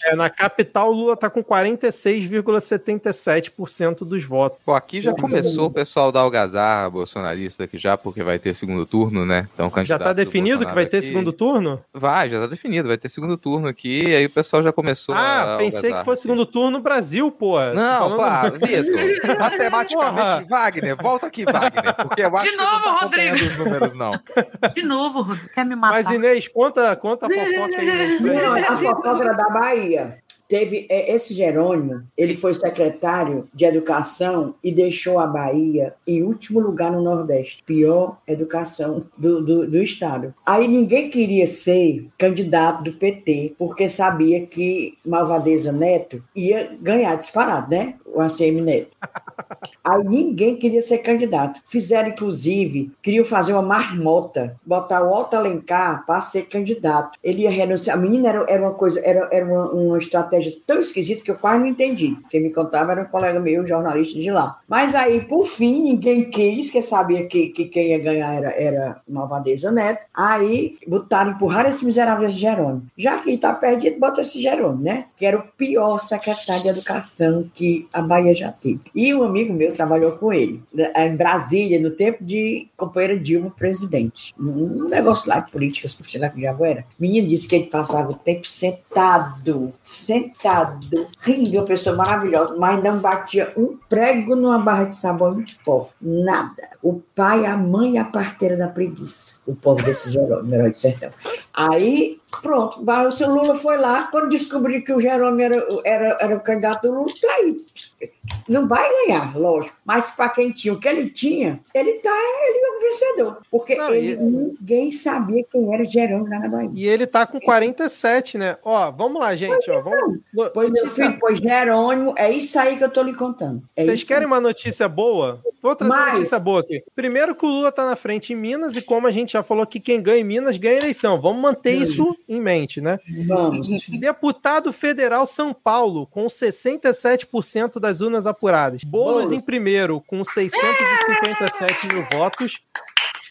é, na capital, Lula tá com 46,77% dos votos. Pô, aqui já começou o pessoal da algazarra bolsonarista aqui já, porque vai ter segundo turno, né? Então, já tá definido que vai ter aqui... segundo turno? Vai, já tá definido, vai ter segundo turno aqui, e aí o pessoal já começou ah, pensei que fosse segundo turno no Brasil, pô. Não, pá, Vitor, matematicamente, Wagner, volta aqui, Wagner, porque eu acho De novo, que não tá Rodrigo. os números, não. De novo, Rodrigo, quer me matar. Mas Inês, conta, conta a fofoca aí. Não, a fofoca da Bahia teve é, esse Jerônimo, ele foi secretário de educação e deixou a Bahia em último lugar no Nordeste, pior educação do, do, do estado. Aí ninguém queria ser candidato do PT porque sabia que Malvadeza Neto ia ganhar disparado, né? O ACM Neto. Aí ninguém queria ser candidato. Fizeram, inclusive, queriam fazer uma marmota, botar o Otto Alencar para ser candidato. Ele ia renunciar. A menina era, era uma coisa, era, era uma, uma, estratégia tão esquisita que eu quase não entendi. Quem me contava era um colega meu, jornalista de lá. Mas aí, por fim, ninguém quis, que sabia que, que quem ia ganhar era, era Malvadeza Neto. Aí botaram, empurraram esse miserável esse Jerônimo. Já que está perdido, bota esse Jerônimo, né? Que era o pior secretário de educação que a Bahia já teve. E um amigo meu trabalhou com ele, né, em Brasília, no tempo de companheira Dilma presidente. Um negócio lá de políticas, sei lá que diabo era. O menino disse que ele passava o tempo sentado, sentado, rindo, uma pessoa maravilhosa, mas não batia um prego numa barra de sabão de pó. Nada. O pai, a mãe e a parteira da preguiça. O povo desse Jerônimo, herói de sertão. Aí Pronto, o seu Lula foi lá, quando descobriu que o Jerônimo era, era, era o candidato do Lula, tá aí. Não vai ganhar, lógico, mas para quem tinha o que ele tinha, ele tá, ele é um vencedor. Porque Não, ele, e... ninguém sabia quem era Jerônimo lá na Bahia. E ele tá com 47, né? Ó, vamos lá, gente. Pois ó, vamos... Pois, meu filho, pois Jerônimo, é isso aí que eu tô lhe contando. É Vocês querem aí. uma notícia boa? Vou trazer mas... uma notícia boa aqui. Primeiro que o Lula tá na frente em Minas, e como a gente já falou que quem ganha em Minas ganha eleição. Vamos manter isso em mente, né? Vamos. Deputado federal São Paulo, com 67% das urnas apuradas. Boulos em primeiro, com 657 mil votos.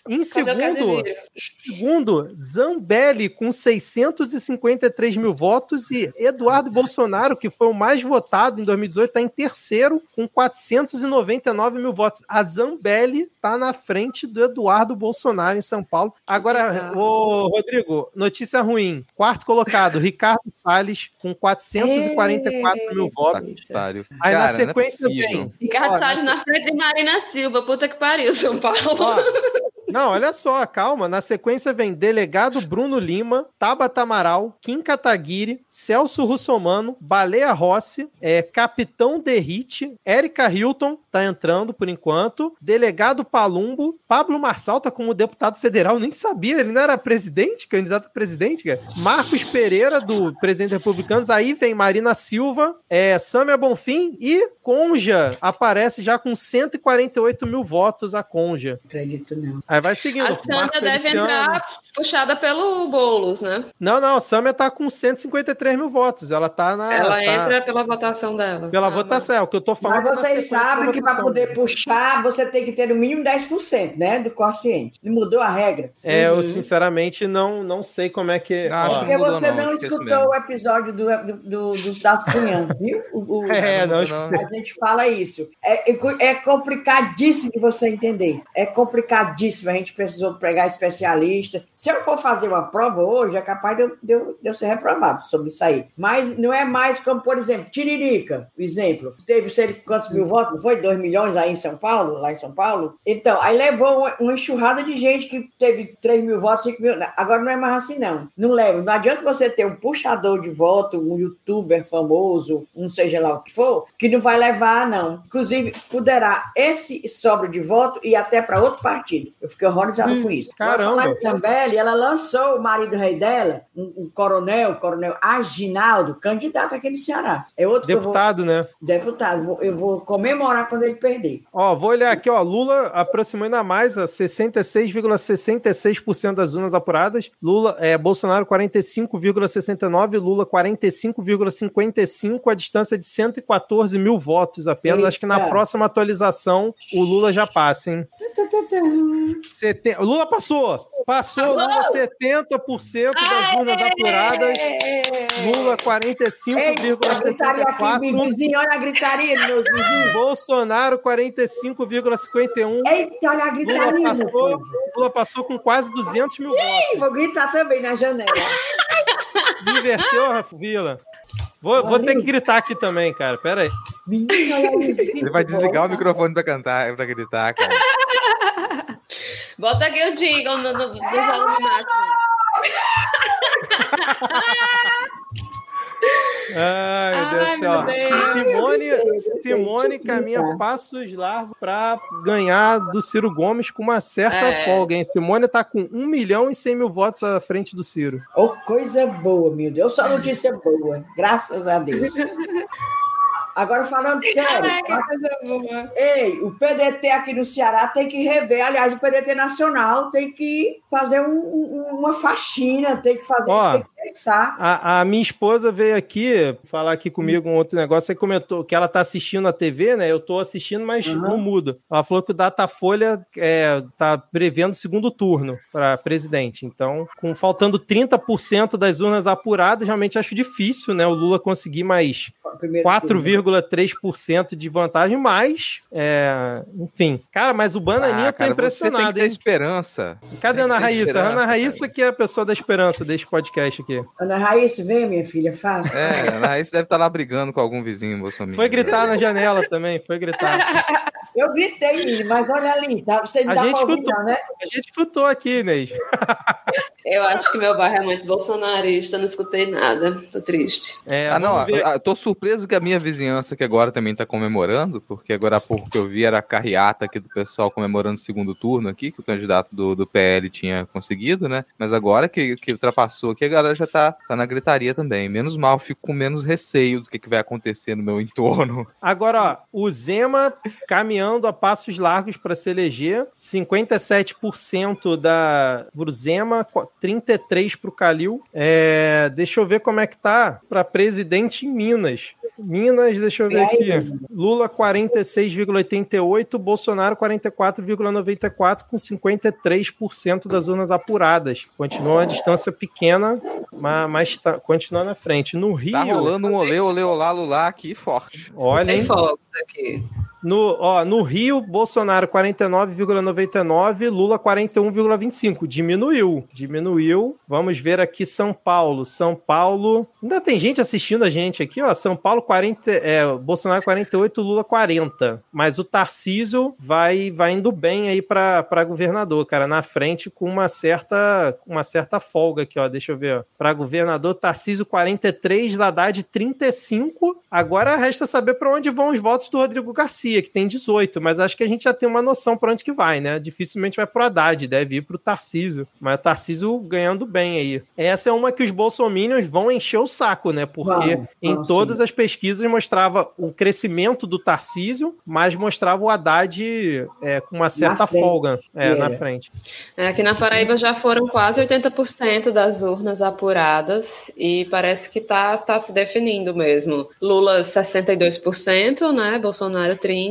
Em segundo, segundo, Zambelli com 653 mil votos e Eduardo Bolsonaro, que foi o mais votado em 2018, está em terceiro com 499 mil votos. A Zambelli está na frente do Eduardo Bolsonaro em São Paulo. Agora, o Rodrigo, notícia ruim. Quarto colocado, Ricardo Salles com 444 mil votos. Aí Cara, na é sequência é vem. Ricardo Salles na frente de Marina Silva. Puta que pariu, São Paulo. Ó, não, olha só, calma. Na sequência vem delegado Bruno Lima, Tabata Amaral, Kim Kataguiri, Celso Russomano, Baleia Rossi, é, Capitão Derrite, Érica Hilton, tá entrando por enquanto, delegado Palumbo, Pablo Marçal tá como deputado federal, nem sabia, ele não era presidente, candidato a presidente, cara. Marcos Pereira, do presidente republicano, aí vem Marina Silva, é, Samia Bonfim e Conja aparece já com 148 mil votos a Conja. Acredito não. Aí Mas vai seguindo. A Sâmia deve entrar puxada pelo Boulos, né? Não, não, a Sâmia tá com 153 mil votos. Ela tá na. Ela tá... entra pela votação dela. Pela ah, votação, é o que eu tô falando. Mas vocês sabem que para poder puxar, você tem que ter no mínimo 10%, né? Do quociente. Mudou a regra. É, uhum. eu sinceramente não, não sei como é que. Não, acho Porque você não, não escutou o episódio do, do, do, das crianças, viu? O, o, é, não, a gente fala isso. É, é complicadíssimo de você entender. É complicadíssimo. A gente precisou pregar especialista. Se eu for fazer uma prova hoje, é capaz de eu, de eu, de eu ser reprovado sobre isso aí. Mas não é mais como, por exemplo, Tiririca, exemplo. Teve sei quantos mil votos, não foi? 2 milhões aí em São Paulo, lá em São Paulo. Então, aí levou uma, uma enxurrada de gente que teve 3 mil votos, 5 mil. Agora não é mais assim, não. Não leva. Não adianta você ter um puxador de voto, um youtuber famoso, um seja lá o que for, que não vai levar, não. Inclusive, poderá esse sobra de voto ir até para outro partido. Eu fiquei horrorizado hum, com isso. Caramba. A Zambelli, ela lançou o marido rei dela, um, um coronel, coronel Aginaldo, candidato aqui no Ceará. É outro deputado, vou, né? Deputado. Eu vou comemorar quando ele perder. Ó, vou olhar aqui, ó. Lula aproximou ainda mais a 66,66% das urnas apuradas. Lula, é, Bolsonaro 45,69, Lula 45,55, a distância de 114 mil votos apenas. Eita. Acho que na próxima atualização o Lula já passa, hein? Seten... Lula passou! Passou, passou? Lula 70% das urnas apuradas. Lula 45,74. Vizinho, olha a gritaria meu vizinho. Bolsonaro 45,51. Eita, olha a gritaria. Lula passou, Lula passou com quase 200 mil votos. Vou gritar também na janela. Inverteu, Vila. Vou, vou ter que gritar aqui também, cara. Pera aí. Ele vai desligar o microfone pra cantar, pra gritar, cara. Bota aqui o jingle no, no, no volume máximo. Ai, meu Deus do céu. Deus. Simone, Simone caminha passos largos para ganhar do Ciro Gomes com uma certa é. folga, hein? Simone tá com 1 milhão e 100 mil votos à frente do Ciro. Oh, coisa boa, meu Deus. Só notícia boa. Graças a Deus. Agora, falando sério. ei, o PDT aqui no Ceará tem que rever. Aliás, o PDT Nacional tem que fazer um, um, uma faxina, tem que fazer. Ó, tem que pensar. A, a, minha esposa veio aqui falar aqui comigo um outro negócio. Você comentou que ela tá assistindo a TV, né? Eu tô assistindo, mas uhum. não mudo. Ela falou que o Datafolha é, tá prevendo segundo turno para presidente. Então, com faltando 30% das urnas apuradas, realmente acho difícil, né? O Lula conseguir mais 4,3% de vantagem, mas, é, enfim. Cara, mas o Bananinha ah, tá impressionado, você tem que ter esperança. Cadê a Ana Raíssa? Esperança, Ana Raíssa que é a pessoa da esperança deste podcast aqui. Ana Raíssa, vem, minha filha, faz. É, Ana Raíssa deve estar lá brigando com algum vizinho Bolsonaro. Foi gritar na janela também, foi gritar. Eu gritei, mas olha ali, tá? Você não a dá gente escutou, ouvir, né? A gente escutou aqui, Inês. Eu acho que meu bairro é muito bolsonarista, não escutei nada. Tô triste. É, ah, não, ver... tô surpreso que a minha vizinhança, que agora também tá comemorando, porque agora há pouco que eu vi era a carreata aqui do pessoal comemorando o segundo turno aqui, que o candidato do, do PL tinha conseguido, né? Mas agora que, que ultrapassou aqui, a galera já tá, tá na gritaria também. Menos mal, fico com menos receio do que, que vai acontecer no meu entorno. Agora, ó, o Zema caminhando a passos largos para se eleger. 57% da Bruzema, 33% para o Calil. É, deixa eu ver como é que tá para presidente em Minas. Minas, deixa eu ver aqui. Lula 46,88, Bolsonaro 44,94 com 53% das urnas apuradas. Continua a distância pequena, mas, mas tá, continua na frente. No Rio. Tá rolando um olê, olê, olá, lulá aqui forte. Olha. Tem fogos aqui. No, ó, no Rio, Bolsonaro 49,99, Lula 41,25. Diminuiu, diminuiu. Vamos ver aqui São Paulo. São Paulo. Ainda tem gente assistindo a gente aqui, ó. São Paulo 40, é, Bolsonaro 48, Lula 40. Mas o Tarcísio vai, vai indo bem aí para governador, cara, na frente com uma certa, uma certa folga aqui, ó. Deixa eu ver, Para governador, Tarcísio 43, Haddad 35. Agora resta saber para onde vão os votos do Rodrigo Garcia que tem 18, mas acho que a gente já tem uma noção para onde que vai, né? Dificilmente vai pro Haddad, deve ir pro Tarcísio. Mas o Tarcísio ganhando bem aí. Essa é uma que os bolsominions vão encher o saco, né? Porque Vão, em todas sim. as pesquisas mostrava o crescimento do Tarcísio, mas mostrava o Haddad é, com uma certa folga é, na frente. É, Aqui na Paraíba já foram quase 80% das urnas apuradas e parece que está tá se definindo mesmo. Lula 62%, né? Bolsonaro 30%,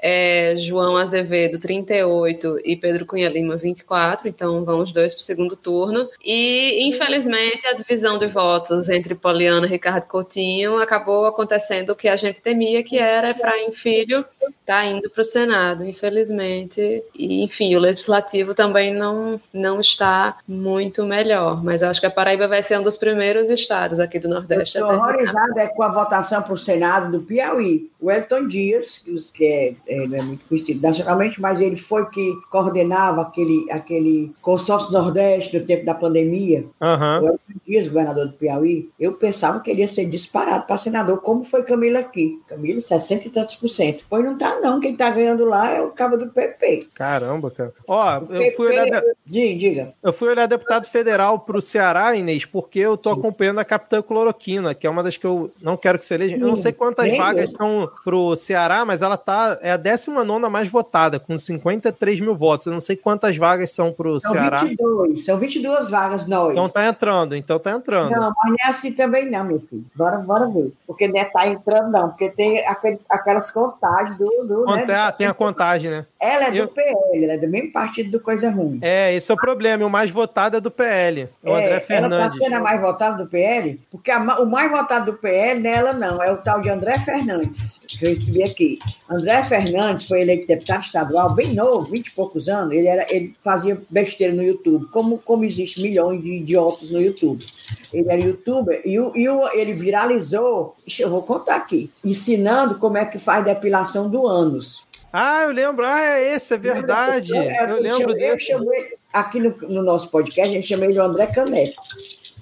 é, João Azevedo 38% e Pedro Cunha Lima 24%, então vão os dois para o segundo turno. E, infelizmente, a divisão de votos entre Poliana e Ricardo Coutinho acabou acontecendo o que a gente temia, que era Efraim Filho tá indo para o Senado, infelizmente. E, enfim, o legislativo também não, não está muito melhor. Mas eu acho que a Paraíba vai ser um dos primeiros estados aqui do Eu Nordeste. a estou horrorizada é com a votação para o Senado do Piauí. O Elton Dias, que que é, é, não é muito conhecido nacionalmente, mas ele foi que coordenava aquele, aquele consórcio Nordeste no tempo da pandemia. Aham. O Elton Dias, governador do Piauí, eu pensava que ele ia ser disparado para senador, como foi Camila aqui. Camila, 60 e tantos por cento. Pois não tá, não. Quem tá ganhando lá é o cabo do PP. Caramba, cara. Ó, eu fui olhar. PP Diga, diga. Eu fui olhar deputado federal pro Ceará, Inês, porque eu tô acompanhando a Capitã Cloroquina, que é uma das que eu não quero que você eleja. Eu não sei quantas Nem vagas eu. são pro Ceará, mas ela tá. É a 19 mais votada, com 53 mil votos. Eu não sei quantas vagas são pro São Ceará. 22, são 22 vagas nós. Então tá entrando, então tá entrando. Não, mas não é assim também não, meu filho. Bora, bora ver. Porque não é tá entrando, não. Porque tem aquele- aquelas contagens do... do né, Conta- do- tem a contagem, né? Ela é do Eu- PL, ela é do mesmo partido do Coisa Ruim. É, esse é o problema. O mais votado é do PL. O André É, ela Fernandes. sendo a mais votada do PL, porque a o mais votado do PL nela não, é o tal de André Fernandes, que eu recebi aqui. André Fernandes foi eleito deputado estadual, bem novo, 20 e poucos anos, ele, era, ele fazia besteira no YouTube, como, como existe milhões de idiotas no YouTube. Ele era youtuber e, o, e o- ele viralizou, eu vou contar aqui, ensinando como é que faz depilação do ânus. Ah, eu lembro. Ah, é esse, é verdade. É, Eu lembro chamo- Eu desse. chamo ele, aqui no, no nosso podcast, a gente chama ele de André Caneco.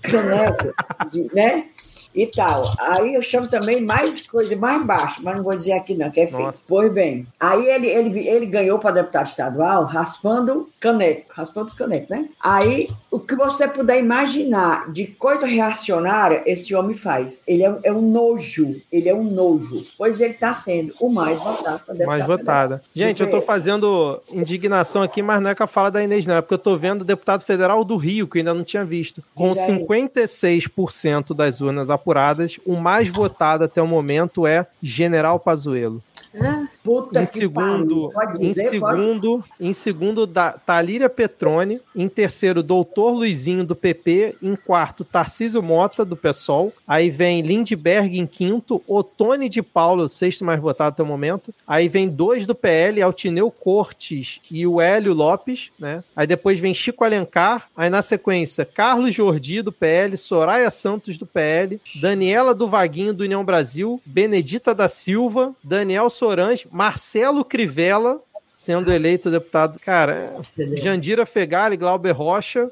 Caneco, de- né? E tal. Aí eu chamo também mais coisa, mais baixo, mas não vou dizer aqui não, que é feio. Nossa. Pois bem, aí ele, ele, ele ganhou para deputado estadual raspando caneco, raspando caneco, né? Aí, o que você puder imaginar de coisa reacionária, esse homem faz. Ele é, um- é um nojo, ele é um nojo. Pois ele está sendo o mais votado para deputado Mais votada. Gente, eu tô fazendo indignação aqui, mas não é com a fala da Inês, não. É porque eu tô vendo o deputado federal do Rio, que eu ainda não tinha visto. Com Diz aí. 56% das urnas apuradas, o mais votado até o momento é General Pazuello. Ah, Puta Em que segundo, pariu. Em dizer, pode? segundo, em segundo, da Talíria Petrone. Em terceiro, Doutor Luizinho do PP. Em quarto, Tarcísio Mota do PSOL. Aí vem Lindbergh em quinto, Otone de Paulo, o sexto mais votado até o momento. Aí vem dois do PL, Altineu Cortes e o Hélio Lopes, né? Aí depois vem Chico Alencar. Aí na sequência, Carlos Jordi do PL, Soraya Santos do PL, Daniela do Vaguinho do União Brasil, Benedita da Silva, Daniel Sorange, Marcelo Crivella sendo eleito deputado. Cara. Jandira Fegali, Glauber Rocha.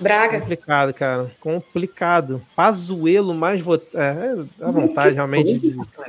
Braga. Complicado, cara. Complicado. Pazuelo mais votado. É, é a vontade realmente.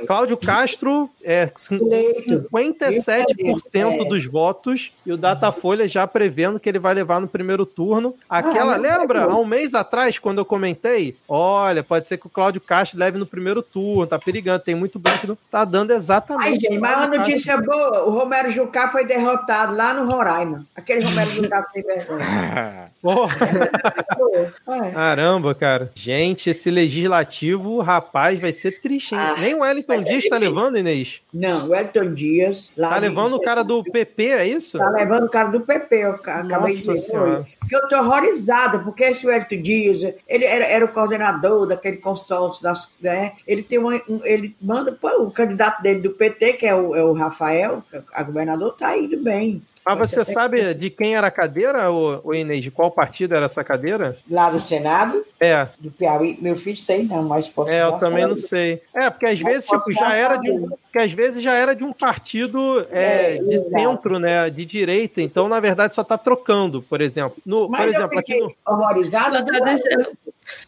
Cláudio Castro é com Eleito. 57% dos votos e o Datafolha já prevendo que ele vai levar no primeiro turno. Aquela, Ah, lembra? não. Há um mês atrás, quando eu comentei, olha, pode ser que o Cláudio Castro leve no primeiro turno, tá perigando, tem muito branco. no- Tá dando exatamente. Ai, gente, mas uma notícia boa: o Romero Jucá foi derrotado lá no Roraima. Aquele Romero Jucá sem vergonha. Porra. É. Caramba, cara. Gente, esse legislativo, rapaz, vai ser triste, hein? Ah, Nem o Wellington Dias tá levando, Inês. Não, o Elton Dias. Tá levando o cara do PP, é isso? Tá levando o cara do PP, eu ca- acabei Nossa de dizer. Porque eu tô horrorizada, porque esse Elton Dias, ele era, era o coordenador daquele consórcio, das, né? ele tem uma, um- ele manda, pô, o candidato dele do PT, que é o, é o Rafael, a governador, tá indo bem. Mas você sabe de quem era a cadeira, ô Inês? De qual partido era essa cadeira? Lá do Senado, É, do Piauí, meu filho sei não, mas posso é, eu também não sei. É, porque às Mas vezes, tipo, já era de um, porque às vezes já era de um partido é, É, de exato. centro, né? De direita. Então, na verdade, só tá trocando, por exemplo. No, por Mas exemplo, eu aqui no. Ela tá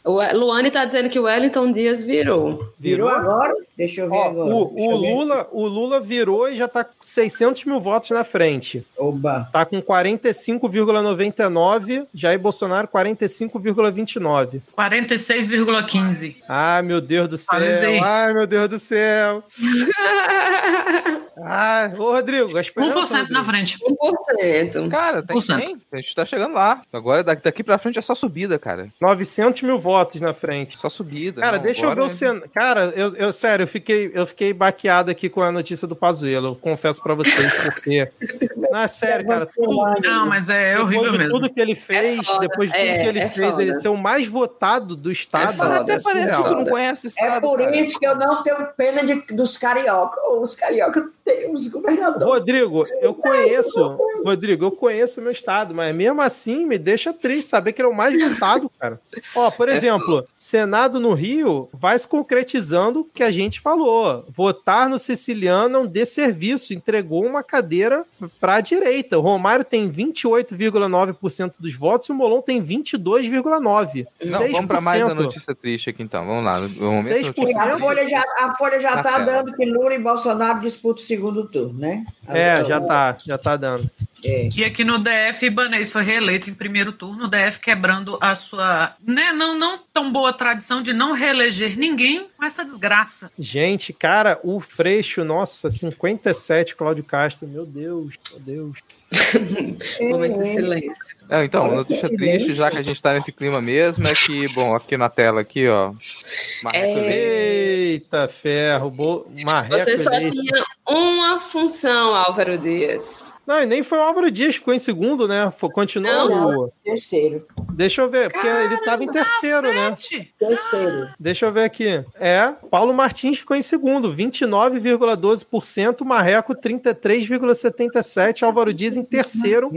O Luane tá dizendo que o Wellington Dias virou. Virou agora? Deixa eu ver Ó, agora. o, o eu ver. Lula, o Lula virou e já tá com 600 mil votos na frente. Oba. Tá com 45,99. Jair Bolsonaro, 45,29. 46,15. Ai, meu Deus do céu. Ai, meu Deus do céu. Ai, ô, Rodrigo, a esperança, 1% na Rodrigo. frente. 1%. Cara, tem, 1%. tem. A gente tá chegando lá. Agora daqui, daqui pra frente é só subida, cara. 900 mil votos na frente. Só subida. Cara, Não, deixa eu ver agora- o cenário. Cara, eu, eu sério, eu fiquei, eu fiquei baqueado aqui com a notícia do Pazuello. Eu confesso pra vocês porque. É sério, cara. Tudo, Não, mas é horrível depois de mesmo. tudo que ele fez, É foda, depois de tudo é, que ele é fez, foda. ele ser o mais votado do estado. foda, Até é parece que surreal. tu não conhece o É estado. por cara. isso que eu não tenho pena de, dos carioca. Os carioca têm os governadores. Rodrigo, eu conheço. Rodrigo, eu conheço o meu estado, mas mesmo assim me deixa triste saber que ele é o mais votado, cara. Ó, por exemplo, Senado no Rio vai se concretizando o que a gente falou. Votar no Siciliano é um desserviço. Entregou uma cadeira pra direita. O Romário tem 28,9% dos votos e o Molon tem 22,9%. Não, vamos pra mais uma 6%. notícia triste aqui então. Vamos lá. No momento 6%. notícia A. Folha já, a Folha já Na tá tela. dando que Lula e Bolsonaro disputam o segundo turno, né? É, já tá, já tá dando. É. E aqui no DF, Ibanez foi reeleito em primeiro turno, o DF quebrando a sua, né, não, não tão boa tradição de não reeleger ninguém com essa desgraça. Gente, cara, o Freixo, nossa, 57, Cláudio Castro, meu Deus, meu Deus. Momento de silêncio. Não, então, Olha notícia triste, já que a gente tá nesse clima mesmo, é que, bom, aqui na tela, aqui, ó. Marreco É. Eita ferro, bo... marreco Você só eleito. tinha uma função, Álvaro Dias. Não, e nem foi o Álvaro Dias, ficou em segundo, né? Foi- Continua Não, o... Terceiro. Deixa eu ver, porque ele tava em terceiro, né? Cacete! Terceiro. Deixa eu ver aqui. É, Paulo Martins ficou em segundo, 29,12%, Marreco 33,77%, Álvaro Dias em terceiro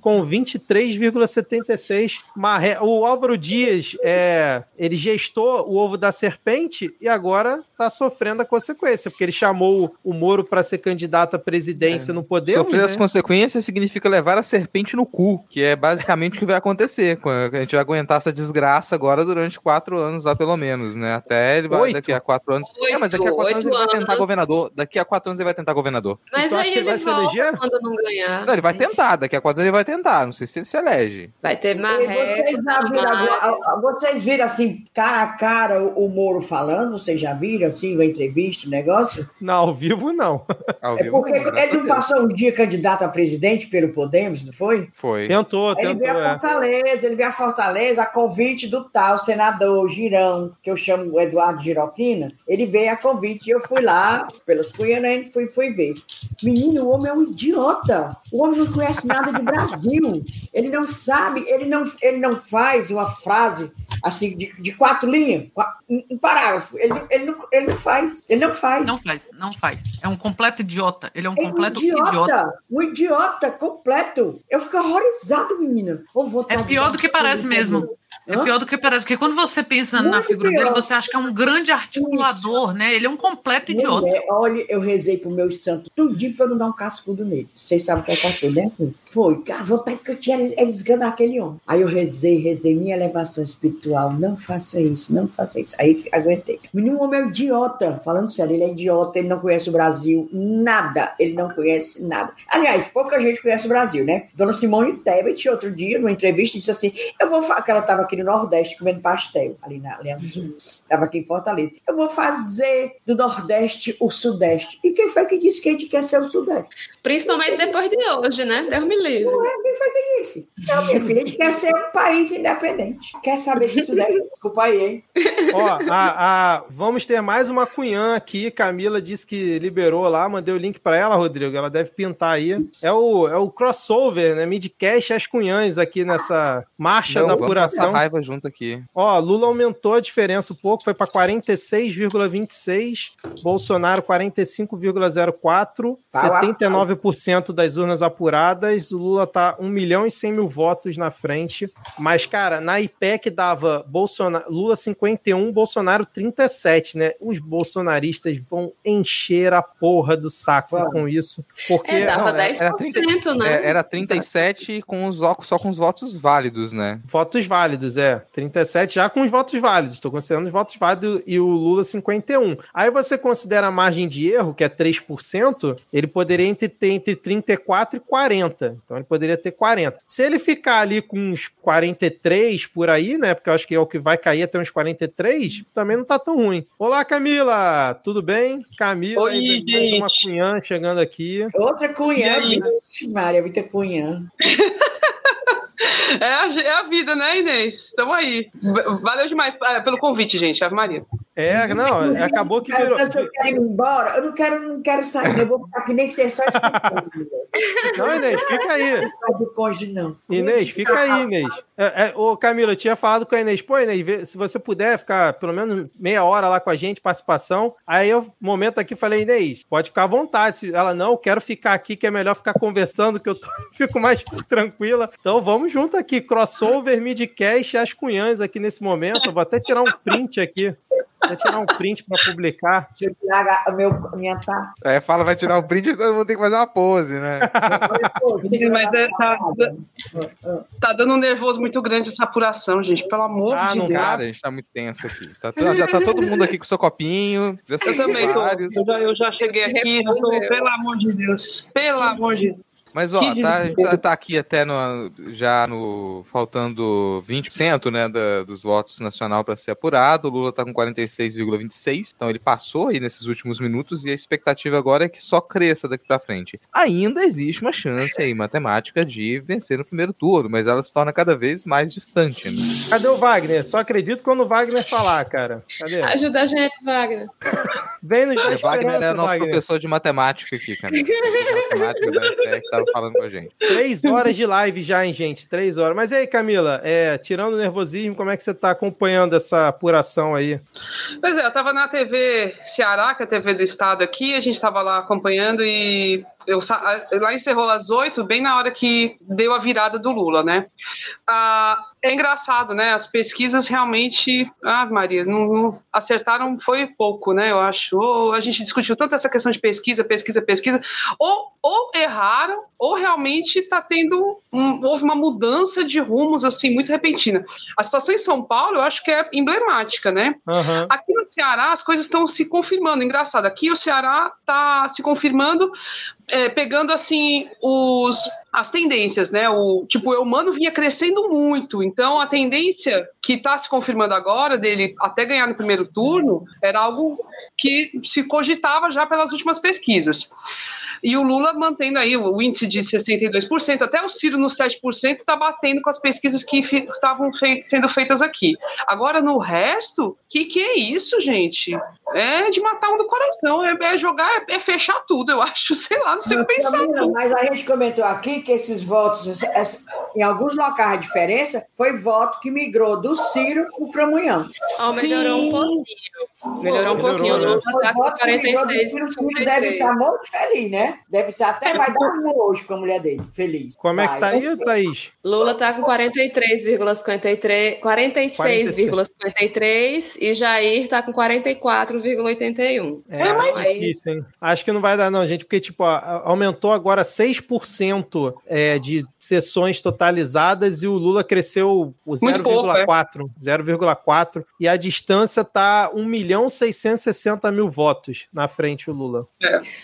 com 23,76%. Marre... O Álvaro Dias, é, ele gestou o ovo da serpente e agora tá sofrendo a consequência, porque ele chamou o Moro para ser candidato à presidência no poder. Sofrer as consequências significa levar a serpente no cu, que é basicamente o que vai acontecer. A gente vai aguentar essa desgraça agora durante quatro anos lá, pelo menos, né? Até ele vai Oito. daqui a quatro anos. é, mas daqui a quatro Oito, anos ele vai oito tentar anos. governador. Daqui a quatro anos ele vai tentar governador. Mas aí que ele ele vai se eleger? quando não ganhar. Não, ele vai tentar. Daqui a quatro anos ele vai tentar. Não sei se ele se elege. Vai ter marreco. Vocês, viram, vocês viram assim, cara a cara, o, Moro falando? Vocês já viram assim, a entrevista, o negócio? Não, ao vivo não. Ao É porque ele não passou um dia candidato a presidente pelo Podemos, não foi? Foi. Tentou, ele tentou. veio a É. Fortaleza, ele veio a Fortaleza a convite do tal senador Girão, que eu chamo o Eduardo Giroquina. Ele veio a convite e eu fui lá, pelos Cunhanem, fui, fui ver. Menino, o homem é um idiota. O homem não conhece nada de Brasil. Ele não sabe, ele não, ele não faz uma frase assim de, de quatro linhas, um, um parágrafo. Ele, ele, não, ele não faz. Ele não faz. Não faz, não faz. É um completo idiota. Ele é um É um completo idiota, idiota. um idiota completo. Eu fico horrorizado, menina. É pior do que parece mesmo. É Hã? pior do que parece, porque quando você pensa na Muito figura pior. dele, você acha que é um grande articulador, né? Ele é um completo idiota. Mulher, olha, eu rezei pro meu santo tudinho pra eu não dar um cascudo nele. Vocês sabem o que é cascudo, né? Foi, a vontade que eu tinha era esganar aquele homem. Aí eu rezei, rezei, minha elevação espiritual, não faça isso, não faça isso. Aí aguentei. Menino, o homem é idiota, falando sério, ele é idiota, ele não conhece o Brasil, nada, ele não conhece nada. Aliás, pouca gente conhece o Brasil, né? Dona Simone Tebet, outro dia, numa entrevista, disse assim, eu vou falar, que ela estava aqui no Nordeste comendo pastel, ali na Sul. Estava aqui em Fortaleza. Eu vou fazer do Nordeste o Sudeste. E quem foi que disse que a gente quer ser o Sudeste? Principalmente depois de hoje, né? Deus me livre. Não é quem foi que disse? Não, minha filha, a gente quer ser um país independente. Quer saber de Sudeste? Desculpa aí, hein? Ó, a, a- vamos ter mais uma cunhã aqui. Camila disse que liberou lá. Mandei o link pra ela, Rodrigo. Ela deve pintar aí. É o, é o crossover, né? Midcast e as cunhãs aqui nessa marcha Não, da vamos apuração. passar raiva junto aqui. Ó, Lula aumentou a diferença um pouco, foi para 46,26, Bolsonaro 45,04, Pau a 79% das urnas apuradas, o Lula tá 1 milhão e e 100 mil votos na frente. Mas, cara, na IPEC dava Bolsonaro, Lula 51, Bolsonaro 37, né? Os bolsonaristas vão encher a porra do saco Uau. com isso. Porque. É, dava Não, era- 10%, era 30, né? é, Era 37 com os, só com os votos válidos, né? Votos válidos, é. 37 já com os votos válidos. Estou considerando os votos e o Lula 51. Aí você considera a margem de erro, que é 3%, ele poderia entre- ter entre 34 e 40. Então ele poderia ter 40. Se ele ficar ali com uns 43 por aí, né? Porque eu acho que é o que vai cair até uns 43, também não tá tão ruim. Olá, Camila! Tudo bem? Camila, Oi, aí, mais uma gente. cunhã chegando aqui. Outra cunhã, Maria, muita cunhã. É a, é a vida, né, Inês? Estamos aí. Valeu demais ah, pelo convite, gente. Ave Maria. É, não, acabou que virou. Cara, se eu quero ir embora, eu não quero, não quero sair, eu vou ficar aqui nem que seja só escutando. Não, Inês, fica aí. Inês, fica aí, Inês. É, é, ô, Camila, eu tinha falado com a Inês, pô, Inês, se você puder ficar pelo menos meia hora lá com a gente, participação. Aí eu, momento aqui, falei, Inês, pode ficar à vontade. Se Ela, não, eu quero ficar aqui, que é melhor ficar conversando, que eu tô- fico mais tranquila. Então vamos junto aqui, crossover, midcast e as cunhãs aqui nesse momento. Eu vou até tirar um print aqui. Vou tirar um print para publicar. Deixa eu tirar a, meu, minha taça. Aí fala, vai tirar o print e todo mundo tem que fazer uma pose, né? Mas é, tá, tá dando um nervoso muito grande essa apuração, gente. Pelo amor Ah, de não Deus. Cara, a gente tá muito tenso aqui. Tá já tá todo mundo aqui com seu copinho. Já Eu também tô. vários. Eu já, eu já cheguei aqui, já tô, pelo amor de Deus. Pelo amor de Deus. Mas, ó, tá, a gente tá, tá aqui até no, já no. faltando 20% né, da- dos votos nacional para ser apurado. O Lula tá com 46,26%. Então ele passou aí nesses últimos minutos e a expectativa agora é que só cresça daqui para frente. Ainda existe uma chance aí, matemática, de vencer no primeiro turno, mas ela se torna cada vez mais distante. Né? Cadê o Wagner? Só acredito quando o Wagner falar, cara. Cadê? Ajuda a gente, Wagner. Vem no dia O Wagner é nosso Wagner. professor de matemática aqui, cara. matemática da que tava falando com a gente. Três horas de live já, hein, gente? Três horas. Mas e aí, Camila, é, tirando o nervosismo, como é que você tá acompanhando essa apuração aí? Pois é, eu tava na TV Ceará, que é a TV do estado aqui, a gente tava lá acompanhando e eu, lá encerrou às oito, bem na hora que deu a virada do Lula, né? Ah, é engraçado, né? As pesquisas realmente, ah, Maria, não, não acertaram, foi pouco, né? Eu acho. Ou a gente discutiu tanto essa questão de pesquisa, pesquisa, pesquisa, ou, ou erraram, ou realmente está tendo um- houve uma mudança de rumos assim muito repentina. A situação em São Paulo, eu acho que é emblemática, né? Aham. Aqui no Ceará as coisas estão se confirmando. Engraçado, aqui o Ceará está se confirmando, é, pegando assim os as tendências, né? O tipo, o humano vinha crescendo muito, então a tendência que está se confirmando agora dele até ganhar no primeiro turno era algo que se cogitava já pelas últimas pesquisas. E o Lula mantendo aí o índice de 62%, até o Ciro no 7% está batendo com as pesquisas que estavam fei- sendo feitas aqui. Agora, no resto, que que é isso, gente? É de matar um do coração, é, é jogar, é, é fechar tudo, eu acho, sei lá, não sei o que pensar. Camila, Mas a gente comentou aqui que esses votos, essa- em alguns locais a diferença foi voto que migrou do Ciro para o Cramunhão. Ó, melhorou um Sim. pouquinho. Melhorou um Melhorou, pouquinho. O né? Tá com voto que migrou do 46, Ciro, o Ciro deve 53. estar muito feliz, né? Deve estar até vai dar um hoje com a mulher dele, feliz. Como é que Vai, tá aí, não. Thaís? Lula tá com 43,53, 46,53 e Jair tá com 44,81. É, É, acho mas- difícil, hein? Acho que não vai dar, não, gente, porque, tipo, ó, aumentou agora 6% é, de sessões totalizadas e o Lula cresceu o Muito pouco, 0,4. 0,4. E a distância tá 1 milhão 660 mil votos na frente, o Lula.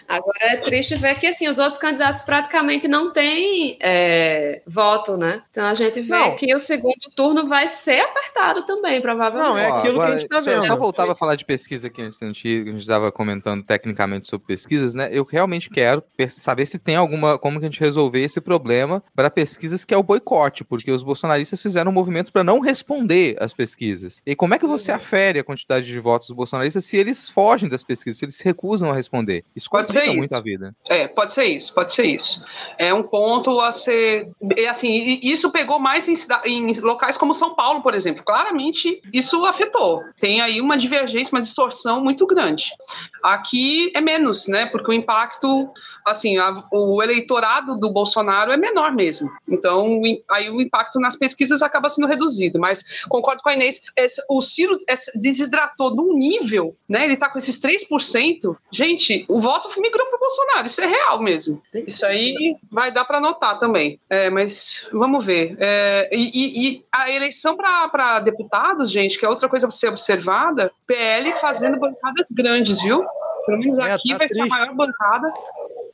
Agora é triste ver que assim, os outros candidatos praticamente não têm é, voto, né? Então a gente vê Não. que o segundo turno vai ser apertado também, provavelmente. Não, é aquilo que a gente tá deixa eu vendo. Só voltava a falar de pesquisa aqui gente, a gente estava comentando tecnicamente sobre pesquisas, né? Eu realmente quero saber se tem alguma, como que a gente resolver esse problema para pesquisas que é o boicote, porque os bolsonaristas fizeram um movimento para não responder às pesquisas. E como é que você afere a quantidade de votos bolsonaristas se eles fogem das pesquisas, se eles recusam a responder. Isso Pode ser muito isso. a vida. É, pode ser isso, pode ser isso. É um ponto a ser. É assim, isso pegou mais em, em locais como São Paulo, por exemplo. Claramente, isso afetou. Tem aí uma divergência, uma distorção muito grande. Aqui é menos, né? Porque o impacto, assim, a- o eleitorado do Bolsonaro é menor mesmo. Então, aí o impacto nas pesquisas acaba sendo reduzido. Mas concordo com a Inês, esse- o Ciro esse- desidratou num nível, né? Ele tá com esses 3%. Gente, o voto migrou pro Bolsonaro. Isso é real mesmo. Isso aí vai dar para notar também. É, mas vamos ver. É, e, e- a eleição para deputados, gente, que é outra coisa para ser observada, PL fazendo bancadas grandes, viu? Pelo menos É, aqui tá vai ser a triste. maior bancada.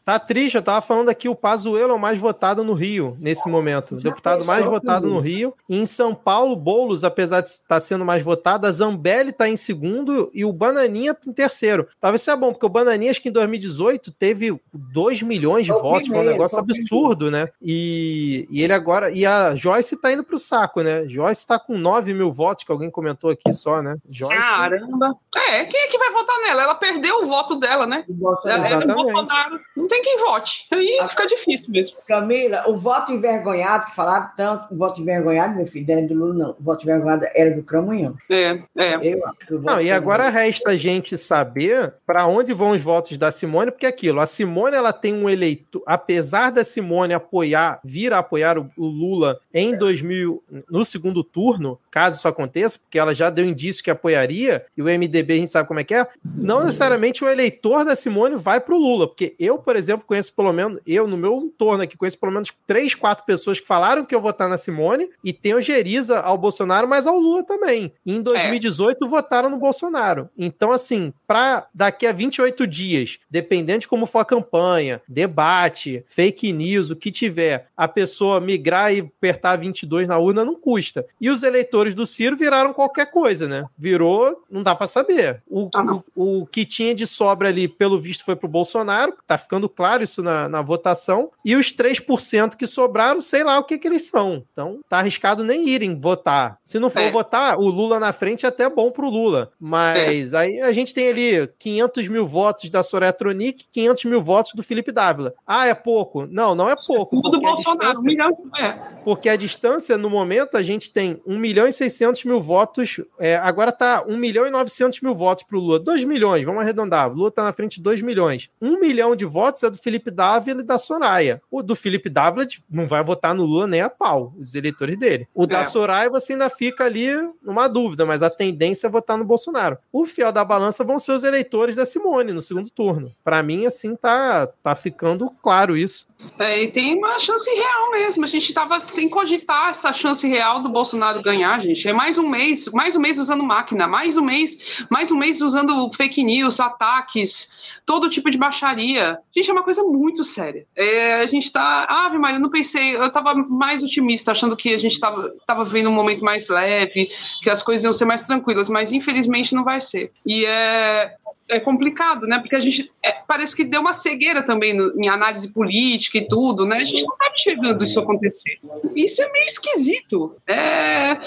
Tá triste, eu tava falando aqui, o Pazuello é o mais votado no Rio, nesse momento. O deputado mais votado no Rio. E em São Paulo, Boulos, apesar de estar sendo mais votado, a Zambelli tá em segundo e o Bananinha em terceiro. Talvez seja bom, porque o Bananinha, acho que em 2018, teve 2 milhões de votos, foi um negócio absurdo, né? E, e ele agora... E a Joyce tá indo pro saco, né? Joyce tá com 9 mil votos, que alguém comentou aqui só, né? Joyce... Caramba. É, quem é que vai votar nela? Ela perdeu o voto dela, né? O voto Ela, da- ela é Exatamente. Bolsonaro. Não tem quem vote. Aí fica difícil mesmo. Camila, o voto envergonhado, que falaram tanto, o voto envergonhado, meu filho, não era do Lula, não. O voto envergonhado era do Cramunhão. É, é. Eu acho que o voto Não, e agora envergonhado- resta a gente saber para onde vão os votos da Simone, porque é aquilo, a Simone ela tem um eleito, apesar da Simone apoiar, vir a apoiar o, o Lula em 2000, no segundo turno, caso isso aconteça, porque ela já deu indício que apoiaria, e o MDB a gente sabe como é que é, não necessariamente o eleitor da Simone vai pro Lula, porque eu, por exemplo, conheço pelo menos, eu no meu entorno aqui, conheço pelo menos três, quatro pessoas que falaram que eu votar na Simone, e tem ojeriza ao Bolsonaro, mas ao Lula também. E em 2018 votaram no Bolsonaro. Então, assim, para daqui a 28 dias, dependendo de como for a campanha, debate, fake news, o que tiver, a pessoa migrar e apertar 22 na urna não custa. E os eleitores do Ciro viraram qualquer coisa, né? Virou, não dá para saber. O, Ah, o, o que tinha de sobra ali, pelo visto, foi pro Bolsonaro, tá ficando claro isso na, na votação, e os 3% que sobraram, sei lá o que que eles são. Então, tá arriscado nem irem votar. Se não for É. votar, o Lula na frente é até bom pro Lula. Mas aí a gente tem ali 500 mil votos da Soraya Tronic, 500 mil votos do Felipe Dávila. Ah, é pouco? Não, não é pouco. Tudo do Bolsonaro. Um milhão. É. porque a distância, no momento, a gente tem 1 milhão e 600 mil votos. é, agora tá 1 milhão e 900 mil votos pro Lula. 2 milhões, vamos arredondar. O Lula tá na frente de 2 milhões. 1 milhão de votos é do Felipe Dávila e da Soraya. O do Felipe Dávila não vai votar no Lula nem a pau, os eleitores dele. O da É. Soraya você ainda fica ali numa dúvida, mas a tendência é votar no Bolsonaro. O fiel da balança vão ser os eleitores da Simone no segundo turno. Pra mim, assim, tá, tá ficando claro isso. É, e tem uma chance real mesmo. A gente tava sem cogitar essa chance real do Bolsonaro ganhar, gente. É mais um mês, mais um mês usando máquina, mais um mês, mais um mês usando fake news, ataques, todo tipo de baixaria. Gente, é uma coisa muito séria. É, a gente tá. Ave Maria, eu não pensei, eu tava mais otimista, achando que a gente tava, tava vivendo um momento mais leve, que as coisas iam ser mais tranquilas, mas infelizmente não vai ser. E é, é complicado, né? Porque a gente é, parece que deu uma cegueira também no- em análise política e tudo, né? A gente não tá enxergando isso acontecer. Isso é meio esquisito. É, é,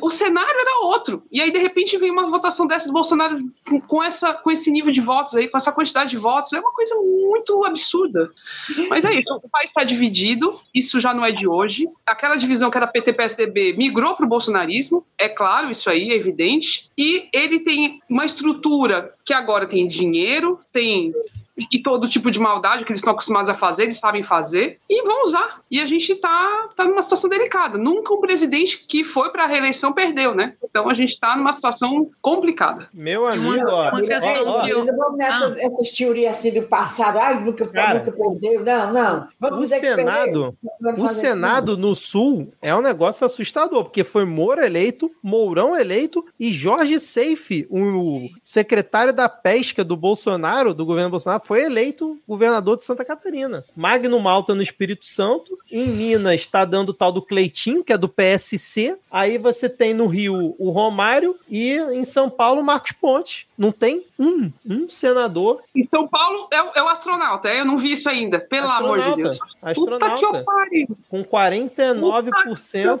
o cenário era outro. E aí, de repente, vem uma votação dessa do Bolsonaro com, com essa, com esse nível de votos aí, com essa quantidade de votos. É uma coisa muito absurda. Mas é isso. O país está dividido. Isso já não é de hoje. Aquela divisão que era PT-PSDB migrou para o bolsonarismo. É claro, isso aí é evidente. E ele tem uma estrutura que agora tem dinheiro, tem e todo tipo de maldade que eles estão acostumados a fazer, eles sabem fazer, e vão usar. E a gente tá, tá numa situação delicada. Nunca um presidente que foi para a reeleição perdeu, né? Então a gente tá numa situação complicada. Meu amigo, ó. uma questão ó, ó, que eu- vamos nessas essas teorias assim do passado, ai, nunca, Cara, nunca perdeu. Não, não. Vamos O dizer que Senado, o fazer Senado no Sul é um negócio assustador, porque foi Moro eleito, Mourão eleito e Jorge Seife, o secretário da pesca do Bolsonaro, do governo Bolsonaro, foi eleito governador de Santa Catarina. Magno Malta no Espírito Santo Em Minas está dando o tal do Cleitinho, que é do PSC. Aí você tem no Rio o Romário e em São Paulo o Marcos Ponte. Não tem um, um senador. Em São Paulo é o, é o astronauta, é? Eu não vi isso ainda. Pelo amor de Deus. Astronauta. Puta que eu pariu. Com 49%.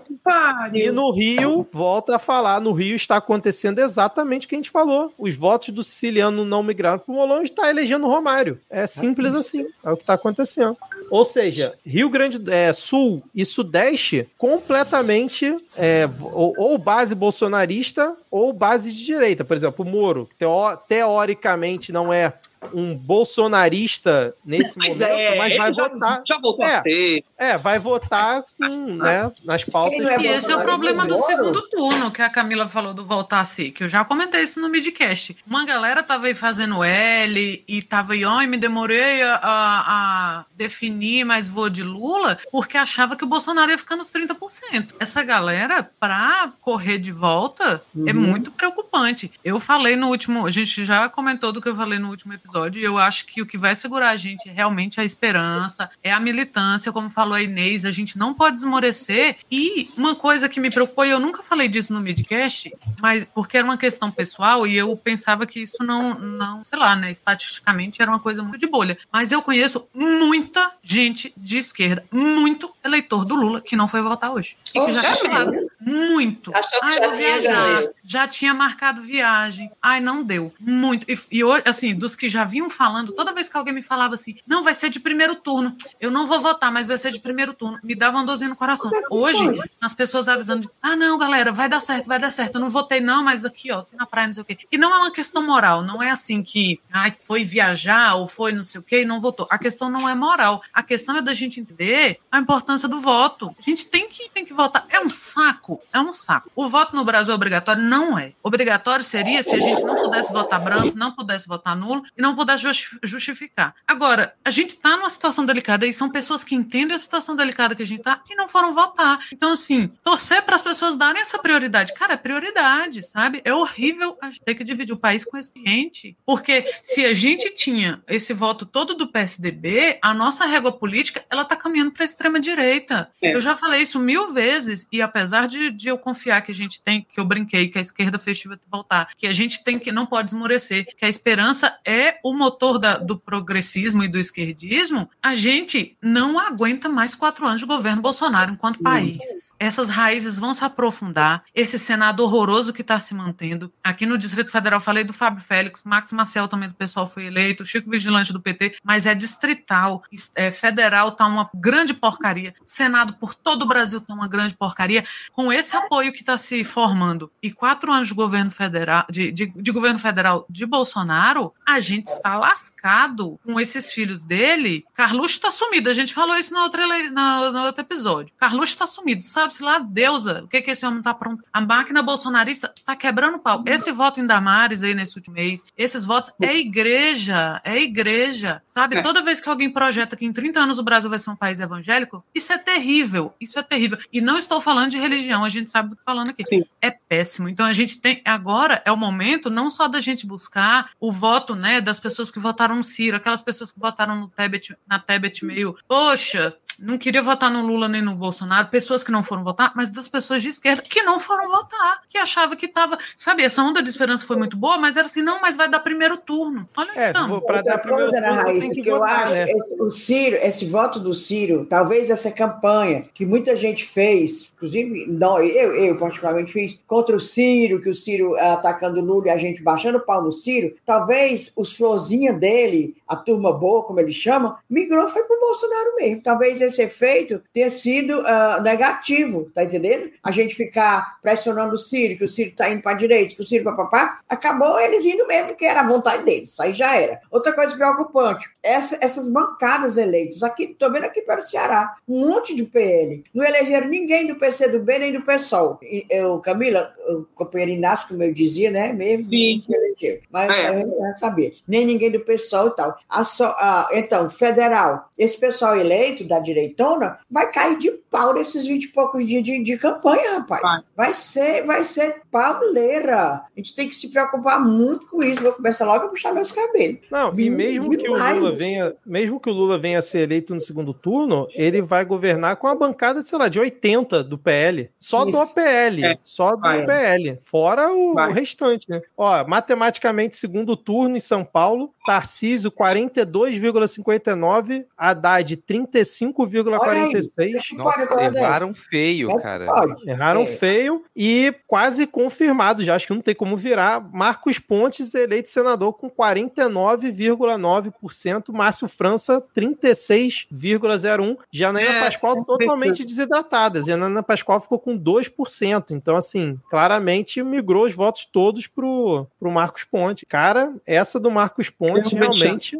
E no Rio, volta a falar, no Rio está acontecendo exatamente o que a gente falou. Os votos do siciliano não migrado para o Molon está elegendo o Romário. É simples assim. É o que está acontecendo. Ou seja, Rio Grande é, Sul e Sudeste completamente é, ou, ou, base bolsonarista ou base de direita. Por exemplo, o Moro, que teo, teoricamente não é um bolsonarista nesse mas momento, é, mas vai já, votar. Já voltou é, a ser. É, vai votar com, né, nas pautas. É e esse é o problema do segundo turno, que a Camila falou do voltar a ser, que eu já comentei isso no midcast. Uma galera tava aí fazendo L e tava aí, ó, e me demorei a, a, definir, mas vou de Lula, porque achava que o Bolsonaro ia ficar nos 30%. Essa galera, pra correr de volta, é uhum. é muito preocupante. Eu falei no último, a gente já comentou do que eu falei no último episódio episódio. E eu acho que o que vai segurar a gente é realmente a esperança, é a militância, como falou a Inês, a gente não pode esmorecer. E uma coisa que me preocupou, e eu nunca falei disso no midcast, mas porque era uma questão pessoal e eu pensava que isso não, não, sei lá, né, estatisticamente era uma coisa muito de bolha. Mas eu conheço muita gente de esquerda, muito eleitor do Lula que não foi votar hoje. E que já falado muito. Achou que Ai, já, viajar. já tinha marcado viagem. Ai, não deu. Muito. E, e hoje, assim, dos que já vinham falando, toda vez que alguém me falava assim, não, vai ser de primeiro turno. Eu não vou votar, mas vai ser de primeiro turno. Me dava uma dorzinha no coração. Hoje, as pessoas avisando, ah, não, galera, vai dar certo, vai dar certo. Eu não votei, não, mas aqui, ó, na praia, não sei o quê. E não é uma questão moral, não é assim que, ai, foi viajar ou foi não sei o quê e não votou. A questão não é moral. A questão é da gente entender a importância do voto. A gente tem que, tem que votar. É um saco saco, é um saco. O voto no Brasil é obrigatório? Não é. Obrigatório seria se a gente não pudesse votar branco, não pudesse votar nulo e não pudesse justificar. Agora, a gente está numa situação delicada e são pessoas que entendem a situação delicada que a gente está e não foram votar. Então, assim, torcer para as pessoas darem essa prioridade. Cara, é prioridade, sabe? É horrível a gente ter que dividir o país com esse gente. Porque se a gente tinha esse voto todo do PSDB, a nossa régua política, ela está caminhando para a extrema-direita. É. Eu já falei isso mil vezes e apesar de de, eu confiar que a gente tem, que eu brinquei, que a esquerda festiva voltar, que a gente tem que não pode esmorecer, que a esperança é o motor da, do progressismo e do esquerdismo, a gente não aguenta mais quatro anos de governo Bolsonaro enquanto país. Essas raízes vão se aprofundar, esse Senado horroroso que está se mantendo. Aqui no Distrito Federal, falei do Fábio Félix, Max Marcel também do pessoal foi eleito, Chico Vigilante do PT, mas é distrital, é federal, tá uma grande porcaria. Senado por todo o Brasil tá uma grande porcaria. Com esse apoio que está se formando e quatro anos de governo federal, de, de, de, governo federal de Bolsonaro, a gente está lascado com esses filhos dele. Carluxo está sumido. A gente falou isso no outro, no, no outro episódio. Carluxo está sumido. Sabe-se lá, deusa, o que, que esse homem está pronto? A máquina bolsonarista está quebrando pau. Esse voto em Damares aí nesse último mês, esses votos é igreja, é igreja. Sabe? É. Toda vez que alguém projeta que em 30 anos o Brasil vai ser um país evangélico, isso é terrível. Isso é terrível. E não estou falando de religião a gente sabe do que falando aqui. Sim. É péssimo. Então a gente tem agora é o momento não só da gente buscar o voto, né, das pessoas que votaram no Ciro, aquelas pessoas que votaram no Tebet, na Tebet meio, poxa, não queria votar no Lula nem no Bolsonaro, pessoas que não foram votar, mas das pessoas de esquerda que não foram votar, que achava que estava, sabe, essa onda de esperança foi muito boa, mas era assim, não, mas vai dar primeiro turno. Olha é, então. Para dar primeiro turno, Raíssa, tem que, que votar, eu acho, né? esse, o Ciro, esse voto do Ciro, talvez essa campanha que muita gente fez, inclusive não, eu, eu particularmente fiz, contra o Ciro, que o Ciro é, atacando o Lula e a gente baixando o pau no Ciro, talvez os florzinha dele, a turma boa, como ele chama, migrou foi pro Bolsonaro mesmo. Talvez esse efeito ter sido uh, negativo, tá entendendo? A gente ficar pressionando o Ciro, que o Ciro tá indo para direita, que o Ciro papapá, acabou eles indo mesmo, que era a vontade deles, aí já era. Outra coisa preocupante, essa, essas bancadas eleitas, aqui, tô vendo aqui para o Ceará, um monte de PL, não elegeram ninguém do PCdoB nem do PSOL. Eu, Camila, o companheiro Inácio, como eu dizia, né, mesmo, Sim. elegeu, mas é. eu sabia, nem ninguém do PSOL e tal. A, a, então, federal, esse pessoal eleito da direita, direitona, vai cair de pau nesses 20 e poucos dias de, de campanha, rapaz. Vai. vai ser, vai ser pauleira. A gente tem que se preocupar muito com isso. Vou começar logo a puxar meus cabelos. Não, e mesmo que o Lula venha, mesmo que o Lula venha a ser eleito no segundo turno, ele vai governar com a bancada de, sei lá, de 80 do PL. Só isso. do PL. É. Só do vai. PL. Fora o, o restante, né? Ó, matematicamente, segundo turno em São Paulo, Tarcísio 42,59, Haddad 35,46. Nossa, erraram feio, cara. Erraram é. feio e quase confirmado já, acho que não tem como virar. Marcos Pontes eleito senador com 49,9%, Márcio França 36,01%, Janaína é, Pascoal é totalmente desidratada. Janaína Pascoal ficou com 2%. Então, assim, claramente migrou os votos todos pro, pro Marcos Ponte. Cara, essa do Marcos Ponte realmente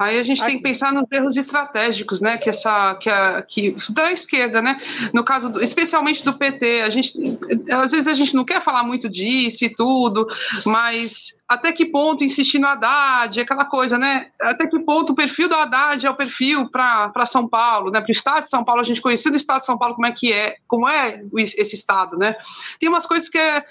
Aí a gente tem que pensar nos erros estratégicos, né? Que essa, que a, que da esquerda, né? No caso, do, especialmente do PT, a gente, às vezes a gente não quer falar muito disso e tudo, mas até que ponto insistir no Haddad, aquela coisa, né? Até que ponto o perfil do Haddad é o perfil para São Paulo, né? Para o estado de São Paulo, a gente conhecia do estado de São Paulo como é que é, como é esse estado, né? Tem umas coisas que é,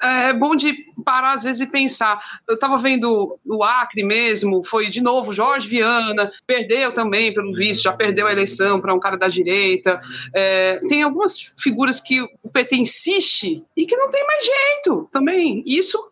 é bom de parar às vezes e pensar. Eu estava vendo o Acre mesmo, foi de novo Jorge Viana, perdeu também, pelo visto, já perdeu a eleição para um cara da direita. É, tem algumas figuras que o PT insiste e que não tem mais jeito também. Isso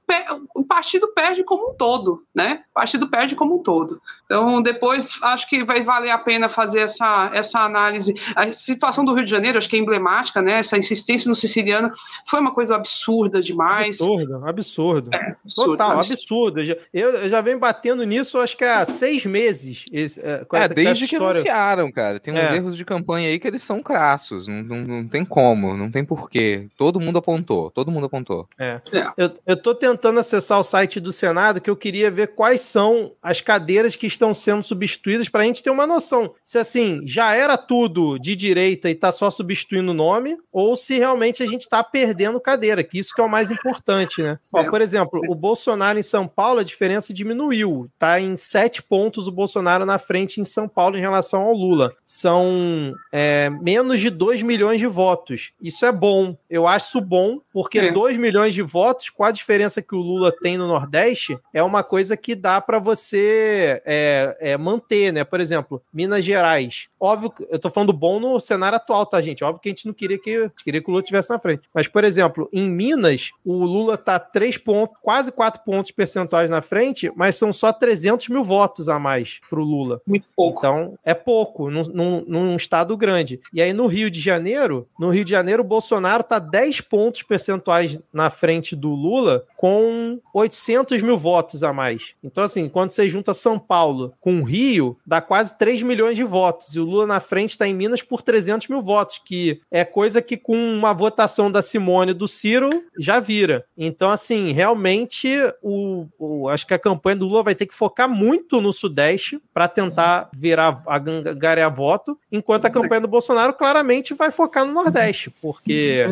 o partido perde como um todo, né? O partido perde como um todo. Então, depois, acho que vai valer a pena fazer essa, essa análise. A situação do Rio de Janeiro, acho que é emblemática, né? Essa insistência no siciliano foi uma coisa absurda demais. Absurdo, absurdo. É, absurdo Total, absurdo. Eu, eu já venho batendo nisso, acho que há seis meses. Esse, é, é desde que anunciaram, cara. Tem uns é. erros de campanha aí que eles são crassos. Não, não, não tem como, não tem porquê. Todo mundo apontou, todo mundo apontou. É. é. Eu, eu tô tentando tentando acessar o site do Senado que eu queria ver quais são as cadeiras que estão sendo substituídas para a gente ter uma noção. Se assim, já era tudo de direita e está só substituindo o nome, ou se realmente a gente está perdendo cadeira, que isso que é o mais importante, né? Ó, por exemplo, o Bolsonaro em São Paulo, a diferença diminuiu. Tá em sete pontos o Bolsonaro na frente em São Paulo em relação ao Lula. São é, menos de 2 milhões de votos. Isso é bom. Eu acho bom, porque é. 2 milhões de votos, qual a diferença que o Lula tem no Nordeste, é uma coisa que dá para você é, é, manter, né? Por exemplo, Minas Gerais. Óbvio, eu tô falando bom no cenário atual, tá, gente? Óbvio que a gente não queria que, queria que o Lula estivesse na frente. Mas, por exemplo, em Minas, o Lula tá 3 pontos, quase 4 pontos percentuais na frente, mas são só 300 mil votos a mais pro Lula. Muito pouco. Então, é pouco num, num, num estado grande. E aí, no Rio de Janeiro, no Rio de Janeiro, o Bolsonaro tá 10 pontos percentuais na frente do Lula, com com 800 mil votos a mais. Então, assim, quando você junta São Paulo com o Rio, dá quase 3 milhões de votos. E o Lula na frente está em Minas por 300 mil votos, que é coisa que com uma votação da Simone e do Ciro já vira. Então, assim, realmente, o, o acho que a campanha do Lula vai ter que focar muito no Sudeste para tentar virar, ganhar voto, enquanto a campanha do Bolsonaro claramente vai focar no Nordeste, porque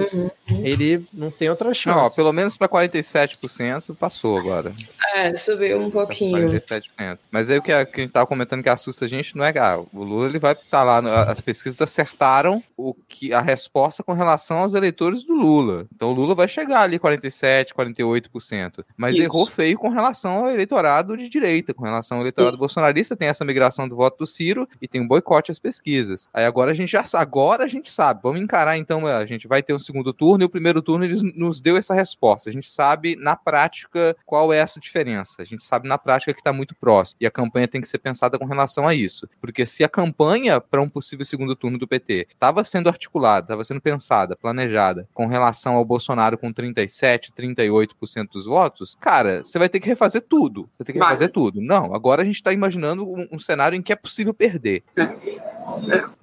ele não tem outra chance. Não, ó, pelo menos para 47% 47% passou agora. É, subiu um pouquinho. 47%. Mas aí o que a, que a gente tava comentando que assusta a gente não é ah, o Lula ele vai tá lá, as pesquisas acertaram o que a resposta com relação aos eleitores do Lula. Então o Lula vai chegar ali 47, 48%, mas Isso. errou feio com relação ao eleitorado de direita, com relação ao eleitorado Isso. bolsonarista, tem essa migração do voto do Ciro e tem um boicote às pesquisas. Aí agora a gente já agora a gente sabe. Vamos encarar então, a gente vai ter um segundo turno e o primeiro turno eles nos deu essa resposta. A gente sabe na prática qual é essa diferença. A gente sabe na prática que está muito próximo. E a campanha tem que ser pensada com relação a isso. Porque se a campanha para um possível segundo turno do PT estava sendo articulada, estava sendo pensada, planejada, com relação ao Bolsonaro com 37, 38% dos votos, cara, você vai ter que refazer tudo. Você vai ter que refazer vai. tudo. Não, agora a gente está imaginando um, um, cenário em que é possível perder. É.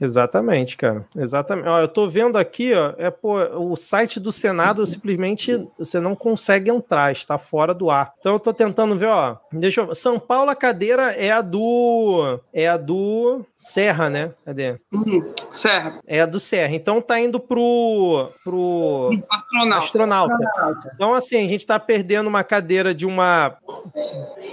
Exatamente, cara. Exatamente. Ó, eu tô vendo aqui, ó, é pô, o site do Senado simplesmente você não consegue entrar, está fora do ar. Então eu tô tentando ver, ó. Deixa eu... São Paulo a cadeira é a do é a do Serra, né? Né? Cadê? Hum, Serra. É a do Serra. Então tá indo pro, pro Astronauta. astronauta. Então, assim, a gente tá perdendo uma cadeira de uma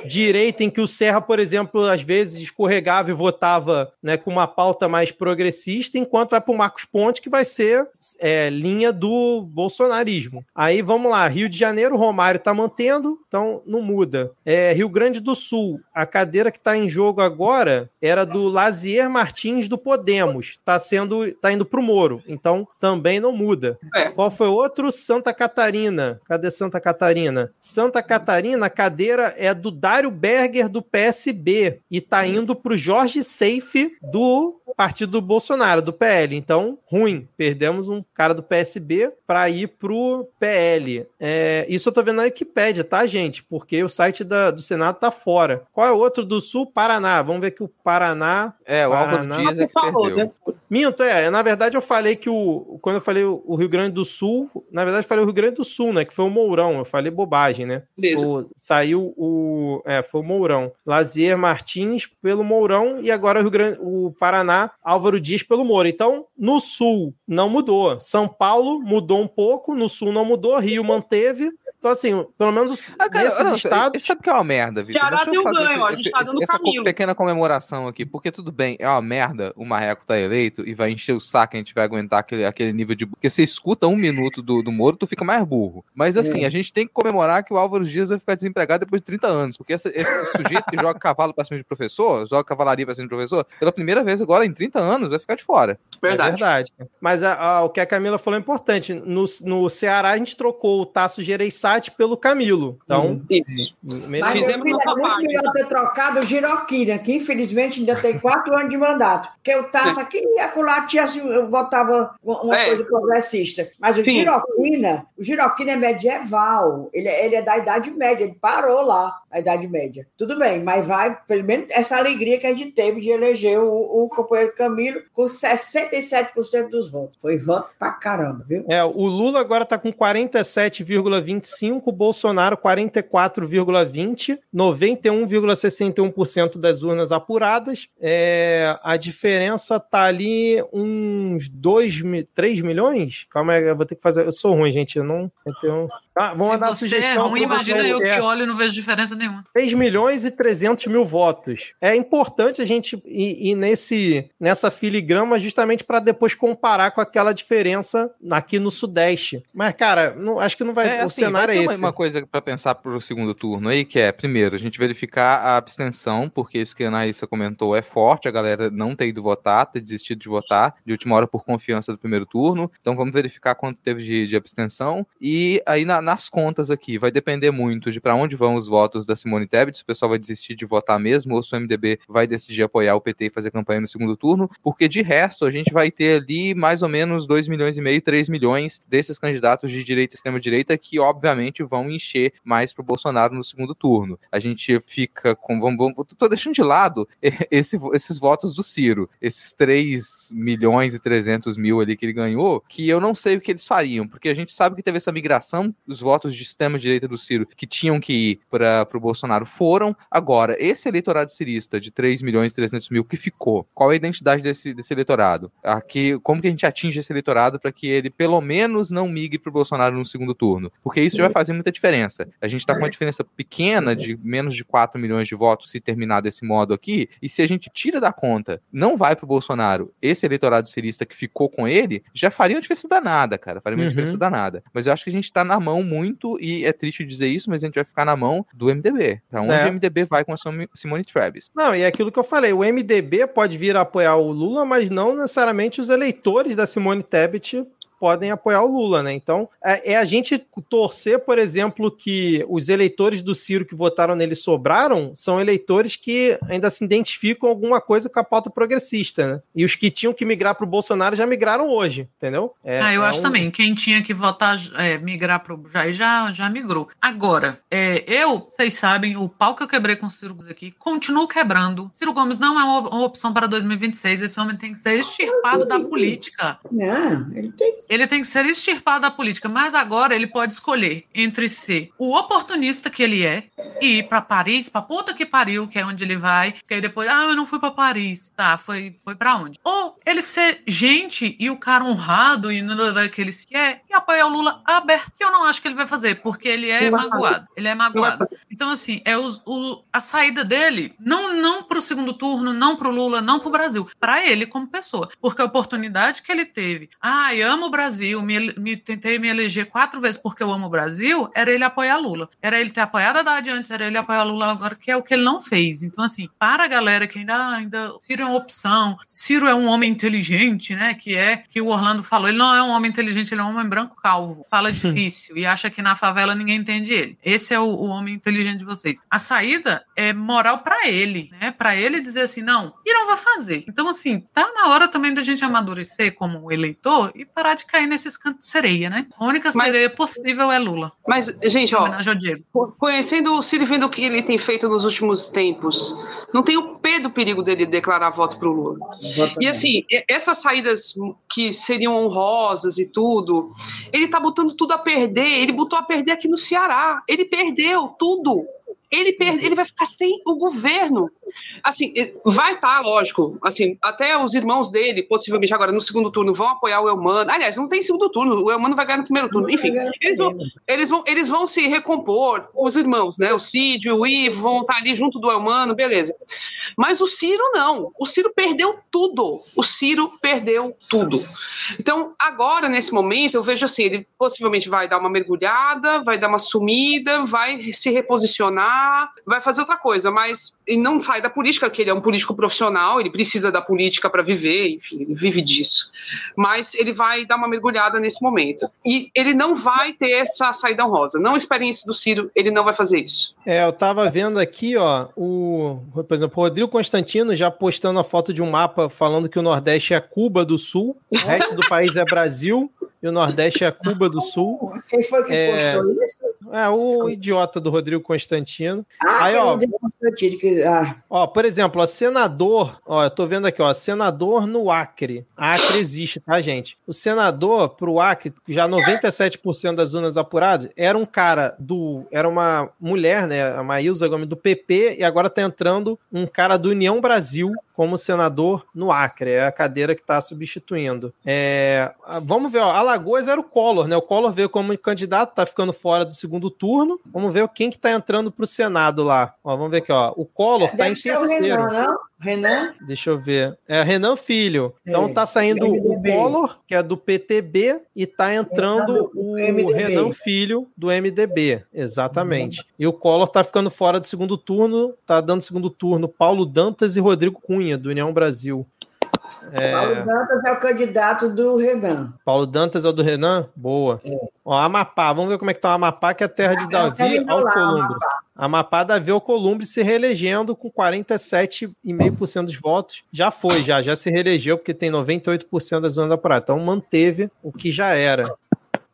direita em que o Serra, por exemplo, às vezes escorregava e votava né, com uma pauta mais progressista, enquanto vai pro Marcos Ponte, que vai ser é, linha do bolsonarismo. Aí vamos lá, Rio de Janeiro, Romário tá mantendo, então não muda. É, Rio Grande do Sul, a cadeira que tá em jogo agora era do Lazier Martins do Podemos, tá sendo, tá indo pro Moro, então também não muda. É. Qual foi outro? Santa Catarina. Cadê Santa Catarina? Santa Catarina, a cadeira é do Dário Berger do PSB e tá indo pro Jorge Seife do partido do Bolsonaro, do PL. Então, ruim. Perdemos um cara do PSB para ir pro PL. É, isso eu tô vendo na Wikipédia, tá, gente? Porque o site da- do Senado tá fora. Qual é o outro do Sul? Paraná. Vamos ver que o Paraná. É, o Álvaro Paraná. Dias é que perdeu. né? Minto, é. Na verdade, eu falei que o. Quando eu falei o Rio Grande do Sul, na verdade, eu falei o Rio Grande do Sul, né? Que foi o Mourão. Eu falei bobagem, né? Beleza. O- saiu o. É, foi o Mourão. Lazier Martins pelo Mourão e agora o, Rio Grande, o Paraná, Álvaro Dias pelo Moura. Então, no Sul não mudou. São Paulo mudou um pouco, no Sul não mudou, Rio manteve. Então, assim, pelo menos os- Ah, cara, nesses não, estados. Sabe o que é uma merda, Vitor? Ceará tem um ganho, esse- ó, a gente tá esse- dando essa Camilo. pequena comemoração aqui, porque tudo bem, é uma merda o Marreco tá eleito e vai encher o saco, a gente vai aguentar aquele, aquele nível de. Porque você escuta um minuto do, do Moro, tu fica mais burro. Mas assim, a gente tem que comemorar que o Álvaro Dias vai ficar desempregado depois de 30 anos, porque essa- esse sujeito que joga cavalo pra cima de professor, joga cavalaria pra cima de professor, pela primeira vez agora em 30 anos vai ficar de fora. É Verdade. verdade. Mas a- a- o que a Camila falou é importante. No, no Ceará, a gente trocou o Tasso Gereissati pelo Camilo. Então, Isso. melhor. Mas Fizemos filho, nossa é muito parte. melhor ter trocado o Giroquina, que infelizmente ainda tem quatro anos de mandato. Porque o Tasso aqui e acolá tinha assim, eu votava uma É. coisa progressista. Mas o Sim. Giroquina, o Giroquina é medieval. Ele, é- ele é da Idade Média, ele parou lá, a Idade Média. Tudo bem, mas vai, pelo menos essa alegria que a gente teve de eleger o, o companheiro Camilo com 67% dos votos. Foi voto pra caramba, viu? É, o Lula agora tá com 47,25, o Bolsonaro 44,20, 91,61% das urnas apuradas. É, a diferença tá ali uns 2, 3 milhões? Calma aí, eu vou ter que fazer. Eu sou ruim, gente. Eu não. eu tenho- Vamos Se mandar você é sugestão. ruim, imagina eu que olho e não vejo diferença nenhuma. 3 milhões e 300 mil votos. É importante a gente ir, ir nesse, nessa filigrama justamente para depois comparar com aquela diferença aqui no Sudeste. Mas, cara, não- acho que não vai. É, o assim, cenário vai é esse. uma coisa para pensar pro segundo turno aí, que é, primeiro, a gente verificar a abstenção, porque isso que a Anaísa comentou é forte, a galera não ter ido votar, ter desistido de votar de última hora por confiança do primeiro turno. Então vamos verificar quanto teve de, de abstenção. E aí na- nas contas aqui, vai depender muito de para onde vão os votos da Simone Tebet, se o pessoal vai desistir de votar mesmo, ou se o MDB vai decidir apoiar o PT e fazer campanha no segundo turno, porque de resto a gente vai ter ali mais ou menos 2 milhões e meio, 3 milhões desses candidatos de direita e extrema-direita que, obviamente, vão encher mais pro Bolsonaro no segundo turno. A gente fica com. Vamos, vamos, tô deixando de lado esse- esses votos do Ciro, esses 3 milhões e 300 mil ali que ele ganhou, que eu não sei o que eles fariam, porque a gente sabe que teve essa migração dos votos de extrema-direita do Ciro que tinham que ir para o Bolsonaro foram. Agora, esse eleitorado cirista de 3 milhões e 300 mil que ficou, qual é a identidade desse, desse eleitorado? Aqui, como que a gente atinge esse eleitorado para que ele pelo menos não migre para o Bolsonaro no segundo turno? Porque isso já vai fazer muita diferença. A gente está com uma diferença pequena de menos de 4 milhões de votos se terminar desse modo aqui, e se a gente tira da conta, não vai para o Bolsonaro, esse eleitorado cirista que ficou com ele, já faria uma diferença danada, cara. Faria uma Uhum. diferença danada. Mas eu acho que a gente está na mão muito, e é triste dizer isso, mas a gente vai ficar na mão do MDB. Pra onde É. o MDB vai com a Sim- Simone Travis? Não, e é aquilo que eu falei, o MDB pode vir a apoiar o Lula, mas não necessariamente os eleitores da Simone Tebet podem apoiar o Lula, né? Então, é, é a gente torcer, por exemplo, que os eleitores do Ciro que votaram nele sobraram são eleitores que ainda se identificam alguma coisa com a pauta progressista, né? E os que tinham que migrar para o Bolsonaro já migraram hoje, entendeu? É- ah, eu é acho um- também. Quem tinha que votar, é, migrar pro Jair já, já migrou. Agora, é, eu, vocês sabem, o pau que eu quebrei com o Ciro Gomes aqui, continuo quebrando. Ciro Gomes não é uma, uma opção para 2026. Esse homem tem que ser extirpado da política. Não, ele tem que ele tem que ser extirpado da política, mas agora ele pode escolher entre ser o oportunista que ele é e ir para Paris, para puta que pariu, que é onde ele vai, que aí depois, ah, eu não fui para Paris. Tá, foi foi para onde? Ou ele ser gente e o cara honrado e daqueles que é e apoiar o Lula aberto, que eu não acho que ele vai fazer, porque ele é magoado. Ele é magoado. Então assim, é os, o, a saída dele não não para o segundo turno, não para o Lula, não para o Brasil, para ele como pessoa, porque a oportunidade que ele teve, ah, eu amo o Brasil, me, me tentei me eleger quatro vezes porque eu amo o Brasil, era ele apoiar Lula. Era ele ter apoiado a Haddad antes, era ele apoiar Lula agora, que é o que ele não fez. Então, assim, para a galera que ainda, ainda Ciro é uma opção, Ciro é um homem inteligente, né? Que é que o Orlando falou. Ele não é um homem inteligente, ele é um homem branco calvo. Fala difícil e acha que na favela ninguém entende ele. Esse é o, o homem inteligente de vocês. A saída é moral para ele, né? Para ele dizer assim, não, e não vai fazer. Então, assim, tá na hora também da gente amadurecer como eleitor e parar de cair nesses cantos de sereia, né? A única Mas- sereia possível é Lula. Mas, gente, ó, homenagem ao Diego. conhecendo o Ciro e vendo o que ele tem feito nos últimos tempos, não tem o pé do perigo dele declarar voto pro Lula. E assim, e- essas saídas que seriam honrosas e tudo, ele tá botando tudo a perder. Ele botou a perder aqui no Ceará. Ele perdeu tudo. Ele, perde, ele vai ficar sem o governo. Assim, vai estar, lógico. Assim, até os irmãos dele, possivelmente agora no segundo turno, vão apoiar o Elmano. Aliás, não tem segundo turno. O Elmano vai ganhar no primeiro turno. Enfim, eles vão, eles vão, eles vão se recompor, os irmãos, né? O Cid, o Ivo vão estar ali junto do Elmano, beleza. Mas o Ciro não. O Ciro perdeu tudo. O Ciro perdeu tudo. Então, agora, nesse momento, eu vejo assim: ele possivelmente vai dar uma mergulhada, vai dar uma sumida, vai se reposicionar, vai fazer outra coisa, mas ele não sai da política, que ele é um político profissional, ele precisa da política para viver, enfim, ele vive disso. Mas ele vai dar uma mergulhada nesse momento. E ele não vai ter essa saída honrosa. Não esperem isso do Ciro, ele não vai fazer isso. É, eu tava vendo aqui, ó, o, por exemplo, o Rodrigo Constantino já postando a foto de um mapa falando que o Nordeste é Cuba do Sul, o resto do país é Brasil e o Nordeste é Cuba do Sul. Quem foi que É. postou isso? É, o idiota do Rodrigo Constantino. Ah, Aí, ó. que, ah, Ó, por exemplo, ó, senador, ó, eu tô vendo aqui, ó, senador no Acre. Acre existe, tá, gente? O senador pro Acre, já 97% das urnas apuradas, era um cara do, era uma mulher, né, a Maísa Gomes do PP e agora tá entrando um cara do União Brasil como senador no Acre, é a cadeira que tá substituindo. É, ah, vamos ver, ó, Alagoas era o Collor, né? O Collor veio como candidato, tá ficando fora do segundo turno. Vamos ver quem que tá entrando pro Senado lá. Ó, vamos ver aqui, ó. O Collor tá em o terceiro. Renan, não? Renan? Deixa eu ver. É Renan Filho. Então É, tá saindo o MDB. Collor, que é do PTB, e tá entrando o MDB. Renan Filho do MDB. Exatamente. E o Collor tá ficando fora do segundo turno, tá dando segundo turno Paulo Dantas e Rodrigo Cunha, do União Brasil. É, Paulo Dantas é o candidato do Renan. Paulo Dantas é o do Renan? Boa. Ó, Amapá, vamos ver como é que tá o Amapá, que é a terra de Davi terminou lá, Alcolumbre. Amapá, Davi Alcolumbre se reelegendo com 47,5% dos votos. Já foi, já, já se reelegeu, porque tem 98% das zonas apuradas. Então manteve o que já era.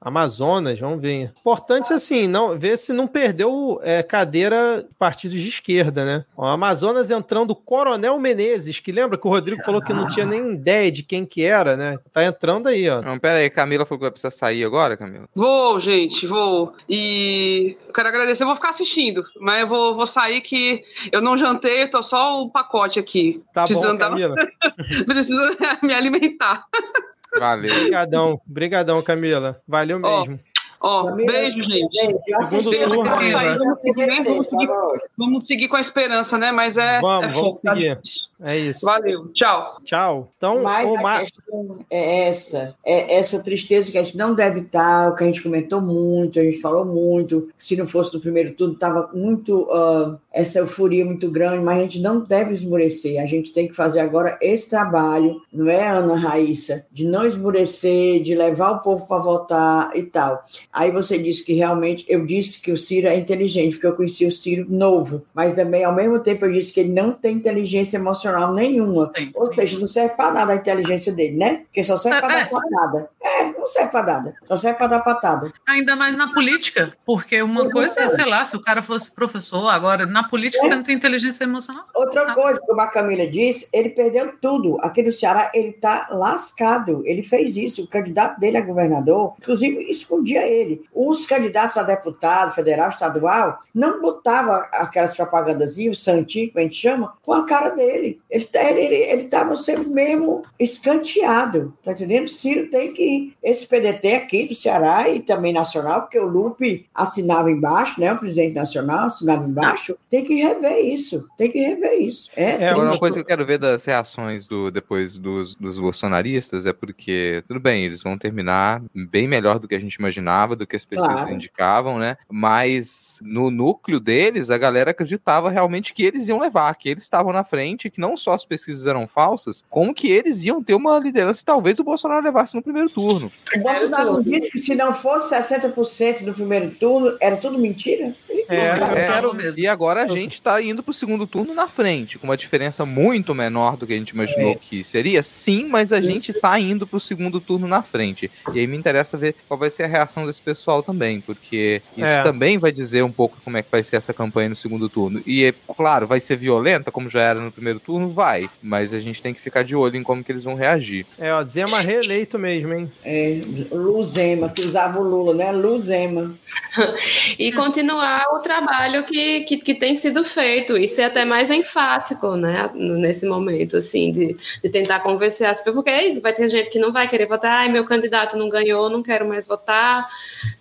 Amazonas, vamos ver. Importante assim, não ver se não perdeu é, cadeira de partidos de esquerda, né? Ó, Amazonas entrando Coronel Menezes, que lembra que o Rodrigo falou que não tinha nem ideia de quem que era, né? Tá entrando aí, ó. Não, pera aí, Camila falou que vai precisar sair agora, Camila. Vou, gente, vou. E eu quero agradecer, eu vou ficar assistindo, mas eu vou, vou sair que eu não jantei, eu tô só o pacote aqui. Tá bom, precisando dar- Camila. Preciso me alimentar. Valeu. Brigadão, brigadão, Camila. Valeu Ó, mesmo. Ó, Camila, beijo, gente. Segundo turno. Vamos seguir? Vamos seguir. Vamos com a esperança, né? Mas é. Vamos, é vamos seguir. É isso. Valeu, tchau. Tchau. Então, Mas o a Ma- questão é essa, é essa tristeza que a gente não deve estar, o que a gente comentou muito, a gente falou muito, se não fosse no primeiro turno, estava muito, ah, essa euforia muito grande, mas a gente não deve esmorecer, a gente tem que fazer agora esse trabalho, não é, Ana Raíssa, de não esmorecer, de levar o povo para votar e tal. Aí você disse que realmente, eu disse que o Ciro é inteligente, porque eu conheci o Ciro novo, mas também, ao mesmo tempo, eu disse que ele não tem inteligência emocional nenhuma. Tem. Ou seja, não serve para nada a inteligência dele, né? Porque só serve para dar. É, não serve para nada. Só serve para dar patada. Ainda mais na política, porque uma coisa é, sei lá, se o cara fosse professor, agora na política é. você não tem inteligência emocional. Outra coisa, como a Camila disse, ele perdeu tudo. Aqui no Ceará, ele tá lascado. Ele fez isso. O candidato dele a governador, inclusive, escondia ele. Os candidatos a deputado federal, estadual, não botavam aquelas propagandas, o santinho, que a gente chama, com a cara dele. Ele estava ele, ele, ele sendo mesmo escanteado, tá entendendo? Ciro tem que esse PDT aqui do Ceará e também nacional, porque o Lupe assinava embaixo, né? O presidente nacional assinava embaixo, tem que rever isso, tem que rever isso. É, é agora uma coisa que eu quero ver das reações do depois dos, dos bolsonaristas é porque, tudo bem, eles vão terminar bem melhor do que a gente imaginava, do que as pessoas claro. indicavam, né? Mas no núcleo deles, a galera acreditava realmente que eles iam levar, que eles estavam na frente, que não só as pesquisas eram falsas, como que eles iam ter uma liderança e talvez o Bolsonaro levasse no primeiro turno. O Bolsonaro disse que se não fosse 60% no primeiro turno, era tudo mentira? É, é, e agora a gente está indo para o segundo turno na frente, com uma diferença muito menor do que a gente imaginou é. que seria, sim, mas a gente está indo para o segundo turno na frente. E aí me interessa ver qual vai ser a reação desse pessoal também, porque isso é. também vai dizer um pouco como é que vai ser essa campanha no segundo turno. E, é, claro, vai ser violenta, como já era no primeiro turno? Vai. Mas a gente tem que ficar de olho em como que eles vão reagir. É, ó, Zema reeleito mesmo, hein? É, Luzema, que usava o Lula, né? Luzema. e continuar o trabalho que, que, que, tem sido feito, e ser até mais enfático, né? Nesse momento, assim, de, de tentar convencer as pessoas, porque é isso, vai ter gente que não vai querer votar, ai, meu candidato não ganhou, não quero mais votar,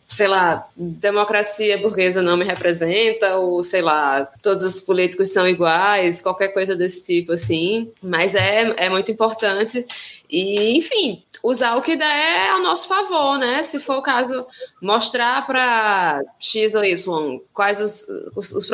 sei lá, democracia burguesa não me representa, ou sei lá, todos os políticos são iguais, qualquer coisa desse tipo, assim. Mas é, é muito importante. E, enfim, usar o que der ao nosso favor, né? Se for o caso, mostrar para X ou Y quais os, os, os,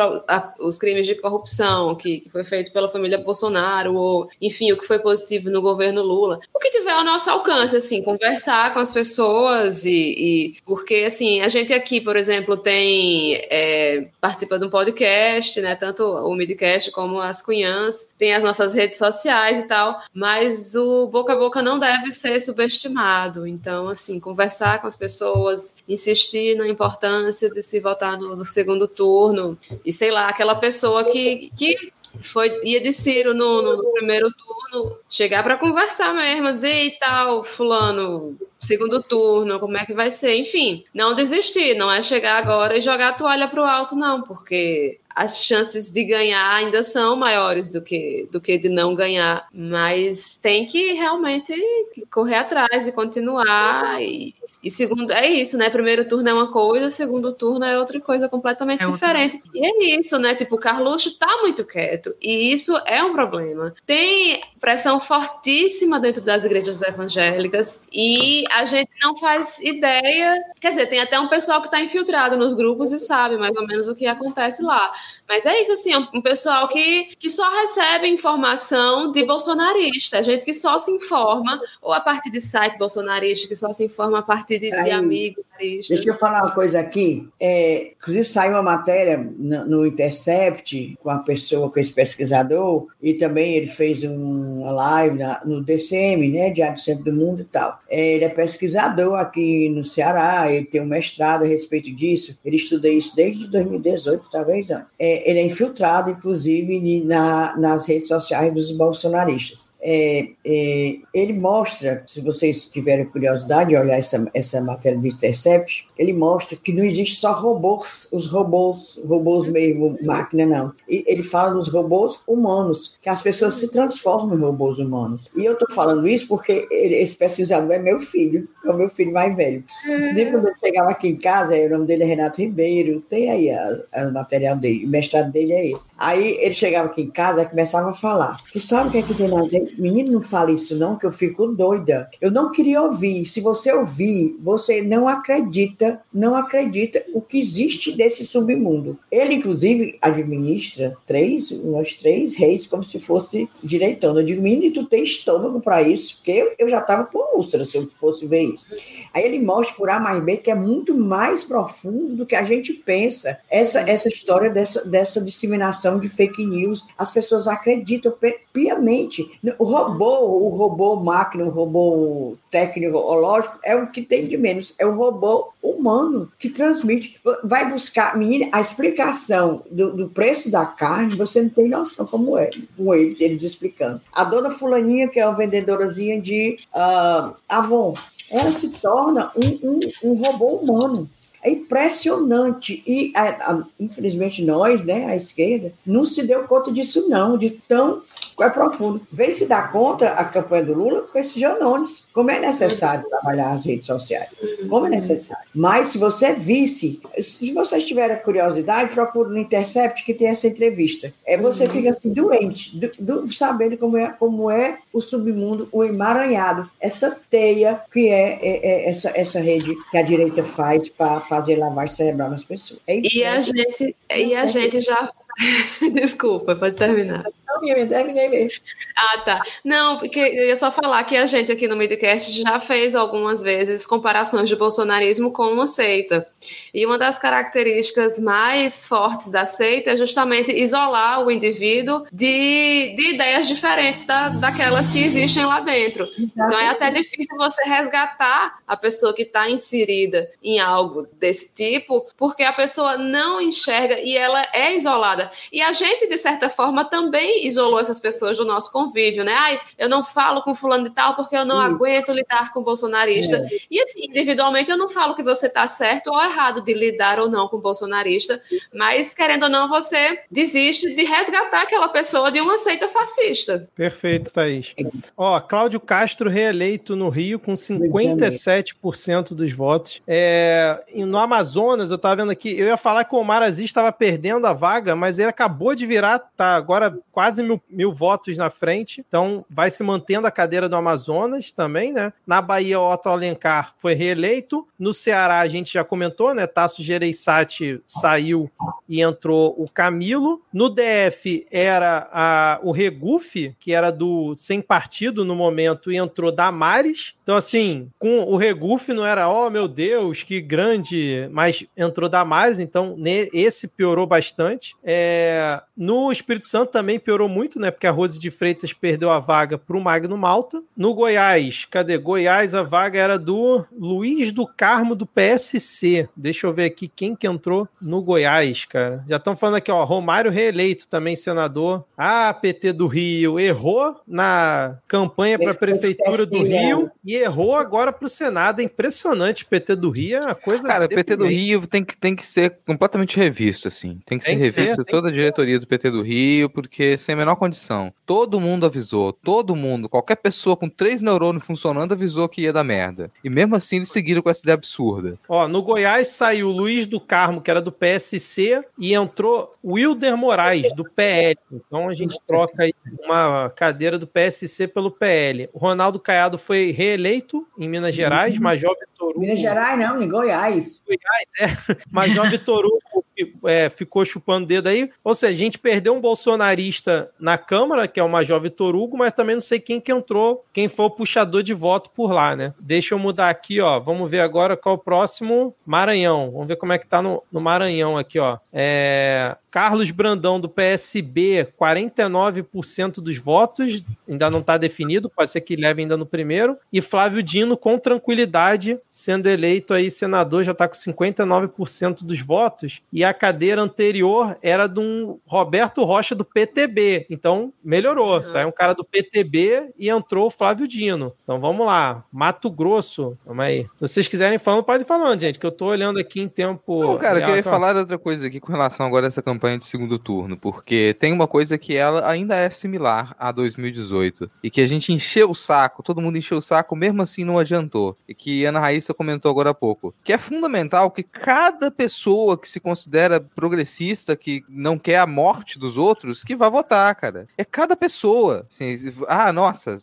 os crimes de corrupção que, que, foi feito pela família Bolsonaro, ou, enfim, o que foi positivo no governo Lula. O que tiver ao nosso alcance, assim, conversar com as pessoas e, e porque, assim, a gente aqui, por exemplo, tem, é, participa de um podcast, né? Tanto o Midcast como as Cunhãs, tem as nossas redes sociais e tal, mas o boca a boca não deve ser subestimado. Então, assim, conversar com as pessoas, insistir na importância de se votar no, no segundo turno, e sei lá, aquela pessoa que, que foi ia de Ciro no, no, primeiro turno, chegar para conversar mesmo, dizer e tal, fulano, segundo turno, como é que vai ser, enfim, não desistir, não é chegar agora e jogar a toalha para o alto, não, porque as chances de ganhar ainda são maiores do que, do que de não ganhar, mas tem que realmente correr atrás e continuar e e segundo, é isso, né? Primeiro turno é uma coisa, segundo turno é outra coisa completamente é diferente. Outra. E é isso, né? Tipo, o Carluxo tá muito quieto. E isso é um problema. Tem pressão fortíssima dentro das igrejas evangélicas e a gente não faz ideia. Quer dizer, tem até um pessoal que está infiltrado nos grupos e sabe mais ou menos o que acontece lá. Mas é isso, assim, é um pessoal que, que só recebe informação de bolsonarista, gente que só se informa, ou a partir de site bolsonarista, que só se informa a partir de, de amigos. Deixa eu falar uma coisa aqui. É, inclusive, saiu uma matéria no, Intercept com a pessoa, com esse pesquisador, e também ele fez um uma live na, no DCM, né, Diário Centro do Mundo e tal. É, ele é pesquisador aqui no Ceará, ele tem um mestrado a respeito disso, ele estuda isso desde 2018, talvez antes. É, ele é infiltrado, inclusive, na, nas redes sociais dos bolsonaristas é, é, ele mostra, se vocês tiverem curiosidade de olhar essa, essa matéria do Intercept, ele mostra que não existe só robôs, os robôs, robôs mesmo, máquina não. E ele fala dos robôs humanos, que as pessoas se transformam em robôs humanos. E eu estou falando isso porque esse pesquisador é meu filho, é o meu filho mais velho. Desde quando eu chegava aqui em casa, o nome dele é Renato Ribeiro, tem aí o material dele, o mestrado dele é esse. Aí ele chegava aqui em casa e começava a falar. Tu sabe o que é que tem na menino, não fala isso não, que eu fico doida. Eu não queria ouvir. Se você ouvir, você não acredita, não acredita o que existe desse submundo. Ele, inclusive, administra três, nós três reis, como se fosse direitão. Eu digo, menino, tu tem estômago para isso? Porque eu, eu já estava com úlcera se eu fosse ver isso. Aí ele mostra por A mais B que é muito mais profundo do que a gente pensa. Essa, essa história dessa, dessa disseminação de fake news, as pessoas acreditam piamente. o robô, o robô máquina, o robô tecnológico é o que tem de menos. É o robô humano que transmite. Vai buscar, menina, a explicação do, do preço da carne, você não tem noção como é, com eles, eles explicando. A dona Fulaninha, que é uma vendedorazinha de uh, Avon, ela se torna um, um, um robô humano. É impressionante. E, a, a, infelizmente, nós, né, a esquerda, não se deu conta disso, não, de tão é profundo. Vem se dar conta a campanha do Lula com esses Janones. Como é necessário trabalhar as redes sociais. Como é necessário. Mas se você visse, se vocês tiverem curiosidade, procure no Intercept que tem essa entrevista. É, você fica assim, doente, do, do, sabendo como é, como é o submundo, o emaranhado, essa teia que é, é, é essa, essa rede que a direita faz para fazer lavagem cerebral nas pessoas. É e a gente, e a gente já Desculpa, pode terminar. Não, terminei mesmo. Ah, tá. Não, porque eu ia só falar que a gente aqui no Midcast já fez algumas vezes comparações de bolsonarismo com uma seita. E uma das características mais fortes da seita é justamente isolar o indivíduo de, de ideias diferentes da, daquelas que existem lá dentro. Então é até difícil você resgatar a pessoa que está inserida em algo desse tipo, porque a pessoa não enxerga e ela é isolada e a gente, de certa forma, também isolou essas pessoas do nosso convívio, né? Ai, eu não falo com fulano de tal porque eu não aguento lidar com bolsonarista. É. E assim, individualmente, eu não falo que você está certo ou errado de lidar ou não com bolsonarista, mas querendo ou não, você desiste de resgatar aquela pessoa de uma seita fascista. Perfeito, Thaís. Ó, Cláudio Castro reeleito no Rio com 57% dos votos. É, no Amazonas, eu estava vendo aqui, eu ia falar que o Omar Aziz estava perdendo a vaga, mas mas ele acabou de virar, tá agora quase mil, mil votos na frente, então vai se mantendo a cadeira do Amazonas também, né? Na Bahia, o Otto Alencar foi reeleito. No Ceará, a gente já comentou, né? Tasso Gereissati saiu e entrou o Camilo. No DF era a, o Regufe, que era do sem partido no momento, e entrou Damares. Então, assim, com o Regufe não era, oh meu Deus, que grande, mas entrou Damares, então esse piorou bastante. É, é, no Espírito Santo também piorou muito, né? Porque a Rose de Freitas perdeu a vaga para o Magno Malta. No Goiás, cadê? Goiás, a vaga era do Luiz do Carmo do PSC. Deixa eu ver aqui quem que entrou no Goiás, cara. Já estão falando aqui, ó, Romário reeleito também senador. Ah, PT do Rio errou na campanha para a prefeitura do Rio e errou agora para o Senado. É impressionante, PT do Rio é uma coisa. Cara, PT do Rio tem que, tem que ser completamente revisto, assim. Tem que tem ser revisto. Ser, toda a diretoria do PT do Rio, porque sem a menor condição. Todo mundo avisou, todo mundo, qualquer pessoa com três neurônios funcionando avisou que ia dar merda. E mesmo assim eles seguiram com essa ideia absurda. Ó, no Goiás saiu Luiz do Carmo, que era do PSC, e entrou Wilder Moraes, do PL. Então a gente troca aí uma cadeira do PSC pelo PL. O Ronaldo Caiado foi reeleito em Minas Gerais, uhum. Major Hugo. Minas Gerais, não, em Goiás. Goiás, é. Major Vitor Hugo é, ficou chupando dedo aí. Ou seja, a gente perdeu um bolsonarista na Câmara, que é o Major Vitor Hugo, mas também não sei quem que entrou, quem foi o puxador de voto por lá, né? Deixa eu mudar aqui, ó. Vamos ver agora qual é o próximo. Maranhão. Vamos ver como é que tá no, no Maranhão aqui, ó. É... Carlos Brandão, do PSB, 49% dos votos, ainda não está definido, pode ser que leve ainda no primeiro. E Flávio Dino, com tranquilidade, sendo eleito aí senador, já está com 59% dos votos. E a cadeira anterior era de um Roberto Rocha, do PTB. Então, melhorou. Uhum. Saiu um cara do PTB e entrou o Flávio Dino. Então, vamos lá. Mato Grosso. Vamos aí. Se vocês quiserem falando, pode ir falando, gente, que eu estou olhando aqui em tempo. Não, cara, real, eu ia falar outra coisa aqui com relação agora a essa campanha campanha de segundo turno, porque tem uma coisa que ela ainda é similar a 2018 e que a gente encheu o saco, todo mundo encheu o saco, mesmo assim não adiantou. E que Ana Raíssa comentou agora há pouco, que é fundamental que cada pessoa que se considera progressista, que não quer a morte dos outros, que vá votar, cara. É cada pessoa. Assim, ah, nossa,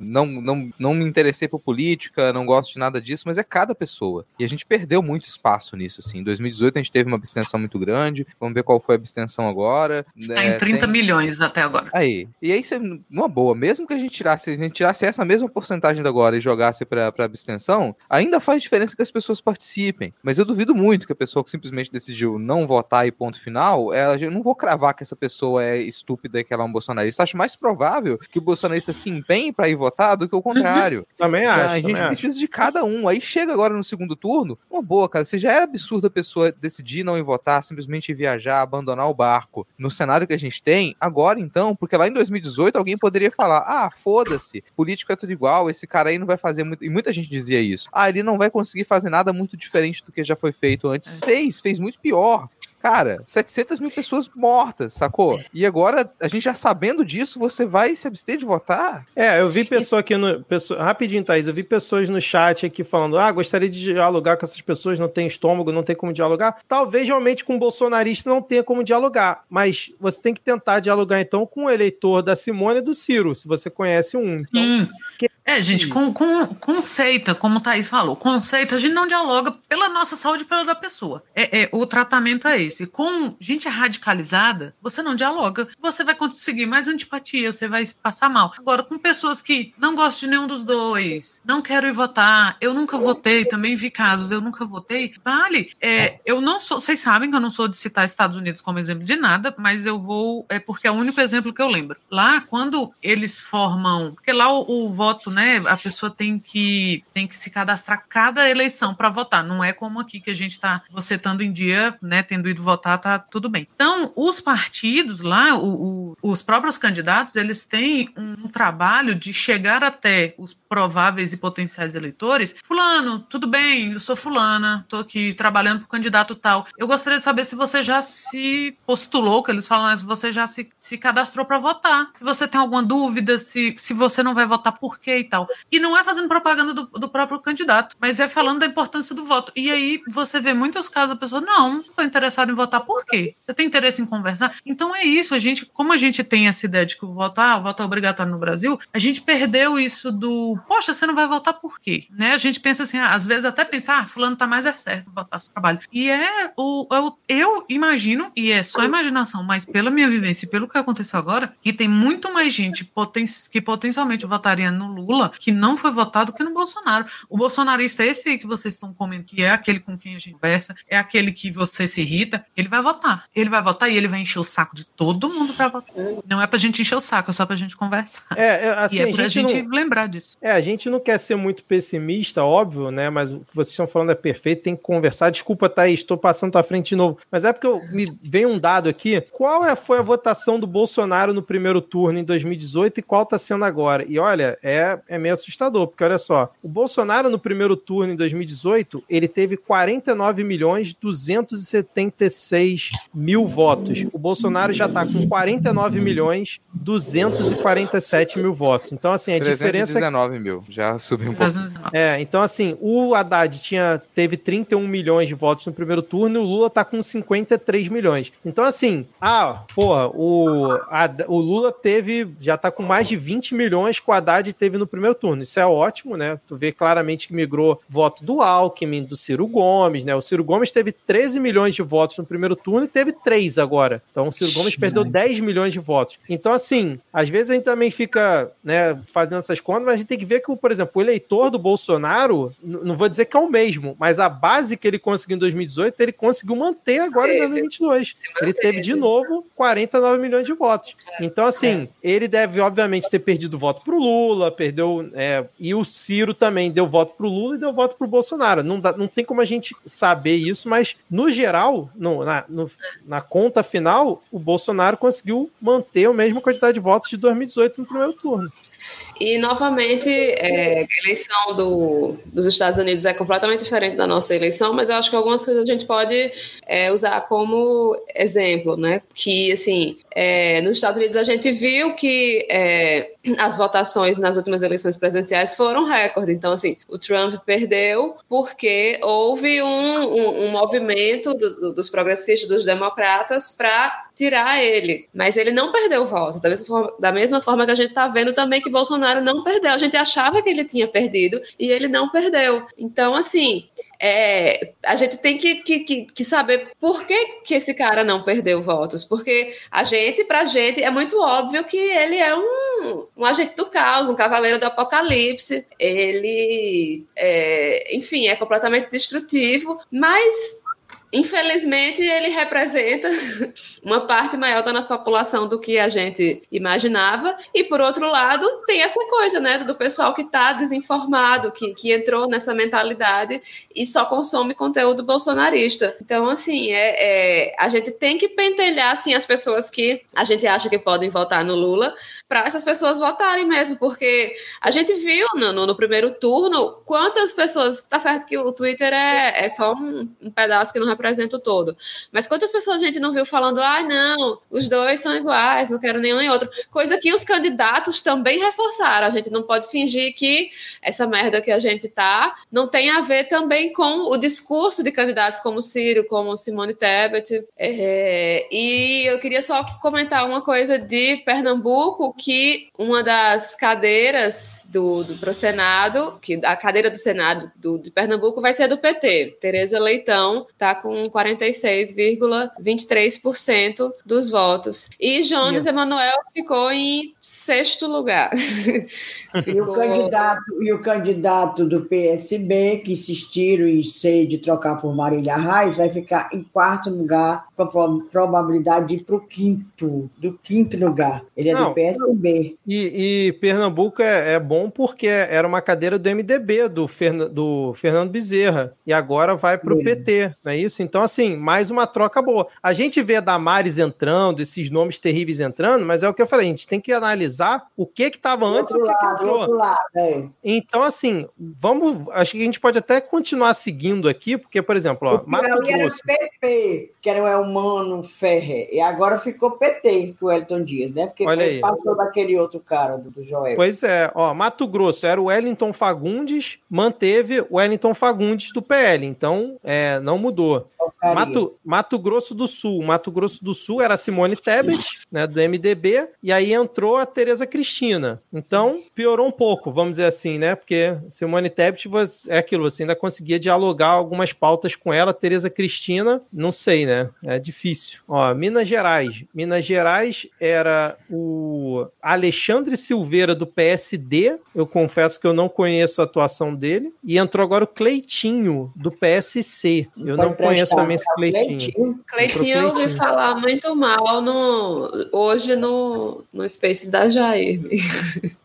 não, não, não me interessei por política, não gosto de nada disso, mas é cada pessoa. E a gente perdeu muito espaço nisso, assim. Em 2018 a gente teve uma abstenção muito grande, vamos ver qual foi a abstenção agora. Está né? em 30 tem... milhões até agora. Aí. E aí, você, uma boa, mesmo que a gente tirasse, a gente tirasse essa mesma porcentagem da agora e jogasse para abstenção, ainda faz diferença que as pessoas participem. Mas eu duvido muito que a pessoa que simplesmente decidiu não votar e ponto final, é, eu não vou cravar que essa pessoa é estúpida e que ela é um bolsonarista. Acho mais provável que o bolsonarista se empenhe para ir votar do que o contrário. Uhum. Também acho. A gente precisa acho. de cada um. Aí chega agora no segundo turno, uma boa, cara. Se já era absurdo a pessoa decidir não ir votar, simplesmente viajar, abandonar o barco no cenário que a gente tem, agora então, porque lá em 2018 alguém poderia falar: ah, foda-se, político é tudo igual, esse cara aí não vai fazer muito. E muita gente dizia isso. Ah, ele não vai conseguir fazer nada muito diferente do que já foi feito antes. É. Fez, fez muito pior. Cara, 700 mil pessoas mortas, sacou? E agora, a gente já sabendo disso, você vai se abster de votar? É, eu vi pessoa aqui no. Pessoa, rapidinho, Thaís, eu vi pessoas no chat aqui falando: ah, gostaria de dialogar com essas pessoas, não tem estômago, não tem como dialogar. Talvez realmente com um bolsonarista não tenha como dialogar, mas você tem que tentar dialogar então com o eleitor da Simone e do Ciro, se você conhece um. Então, Sim. Que... É, gente, com, com, conceita, como o Thaís falou, conceito, a gente não dialoga pela nossa saúde e pela da pessoa. É, é, o tratamento é esse esse. Com gente radicalizada, você não dialoga, você vai conseguir mais antipatia, você vai passar mal. Agora, com pessoas que não gostam de nenhum dos dois, não quero ir votar, eu nunca votei, também vi casos, eu nunca votei, vale. É, eu não sou, vocês sabem que eu não sou de citar Estados Unidos como exemplo de nada, mas eu vou, é porque é o único exemplo que eu lembro. Lá, quando eles formam, porque lá o, o voto, né, a pessoa tem que, tem que se cadastrar cada eleição para votar, não é como aqui que a gente está você estando em dia, né, tendo ido votar, tá tudo bem. Então, os partidos lá, o, o, os próprios candidatos, eles têm um trabalho de chegar até os prováveis e potenciais eleitores. Fulano, tudo bem, eu sou fulana, tô aqui trabalhando pro candidato tal. Eu gostaria de saber se você já se postulou, que eles falam, se você já se, se cadastrou para votar. Se você tem alguma dúvida, se, se você não vai votar por quê e tal. E não é fazendo propaganda do, do próprio candidato, mas é falando da importância do voto. E aí você vê muitos casos a pessoa, não, não tô interessado em votar por quê? Você tem interesse em conversar? Então é isso, a gente, como a gente tem essa ideia de que o voto, ah, o voto é obrigatório no Brasil, a gente perdeu isso do, poxa, você não vai votar por quê? Né? A gente pensa assim, ah, às vezes até pensar, ah, fulano tá mais é certo votar seu trabalho. E é o, é o, eu imagino, e é só imaginação, mas pela minha vivência e pelo que aconteceu agora, que tem muito mais gente poten que potencialmente votaria no Lula que não foi votado que no Bolsonaro. O bolsonarista, esse que vocês estão comentando, que é aquele com quem a gente conversa, é aquele que você se irrita, ele vai votar. Ele vai votar e ele vai encher o saco de todo mundo para votar. Não é pra gente encher o saco, é só pra gente conversar. É, é assim, e é pra gente, gente não... lembrar disso. É, a gente não quer ser muito pessimista, óbvio, né? Mas o que vocês estão falando é perfeito, tem que conversar. Desculpa, Thaís, estou passando tua frente de novo. Mas é porque eu, me vem um dado aqui. Qual é, foi a votação do Bolsonaro no primeiro turno em 2018 e qual está sendo agora? E olha, é, é meio assustador, porque olha só, o Bolsonaro no primeiro turno em 2018, ele teve 49 milhões 276 mil votos. O Bolsonaro já está com 49 milhões 247 mil votos. Então, assim, a 319 diferença. mil, já subiu um pouco. É, então, assim, o Haddad tinha, teve 31 milhões de votos no primeiro turno e o Lula tá com 53 milhões. Então, assim, ah, porra, o, a, o Lula teve, já tá com mais de 20 milhões que o Haddad teve no primeiro turno. Isso é ótimo, né? Tu vê claramente que migrou voto do Alckmin, do Ciro Gomes, né? O Ciro Gomes teve 13 milhões de votos no primeiro turno e teve 3 agora. Então o Ciro Gomes perdeu 10 milhões de votos. Então, assim, às vezes a gente também fica né, fazendo essas contas, mas a gente tem que ver que, por exemplo, o eleitor do Bolsonaro, não vou dizer que é o mesmo, mas a base que ele conseguiu em 2018, ele conseguiu manter agora em 2022. Ele teve de novo 49 milhões de votos. Então, assim, ele deve, obviamente, ter perdido voto pro Lula, perdeu. É, e o Ciro também deu voto pro Lula e deu voto pro Bolsonaro. Não, dá, não tem como a gente saber isso, mas no geral, no, na, no, na conta final, o Bolsonaro conseguiu manter a mesma quantidade de votos de 2018 no primeiro turno. E, novamente, é, a eleição do, dos Estados Unidos é completamente diferente da nossa eleição, mas eu acho que algumas coisas a gente pode é, usar como exemplo, né? Que, assim, é, nos Estados Unidos a gente viu que é, as votações nas últimas eleições presidenciais foram recorde. Então, assim, o Trump perdeu porque houve um, um, um movimento do, do, dos progressistas, dos democratas, para tirar ele. Mas ele não perdeu votos. Da mesma forma, da mesma forma que a gente está vendo também que Bolsonaro não perdeu. A gente achava que ele tinha perdido e ele não perdeu. Então, assim, é, a gente tem que, que, que, saber por que, que esse cara não perdeu votos. Porque a gente, pra gente, é muito óbvio que ele é um, um agente do caos, um cavaleiro do apocalipse. Ele, é, enfim, é completamente destrutivo, mas infelizmente, ele representa uma parte maior da nossa população do que a gente imaginava. E, por outro lado, tem essa coisa, né, do pessoal que está desinformado, que, que entrou nessa mentalidade e só consome conteúdo bolsonarista. Então, assim, é, é a gente tem que pentelhar, assim, as pessoas que a gente acha que podem votar no Lula, para essas pessoas votarem mesmo, porque a gente viu no, no, no, primeiro turno quantas pessoas. Tá certo que o Twitter é, é só um, um, pedaço que não representa o todo, mas quantas pessoas a gente não viu falando, ah, não, os dois são iguais, não quero nenhum nem outro. Coisa que os candidatos também reforçaram. A gente não pode fingir que essa merda que a gente tá não tem a ver também com o discurso de candidatos como Ciro, como Simone Tebet. É, e eu queria só comentar uma coisa de Pernambuco que uma das cadeiras do, do pro Senado, que a cadeira do Senado do, de Pernambuco vai ser do PT. Tereza Leitão está com 46,23% dos votos. E Jones yeah. Emanuel ficou em sexto lugar. ficou... E, o candidato, e o candidato do PSB, que insistiram em ser de trocar por Marília Reis, vai ficar em quarto lugar, com a probabilidade de ir para o quinto, do quinto lugar. Ele é Não, do PSB. E, e Pernambuco é, é, bom porque era uma cadeira do MDB, do, Ferna, do Fernando Bezerra, e agora vai para o PT, não é isso? Então, assim, mais uma troca boa. A gente vê a Damares entrando, esses nomes terríveis entrando, mas é o que eu falei, a gente tem que analisar o que que estava antes e o que, lado, que entrou. Lado, é. Então, assim, vamos. Acho que a gente pode até continuar seguindo aqui, porque, por exemplo, ó, Mato Grosso. Era PP, que era o Elmano Ferrer, e agora ficou PT, com o Elton Dias, né? Porque Olha aí. passou daquele outro cara do, do Joel. Pois é, ó, Mato Grosso era o Wellington Fagundes, manteve o Wellington Fagundes do PL, então é, não mudou. Mato, Mato Grosso do Sul. Mato Grosso do Sul era a Simone Tebet, né, do MDB, e aí entrou a Tereza Cristina. Então, piorou um pouco, vamos dizer assim, né? Porque Simone Tebet é aquilo, você ainda conseguia dialogar algumas pautas com ela. Tereza Cristina, não sei, né? É difícil. Ó, Minas Gerais. Minas Gerais era o Alexandre Silveira do PSD. Eu confesso que eu não conheço a atuação dele. E entrou agora o Cleitinho do PSC. Eu não conheço também esse Cleitinho. Cleitinho eu ouvi falar muito mal no, hoje no, no Spaces da Jair.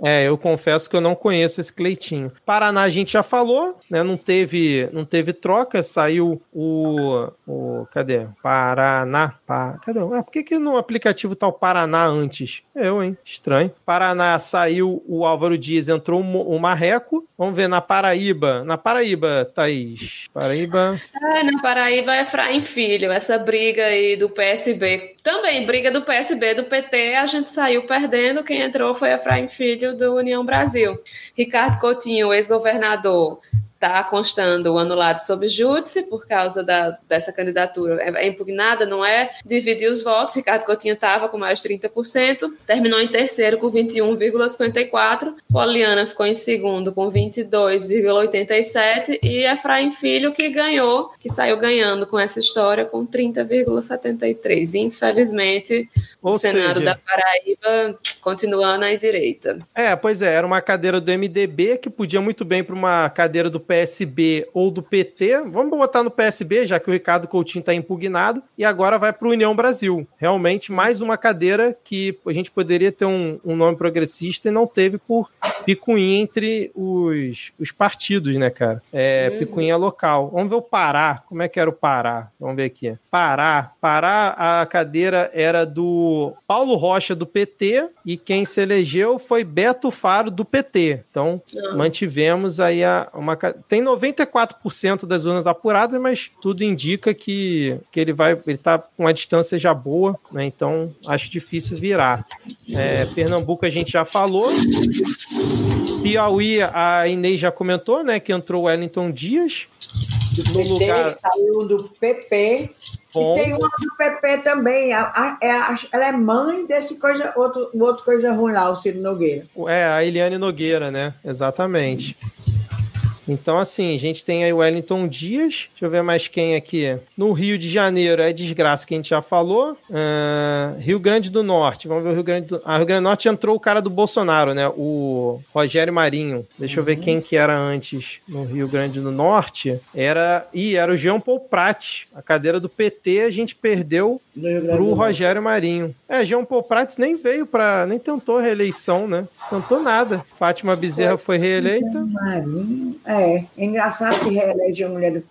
É, eu confesso que eu não conheço esse Cleitinho. Paraná a gente já falou, né? Não teve, não teve troca, saiu o, o cadê? Paraná. Pa, cadê? Ah, por que, que no aplicativo tá o Paraná antes? Eu, hein? Estranho. Paraná saiu o Álvaro Dias, entrou o Marreco. Vamos ver na Paraíba. Na Paraíba, Thaís. Paraíba. Ah, na Paraíba é Efraim Filho, essa briga aí do PSB. Também, briga do PSB, do PT, a gente saiu perdendo. Quem entrou foi Efraim Filho do União Brasil. Ricardo Coutinho, ex-governador, está constando o anulado sob júdice por causa da, dessa candidatura. É, é, impugnada, não é? Dividir os votos. Ricardo Coutinho estava com mais de 30%, terminou em terceiro com 21,54%. Poliana ficou em segundo com 22,87%. E Efraim Filho que ganhou, que saiu ganhando com essa história com 30,73%. Infelizmente, Ou o Senado seja... da Paraíba continuando à direita. É, pois é, era uma cadeira do MDB que podia muito bem para uma cadeira do PSB ou do PT. Vamos botar no PSB, já que o Ricardo Coutinho está impugnado, e agora vai para o União Brasil. Realmente, mais uma cadeira que a gente poderia ter um, um nome progressista e não teve por picuinha entre os, os partidos, né, cara? É, uhum. Picuinha local. Vamos ver o Pará. Como é que era o Pará? Vamos ver aqui. Pará. Pará, a cadeira era do Paulo Rocha, do PT, e quem se elegeu foi Beto Faro, do PT. Então, uhum. mantivemos aí a, uma tem 94% das urnas apuradas, mas tudo indica que, que ele vai, ele tá com uma distância já boa, né? Então acho difícil virar. É, Pernambuco a gente já falou. Piauí, a Inês já comentou, né? Que entrou o Wellington Dias. Do no PT, lugar... saiu do PP. Bom. E tem uma do PP também. A, a, a, é ela é mãe desse coisa, outro, outro coisa ruim lá, o Ciro Nogueira. É, a Eliane Nogueira, né? Exatamente. Então, assim, a gente tem aí o Wellington Dias. Deixa eu ver mais quem aqui. No Rio de Janeiro é desgraça que a gente já falou. Uh, Rio Grande do Norte. Vamos ver o Rio Grande do... Ah, Rio Grande do Norte entrou o cara do Bolsonaro, né? O Rogério Marinho. Deixa uhum. eu ver uhum. quem que era antes no Rio Grande do Norte. Era. Ih, era o Jean Paul Prat. A cadeira do PT a gente perdeu pro Rogério Marinho. É, Jean Paul Prats nem veio para, nem tentou reeleição, né? Tentou nada. Fátima Bezerra foi reeleita. Marinho, é, é engraçado que reelege a mulher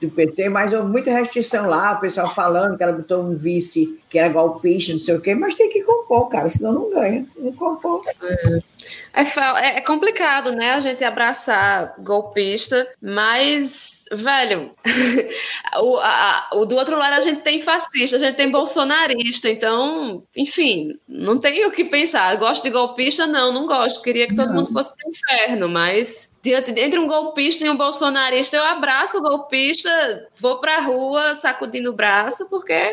do PT, mas houve muita restrição lá, o pessoal falando que ela botou um vice que era golpista, não sei o quê, mas tem que compor, cara, senão não ganha. Não compor. É. É, é, é complicado, né, a gente abraçar golpista, mas, velho, o, a, o do outro lado a gente tem fascista, a gente tem bolsonarista, então, enfim, não tem o que pensar. Gosto de golpista? Não, não gosto. Queria que todo não. mundo fosse pro inferno, mas diante, entre um golpista e um bolsonarista, eu abraço o golpista, vou pra rua sacudindo o braço, porque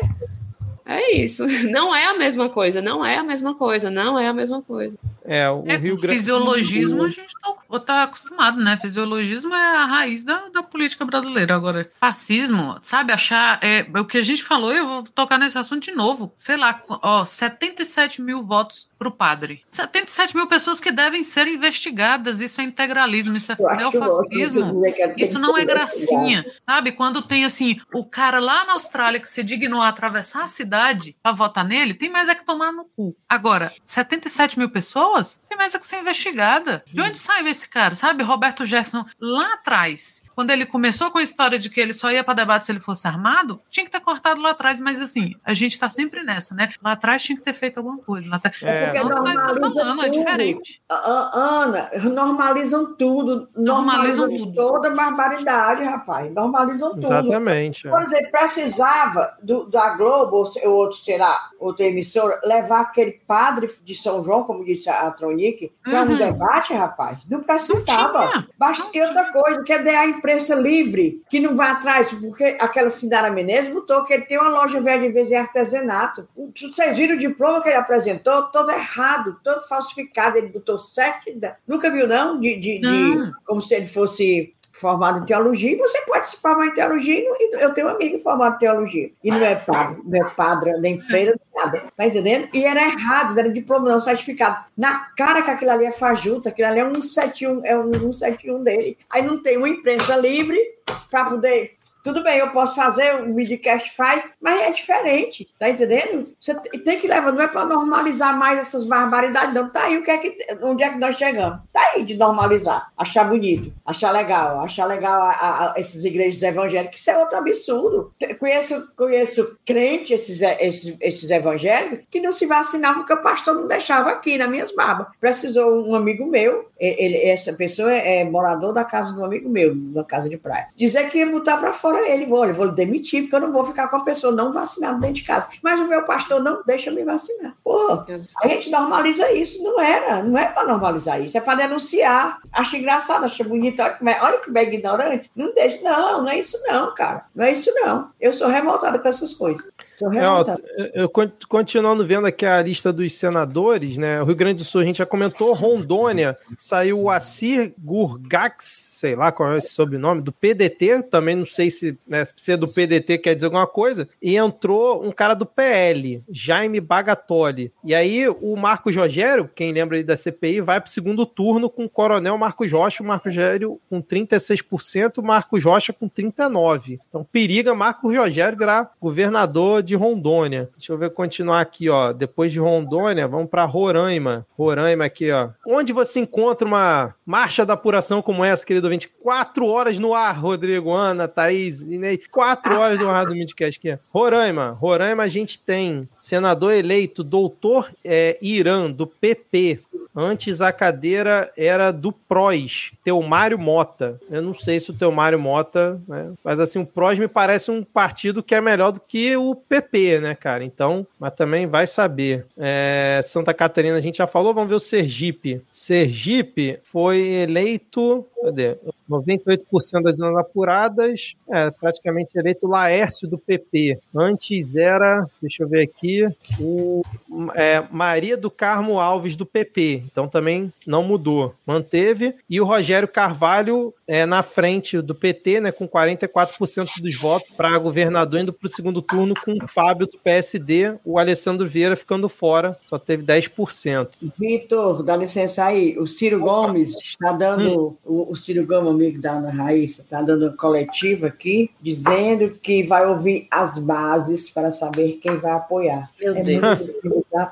é isso. Não é a mesma coisa, não é a mesma coisa, não é a mesma coisa. É, o é, Rio Grande Fisiologismo a gente tá, tá, acostumado, né? Fisiologismo é a raiz da, da política brasileira. Agora, fascismo, sabe, achar. É, o que a gente falou, eu vou tocar nesse assunto de novo. Sei lá, ó, 77 mil votos pro padre. 77 mil pessoas que devem ser investigadas. Isso é integralismo, isso é neofascismo. Isso não é gracinha. Sabe? Quando tem assim, o cara lá na Austrália que se dignou a atravessar a cidade para votar nele, tem mais é que tomar no cu. Agora, 77 mil pessoas, tem mais é que ser investigada. De onde saiu esse cara? Sabe? Roberto Gerson, lá atrás, quando ele começou com a história de que ele só ia para debate se ele fosse armado, tinha que ter cortado lá atrás, mas assim, a gente tá sempre nessa, né? Lá atrás tinha que ter feito alguma coisa. Lá atrás... É porque não, normalizam tá falando, é diferente. Ana, normalizam tudo. Normalizam, normalizam tudo. toda barbaridade, rapaz. Normalizam tudo. Exatamente. Por exemplo, precisava do, da Globo, ou outro, será, outra emissora, levar aquele padre de São João, como disse a Tronique, para uhum. um debate, rapaz. Não precisava. Basta ter outra coisa, quer dar a imprensa livre, que não vai atrás, porque aquela Cidara Menezes botou que ele tem uma loja velha de vez de artesanato. Vocês viram o diploma que ele apresentou? Todo errado, todo falsificado. Ele botou sete. Nunca viu, não? De, de, de como se ele fosse formado em teologia, e você pode se formar em teologia, e eu tenho um amigo formado em teologia, e não é padre, não é padre, nem freira, nem nada, tá entendendo? E era errado, era diploma não certificado. Na cara que aquilo ali é fajuta, aquilo ali é um 171, é um 171 dele. Aí não tem uma imprensa livre para poder tudo bem, eu posso fazer, o midcast faz, mas é diferente, tá entendendo? Você tem que levar, não é para normalizar mais essas barbaridades, não. Tá aí o que é que, onde é que nós chegamos? Tá aí de normalizar, achar bonito, achar legal, achar legal a, a, a esses igrejas evangélicas, isso é outro absurdo. Conheço, conheço crente, esses, esses, esses evangélicos, que não se vacinavam porque o pastor não deixava aqui nas minhas barbas. Precisou um amigo meu, ele, essa pessoa é, é morador da casa do amigo meu, da casa de praia, dizer que ia botar para fora para ele, vou, eu vou demitir, porque eu não vou ficar com a pessoa não vacinada dentro de casa. Mas o meu pastor não deixa me vacinar. Porra, a gente normaliza isso. Não era, não é para normalizar isso, é para denunciar. Acho engraçado, acho bonito. Olha que bem ignorante. Não deixa, não, não é isso não, cara. Não é isso não. Eu sou revoltada com essas coisas. É, eu, continuando vendo aqui a lista dos senadores, né? O Rio Grande do Sul, a gente já comentou, Rondônia, saiu o Assir Gurgax, sei lá qual é esse sobrenome, do PDT, também não sei se, né, se é do PDT quer dizer alguma coisa, e entrou um cara do PL, Jaime Bagatoli. E aí o Marco Rogério, quem lembra aí da CPI, vai para o segundo turno com o coronel Marcos Rocha, o Marcos Rogério com 36%, o Marcos Rocha com 39%. Então periga Marcos Rogério virar governador de Rondônia. Deixa eu ver continuar aqui, ó. Depois de Rondônia, vamos para Roraima. Roraima aqui, ó. Onde você encontra uma marcha da apuração como essa, querido ouvinte? Quatro horas no ar, Rodrigo, Ana, Thaís, Inês. Quatro horas no ar do Midcast aqui. Roraima. Roraima a gente tem senador eleito, doutor é, Irã, do PP. Antes a cadeira era do PROS, Teomário Mota. Eu não sei se o Teomário Mota, né? Mas assim, o PROS me parece um partido que é melhor do que o PP, né, cara? Então, mas também vai saber. É, Santa Catarina a gente já falou, vamos ver o Sergipe. Sergipe foi eleito. Cadê? 98% das zonas apuradas, é praticamente eleito Laércio do PP. Antes era, deixa eu ver aqui, o é, Maria do Carmo Alves do PP. Então também não mudou, manteve. E o Rogério Carvalho é, na frente do PT, né, com 44% dos votos para governador, indo para o segundo turno com o Fábio do PSD, o Alessandro Vieira ficando fora, só teve 10%. Vitor, dá licença aí, o Ciro Gomes está dando, hum. o, o, Ciro Gomes, amigo da Ana Raíssa, está dando coletiva aqui, dizendo que vai ouvir as bases para saber quem vai apoiar. Meu é Deus.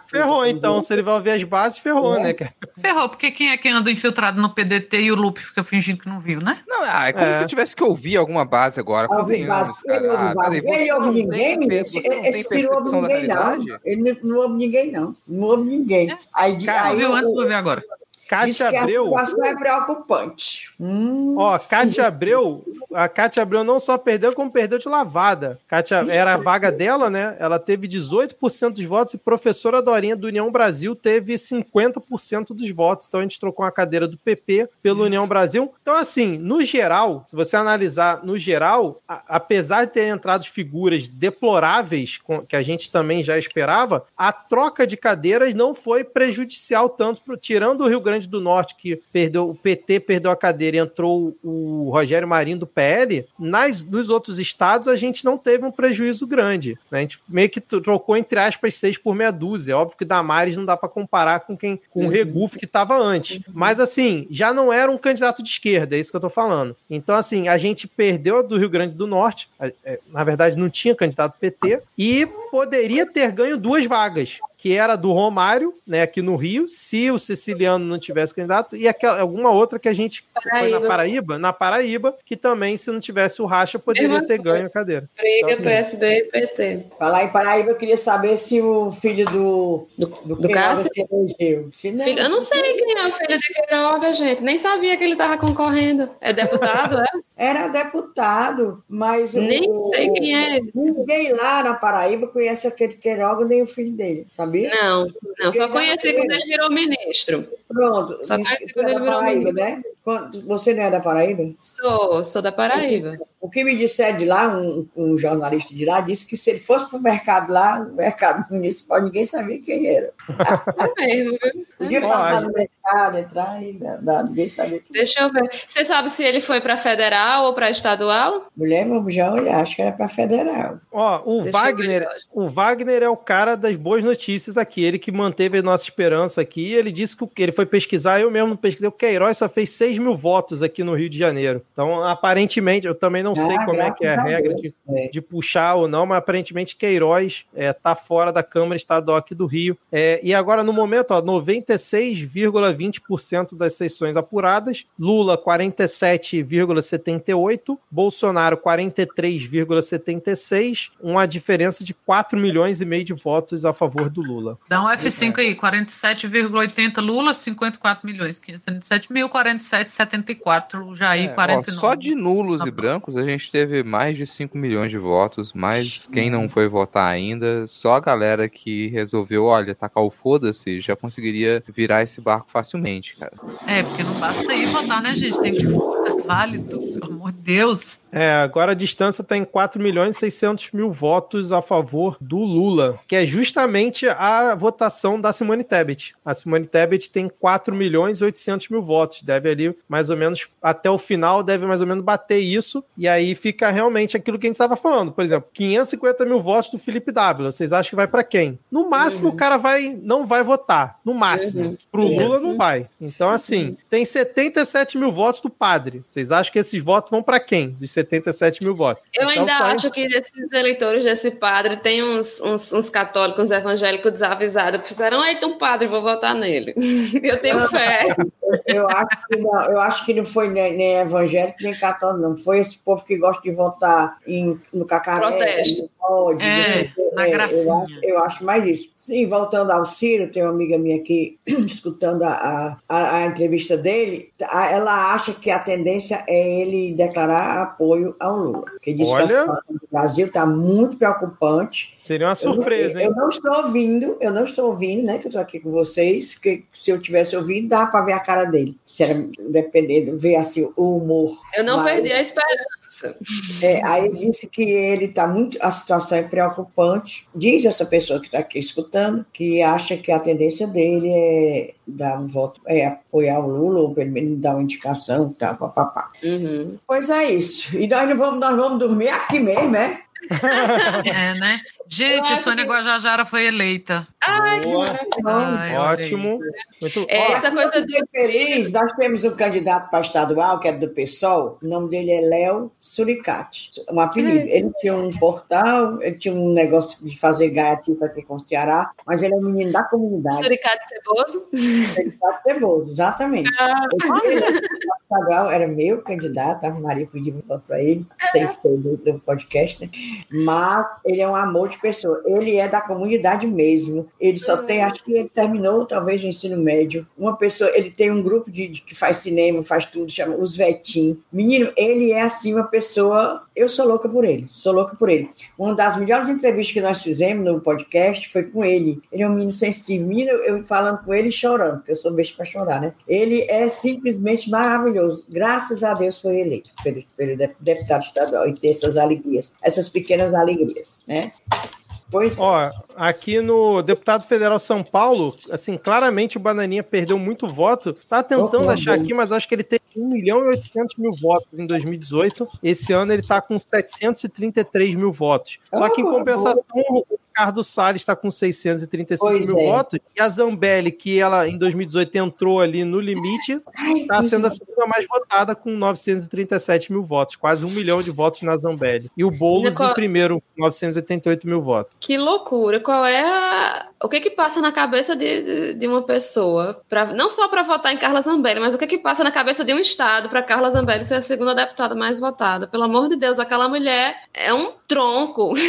Ferrou, então. Se ele vai ouvir as bases, ferrou, é. né? Ferrou, porque quem é quem anda infiltrado no PDT e o Lupe fica fingindo que não viu, né? Não, ah, é como é. se tivesse que ouvir alguma base agora. Ele, ah, ele ouve ninguém, menino. Esse Ciro ouve ninguém, não. Ele não ouve ninguém, não. Não ouve ninguém. É. Aí, Cara, aí, viu antes, vou ver agora. Kátia Abreu. A é preocupante. Hum. Ó, Kátia Abreu, a Kátia Abreu não só perdeu, como perdeu de lavada. Kátia, era a vaga dela, né? Ela teve 18% dos votos e professora Dorinha do União Brasil teve 50% dos votos. Então a gente trocou a cadeira do PP pelo União Brasil. Então, assim, no geral, se você analisar no geral, a, apesar de ter entrado figuras deploráveis, com, que a gente também já esperava, a troca de cadeiras não foi prejudicial tanto, pro, tirando o Rio Grande Grande do Norte, que perdeu, o PT perdeu a cadeira e entrou o Rogério Marinho do PL, nas, nos outros estados a gente não teve um prejuízo grande. Né? A gente meio que trocou, entre aspas, seis por meia dúzia. Óbvio que Damares não dá para comparar com quem com o uhum. Regufe que estava antes. Mas assim, já não era um candidato de esquerda, é isso que eu tô falando. Então, assim, a gente perdeu do Rio Grande do Norte, é, na verdade, não tinha candidato PT, e poderia ter ganho duas vagas que era do Romário, né, aqui no Rio, se o Siciliano não tivesse candidato, e aquela, alguma outra que a gente Paraíba. foi na Paraíba, na Paraíba, que também, se não tivesse o Racha, poderia ter ganho a cadeira. Briga então, assim, PSD e PT. Falar em Paraíba, eu queria saber se o filho do, do, do, do Cássio se elegeu. Se não, filho, eu não sei quem é o filho de Queiroga, gente. Nem sabia que ele estava concorrendo. É deputado, é? Era deputado, mas. Nem o, sei quem é. Ninguém lá na Paraíba conhece aquele Queiroga, nem o filho dele, sabia? Não, não, só conheci quando ele virou ministro. Pronto, só conheci quando ele virou Paraíba, ministro. né? Você não é da Paraíba? Sou, sou da Paraíba. O que me disseram de lá, um, um jornalista de lá, disse que se ele fosse para o mercado lá, o mercado municipal, ninguém sabia quem era. É mesmo, viu? Podia passar no mercado, entrar e não, ninguém sabia quem Deixa eu ver. Você sabe se ele foi para federal ou para estadual? Mulher, vamos já olhar, acho que era para federal. Ó, o Deixa Wagner, o Wagner é o cara das boas notícias aqui, ele que manteve a nossa esperança aqui, ele disse que ele foi pesquisar, eu mesmo pesquisei, o Queiroz só fez 6 mil votos aqui no Rio de Janeiro. Então, aparentemente, eu também não ah, sei como é que é a regra de, é. de, puxar ou não, mas aparentemente Queiroz é, tá fora da Câmara Estadual aqui do Rio. É, e agora, no momento, ó, 96,20% das sessões apuradas, Lula 47,78%, Bolsonaro 43,76%, uma diferença de 4 milhões e meio de votos a favor do Lula. Dá um F5 aí, 47,80 Lula, 54 milhões, 537 mil, 47,74 Jair, é, 49. Ó, só de nulos tá e brancos a gente teve mais de 5 milhões de votos, mas quem não foi votar ainda, só a galera que resolveu, olha, tacar o foda-se, já conseguiria virar esse barco facilmente, cara. É, porque não basta ir votar, né, gente? Tem que votar válido, pelo amor de Deus. É, agora a distância está em 4 milhões e 600 mil votos a favor do Lula, que é justamente a votação da Simone Tebet. A Simone Tebet tem 4 milhões e 800 mil votos, deve ali mais ou menos, até o final, deve mais ou menos bater isso, e aí fica realmente aquilo que a gente estava falando. Por exemplo, 550 mil votos do Felipe Dávila. Vocês acham que vai para quem? No máximo, uhum. o cara vai, não vai votar. No máximo. Uhum. Pro Lula, não vai. Então, assim, uhum. tem 77 mil votos do padre. Vocês acham que esses votos vão para quem? Dos 77 mil votos. Eu então, ainda acho que desses eleitores desse padre tem uns, uns, uns católicos, uns evangélicos desavisados que fizeram, eita, um padre, vou votar nele. Eu tenho fé. Eu acho que não, eu acho que não foi nem, nem evangélico, nem católico, não. Foi esse povo que gosta de votar em, no Cacaré, Protesto. Pode. É, na eu gracinha. acho- Eu, acho mais isso. Sim, voltando ao Ciro, tem uma amiga minha aqui escutando a, a, a entrevista dele. a- Ela acha que a tendência é ele declarar apoio ao Lula. Que diz que Olha. a situação do Brasil está muito preocupante. Seria uma surpresa, eu, hein? eu não estou ouvindo, eu não estou ouvindo, né? Que eu estou aqui com vocês, porque se eu tivesse ouvido, dá para ver a cara dele. Se era dependendo, ver assim o humor. Eu não Mas- perdi a esperança. É, aí disse que ele está muito. A situação é preocupante. Diz essa pessoa que está aqui escutando que acha que a tendência dele é dar um voto, é apoiar o Lula, ou pelo menos dar uma indicação, tá, papapá. Uhum. Pois é isso. E nós não vamos, nós vamos dormir aqui mesmo, é? É, né? Gente, Sônia que- Guajajara foi eleita. Ai, que maravilha. Ai. Ótimo. Muito... É, Ó, essa coisa do feliz. Nós temos um candidato para estadual, que é do PSOL. O nome dele é Léo Suricati. Um apelido. Ele tinha um portal, ele tinha um negócio de fazer gaiativa aqui com o Ceará, mas ele é um menino da comunidade. suricate ceboso. Candidato ceboso, exatamente. Ah. Ele, estadual era meu candidato, a Maria pediu um voto para ele, sem ser do, do podcast, né? Mas ele é um amor de pessoa. Ele é da comunidade mesmo. Ele só tem, acho que ele terminou talvez o ensino médio. Uma pessoa, ele tem um grupo de, de que faz cinema, faz tudo, chama Os Vetim. Menino, ele é assim uma pessoa. Eu sou louca por ele, sou louca por ele. Uma das melhores entrevistas que nós fizemos no podcast foi com ele. Ele é um menino sensível. Menino, eu, falando com ele chorando, porque eu sou besta para chorar, né? Ele é simplesmente maravilhoso. Graças a Deus foi eleito pelo, pelo de- deputado estadual e ter essas alegrias, essas pequenas alegrias, né? Pois Ó, aqui no deputado federal São Paulo, assim, claramente o Bananinha perdeu muito voto. Tá tentando Oh, achar aqui, mas acho que ele teve 1 milhão e 800 mil votos em 2018. Esse ano ele tá com 733 mil votos. Só que em Oh, compensação, o Ricardo Salles está com 635 Pois mil é. votos. E a Zambelli, que ela em 2018 entrou ali no limite, está sendo a segunda mais votada com 937 mil votos. Quase um milhão de votos na Zambelli. E o Boulos Nicole- em primeiro, com 988 mil votos. Que loucura! Qual é a... o que que passa na cabeça de, de, de uma pessoa, pra, não só para votar em Carla Zambelli, mas o que que passa na cabeça de um estado para Carla Zambelli ser a segunda deputada mais votada? Pelo amor de Deus, aquela mulher é um tronco.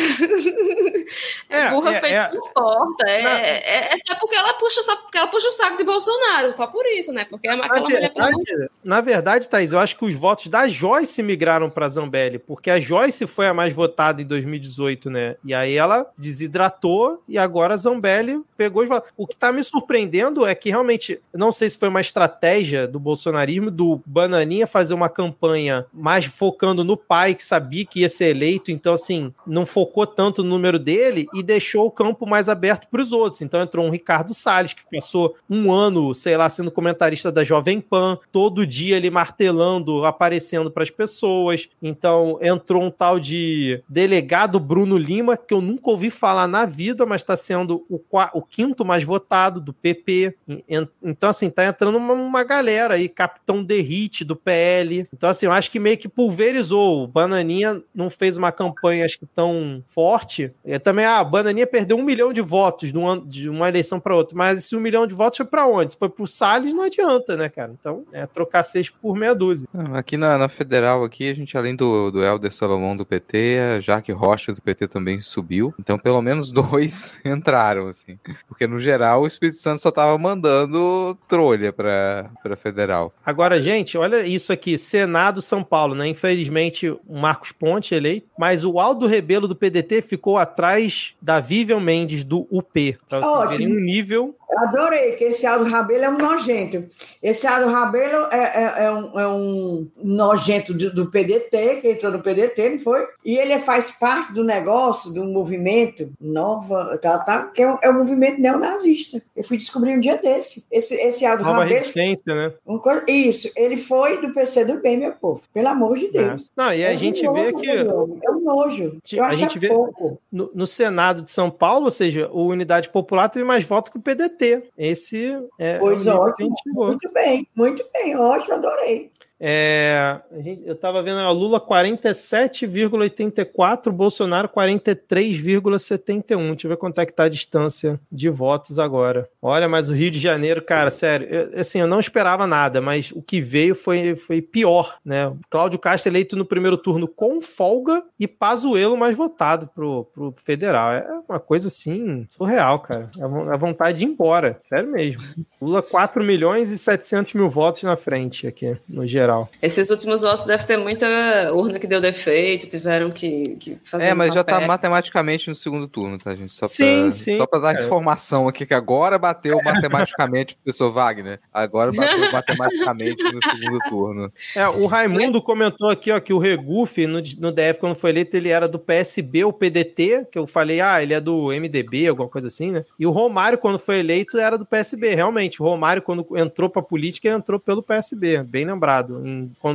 É, burra é, feita é. não importa. É, Na- é, é só porque ela puxa, só porque ela puxa o saco de Bolsonaro, só por isso, né? Porque Na aquela mulher verdade, na verdade, Thaís, eu acho que os votos da Joyce migraram para Zambelli, porque a Joyce foi a mais votada em 2018, né? E aí ela desidratou e agora a Zambelli pegou os votos. O que tá me surpreendendo é que realmente, não sei se foi uma estratégia do bolsonarismo, do Bananinha fazer uma campanha mais focando no pai, que sabia que ia ser eleito, então assim, não focou tanto no número dele e deixou o campo mais aberto para os outros. Então entrou um Ricardo Salles, que passou um ano, sei lá, sendo comentarista da Jovem Pan, todo dia ele martelando, aparecendo para as pessoas. Então entrou um tal de delegado Bruno Lima, que eu nunca ouvi falar na vida, mas está sendo o, o quinto mais votado do PP. En- Então, assim, tá entrando uma, uma galera aí, Capitão Derrite do PL. Então, assim, eu acho que meio que pulverizou. O Bananinha não fez uma campanha, acho que tão forte. E também, ah, Bananinha perdeu um milhão de votos de uma, de uma eleição para outra. Mas esse um milhão de votos foi para onde? Se foi pro Salles, não adianta, né, cara? Então, é trocar seis por meia dúzia. Aqui na, na federal, aqui, a gente, além do, do Helder Salomão do PT, a Jaque Rocha do PT também subiu. Então, pelo menos dois entraram, assim. Porque, no geral, o Espírito Santo só tava mandando trolha pra federal. Agora, gente, olha isso aqui: Senado São Paulo, né? Infelizmente, o Marcos Ponte eleito, mas o Aldo Rebelo do PDT ficou atrás da Vivian Mendes do UP. Pra vocês Ótimo. verem um nível. Eu adorei, que esse Aldo Rabelo é um nojento. Esse Aldo Rabelo é, é- é um, é um nojento do, do PDT, que entrou no PDT, não foi? E ele faz parte do negócio, do movimento nova, tá, tá, que é um, é um movimento neonazista. Eu fui descobrir um dia desse. Esse, esse Aldo Nova Rabelo. resistência, né? coisa- isso, ele foi do PC do bem, meu povo. Pelo amor de Deus. Não, e a É um gente vê que É um nojo. Eu A acho gente é vê- pouco. no, no Senado de São Paulo, ou seja, o Unidade Popular teve mais votos que o PDT. Esse é, Pois é o nível que a ótimo. Muito bem, muito bem. Ótimo, adorei. É, gente, eu tava vendo a Lula 47,84, Bolsonaro 43,71. Deixa eu ver quanto é que tá a distância de votos agora. Olha, mas o Rio de Janeiro, cara, sério, eu, assim, eu não esperava nada, mas o que veio foi, foi pior, né? Cláudio Castro eleito no primeiro turno com folga e Pazuello mais votado pro, pro federal. É uma coisa assim, surreal, cara. É a vontade de ir embora, sério mesmo. Lula 4 milhões e 700 mil votos na frente aqui, no geral. Esses últimos votos deve ter muita urna que deu defeito, tiveram que, que fazer. É, mas já tá matematicamente no segundo turno, tá, gente? Só sim, pra, sim. Só pra dar é. informação aqui, que agora bateu matematicamente o professor Wagner. Agora bateu matematicamente no segundo turno. É, o Raimundo comentou aqui, ó, que o Regufe, no, no DF, quando foi eleito, ele era do PSB ou PDT, que eu falei, ah, ele é do MDB, alguma coisa assim, né? E o Romário, quando foi eleito, era do PSB, realmente. O Romário, quando entrou pra política, ele entrou pelo PSB, bem lembrado,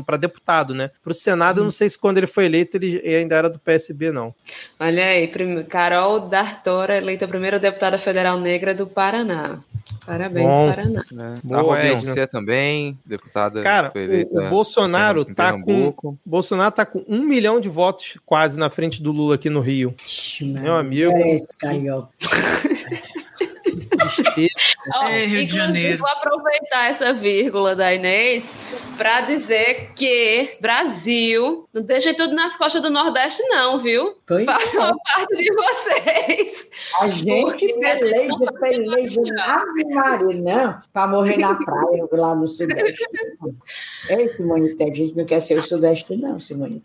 para deputado, né? Pro Senado, eu não sei se quando ele foi eleito, ele ainda era do PSB, não. Olha aí, Carol D'Artora, eleita primeira deputada federal negra do Paraná. Parabéns, Bom, Paraná. É. Boa, a Beyoncé também, deputada. Cara, eleita, o, o Bolsonaro tá com. Bolsonaro tá com um milhão de votos quase na frente do Lula aqui no Rio. Meu amigo. É, Oh, é, Rio de Janeiro. Vou aproveitar essa vírgula da Inês para dizer que Brasil não deixa tudo nas costas do Nordeste, não, viu? Pois Façam é. parte de vocês. A gente peleja, peleja, Ave Maria, não, para morrer na praia lá no Sudeste. Ei, Simone, a gente não quer ser o Sudeste, não, Simone.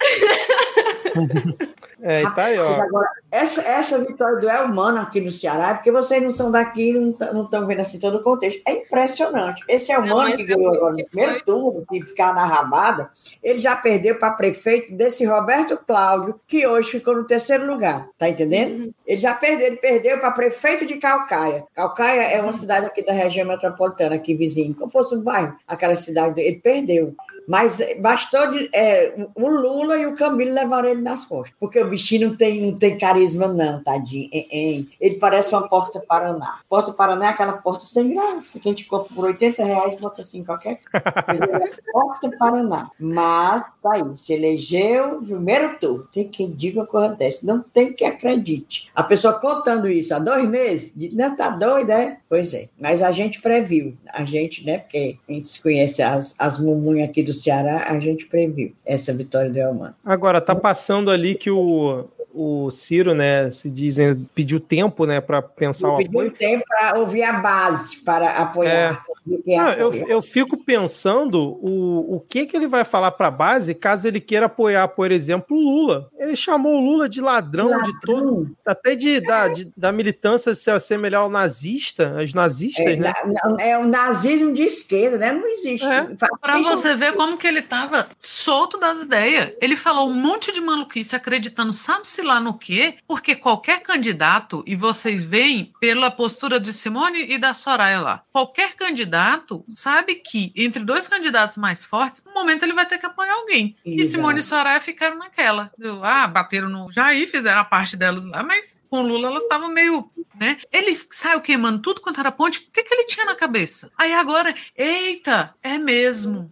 É, e tá aí, ó. Agora, essa, essa vitória do Elmano aqui no Ceará, é porque vocês não são daqui não estão vendo assim todo o contexto. É impressionante. Esse Elmano que ganhou agora no primeiro turno, que ficava na rabada, ele já perdeu para prefeito desse Roberto Cláudio, que hoje ficou no terceiro lugar. Tá entendendo? Uhum. Ele já perdeu, ele perdeu para prefeito de Calcaia. Calcaia é uma cidade aqui da região metropolitana, aqui vizinho, como fosse um bairro, aquela cidade, ele perdeu. Mas bastou de, é, o Lula e o Camilo levaram ele nas costas. Porque o bichinho não tem, não tem carisma, não, tadinho. Ele parece uma porta Paraná. Porta Paraná é aquela porta sem graça, que a gente compra por 80 reais e bota assim qualquer coisa. Porta Paraná. Mas tá aí, se elegeu primeiro turno. Tem quem diga uma coisa dessa. Não tem que acredite. A pessoa contando isso há dois meses, não tá doida, é? Pois é. Mas a gente previu. A gente, né? Porque a gente se conhece as, as mumunhas aqui do Ceará, a gente previu essa vitória do Elmano. Agora, tá passando ali que o, o Ciro, né, se dizem, pediu tempo, né, para pensar o Pediu tempo para ouvir a base, para apoiar. É. Não, eu, eu fico pensando o, o que, que ele vai falar para a base caso ele queira apoiar, por exemplo, o Lula. Ele chamou o Lula de ladrão, ladrão. de todo, até de, da, de, da militância se assemelhar ao nazista, as nazistas, é, né? É o nazismo de esquerda, né? Não existe. É. Para você ver como que ele estava solto das ideias. Ele falou um monte de maluquice acreditando, sabe-se lá no quê? Porque qualquer candidato, e vocês veem pela postura de Simone e da Soraya lá, qualquer candidato sabe que entre dois candidatos mais fortes, no momento ele vai ter que apoiar alguém. Exato. E Simone e Soraya ficaram naquela. Ah, bateram no Jair, fizeram a parte delas lá, mas com Lula elas estavam meio, né? Ele saiu queimando tudo quanto era ponte. O que, que ele tinha na cabeça? Aí agora, eita, é mesmo.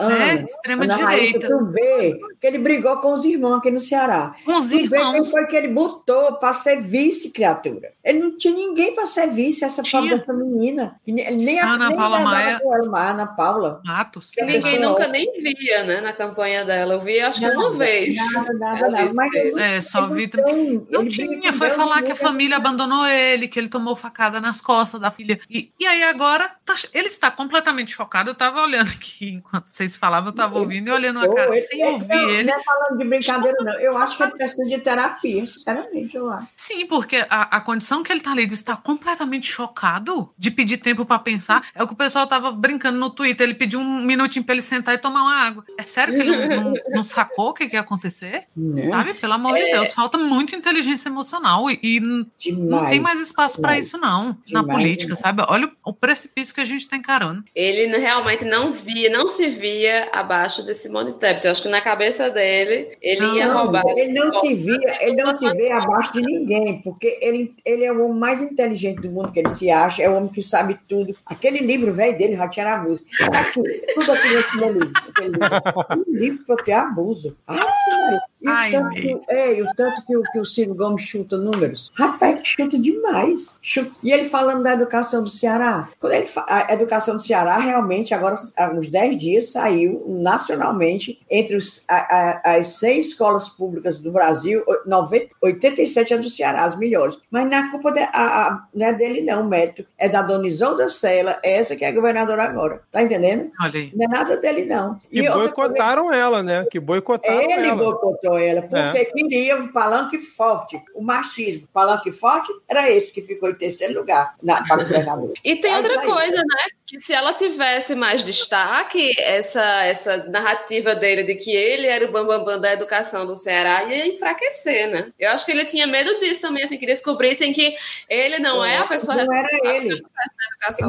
É, extrema direita. Tu vê que ele brigou com os irmãos aqui no Ceará. Com os irmãos quem foi que ele botou para ser vice, criatura? Ele não tinha ninguém para ser vice, essa pobre dessa menina. Nem a Ana nem Paula Maia. Ana Paula. Matos. Que ninguém nunca nem via, né, na campanha dela. Eu vi, acho que uma vez. Nada, nada, nada. Mas, é, só vi. Não, não tinha, foi falar que a família abandonou ele, que ele tomou facada nas costas da filha. E, e aí agora, tá, ele está completamente chocado. Eu estava olhando aqui, enquanto vocês falavam, eu estava ouvindo e olhando a cara, sem ouvir ele. Não é falando de brincadeira, não. Eu acho que ele precisa de terapia, sinceramente, eu acho. Sim, porque a, a condição que ele tá ali de estar completamente chocado, de pedir tempo para pensar, é o que o pessoal tava brincando no Twitter. Ele pediu um minutinho para ele sentar e tomar uma água. É sério que ele não, não, não sacou o que, que ia acontecer? Né? Sabe? Pelo amor é... de Deus, falta muita inteligência emocional e, e não tem mais espaço para isso, não, Demais, na política, sabe? Olha o, o precipício que a gente tá encarando. Ele realmente não via, não se via abaixo de Simone Tebet. Eu acho que na cabeça dele, ele não, ia roubar. Ele não se via, ele não se vê abaixo de ninguém, porque ele, ele é o homem mais inteligente do mundo que ele se acha, é o homem que sabe tudo. Aquele livro velho dele já tinha abuso. Aqui, tudo aqui nesse meu livro. aquele livro. Um livro para ter abuso. Ah, e Ai, tanto, é, e o tanto que, o- que o Ciro Gomes chuta números. Rapaz, que chuta demais. Chuta. E ele falando da educação do Ceará. Quando ele a educação do Ceará, realmente, agora, há uns 10 dias, saiu nacionalmente entre os, a- a- as seis escolas públicas do Brasil, 90, 87 é do Ceará, as melhores. Mas não é culpa de- a- a- não é dele, não, o mérito. É da dona Isolda Sela, essa que é a governadora agora. Tá entendendo? Não é nada dele, não. Que outra coisa- boicotaram ela, né? Que boicotaram ele ela. boicotou ela, porque queria um palanque forte. O machismo, palanque forte, era esse que ficou em terceiro lugar na, para governador. E tem Mas outra coisa, né? Que se ela tivesse mais destaque, essa, essa narrativa dele de que ele era o bambambam da educação do Ceará ia enfraquecer, né? Eu acho que ele tinha medo disso também, assim, que descobrissem que ele não é a pessoa Não era ele.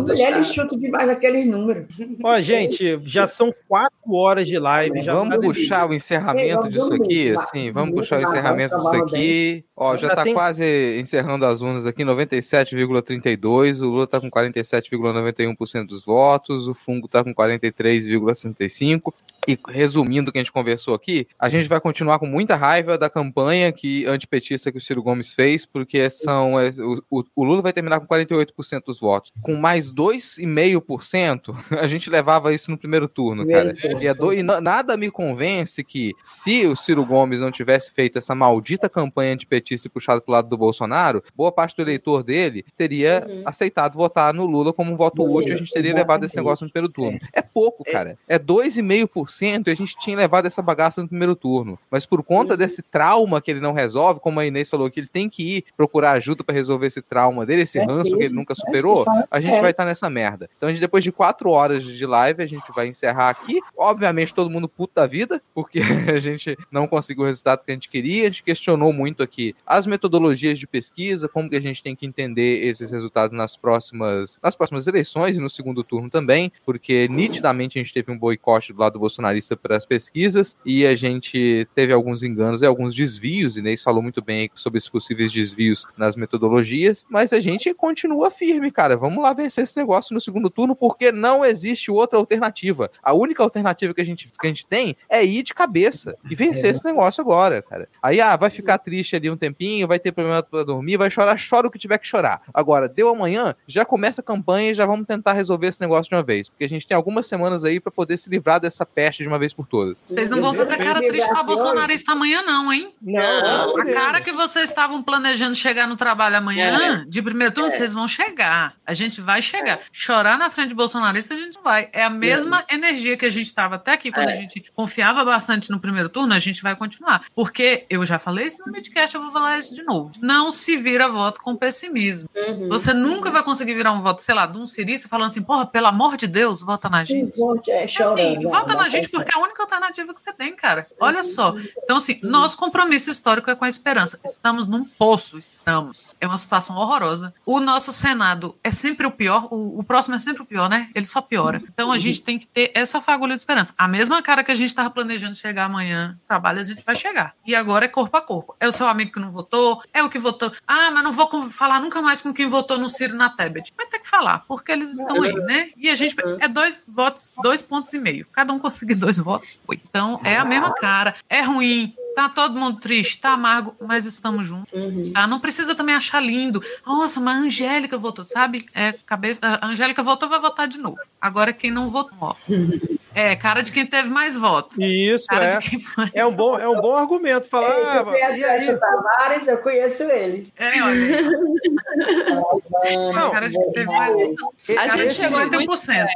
ele chuta demais aqueles números. Ó, gente, já são quatro horas de live. Já Vamos tá puxar o encerramento vamos disso aqui, assim, vamos puxar o encerramento disso aqui. Ó, já Já tá tem- quase encerrando as urnas aqui, 97,32, o Lula tá com 47,91% dos votos, o Fungo tá com 43,65%. E resumindo o que a gente conversou aqui, a gente vai continuar com muita raiva da campanha que antipetista que o Ciro Gomes fez, porque são é, o, o- Lula vai terminar com 48% dos votos. Com mais 2,5%, a gente levava isso no primeiro turno, cara. E, é do- e na- nada me convence que se o Ciro Gomes não tivesse feito essa maldita campanha antipetista e puxado pro lado do Bolsonaro, boa parte do eleitor dele teria Uhum. aceitado votar no Lula como um voto útil. A gente teria levado esse exatamente. negócio no primeiro turno. É pouco, cara. É 2,5% e a gente tinha levado essa bagaça no primeiro turno. Mas por conta Uhum. desse trauma que ele não resolve, como a Inês falou, que ele tem que ir procurar ajuda para resolver esse trauma dele, esse É ranço que ele nunca é superou, a gente sério. vai estar nessa merda. Então, a gente, depois de quatro horas de live, a gente vai encerrar aqui. Obviamente, todo mundo puto da vida, porque a gente não conseguiu o resultado que a gente queria. A gente questionou muito aqui as metodologias de pesquisa, como que a gente tem que entender esses resultados nas próximas, nas próximas eleições e no segundo turno também, porque nitidamente a gente teve um boicote do lado bolsonarista para as pesquisas e a gente teve alguns enganos e alguns desvios. Inês falou muito bem sobre esses possíveis desvios nas metodologias, mas a gente continua firme, cara. Vamos lá vencer esse negócio no segundo turno, porque não existe outra alternativa. A única alternativa que a gente, que a gente tem é ir de cabeça e vencer esse negócio agora, cara. Aí, ah, vai ficar triste ali um tempinho, vai ter problema pra dormir, vai chorar, chora o que tiver que chorar. Agora, deu amanhã, já começa a campanha e já vamos tentar resolver esse negócio de uma vez, porque a gente tem algumas semanas aí pra poder se livrar dessa peste de uma vez por todas. Vocês não vão fazer cara triste pra bolsonarista amanhã, não, hein? Não, A cara que vocês estavam planejando chegar no trabalho amanhã, de primeiro turno, vocês vão chegar. A gente vai chegar. Chorar na frente de bolsonarista, a gente não vai. É a mesma energia que a gente estava até aqui, quando a gente confiava bastante no primeiro turno, a gente vai continuar. Porque eu já falei isso no midcast, eu vou falar isso de novo. Não se vira voto com pessimismo. Uhum. Você nunca vai conseguir virar um voto, sei lá, de um cirista falando assim, porra, pelo amor de Deus, vota na gente. É, É chorando. assim, né? vota na gente porque é a única alternativa que você tem, cara. Olha só. Então, assim, nosso compromisso histórico é com a esperança. Estamos num poço, estamos. É uma situação horrorosa. O nosso Senado é sempre o pior, o, o próximo é sempre o pior, né? Ele só piora. Então, a gente tem que ter essa fagulha de esperança. A mesma cara que a gente estava planejando chegar amanhã, trabalho, a gente vai chegar. E agora é corpo a corpo. É o seu amigo que não votou, é o que votou. Ah, mas não vou falar nunca mais com quem votou no Ciro na Tebet. Vai ter que falar, porque eles estão aí, né? E a gente é dois votos, dois pontos e meio. Cada um conseguir dois votos, foi. Então, é a mesma cara. É ruim. Tá todo mundo triste, tá amargo, mas estamos juntos. Uhum. Tá? Não precisa também achar lindo. Nossa, mas a Angélica votou, sabe? É, cabeça, a Angélica votou, vai votar de novo. Agora quem não votou, ó. É, cara de quem teve mais votos. Isso, Cara é. de quem foi. É um bom, é um bom argumento. Falar, Ei, ah, eu conheço e o Tavares, eu conheço ele. É, olha. Não, cara de quem teve mais votos. A gente chegou muito 50%.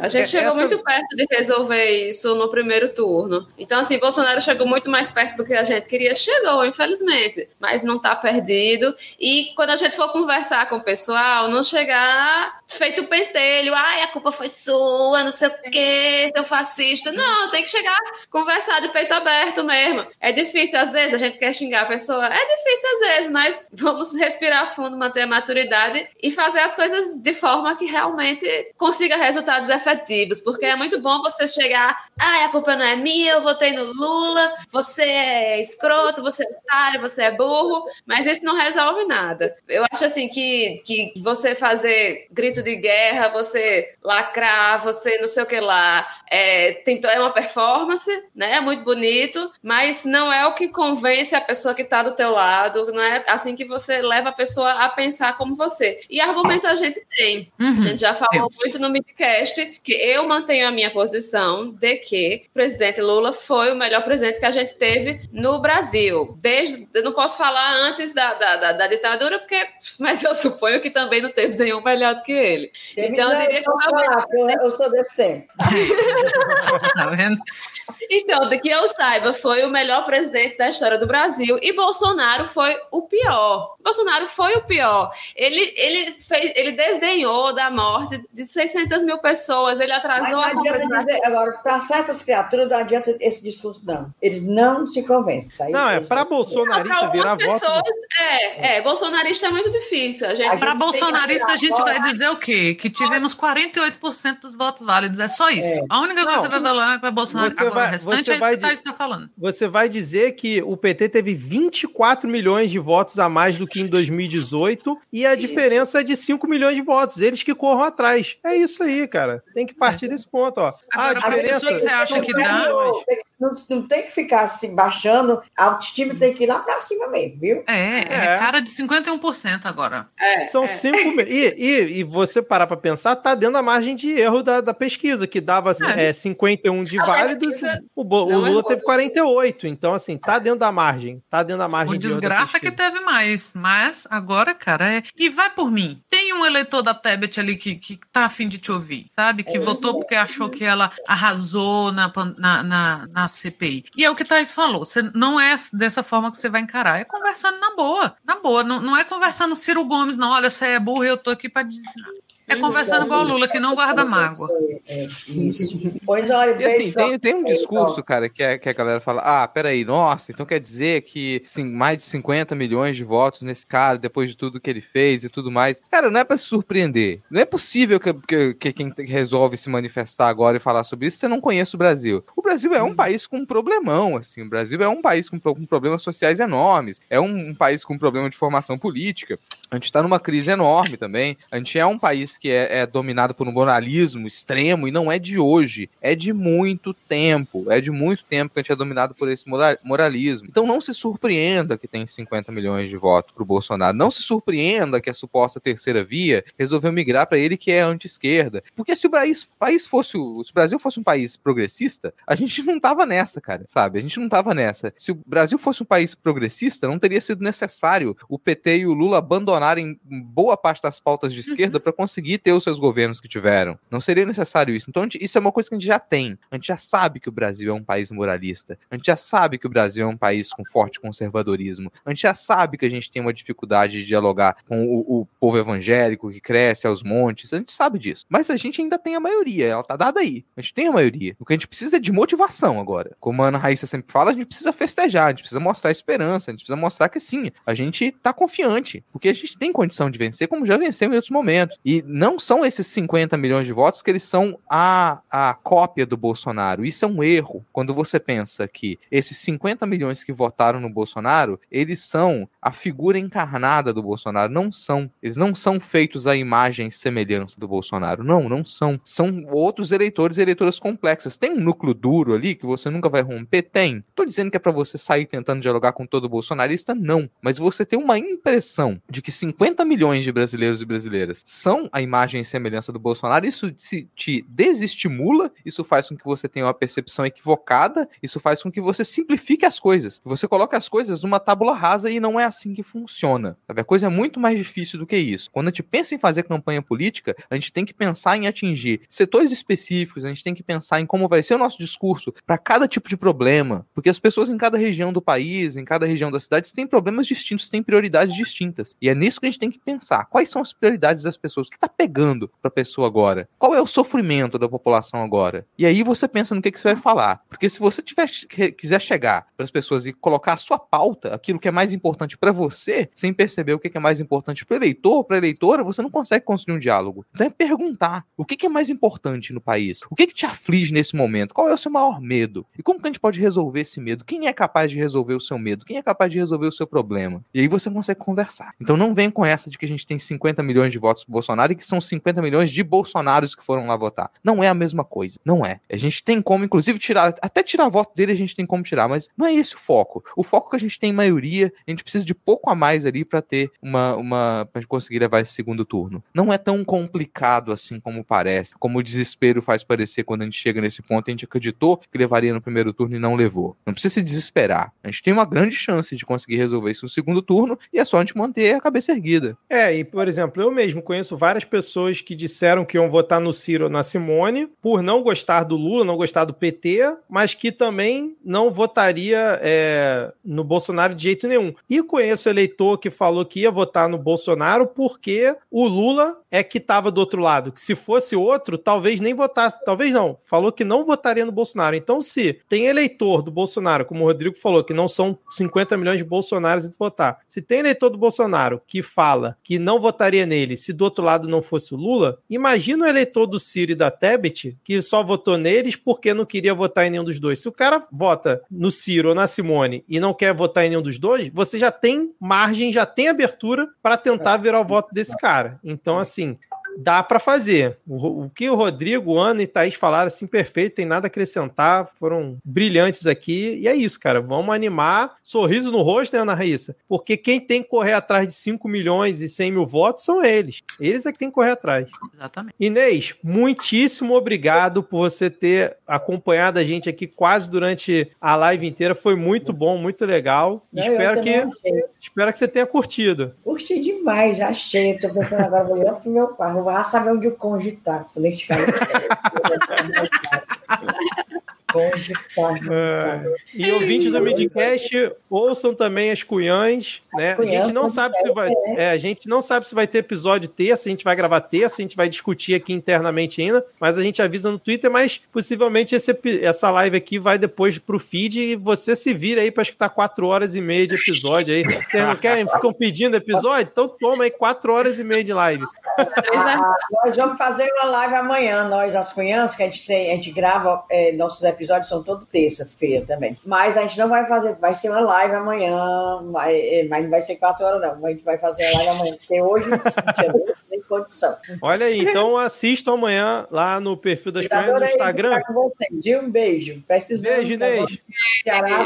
A gente É, chegou essa- muito perto de resolver isso no primeiro turno. Então, assim, Bolsonaro chegou muito mais perto do que a gente queria. Chegou, infelizmente. Mas não tá perdido. E quando a gente for conversar com o pessoal, não chegar feito pentelho. Ai, a culpa foi sua, não sei o quê, seu fascista. Não, tem que chegar, conversar de peito aberto mesmo. É difícil, às vezes, a gente quer xingar a pessoa. É difícil, às vezes, mas vamos respirar fundo, manter a maturidade e fazer as coisas de forma que realmente consiga resultados efetivos, porque é muito bom você chegar, ah, a culpa não é minha, eu votei no Lula, você é escroto, você é otário, você é burro, mas isso não resolve nada. Eu acho assim que, que você fazer grito de guerra, você lacrar, você não sei o que lá, é, tem, é uma performance, né? É muito bonito, mas não é o que convence a pessoa que está do teu lado, não é assim que você leva a pessoa a pensar como você. E argumento a gente tem. Uhum. A gente já falou Deus. muito no midcast que eu mantenho a minha posição de que o presidente Lula foi o melhor presidente que a gente teve no Brasil. Desde, eu não posso falar antes da, da, da, da ditadura, porque, mas eu suponho que também não teve nenhum melhor do que ele. então, eu diria que eu, eu sou desse tempo. tá vendo? Então, de que eu saiba, foi o melhor presidente da história do Brasil e Bolsonaro foi o pior. Bolsonaro foi o pior. Ele, ele, fez, ele desdenhou da morte de 600 mil pessoas, ele atrasou não a compra dizer, Agora, para certas criaturas, não adianta esse discurso, não. Eles não se convencem. Não, é para bolsonarista virar pessoas, voto. É, é, bolsonarista é muito difícil. Para bolsonarista, a gente vai dizer o quê? Que tivemos 48% dos votos válidos. É só isso. É. A única coisa que você vai falar é para Bolsonaro. Vai, o restante é isso que está falando. Você vai dizer que o PT teve 24 milhões de votos a mais do que em 2018 e a isso. diferença é de 5 milhões de votos. Eles que corram atrás. É isso aí, cara. Tem que partir é. desse ponto, ó. Agora, a diferença... que você acha que dá... Não, não, tem que ficar assim, baixando. A autoestima tem que ir lá para cima mesmo, viu? É, é, é cara de 51% agora. É, São 5 é. e, e, e você parar para pensar, tá dentro da margem de erro da, da pesquisa, que dava é. 51 de válidos, o, o Lula teve 48. Então, assim, tá dentro da margem. Tá dentro da margem. O desgraça que teve mais. Mas agora, cara, é. E vai por mim. Tem um eleitor da Tebet ali que, que tá afim de te ouvir, sabe? Que é. votou porque achou que ela arrasou na, na, na, na CPI. E é o que Thais falou. Você não é dessa forma que você vai encarar. É conversando na boa. Na boa. Não, não é conversando Ciro Gomes, não. Olha, você é burro e eu tô aqui pra ensinar. É conversando com o Lula, que não guarda mágoa. É, pois olha, e assim, tem, tem um discurso, cara, que, é, que a galera fala: ah, peraí, nossa, então quer dizer que assim, mais de 50 milhões de votos nesse cara, depois de tudo que ele fez e tudo mais. Cara, não é para se surpreender. Não é possível que, que, que, quem resolve se manifestar agora e falar sobre isso, você não conhece o Brasil. O Brasil é um hum. país com um problemão, assim. O Brasil é um país com, com problemas sociais enormes. É um, um país com um problema de formação política. A gente está numa crise enorme também. A gente é um país que é, é, dominado por um moralismo extremo e não é de hoje, é de muito tempo. É de muito tempo que a gente é dominado por esse moralismo. Então não se surpreenda que tem 50 milhões de votos pro Bolsonaro. Não se surpreenda que a suposta terceira via resolveu migrar para ele que é anti-esquerda. Porque se o país, país fosse se o Brasil fosse um país progressista, a gente não tava nessa, cara, sabe? A gente não tava nessa. Se o Brasil fosse um país progressista, não teria sido necessário o PT e o Lula abandonarem boa parte das pautas de esquerda uhum. para conseguir conseguir ter os seus governos que tiveram. Não seria necessário isso. Então, isso é uma coisa que a gente já tem. A gente já sabe que o Brasil é um país moralista. A gente já sabe que o Brasil é um país com forte conservadorismo. A gente já sabe que a gente tem uma dificuldade de dialogar com o, o povo evangélico que cresce aos montes. A gente sabe disso. Mas a gente ainda tem a maioria. Ela tá dada aí. A gente tem a maioria. O que a gente precisa é de motivação agora. Como a Ana Raíssa sempre fala, a gente precisa festejar, a gente precisa mostrar esperança, a gente precisa mostrar que sim, a gente tá confiante. Porque a gente tem condição de vencer, como já venceu em outros momentos. E não são esses 50 milhões de votos que eles são a, a cópia do Bolsonaro. Isso é um erro quando você pensa que esses 50 milhões que votaram no Bolsonaro, eles são a figura encarnada do Bolsonaro. Não são. Eles não são feitos à imagem e semelhança do Bolsonaro. Não, não são. São outros eleitores e eleitoras complexas. Tem um núcleo duro ali que você nunca vai romper? Tem. Tô dizendo que é para você sair tentando dialogar com todo bolsonarista? Não. Mas você tem uma impressão de que 50 milhões de brasileiros e brasileiras são a imagem e semelhança do Bolsonaro, isso te desestimula, isso faz com que você tenha uma percepção equivocada, isso faz com que você simplifique as coisas, que você coloque as coisas numa tábula rasa e não é assim que funciona. Sabe? A coisa é muito mais difícil do que isso. Quando a gente pensa em fazer campanha política, a gente tem que pensar em atingir setores específicos, a gente tem que pensar em como vai ser o nosso discurso para cada tipo de problema, porque as pessoas em cada região do país, em cada região da cidade, têm problemas distintos, têm prioridades distintas. E é nisso que a gente tem que pensar. Quais são as prioridades das pessoas? O que está pegando pra pessoa agora? Qual é o sofrimento da população agora? E aí você pensa no que, que você vai falar. Porque se você tiver, quiser chegar para as pessoas e colocar a sua pauta, aquilo que é mais importante para você, sem perceber o que, é mais importante para eleitor, para eleitora, você não consegue construir um diálogo. Então é perguntar o que, que é mais importante no país? O que, que te aflige nesse momento? Qual é o seu maior medo? E como que a gente pode resolver esse medo? Quem é capaz de resolver o seu medo? Quem é capaz de resolver o seu problema? E aí você consegue conversar. Então não vem com essa de que a gente tem 50 milhões de votos pro Bolsonaro e que são 50 milhões de bolsonaros que foram lá votar. Não é a mesma coisa. Não é. A gente tem como, inclusive, tirar, até tirar voto dele a gente tem como tirar, mas não é esse o foco. O foco que a gente tem em maioria, a gente precisa de pouco a mais ali para ter uma, uma pra conseguir levar esse segundo turno. Não é tão complicado assim como parece, como o desespero faz parecer quando a gente chega nesse ponto, a gente acreditou que levaria no primeiro turno e não levou. Não precisa se desesperar. A gente tem uma grande chance de conseguir resolver isso no segundo turno e é só a gente manter a cabeça erguida. É, e por exemplo, eu mesmo conheço várias pessoas que disseram que iam votar no Ciro ou na Simone por não gostar do Lula, não gostar do PT, mas que também não votaria é, no Bolsonaro de jeito nenhum. E conheço eleitor que falou que ia votar no Bolsonaro porque o Lula é que estava do outro lado. Que se fosse outro, talvez nem votasse. Talvez não. Falou que não votaria no Bolsonaro. Então, se tem eleitor do Bolsonaro, como o Rodrigo falou, que não são 50 milhões de bolsonaros de votar. Se tem eleitor do Bolsonaro que fala que não votaria nele se do outro lado não fosse o Lula, imagina o eleitor do Ciro e da Tebet que só votou neles porque não queria votar em nenhum dos dois. Se o cara vota no Ciro ou na Simone e não quer votar em nenhum dos dois, você já tem margem, já tem abertura para tentar virar o voto desse cara. Então, assim, dá para fazer. O, o, que o Rodrigo, Ana e Thaís falaram, assim, perfeito, tem nada a acrescentar, foram brilhantes aqui. E é isso, cara. Vamos animar. Sorriso no rosto, né, Ana Raíssa? Porque quem tem que correr atrás de 5 milhões e 100 mil votos são eles. Eles é que tem que correr atrás. Exatamente. Inês, muitíssimo obrigado por você ter acompanhado a gente aqui quase durante a live inteira. Foi muito bom, muito legal. Não, espero que achei. espero que você tenha curtido. Curti demais, achei. Tô pensando agora, vou olhar pro meu carro vai saber onde o cônjuge está. Quando a gente Uh, e ouvinte do Midcast, ouçam também as cunhãs, né? A gente não sabe se vai, é, a gente não sabe se vai ter episódio terça, a gente vai gravar terça, a gente vai discutir aqui internamente ainda, mas a gente avisa no Twitter, mas possivelmente esse, essa live aqui vai depois pro feed e você se vira aí para escutar quatro horas e meia de episódio aí. Não querem, ficam pedindo episódio? Então toma aí quatro horas e meia de live. Ah, nós vamos fazer uma live amanhã, nós, as cunhãs, que a gente tem, a gente grava é, nossos episódios episódios são todo terça-feira também. Mas a gente não vai fazer, vai ser uma live amanhã, mas não vai ser quatro horas, não. A gente vai fazer a live amanhã, porque hoje tem condição. Olha aí, então assistam amanhã lá no perfil das Cunhas no Instagram. De um beijo. Precisamos. Beijo, Inês.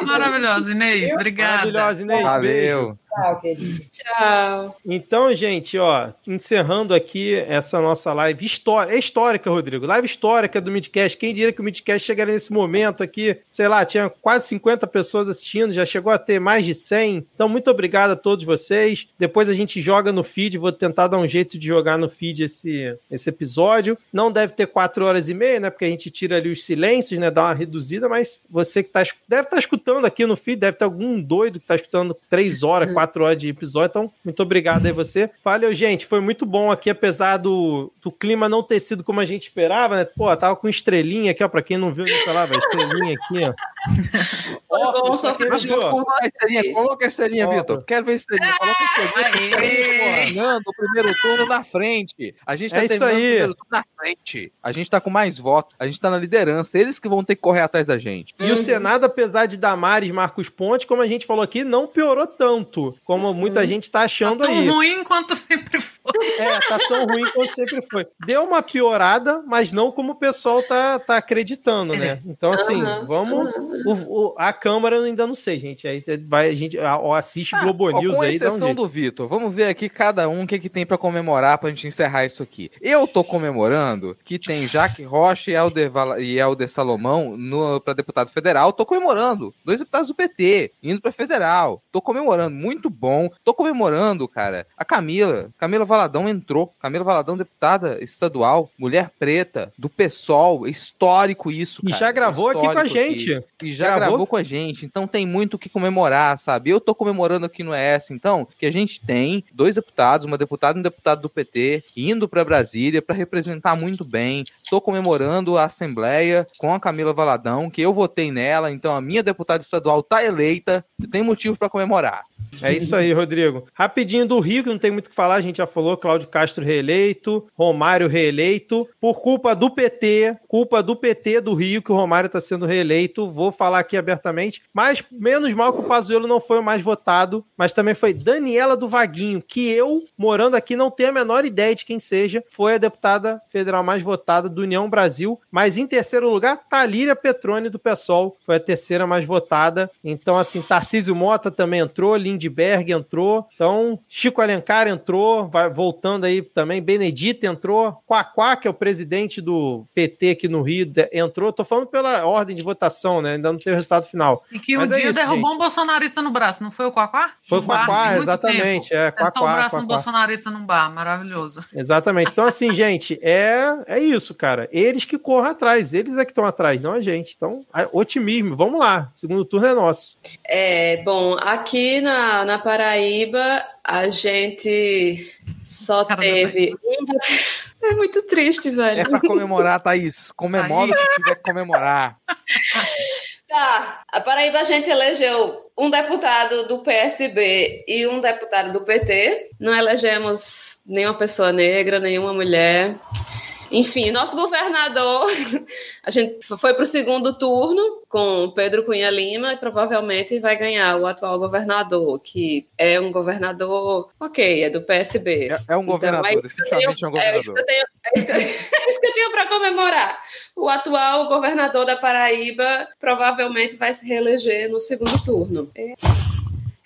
Maravilhosa, Inês. Obrigada. Maravilhosa, Inês. Valeu. Beijo. Tchau, querido. Tchau. Então, gente, ó, encerrando aqui essa nossa live histórica, é histórica, Rodrigo, live histórica do Midcast. Quem diria que o Midcast chegaria nesse momento aqui, sei lá, tinha quase 50 pessoas assistindo, já chegou a ter mais de 100. Então, muito obrigado a todos vocês. Depois a gente joga no feed, vou tentar dar um jeito de jogar no feed esse, esse episódio. Não deve ter 4 horas e meia, né, porque a gente tira ali os silêncios, né, dá uma reduzida, mas você que tá, deve estar tá escutando aqui no feed, deve ter algum doido que tá escutando 3 horas, 4 quatro horas de episódio. Então, muito obrigado aí você. Valeu, gente. Foi muito bom aqui, apesar do, do clima não ter sido como a gente esperava, né? Pô, tava com estrelinha aqui, ó. Pra quem não viu, sei lá, estrelinha aqui, ó. Foi ó, bom sofrer Coloca a estrelinha, coloca a estrelinha, Vitor. Quero ver a estrelinha. Coloca a estrelinha. o primeiro turno na frente. A gente tá é isso aí. primeiro na frente. A gente tá com mais votos. A gente tá na liderança. Eles que vão ter que correr atrás da gente. E uhum. o Senado, apesar de Damares, Marcos Pontes, como a gente falou aqui, não piorou tanto como muita uhum. gente tá achando tá tão aí. Tão ruim quanto sempre foi. É, tá tão ruim quanto sempre foi. Deu uma piorada, mas não como o pessoal tá, tá acreditando, né? Então, assim, uhum. vamos. O, o, a Câmara eu ainda não sei, gente. Aí vai, a gente assiste ah, Globo News com aí. exceção um do Vitor, vamos ver aqui cada um o que, que tem para comemorar pra gente encerrar isso aqui. Eu tô comemorando que tem Jaque Rocha e Helder, e Helder Salomão no, pra deputado federal. Tô comemorando. Dois deputados do PT indo pra federal. Tô comemorando. Muito bom. Tô comemorando, cara. A Camila. Camila Valadão entrou. Camila Valadão, deputada estadual, mulher preta, do PSOL. Histórico isso, cara. E já gravou aqui com a gente. Aqui. E já gravou? gravou com a gente. Então tem muito o que comemorar, sabe? Eu tô comemorando aqui no ES, então, que a gente tem dois deputados, uma deputada e um deputado do PT Indo para Brasília para representar muito bem. Estou comemorando a Assembleia com a Camila Valadão, que eu votei nela, então a minha deputada estadual está eleita, tem motivo para comemorar. É isso aí, Rodrigo. Rapidinho do Rio, que não tem muito o que falar, a gente já falou, Cláudio Castro reeleito, Romário reeleito, por culpa do PT, culpa do PT do Rio, que o Romário está sendo reeleito, vou falar aqui abertamente, mas menos mal que o Pazuello não foi o mais votado, mas também foi Daniela do Vaguinho, que eu, morando aqui, não tenho a menor ideia de quem seja, foi a deputada federal mais votada do União Brasil, mas em terceiro lugar, Talíria Petrone do PSOL, foi a terceira mais votada, então assim, Tarcísio Mota também entrou, Lindbergh entrou, então Chico Alencar entrou, vai voltando aí também, Benedito entrou, Quaquá, que é o presidente do PT aqui no Rio, entrou, tô falando pela ordem de votação, né, ainda não tem o resultado final. E que Mas um é dia isso, derrubou gente. um bolsonarista no braço, não foi o Quaquá? Foi o Quaquá, exatamente, tempo. é, Quaquá. o braço Quaquá. no bolsonarista num bar, maravilhoso. Exatamente, então assim, gente, é, é isso, cara, eles que corram atrás, eles é que estão atrás, não a gente, então, otimismo, vamos lá, segundo turno é nosso. É, bom, aqui na, na Paraíba, a gente só teve É muito triste, velho. É pra comemorar, Thaís. Comemora se tiver que comemorar. Tá, a Paraíba a gente elegeu um deputado do PSB e um deputado do PT. Não elegemos nenhuma pessoa negra, nenhuma mulher. Enfim, nosso governador, a gente foi para o segundo turno com Pedro Cunha Lima e provavelmente vai ganhar o atual governador, que é um governador, ok, é do PSB. É, é um então, governador, é definitivamente é um governador. É isso que eu tenho, é isso que, eu tenho para comemorar. O atual governador da Paraíba provavelmente vai se reeleger no segundo turno. É.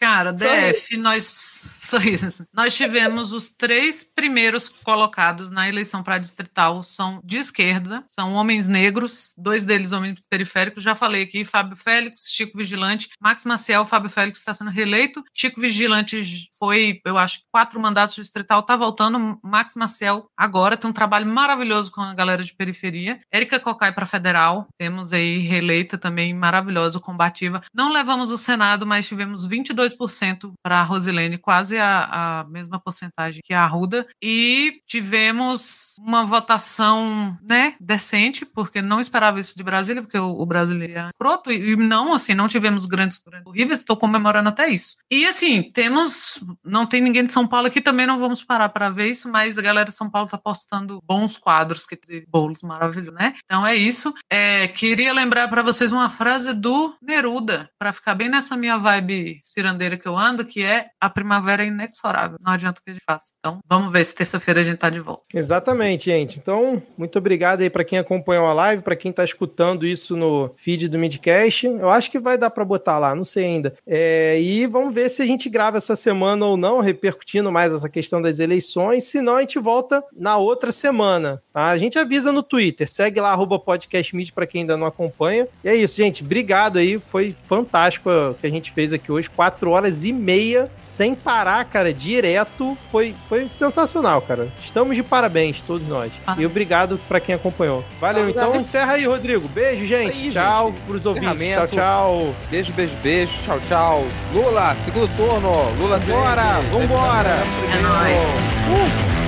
Cara, DF, nós sorrisos. Nós tivemos os três primeiros colocados na eleição para distrital são de esquerda, são homens negros, dois deles homens periféricos. Já falei aqui, Fábio Félix, Chico Vigilante, Max Maciel, Fábio Félix está sendo reeleito. Chico Vigilante foi, eu acho, quatro mandatos de distrital, tá voltando. Max Maciel agora tem um trabalho maravilhoso com a galera de periferia. Érica Cocai para federal, temos aí reeleita também maravilhosa, combativa. Não levamos o Senado, mas tivemos 22 2% para a Rosilene, quase a, a, mesma porcentagem que a Arruda. E tivemos uma votação né, decente, porque não esperava isso de Brasília, porque o, o brasileiro é pronto. E não, assim, não tivemos grandes, grandes horríveis, estou comemorando até isso. E assim, temos. Não tem ninguém de São Paulo aqui, também não vamos parar para ver isso, mas a galera de São Paulo está postando bons quadros, que teve bolos maravilhosos, né? Então é isso. É, queria lembrar para vocês uma frase do Neruda, para ficar bem nessa minha vibe cirandeira bandeira que eu ando, que é a primavera é inexorável. Não adianta o que a gente faça. Então, vamos ver se terça-feira a gente tá de volta. Exatamente, gente. Então, muito obrigado aí para quem acompanhou a live, para quem tá escutando isso no feed do Midcast. Eu acho que vai dar para botar lá, não sei ainda. É, e vamos ver se a gente grava essa semana ou não, repercutindo mais essa questão das eleições. Se não, a gente volta na outra semana. Tá? A gente avisa no Twitter. Segue lá, arroba podcastmid para quem ainda não acompanha. E é isso, gente. Obrigado aí. Foi fantástico o que a gente fez aqui hoje. Quatro horas e meia, sem parar, cara, direto. Foi, foi sensacional, cara. Estamos de parabéns, todos nós. Ah. E obrigado para quem acompanhou. Valeu, Vamos então encerra aí, Rodrigo. Beijo, gente. Aí, tchau gente. pros ouvintes. Tchau, tchau. Beijo, beijo, beijo. Tchau, tchau. Lula, segundo turno. Lula Vambora, vambora. É nóis. Uh.